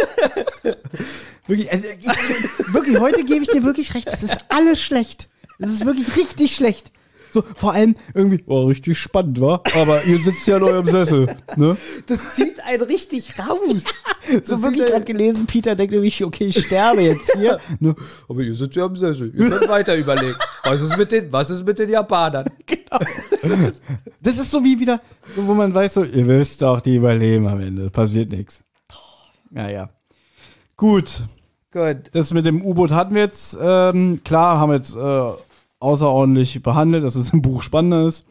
Wirklich, also ich, wirklich, heute gebe ich dir wirklich recht. Das ist alles schlecht. Das ist wirklich richtig schlecht. So, vor allem irgendwie, oh, richtig spannend, war. Aber ihr sitzt ja in eurem Sessel, ne? Das zieht einen richtig raus. So wirklich gerade gelesen, Peter denkt nämlich, okay, ich sterbe jetzt hier. ne? Aber ihr sitzt ja am Sessel. Ihr könnt weiter überlegen. Was ist mit den, was ist mit den Japanern? Das ist so wie wieder, wo man weiß, so, ihr wisst doch, die überleben am Ende. Passiert nichts. Ja, ja. Gut. Gut. Das mit dem U-Boot hatten wir jetzt, ähm, klar, haben wir jetzt äh, außerordentlich behandelt, dass es im Buch spannender ist.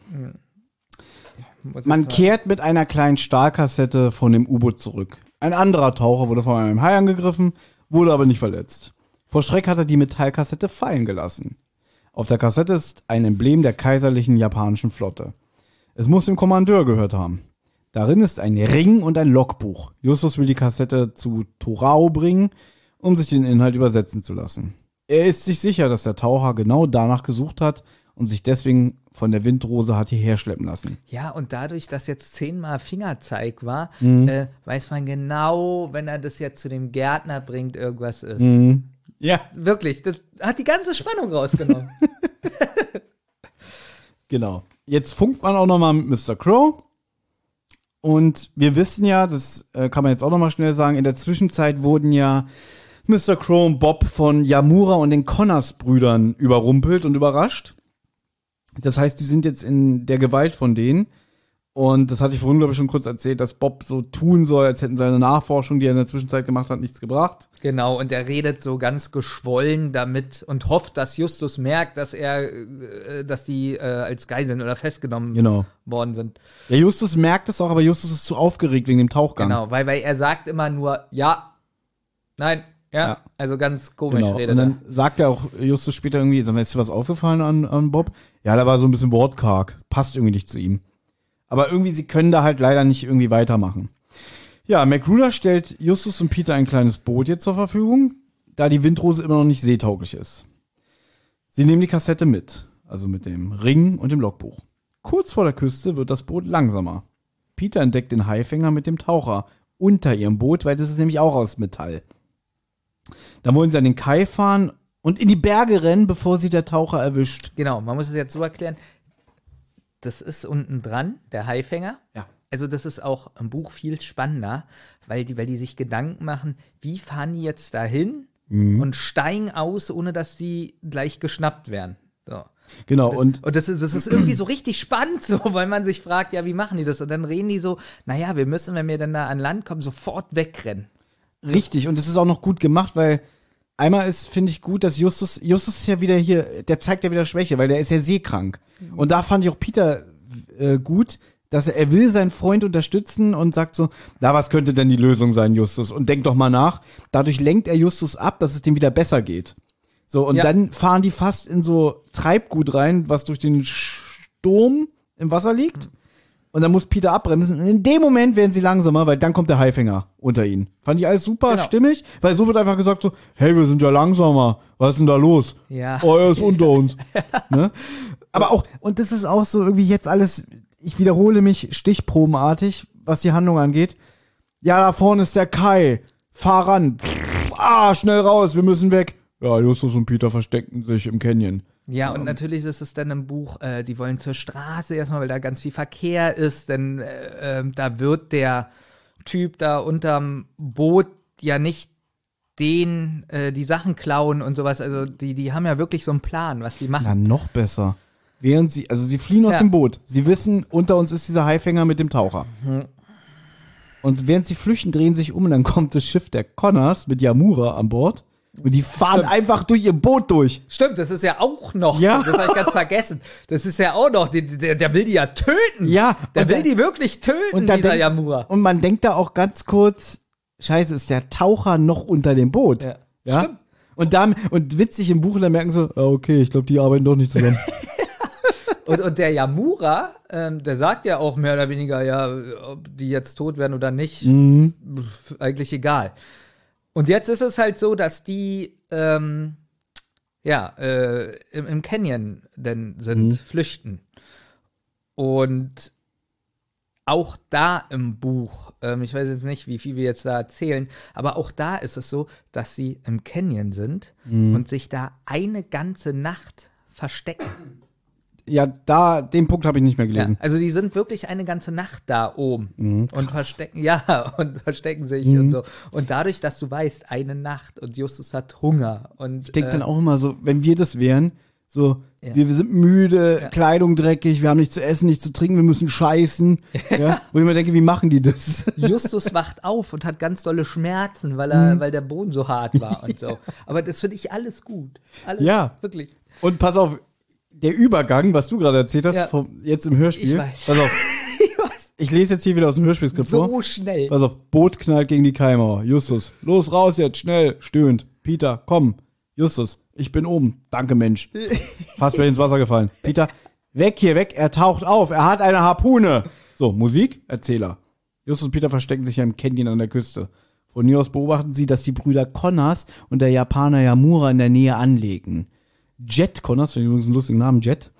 Man kehrt mit einer kleinen Stahlkassette von dem U-Boot zurück. Ein anderer Taucher wurde von einem Hai angegriffen, wurde aber nicht verletzt. Vor Schreck hat er die Metallkassette fallen gelassen. Auf der Kassette ist ein Emblem der kaiserlichen japanischen Flotte. Es muss dem Kommandeur gehört haben. Darin ist ein Ring und ein Logbuch. Justus will die Kassette zu Torao bringen, um sich den Inhalt übersetzen zu lassen. Er ist sich sicher, dass der Taucher genau danach gesucht hat und sich deswegen von der Windrose hat hierher schleppen lassen. Ja, und dadurch, dass jetzt zehnmal Fingerzeig war, Mhm. äh, weiß man genau, wenn er das jetzt zu dem Gärtner bringt, irgendwas ist. Mhm. Ja. Wirklich, das hat die ganze Spannung rausgenommen. Genau. Jetzt funkt man auch noch mal mit Mr. Crow. Und wir wissen ja, das äh, kann man jetzt auch noch mal schnell sagen, in der Zwischenzeit wurden ja Mr. Crow und Bob von Yamura und den Connors-Brüdern überrumpelt und überrascht. Das heißt, die sind jetzt in der Gewalt von denen. Und das hatte ich vorhin, glaube ich, schon kurz erzählt, dass Bob so tun soll, als hätten seine Nachforschung, die er in der Zwischenzeit gemacht hat, nichts gebracht. genau, und er redet so ganz geschwollen damit und hofft, dass Justus merkt, dass er, äh, dass die äh, als Geiseln oder festgenommen Genau. worden sind. Ja, Justus merkt es auch, aber Justus ist zu aufgeregt wegen dem Tauchgang. Genau, weil, weil er sagt immer nur ja, nein, ja, Ja. also ganz komisch Genau. redet Und er. dann sagt er auch Justus später irgendwie, sag mal, ist dir was aufgefallen an, an Bob? Ja, da war so ein bisschen wortkarg. Passt irgendwie nicht zu ihm. Aber irgendwie, sie können da halt leider nicht irgendwie weitermachen. Ja, McGruder stellt Justus und Peter ein kleines Boot jetzt zur Verfügung, da die Windrose immer noch nicht seetauglich ist. Sie nehmen die Kassette mit, also mit dem Ring und dem Logbuch. Kurz vor der Küste wird das Boot langsamer. Peter entdeckt den Haifänger mit dem Taucher unter ihrem Boot, weil das ist nämlich auch aus Metall. Dann wollen sie an den Kai fahren und in die Berge rennen, bevor sie der Taucher erwischt. Genau, man muss es jetzt so erklären. Das ist unten dran, der Haifänger. Ja. Also das ist auch im Buch viel spannender, weil die, weil die sich Gedanken machen, wie fahren die jetzt dahin Mhm. und steigen aus, ohne dass sie gleich geschnappt werden. So. Genau, das, und, und das ist, das ist irgendwie so richtig spannend, so, weil man sich fragt, ja, wie machen die das? Und dann reden die so, naja, wir müssen, wenn wir dann da an Land kommen, sofort wegrennen. Richtig, und es ist auch noch gut gemacht, weil einmal ist, finde ich gut, dass Justus, Justus ist ja wieder hier, der zeigt ja wieder Schwäche, weil der ist ja seekrank. Und da fand ich auch Peter äh, gut, dass er, er will seinen Freund unterstützen und sagt so, na, was könnte denn die Lösung sein, Justus? Und denk doch mal nach. Dadurch lenkt er Justus ab, dass es dem wieder besser geht. So, und Ja. dann fahren die fast in so Treibgut rein, was durch den Sturm im Wasser liegt. Und dann muss Peter abbremsen. Und in dem Moment werden sie langsamer, weil dann kommt der Haifänger unter ihnen. Fand ich alles super Genau. stimmig, weil so wird einfach gesagt so, hey, wir sind ja langsamer. Was ist denn da los? Ja. Oh, er ist unter uns. ne? Aber auch, und das ist auch so irgendwie jetzt alles, ich wiederhole mich stichprobenartig, was die Handlung angeht. Ja, da vorne ist der Kai. Fahr ran. Ah, schnell raus, wir müssen weg. Ja, Justus und Peter verstecken sich im Canyon. Ja, und natürlich ist es dann im Buch, äh, die wollen zur Straße erstmal, weil da ganz viel Verkehr ist, denn äh, äh, da wird der Typ da unterm Boot ja nicht den äh, die Sachen klauen und sowas. Also die, die haben ja wirklich so einen Plan, was die machen. Na, noch besser. Während sie, also sie fliehen aus Ja. dem Boot. Sie wissen, unter uns ist dieser Haifänger mit dem Taucher. Mhm. Und während sie flüchten, drehen sich um und dann kommt das Schiff der Connors mit Yamura an Bord. Und die fahren Stimmt. einfach durch ihr Boot durch. Stimmt, das ist ja auch noch. Ja. Das habe ich ganz vergessen. Das ist ja auch noch. Der, der, der will die ja töten. Ja. Der und will dann- die wirklich töten, und dann dieser denk- Yamura. Und man denkt da auch ganz kurz, scheiße, ist der Taucher noch unter dem Boot? Ja. ja? Stimmt. Und, dann, und witzig im Buch, da merken sie, ah, okay, ich glaube, die arbeiten doch nicht zusammen. Und, und der Yamura, ähm, der sagt ja auch mehr oder weniger, ja, ob die jetzt tot werden oder nicht, Mhm. eigentlich egal. Und jetzt ist es halt so, dass die, ähm, ja, äh, im, im Canyon denn sind, Mhm. flüchten. Und auch da im Buch, ähm, ich weiß jetzt nicht, wie viel wir jetzt da erzählen, aber auch da ist es so, dass sie im Canyon sind Mhm. und sich da eine ganze Nacht verstecken. Ja, da, den Punkt habe ich nicht mehr gelesen. Ja, also die sind wirklich eine ganze Nacht da oben Mhm, und verstecken, ja, und verstecken sich Mhm. und so. Und dadurch, dass du weißt, eine Nacht und Justus hat Hunger und Ich denke äh, dann auch immer so, wenn wir das wären, so, Ja. wir, wir sind müde, Ja. Kleidung dreckig, wir haben nichts zu essen, nichts zu trinken, wir müssen scheißen. Ja. Wo ich mir denke, wie machen die das? Justus wacht auf und hat ganz dolle Schmerzen, weil er, Mhm. weil der Boden so hart war und so. Aber das finde ich alles gut. Alles Ja. wirklich. Und pass auf, der Übergang, was du gerade erzählt hast, Ja. vom, jetzt im Hörspiel. Ich weiß. Pass auf, ich lese jetzt hier wieder aus dem Hörspielskript vor. So schnell. Pass auf, Boot knallt gegen die Keimauer. Justus, los raus jetzt, schnell, stöhnt. Peter, komm. Justus, ich bin oben. Danke, Mensch. Fast wäre ins Wasser gefallen. Peter, weg hier, weg, er taucht auf, er hat eine Harpune. So, Musik, Erzähler. Justus und Peter verstecken sich im Canyon an der Küste. Von hier aus beobachten sie, dass die Brüder Connors und der Japaner Yamura in der Nähe anlegen. Jet Connors, finde ich übrigens einen lustigen Namen, Jet,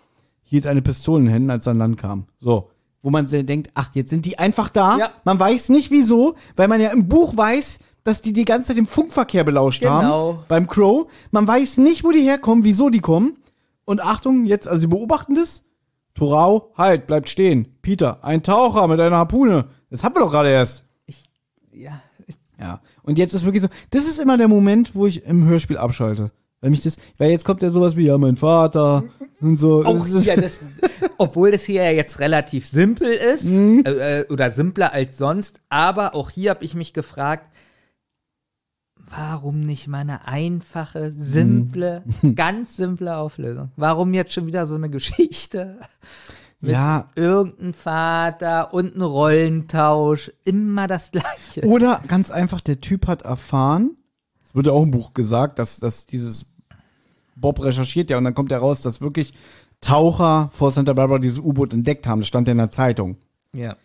hielt eine Pistole in den Händen, als er an Land kam. So. Wo man denkt, ach, jetzt sind die einfach da. Ja. Man weiß nicht wieso, weil man ja im Buch weiß, dass die die ganze Zeit den Funkverkehr belauscht Genau. haben. Beim Crow. Man weiß nicht, wo die herkommen, wieso die kommen. Und Achtung, jetzt, also sie beobachten das. Torau, halt, bleibt stehen. Peter, ein Taucher mit einer Harpune. Das haben wir doch gerade erst. Ja. Ja. Und jetzt ist wirklich so, das ist immer der Moment, wo ich im Hörspiel abschalte. Weil mich das, weil jetzt kommt ja sowas wie, ja, mein Vater und so. Auch Das hier, das, obwohl das hier ja jetzt relativ simpel ist, Mhm. äh, äh, oder simpler als sonst, aber auch hier habe ich mich gefragt, warum nicht mal eine einfache, simple, Mhm. ganz simple Auflösung? Warum jetzt schon wieder so eine Geschichte? Mit Ja. Irgendein Vater und ein Rollentausch, immer das Gleiche. Oder ganz einfach, der Typ hat erfahren, wird ja auch im Buch gesagt, dass, dass dieses Bob recherchiert ja und dann kommt ja raus, dass wirklich Taucher vor Santa Barbara dieses U-Boot entdeckt haben. Das stand ja in der Zeitung. Ja.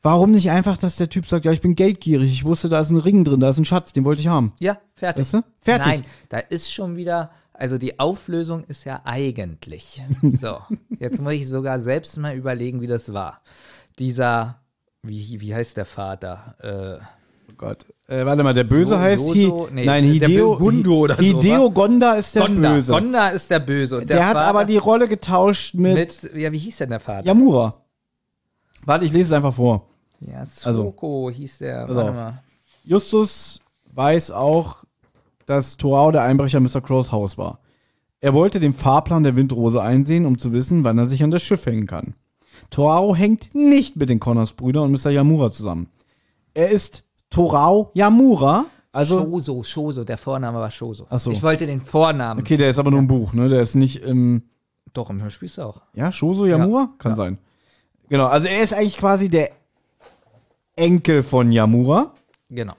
Warum nicht einfach, dass der Typ sagt, ja, ich bin geldgierig, ich wusste, da ist ein Ring drin, da ist ein Schatz, den wollte ich haben. Ja, fertig. Weißt du? Fertig. Nein, da ist schon wieder, also die Auflösung ist ja eigentlich. So, jetzt muss ich sogar selbst mal überlegen, wie das war. Dieser, wie, wie heißt der Vater? Äh, Gott. Äh, warte mal, der Böse Jo- heißt Joso? Nee, Nein, der Hideo. Gundo oder so, Hideo wa? Gonda ist der Gonda. Böse. Gonda ist der Böse. Und der, hat Vater aber die Rolle getauscht mit, mit, ja, wie hieß denn der Vater? Yamura. Warte, ich lese es einfach vor. Ja, Also, Soko hieß der. Warte mal. Justus weiß auch, dass Torau der Einbrecher in Mr. Crows Haus war. Er wollte den Fahrplan der Windrose einsehen, um zu wissen, wann er sich an das Schiff hängen kann. Torao hängt nicht mit den Connors-Brüdern und Mr. Yamura zusammen. Er ist Torao Yamura, also Shoso, Shoso, der Vorname war Shoso. Ach so. Ich wollte den Vornamen. Okay, der ist aber nur ein Buch, ne? Der ist nicht im. Doch, im Hörspiel ist er auch. Ja, Shoso Yamura? Kann sein. Genau, also er ist eigentlich quasi der Enkel von Yamura. Genau.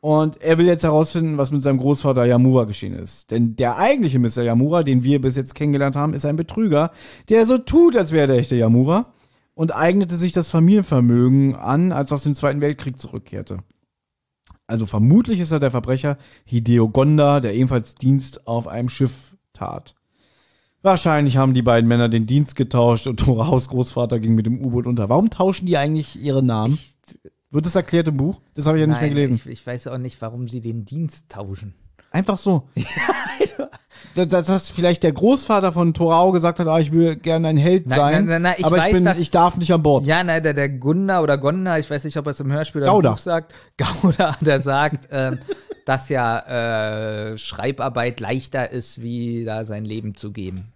Und er will jetzt herausfinden, was mit seinem Großvater Yamura geschehen ist. Denn der eigentliche Mr. Yamura, den wir bis jetzt kennengelernt haben, ist ein Betrüger, der so tut, als wäre er der echte Yamura und eignete sich das Familienvermögen an, als er aus dem Zweiten Weltkrieg zurückkehrte. Also vermutlich ist er der Verbrecher Hideo Gonda, der ebenfalls Dienst auf einem Schiff tat. Wahrscheinlich haben die beiden Männer den Dienst getauscht und Toraus Großvater ging mit dem U-Boot unter. Warum tauschen die eigentlich ihre Namen? Wird das erklärt im Buch? Das habe ich ja nicht mehr gelesen. Ich, ich weiß auch nicht, warum sie den Dienst tauschen. Einfach so. dass, dass, vielleicht der Großvater von Torao gesagt hat, ah, ich will gerne ein Held Nein, sein, nein, nein, nein, ich aber weiß, ich, bin, dass- ich darf nicht an Bord. Ja, nein, der, der Gunda oder Gonda, ich weiß nicht, ob er es im Hörspiel oder Gauda. im Buch sagt. Gauda, der sagt, ähm, dass ja äh, Schreibarbeit leichter ist, wie da sein Leben zu geben.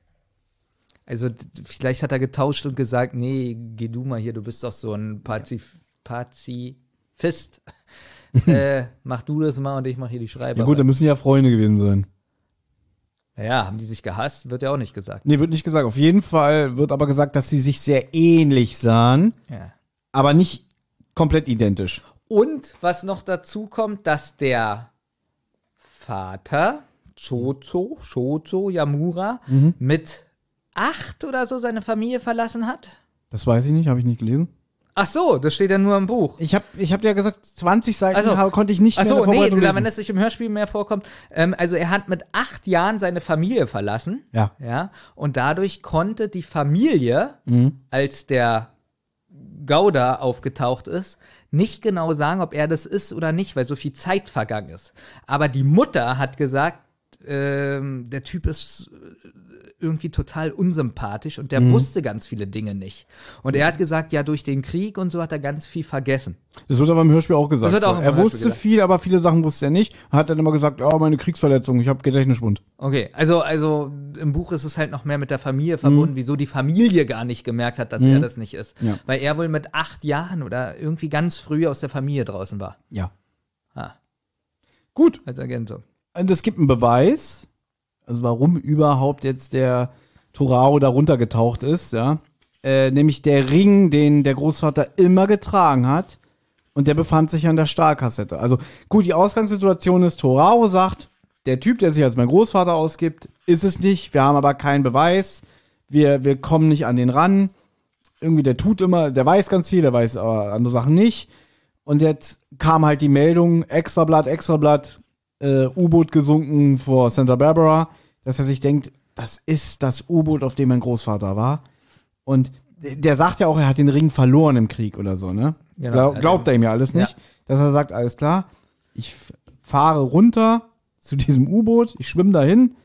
Also vielleicht hat er getauscht und gesagt, nee, geh du mal hier, du bist doch so ein Pazif Pazifist. äh, mach du das mal und ich mach hier die Ja Schreibarbeit. gut, da müssen ja Freunde gewesen sein. ja, haben die sich gehasst? Wird ja auch nicht gesagt. Nee, wird nicht gesagt. Auf jeden Fall wird aber gesagt, dass sie sich sehr ähnlich sahen, Ja. aber nicht komplett identisch. Und was noch dazu kommt, dass der Vater Chozo, Chozo Yamura Mhm. mit acht oder so seine Familie verlassen hat. Das weiß ich nicht, habe ich nicht gelesen. Ach so, das steht ja nur im Buch. Ich habe ich hab dir ja gesagt, 20 Seiten Also- habe- konnte ich nicht Ach mehr so, nee, Vorbereitung wenn lesen. es sich im Hörspiel mehr vorkommt. Ähm, also er hat mit acht Jahren seine Familie verlassen. Ja. Ja. Und dadurch konnte die Familie, Mhm. als der Gouda aufgetaucht ist, nicht genau sagen, ob er das ist oder nicht, weil so viel Zeit vergangen ist. Aber die Mutter hat gesagt, ähm, der Typ ist äh, irgendwie total unsympathisch und der Mhm. wusste ganz viele Dinge nicht. Und er hat gesagt, ja, durch den Krieg und so hat er ganz viel vergessen. Das wird aber im Hörspiel auch gesagt. Das wird auch so. er Hörspiel wusste gesagt. viel, aber viele Sachen wusste er nicht. Hat dann immer gesagt, oh, meine Kriegsverletzung, ich habe Gedächtnisschwund. Okay, also, also im Buch ist es halt noch mehr mit der Familie Mhm. verbunden, wieso die Familie gar nicht gemerkt hat, dass er das nicht ist. Ja. Weil er wohl mit acht Jahren oder irgendwie ganz früh aus der Familie draußen war. Ja. Ah, Gut. als so. Und es gibt einen Beweis, also warum überhaupt jetzt der Torao da runtergetaucht ist, ja. Äh, nämlich der Ring, den der Großvater immer getragen hat. Und der befand sich an der Stahlkassette. Also gut, die Ausgangssituation ist, Torao sagt, der Typ, der sich als mein Großvater ausgibt, ist es nicht. Wir haben aber keinen Beweis. Wir, wir kommen nicht an den ran. Irgendwie, der tut immer, der weiß ganz viel, der weiß aber andere Sachen nicht. Und jetzt kam halt die Meldung, Extrablatt, Extrablatt, äh, U-Boot gesunken vor Santa Barbara, dass er sich denkt, das ist das U-Boot, auf dem mein Großvater war. Und der sagt ja auch, er hat den Ring verloren im Krieg oder so, ne? Genau. Glaub, glaubt er ihm ja alles nicht. Ja. Dass er sagt, alles klar, ich fahre runter zu diesem U-Boot, ich schwimme dahin,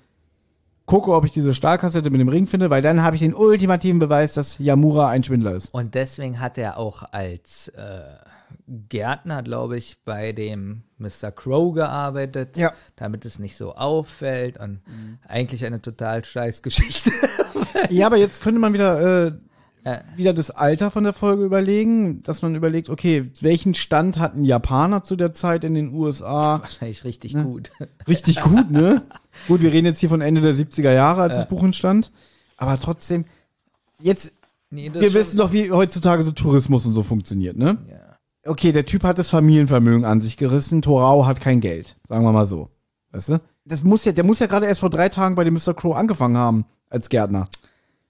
gucke, ob ich diese Stahlkassette mit dem Ring finde, weil dann habe ich den ultimativen Beweis, dass Yamura ein Schwindler ist. Und deswegen hat er auch als äh, Gärtner, glaube ich, bei dem Mr. Crow gearbeitet, Ja. damit es nicht so auffällt und eigentlich eine total scheiß Geschichte. Ja, aber jetzt könnte man wieder, äh, Ja. wieder das Alter von der Folge überlegen, dass man überlegt, okay, welchen Stand hatten Japaner zu der Zeit in den USA? Wahrscheinlich richtig Ne? gut. Richtig gut, ne? gut, wir reden jetzt hier von Ende der 70er Jahre, als das Buch entstand. Aber trotzdem, jetzt, Nee, wir wissen doch, wie heutzutage so Tourismus und so funktioniert, ne? Ja. Okay, der Typ hat das Familienvermögen an sich gerissen, Torao hat kein Geld, sagen wir mal so. Weißt du? Das muss ja, der muss ja gerade erst vor drei Tagen bei dem Mr. Crow angefangen haben, als Gärtner.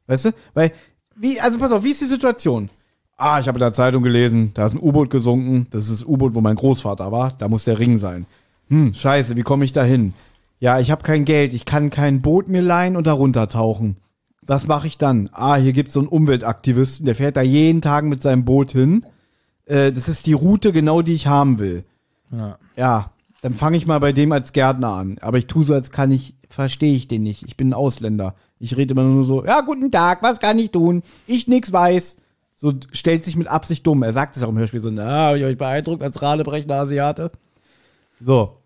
Weißt du? Weil, wie, also pass auf, wie ist die Situation? Ah, ich habe in der Zeitung gelesen, da ist ein U-Boot gesunken, das ist das U-Boot, wo mein Großvater war, da muss der Ring sein. Hm, scheiße, wie komme ich da hin? Ja, ich habe kein Geld, ich kann kein Boot mir leihen und da runtertauchen. Was mache ich dann? Ah, hier gibt's so einen Umweltaktivisten, der fährt da jeden Tag mit seinem Boot hin. Äh, das ist die Route genau, die ich haben will. Ja. Ja, dann fange ich mal bei dem als Gärtner an. Aber ich tue so, als kann ich, verstehe ich den nicht. Ich bin ein Ausländer. Ich rede immer nur so, ja, guten Tag, was kann ich tun? Ich nix weiß. So stellt sich mit Absicht dumm. Er sagt es auch im Hörspiel so, na, habe ich euch beeindruckt als Radebrechner Asiate? So.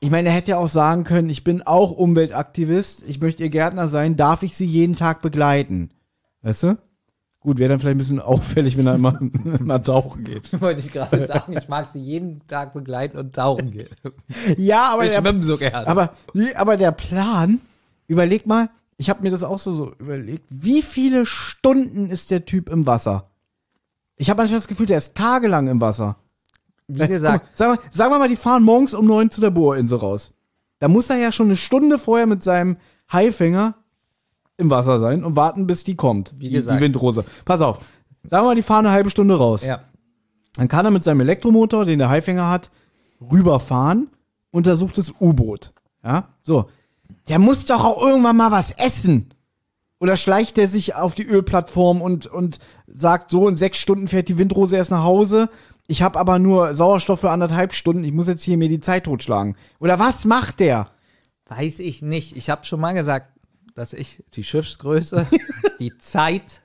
ich meine, er hätte ja auch sagen können, ich bin auch Umweltaktivist, ich möchte ihr Gärtner sein, darf ich sie jeden Tag begleiten? Weißt du? Gut, wäre dann vielleicht ein bisschen auffällig, wenn er immer, immer tauchen geht. Wollte ich gerade sagen, ich mag sie jeden Tag begleiten und tauchen gehen. Ja, aber Ich der, so gerne. aber, aber der Plan, überleg mal, ich habe mir das auch so, so überlegt, wie viele Stunden ist der Typ im Wasser? Ich habe manchmal das Gefühl, der ist tagelang im Wasser. Wie gesagt, Guck mal, sagen, wir, sagen wir mal, die fahren morgens um neun zu der Bohrinsel raus. Da muss er ja schon eine Stunde vorher mit seinem Haifänger im Wasser sein und warten, bis die kommt. Wie die, gesagt. die Windrose. Pass auf. Sagen wir mal, die fahren eine halbe Stunde raus. ja. Dann kann er mit seinem Elektromotor, den der Haifänger hat, rüberfahren, untersucht das U-Boot. Ja, so. Der muss doch auch irgendwann mal was essen. Oder schleicht er sich auf die Ölplattform und, und sagt, so in sechs Stunden fährt die Windrose erst nach Hause. Ich habe aber nur Sauerstoff für anderthalb Stunden. Ich muss jetzt hier mir die Zeit totschlagen. Oder was macht der? Weiß ich nicht. Ich habe schon mal gesagt, dass ich die Schiffsgröße, die Zeit,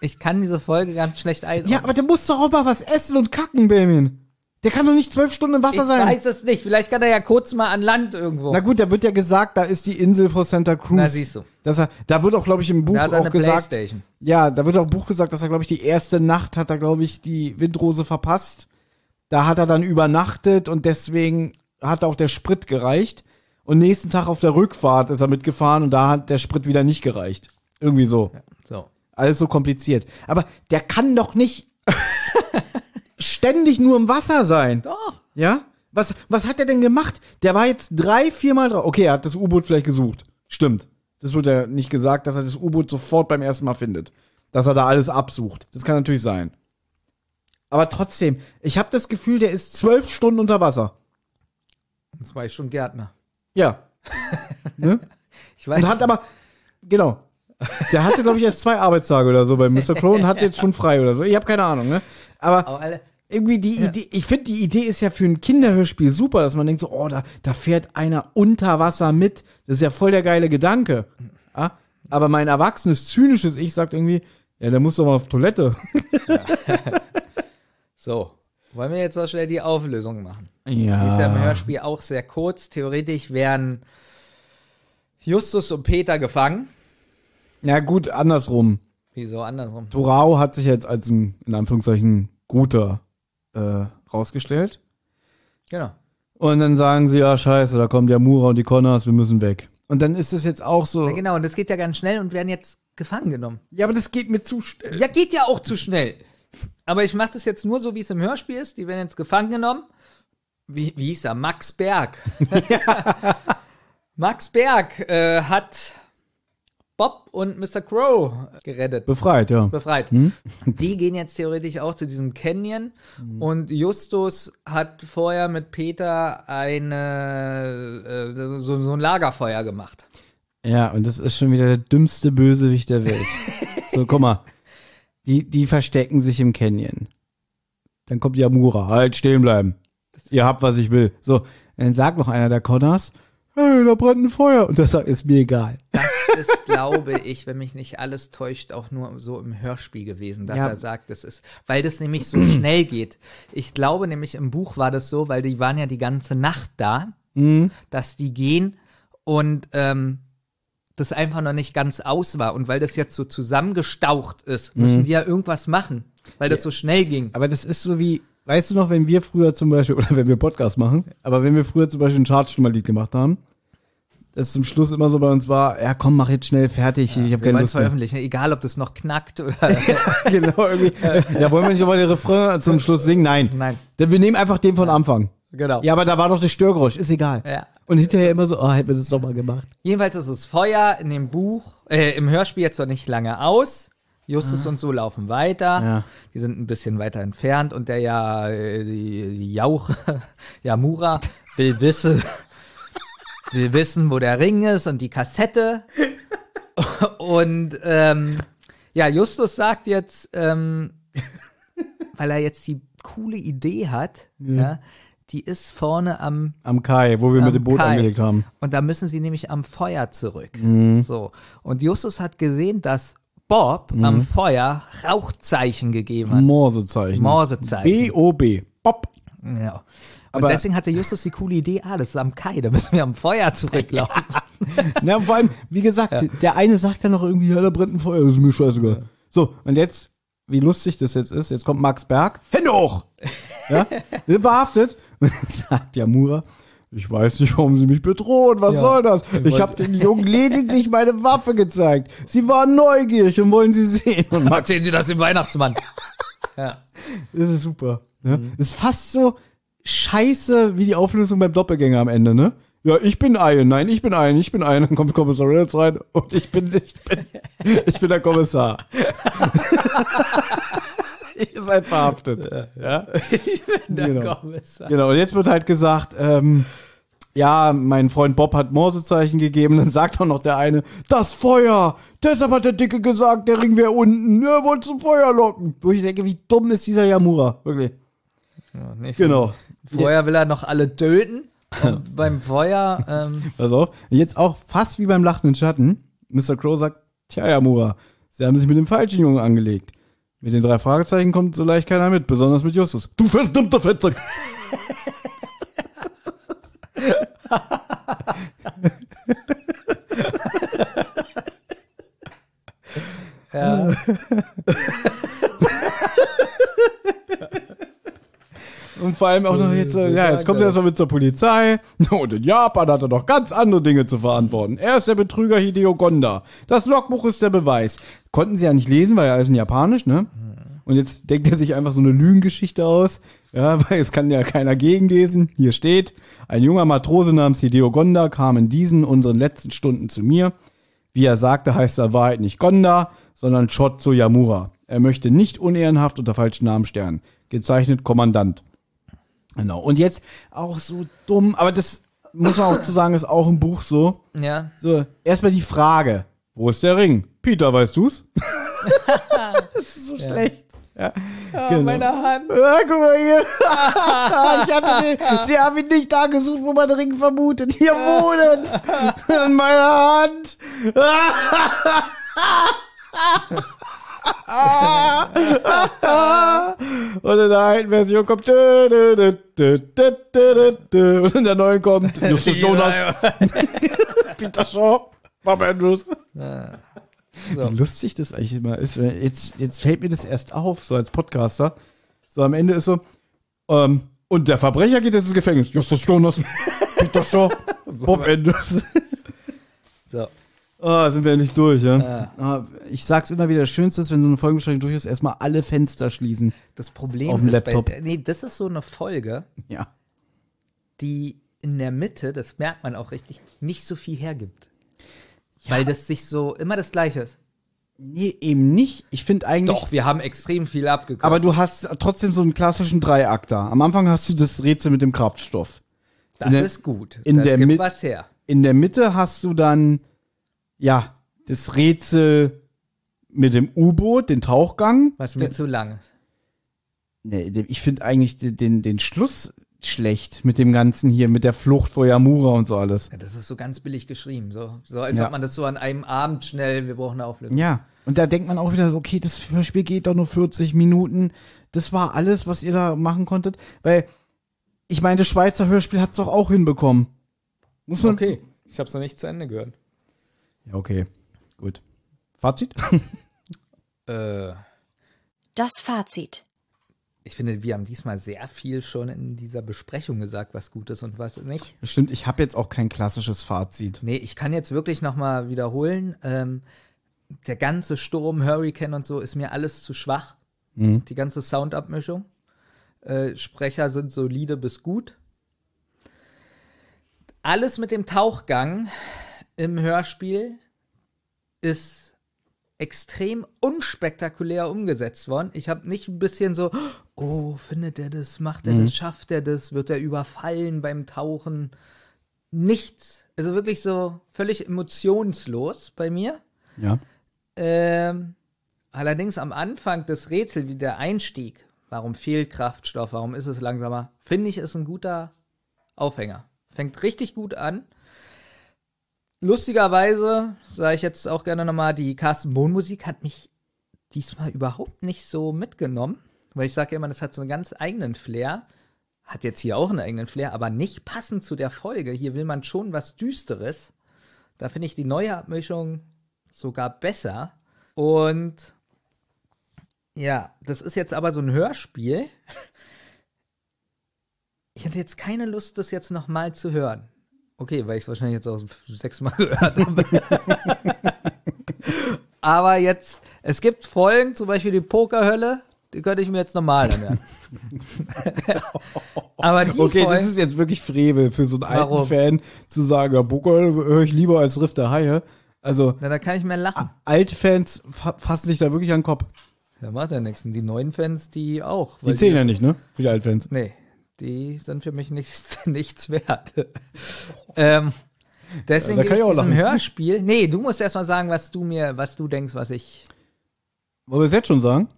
ich kann diese Folge ganz schlecht einordnen. Ja, aber der muss doch auch mal was essen und kacken, Benjamin. Der kann doch nicht zwölf Stunden im Wasser ich sein. weiß es nicht. Vielleicht kann er ja kurz mal an Land irgendwo. Na gut, da wird ja gesagt, da ist die Insel vor Santa Cruz. Na, siehst du. Dass er, da wird auch, glaube ich, im Buch Da hat er auch eine gesagt. Playstation. Ja, da wird auch im Buch gesagt, dass er, glaube ich, die erste Nacht hat er, glaube ich, die Windrose verpasst. Da hat er dann übernachtet und deswegen hat auch der Sprit gereicht. Und nächsten Tag auf der Rückfahrt ist er mitgefahren und da hat der Sprit wieder nicht gereicht. Irgendwie so. So. Alles so kompliziert. Aber der kann doch nicht ständig nur im Wasser sein. Doch. Ja? Was, was hat er denn gemacht? Der war jetzt drei, viermal drauf. Okay, er hat das U-Boot vielleicht gesucht. Stimmt. Das wird ja nicht gesagt, dass er das U-Boot sofort beim ersten Mal findet. Dass er da alles absucht. Das kann natürlich sein. Aber trotzdem, ich habe das Gefühl, der ist zwölf Stunden unter Wasser. War ich schon Gärtner. Ja. ne? Ich weiß. Und hat aber, genau. Der hatte, glaube ich, erst zwei Arbeitstage oder so bei Mr. Crow und hat jetzt schon frei oder so. Ich habe keine Ahnung, ne? Aber Aber alle, irgendwie die Idee, ich finde die Idee ist ja für ein Kinderhörspiel super, dass man denkt so, oh, da, da fährt einer unter Wasser mit. Das ist ja voll der geile Gedanke. Ja? Aber mein erwachsenes, zynisches Ich sagt irgendwie, ja, der muss doch mal auf Toilette. so. Wollen wir jetzt noch schnell die Auflösung machen? Ja. Ist ja im Hörspiel auch sehr kurz. Theoretisch wären Justus und Peter gefangen. Ja, gut, andersrum. Wieso andersrum? Dorao hat sich jetzt als ein, in Anführungszeichen, guter äh, rausgestellt. Genau. Und dann sagen sie, ja, scheiße, da kommen der Mura und die Connors, wir müssen weg. Und dann ist es jetzt auch so. Ja, genau, und das geht ja ganz schnell und werden jetzt gefangen genommen. Ja, aber das geht mir zu schnell. Ja, geht ja auch zu schnell. Aber ich mache das jetzt nur so, wie es im Hörspiel ist. Die werden jetzt gefangen genommen. Wie, wie hieß er? Max Berg. Max Berg äh, hat Bob und Mr. Crow gerettet. Befreit, ja. Befreit. Die gehen jetzt theoretisch auch zu diesem Canyon und Justus hat vorher mit Peter eine äh, so, so ein Lagerfeuer gemacht. Ja, und das ist schon wieder der dümmste Bösewicht der Welt. so, guck mal. Die, die verstecken sich im Canyon. Dann kommt Yamura. Halt, stehen bleiben. Ihr habt, was ich will. So, dann sagt noch einer der Connors, hey, da brennt ein Feuer. Und sagt, ist mir egal. Das ist, glaube ich, wenn mich nicht alles täuscht, auch nur so im Hörspiel gewesen, dass Ja. er sagt, das ist, weil das nämlich so schnell geht. Ich glaube nämlich im Buch war das so, weil die waren ja die ganze Nacht da, Mhm. dass die gehen und ähm, das einfach noch nicht ganz aus war. Und weil das jetzt so zusammengestaucht ist, müssen die ja irgendwas machen, weil das so schnell ging. Aber das ist so wie, weißt du noch, wenn wir früher zum Beispiel, oder wenn wir Podcast machen, aber wenn wir früher zum Beispiel ein Chartstummerlied gemacht haben, das zum Schluss immer so bei uns war, ja komm, mach jetzt schnell fertig, ich habe Wir keine wollen es Lust mehr. veröffentlichen, egal ob das noch knackt oder. genau, irgendwie. Ja, wollen wir nicht aber den Refrain zum Schluss singen? Nein. Nein. Denn wir nehmen einfach den von Anfang. genau. Ja, aber da war doch das Störgeräusch, ist egal. Ja. Und hinterher immer so, oh, hätten wir das doch mal gemacht. Jedenfalls ist das Feuer in dem Buch, äh, im Hörspiel jetzt noch nicht lange aus. Justus und so laufen weiter. Ah. Ja. Die sind ein bisschen weiter entfernt und der ja, äh, die, die Jauch, Yamura will wissen, will wissen, wo der Ring ist und die Kassette. Und ähm, ja, Justus sagt jetzt, ähm, weil er jetzt die coole Idee hat, ja, die ist vorne am Am Kai, wo wir mit dem Boot Kai. angelegt haben. Und da müssen sie nämlich am Feuer zurück. Mhm. So. Und Justus hat gesehen, dass Bob am Feuer Rauchzeichen gegeben hat. Morsezeichen. Morsezeichen. B-O-B. Bob. Ja. Und Aber- deswegen hatte Justus die coole Idee, ah, das ist am Kai, da müssen wir am Feuer zurücklaufen. Na, vor allem, wie gesagt, der eine sagt ja noch irgendwie, ja, da brennt ein Feuer, das ist mir scheißegal. So, und jetzt, wie lustig das jetzt ist, jetzt kommt Max Berg, Hände hoch! Ja, sind verhaftet. Und dann sagt ja Mura, ich weiß nicht, warum sie mich bedrohen, was Ja. soll das? Ich habe den Jungen lediglich meine Waffe gezeigt. Sie waren neugierig und wollen sie sehen. Und Max, Erzählen Sie das dem Weihnachtsmann. ja. das ist super. Ja? Ist fast so scheiße wie die Auflösung beim Doppelgänger am Ende, ne? Ja, ich bin ein, nein, ich bin ein, ich bin ein, dann kommt Kommissar Reynolds rein und ich bin, ich bin, ich bin der Kommissar. Ihr seid verhaftet. Ja? Der Genau. Kommissar. Genau, und jetzt wird halt gesagt, ähm, ja, mein Freund Bob hat Morsezeichen gegeben, dann sagt auch noch der eine, das Feuer! Deshalb hat der Dicke gesagt, der Ring wäre unten, er wollte zum Feuer locken. Wo ich denke, wie dumm ist dieser Yamura, wirklich. Ja, nicht Genau. Vorher will er noch alle töten. Und beim Feuer, ähm, Also, jetzt auch fast wie beim lachenden Schatten. Mr. Crow sagt, tja, Yamura, Sie haben sich mit dem falschen Jungen angelegt. Mit den drei Fragezeichen kommt so leicht keiner mit, besonders mit Justus. Du verdammter Fettsack! ja. Und vor allem auch noch jetzt, äh, ja, jetzt kommt er erstmal mit zur Polizei. Und in Japan hat er noch ganz andere Dinge zu verantworten. Er ist der Betrüger Hideo Gonda. Das Logbuch ist der Beweis. Konnten sie ja nicht lesen, weil er alles in Japanisch, ne? Und jetzt denkt er sich einfach so eine Lügengeschichte aus. Ja, weil es kann ja keiner gegenlesen. Hier steht, ein junger Matrose namens Hideo Gonda kam in diesen unseren letzten Stunden zu mir. Wie er sagte, heißt er Wahrheit nicht Gonda, sondern Shotzo Yamura. Er möchte nicht unehrenhaft unter falschen Namen sterben. Gezeichnet Kommandant. Genau. Und jetzt auch so dumm, aber das muss man auch zu sagen, ist auch im Buch so. ja. So, erstmal die Frage, wo ist der Ring? Peter, weißt du's? das ist so schlecht. Ja, genau. meine Hand. Ja, guck mal hier. ich hatte den, sie haben ihn nicht da gesucht, wo man den Ring vermutet. Hier wohnen. In meiner Hand. Und in der alten Version kommt und in der neuen kommt Justus Jonas, Peter Shaw, Bob Andrews. Wie lustig das eigentlich immer ist. Jetzt, jetzt fällt mir das erst auf, so als Podcaster. So am Ende ist so, ähm, und der Verbrecher geht jetzt ins Gefängnis. Justus Jonas, Peter Shaw, Bob Andrews. So. Ah, sind wir endlich durch, ja? Ah, ich sag's immer wieder, das Schönste ist, wenn so eine Folgenbesprechung durch ist, erstmal alle Fenster schließen. Das Problem Auf dem ist Laptop. Bei, nee, das ist so eine Folge, Ja. die in der Mitte, das merkt man auch richtig, nicht so viel hergibt. Weil das sich so immer das Gleiche ist. Nee, eben nicht. Ich finde eigentlich. Doch, wir haben extrem viel abgekürzt. Aber du hast trotzdem so einen klassischen Dreiakter. Am Anfang hast du das Rätsel mit dem Kraftstoff. das der- ist gut. in das der gibt was her. In der Mitte hast du dann, ja, das Rätsel mit dem U-Boot, den Tauchgang. Was mir zu lang ist. Nee, ich finde eigentlich den, den, den Schluss schlecht mit dem Ganzen hier, mit der Flucht vor Yamura und so alles. Ja, das ist so ganz billig geschrieben. So, so als Ja. ob man das so an einem Abend schnell, wir brauchen eine Auflösung. Ja. Und da denkt man auch wieder so, okay, das Hörspiel geht doch nur 40 Minuten. Das war alles, was ihr da machen konntet. Weil, ich meine, das Schweizer Hörspiel hat's doch auch hinbekommen. Muss man. Okay, ich hab's noch nicht zu Ende gehört. Ja, okay. Gut. Fazit? Äh, Das Fazit. Ich finde, wir haben diesmal sehr viel schon in dieser Besprechung gesagt, was gut ist und was nicht. Stimmt, ich habe jetzt auch kein klassisches Fazit. Nee, ich kann jetzt wirklich noch mal wiederholen. Ähm, der ganze Sturm, Hurricane und so ist mir alles zu schwach. Mhm. Die ganze Soundabmischung. Äh, Sprecher sind solide bis gut. Alles mit dem Tauchgang im Hörspiel ist extrem unspektakulär umgesetzt worden. Ich habe nicht ein bisschen so, oh, findet er das, macht er Mhm. das, schafft er das, wird er überfallen beim Tauchen? Nichts. Also wirklich so völlig emotionslos bei mir. Ja. Ähm, allerdings am Anfang des Rätsels, wie der Einstieg, warum fehlt Kraftstoff, warum ist es langsamer, finde ich, ist ein guter Aufhänger. Fängt richtig gut an. Lustigerweise, sage ich jetzt auch gerne nochmal, die Carsten Bohn Musik hat mich diesmal überhaupt nicht so mitgenommen, weil ich sage ja immer, das hat so einen ganz eigenen Flair. hat jetzt hier auch einen eigenen Flair, aber nicht passend zu der Folge. Hier will man schon was Düsteres. Da finde ich die neue Abmischung sogar besser. Und ja, das ist jetzt aber so ein Hörspiel. Ich hatte jetzt keine Lust, das jetzt nochmal zu hören. Okay, weil ich es wahrscheinlich jetzt auch sechsmal gehört habe. aber jetzt, es gibt Folgen, zum Beispiel die Pokerhölle, die könnte ich mir jetzt normal anhören. aber die Okay, Folgen, das ist jetzt wirklich Frevel für so einen alten Warum? Fan zu sagen, ja, Poker höre ich lieber als Riff der Haie. Also, na, da kann ich mehr lachen. alte Fans fa fassen sich da wirklich an den Kopf. Da macht ja nichts. Und die neuen Fans, die auch. Die zählen ja nicht, ne? Für die Altfans. Nee, die sind für mich nichts, nichts wert. ähm, deswegen Da gehe ich ich diesem. Hörspiel. Nee, du musst erst mal sagen, was du mir, was du denkst, was ich. Wollen wir es jetzt schon sagen?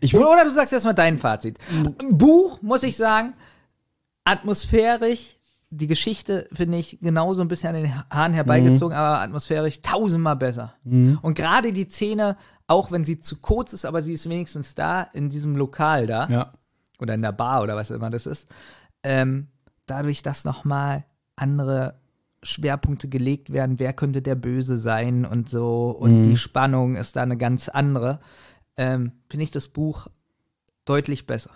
Ich Oder, oder du sagst erst mal dein Fazit. Ein Buch, muss ich sagen, atmosphärisch. Die Geschichte finde ich genauso ein bisschen an den Haaren herbeigezogen, aber atmosphärisch tausendmal besser. Und gerade die Szene, auch wenn sie zu kurz ist, aber sie ist wenigstens da in diesem Lokal da. Ja. Oder in der Bar oder was immer das ist, ähm, dadurch, dass nochmal andere Schwerpunkte gelegt werden, wer könnte der Böse sein und so, und die Spannung ist da eine ganz andere, ähm, finde ich das Buch deutlich besser.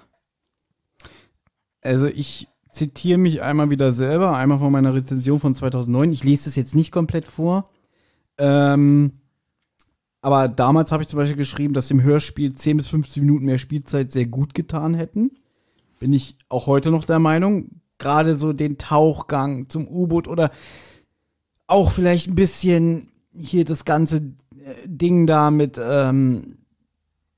Also ich zitiere mich einmal wieder selber, einmal von meiner Rezension von 2009. Ich lese das jetzt nicht komplett vor. Ähm, aber damals habe ich zum Beispiel geschrieben, dass dem Hörspiel 10 bis 15 Minuten mehr Spielzeit sehr gut getan hätten. Bin ich auch heute noch der Meinung. Gerade so den Tauchgang zum U-Boot oder auch vielleicht ein bisschen hier das ganze äh, Ding da mit, ähm,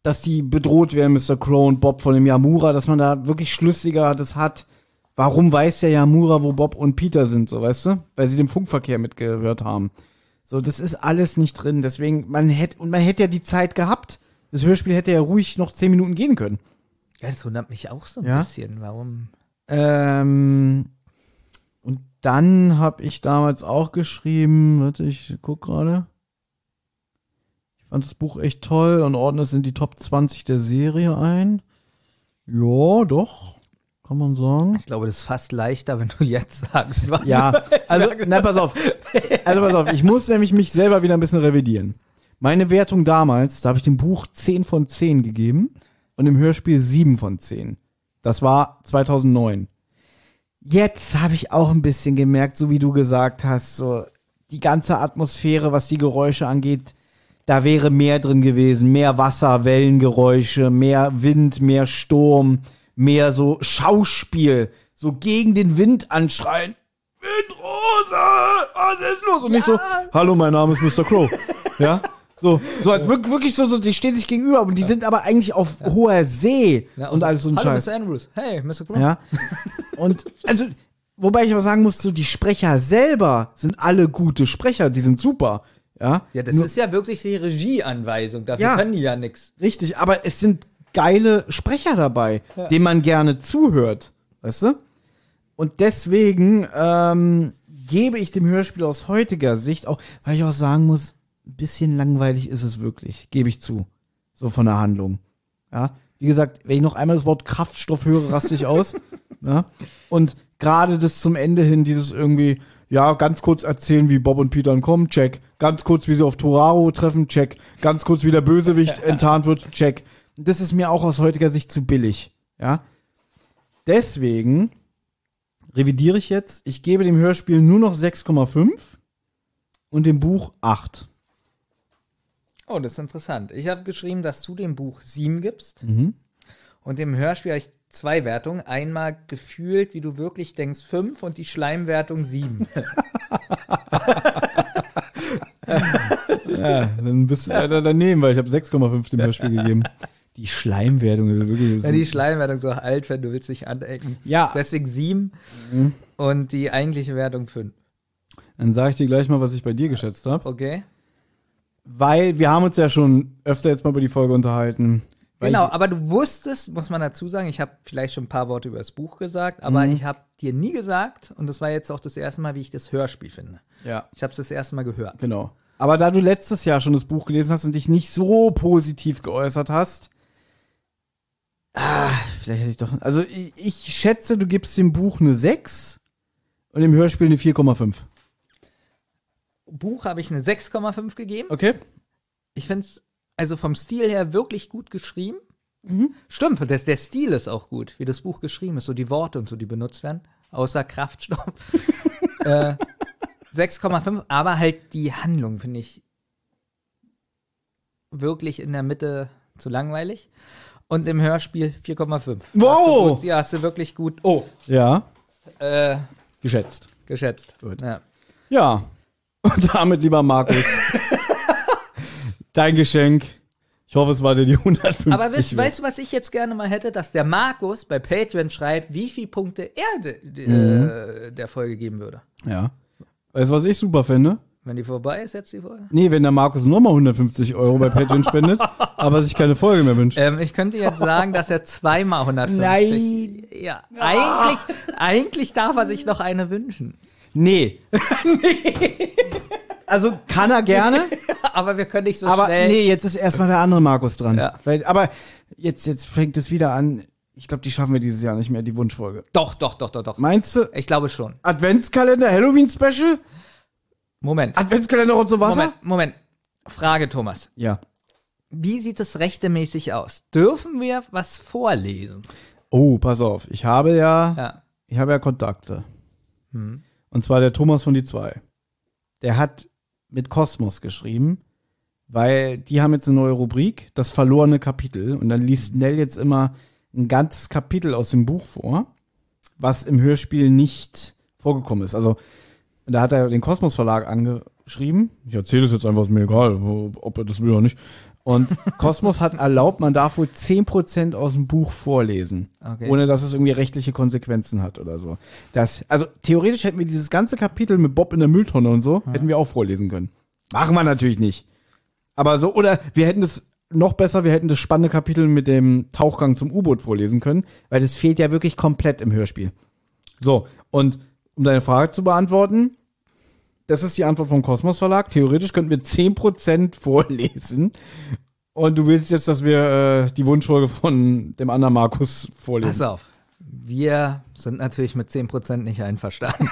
dass die bedroht werden, Mr. Crow und Bob von dem Yamura, dass man da wirklich schlüssiger das hat. Warum weiß der Yamura, wo Bob und Peter sind, so weißt du? Weil sie den Funkverkehr mitgehört haben. So, das ist alles nicht drin. Deswegen, man hätte, und man hätte ja die Zeit gehabt. Das Hörspiel hätte ja ruhig noch 10 Minuten gehen können. Ja, das wundert mich auch so ein Ja? bisschen. Warum? Ähm, und dann habe ich damals auch geschrieben, warte, ich guck gerade. Ich fand das Buch echt toll und ordne es in die Top 20 der Serie ein. Ja, doch, kann man sagen. Ich glaube, das ist fast leichter, wenn du jetzt sagst, was Ja, also, na, pass auf. Also, pass auf, ich muss nämlich mich selber wieder ein bisschen revidieren. Meine Wertung damals, da habe ich dem Buch 10 von 10 gegeben und dem Hörspiel 7 von 10. Das war 2009. Jetzt habe ich auch ein bisschen gemerkt, so wie du gesagt hast, so die ganze Atmosphäre, was die Geräusche angeht, da wäre mehr drin gewesen, mehr Wasser, Wellengeräusche, mehr Wind, mehr Sturm, mehr so Schauspiel, so gegen den Wind anschreien. Windrose, was ist los? Und nicht so, hallo, mein Name ist Mr. Crow. ja, so, so als wirk- wirklich so, so, die stehen sich gegenüber, und die sind aber eigentlich auf hoher See Ja, und alles so ein Hallo, Scheiß. Mr. Andrews. Hey, Mr. Crow. Ja. Und also, wobei ich aber sagen muss, so die Sprecher selber sind alle gute Sprecher, die sind super. Ja, Ja, das Nur- ist ja wirklich die Regieanweisung. Dafür Ja. können die ja nix. richtig, aber es sind geile Sprecher dabei, denen man gerne zuhört. Weißt du? Und deswegen ähm, gebe ich dem Hörspiel aus heutiger Sicht auch, weil ich auch sagen muss, ein bisschen langweilig ist es wirklich, gebe ich zu. So von der Handlung. Ja, wie gesagt, wenn ich noch einmal das Wort Kraftstoff höre, raste ich aus. ja? Und gerade das zum Ende hin, dieses irgendwie, ja, ganz kurz erzählen, wie Bob und Peter kommen, check. Ganz kurz, wie sie auf Toraro treffen, check. Ganz kurz, wie der Bösewicht enttarnt wird, check. Das ist mir auch aus heutiger Sicht zu billig. Ja. Deswegen revidiere ich jetzt. Ich gebe dem Hörspiel nur noch 6,5 und dem Buch 8. Oh, das ist interessant. Ich habe geschrieben, dass du dem Buch 7 gibst. Mhm. Und dem Hörspiel habe ich zwei Wertungen. Einmal gefühlt, wie du wirklich denkst, 5 und die Schleimwertung 7. Ja, dann bist du leider daneben, weil ich habe 6,5 dem Hörspiel gegeben. Die Schleimwertung ist wirklich. ja, die Schleimwertung so alt, wenn du willst dich anecken. Ja. Deswegen 7 Mhm. und die eigentliche Wertung 5. Dann sage ich dir gleich mal, was ich bei dir geschätzt habe. Okay? Weil wir haben uns ja schon öfter jetzt mal über die Folge unterhalten. Genau, aber du wusstest, muss man dazu sagen, ich habe vielleicht schon ein paar Worte über das Buch gesagt, aber Mhm. ich habe dir nie gesagt, und das war jetzt auch das erste Mal, wie ich das Hörspiel finde. ja, Ich habe es das erste Mal gehört. genau. Aber da du letztes Jahr schon das Buch gelesen hast und dich nicht so positiv geäußert hast, Vielleicht hätte ich doch. Also ich, ich schätze, du gibst dem Buch eine 6 und dem Hörspiel eine 4,5. Buch habe ich eine 6,5 gegeben. Okay. Ich finde es also vom Stil her wirklich gut geschrieben. Mhm. Stimmt, das, der Stil ist auch gut, wie das Buch geschrieben ist, so die Worte und so, die benutzt werden, außer Kraftstoff. äh, 6,5, aber halt die Handlung finde ich wirklich in der Mitte zu langweilig. Und im Hörspiel 4,5. Wow! Hast gut, ja, hast du wirklich gut. Oh, Ja. äh, Geschätzt. geschätzt. Gut. Ja. Ja. Und damit, lieber Markus, dein Geschenk. Ich hoffe, es war dir die 150. Aber weißt, weißt du, was ich jetzt gerne mal hätte, dass der Markus bei Patreon schreibt, wie viele Punkte er de, de, Mhm. äh, der Folge geben würde. Ja. Weißt du, was ich super fände? Wenn die vorbei ist, jetzt die Folge. Nee, wenn der Markus nochmal 150 Euro bei Patreon spendet, aber sich keine Folge mehr wünscht. Ähm, ich könnte jetzt sagen, dass er zweimal 150. Nein. Ja, eigentlich, eigentlich darf er sich noch eine wünschen. Nee. Also kann er gerne, Aber wir können nicht so aber schnell. nee, jetzt ist erstmal der andere Markus dran. Ja. Weil, aber jetzt, jetzt fängt es wieder an. Ich glaube, die schaffen wir dieses Jahr nicht mehr, die Wunschfolge. Doch, doch, doch, doch, doch. Meinst du Ich glaube schon. Adventskalender, Halloween-Special? Moment. Adventskalender und so Wasser? Moment, Moment. Frage, Thomas. Ja. Wie sieht es rechtemäßig aus? Dürfen wir was vorlesen? Oh, pass auf. Ich habe ja, Ja. ich habe ja Kontakte. Hm. Und zwar der Thomas von die zwei. Der hat mit Kosmos geschrieben, weil die haben jetzt eine neue Rubrik, das verlorene Kapitel. Und dann liest Nell jetzt immer ein ganzes Kapitel aus dem Buch vor, was im Hörspiel nicht vorgekommen ist. Also, da hat er den Kosmos Verlag angeschrieben. Ich erzähle es jetzt einfach, ist mir egal, ob er das will oder nicht. Und Kosmos hat erlaubt, man darf wohl 10% aus dem Buch vorlesen. Okay. Ohne dass es irgendwie rechtliche Konsequenzen hat oder so. Das, also theoretisch hätten wir dieses ganze Kapitel mit Bob in der Mülltonne und so, hätten wir auch vorlesen können. Machen wir natürlich nicht. Aber so, oder wir hätten es noch besser, wir hätten das spannende Kapitel mit dem Tauchgang zum U-Boot vorlesen können, weil das fehlt ja wirklich komplett im Hörspiel. So, und um deine Frage zu beantworten, das ist die Antwort vom Kosmos Verlag. Theoretisch könnten wir 10% vorlesen. Und du willst jetzt, dass wir äh, die Wunschfolge von dem anderen Markus vorlesen. Pass auf. Wir sind natürlich mit 10% nicht einverstanden.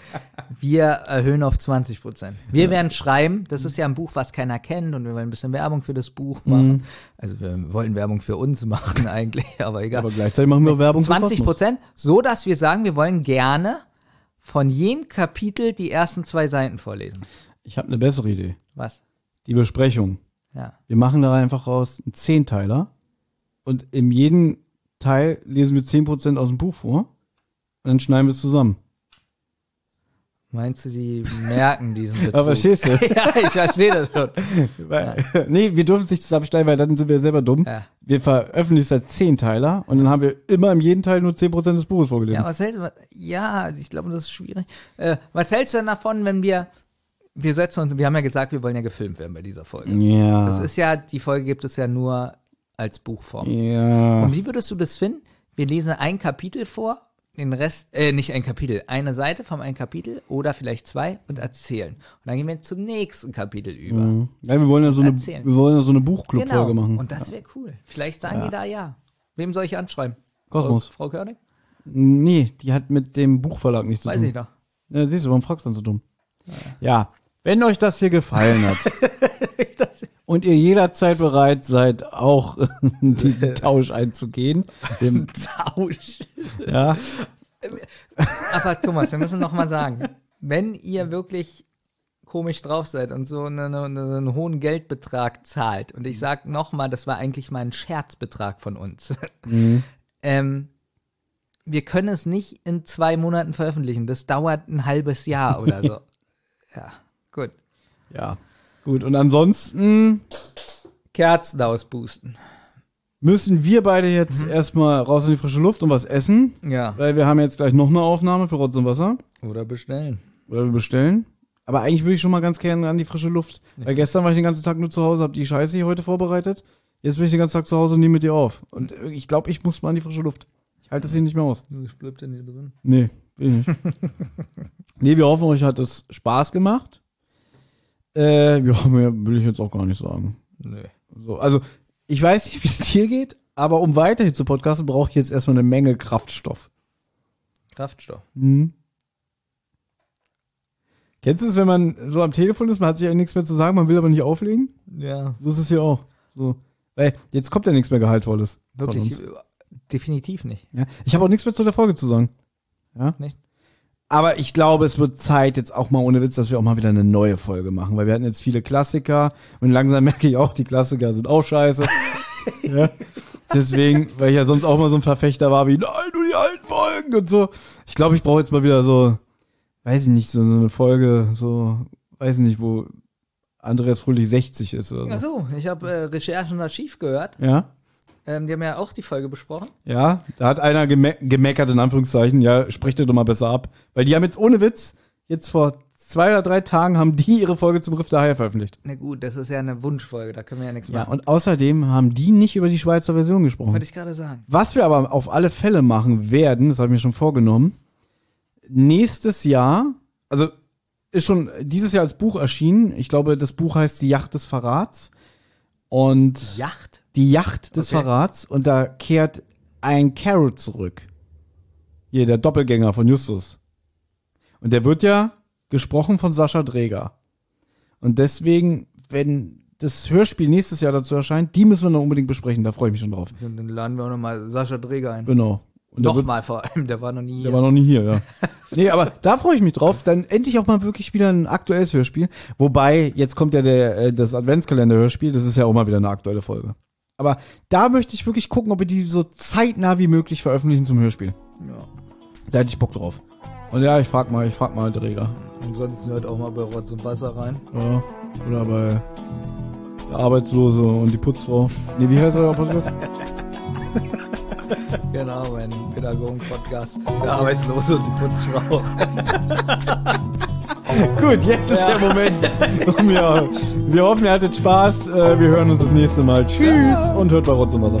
wir erhöhen auf 20%. Wir werden schreiben, das ist ja ein Buch, was keiner kennt und wir wollen ein bisschen Werbung für das Buch machen. Also wir wollen Werbung für uns machen eigentlich, aber egal. Aber gleichzeitig machen wir Werbung für 20 Kosmos. Prozent, so dass wir sagen, wir wollen gerne von jedem Kapitel die ersten zwei Seiten vorlesen. Ich habe eine bessere Idee. Was? Die Besprechung. Ja. Wir machen da einfach raus einen Zehnteiler und in jedem Teil lesen wir 10% aus dem Buch vor und dann schneiden wir es zusammen. Meinst du, sie merken diesen Betrug? Aber verstehst du? ja, ich verstehe das schon. Weil, Nee, wir dürfen es nicht zusammenschneiden, weil dann sind wir selber dumm. Ja. Wir veröffentlichen es als Zehnteiler und dann haben wir immer in jedem Teil nur 10% des Buches vorgelesen. Ja, was hältst du? Ja, ich glaube, das ist schwierig. Äh, was hältst du denn davon, wenn wir wir setzen uns, wir haben ja gesagt, wir wollen ja gefilmt werden bei dieser Folge. Ja. Das ist ja, die Folge gibt es ja nur als Buchform. ja. Und wie würdest du das finden? Wir lesen ein Kapitel vor, den Rest, äh, nicht ein Kapitel, eine Seite vom ein Kapitel oder vielleicht zwei und erzählen. Und dann gehen wir zum nächsten Kapitel über. Mhm. ja, wir wollen ja so eine, Erzählen. wir wollen ja so eine Buchclub-Folge Genau. machen. Und das wäre cool. Vielleicht sagen die da ja. Wem soll ich anschreiben? Kosmos. Frau, Frau Körnig? Nee, die hat mit dem Buchverlag nichts zu Weiß tun. ich doch. Ja, siehst du, warum fragst du dann so dumm? Ja, wenn euch das hier gefallen hat und ihr jederzeit bereit seid, auch diesen Tausch einzugehen, dem Tausch. ja, Aber Thomas, wir müssen noch mal sagen, wenn ihr wirklich komisch drauf seid und so eine, eine, einen hohen Geldbetrag zahlt, und ich sag noch mal, das war eigentlich mal ein Scherzbetrag von uns, ähm, wir können es nicht in zwei Monaten veröffentlichen. Das dauert ein halbes Jahr oder so. ja, gut. ja, gut. Und ansonsten Kerzen ausboosten. müssen wir beide jetzt erstmal raus in die frische Luft und was essen, Ja. weil wir haben jetzt gleich noch eine Aufnahme für Rotz und Wasser, Oder bestellen. oder wir bestellen. Aber eigentlich würde ich schon mal ganz gerne an die frische Luft. Weil gestern war ich den ganzen Tag nur zu Hause, habe die Scheiße hier heute vorbereitet. Jetzt bin ich den ganzen Tag zu Hause und nehme mit dir auf. Und ich glaube, ich muss mal an die frische Luft. Ich halte das hier nicht mehr aus. Was bleibt denn hier drin? Nee, will ich nicht. nee, wir hoffen, euch hat es Spaß gemacht. Äh, ja, mehr will ich jetzt auch gar nicht sagen. Nö. So, also, ich weiß nicht, wie es dir geht, Aber um weiterhin zu podcasten, brauche ich jetzt erstmal eine Menge Kraftstoff. Kraftstoff. Mhm. Kennst du es, wenn man so am Telefon ist, man hat sich ja nichts mehr zu sagen, man will aber nicht auflegen? Ja. So ist es hier auch. So. Weil jetzt kommt ja nichts mehr Gehaltvolles. Wirklich, definitiv nicht. Ja. Ich habe auch nichts mehr zu der Folge zu sagen. Ja? Nicht? Aber ich glaube, es wird Zeit jetzt auch mal ohne Witz, dass wir auch mal wieder eine neue Folge machen, weil wir hatten jetzt viele Klassiker und langsam merke ich auch, die Klassiker sind auch scheiße. ja. Deswegen, weil ich ja sonst auch mal so ein Verfechter war wie, nein, du die alten Folgen und so. Ich glaube, ich brauche jetzt mal wieder so, weiß ich nicht, so, so eine Folge, so, weiß ich nicht, wo Andreas Fröhlich 60 ist oder so. Ach so, ich habe äh, Recherche und Archiv gehört. Ja? Ähm, die haben ja auch die Folge besprochen. Ja, da hat einer geme gemeckert, in Anführungszeichen, ja, sprecht ihr doch mal besser ab. Weil die haben jetzt ohne Witz, jetzt vor zwei oder drei Tagen haben die ihre Folge zum Riff der Haie veröffentlicht. Na gut, das ist ja eine Wunschfolge, da können wir ja nichts Ja, machen. und außerdem haben die nicht über die Schweizer Version gesprochen. Wollte ich gerade sagen. Was wir aber auf alle Fälle machen werden, das habe ich mir schon vorgenommen, nächstes Jahr, also ist schon dieses Jahr als Buch erschienen. Ich glaube, das Buch heißt Die Yacht des Verrats. Und Yacht? Die Yacht des Okay. Verrats. Und da kehrt ein Carrot zurück. Hier, der Doppelgänger von Justus. Und der wird ja gesprochen von Sascha Dreger. Und deswegen, wenn das Hörspiel nächstes Jahr dazu erscheint, die müssen wir noch unbedingt besprechen. Da freue ich mich schon drauf. Und dann laden wir auch nochmal Sascha Dräger ein. Genau. Und Nochmal vor allem, der war noch nie Der war noch nie hier, ja. nee, aber da freue ich mich drauf. Dann endlich auch mal wirklich wieder ein aktuelles Hörspiel. Wobei, jetzt kommt ja der, äh, das Adventskalender-Hörspiel. Das ist ja auch mal wieder eine aktuelle Folge. Aber da möchte ich wirklich gucken, ob wir die so zeitnah wie möglich veröffentlichen zum Hörspiel. Ja. Da hätte ich Bock drauf. Und ja, ich frag mal, ich frag mal Träger. Ansonsten hört auch mal bei Rotz und Wasser rein. Ja. Oder bei der Arbeitslose und die Putzfrau. Nee, wie heißt euer Podcast? Genau, mein Pädagogen-Podcast. Der Arbeitslose und die Putzfrau. Gut, jetzt ist der Moment. Ja, wir hoffen, ihr hattet Spaß. Äh, Wir hören uns das nächste Mal. Tschüss und hört bei Rotz und Wasser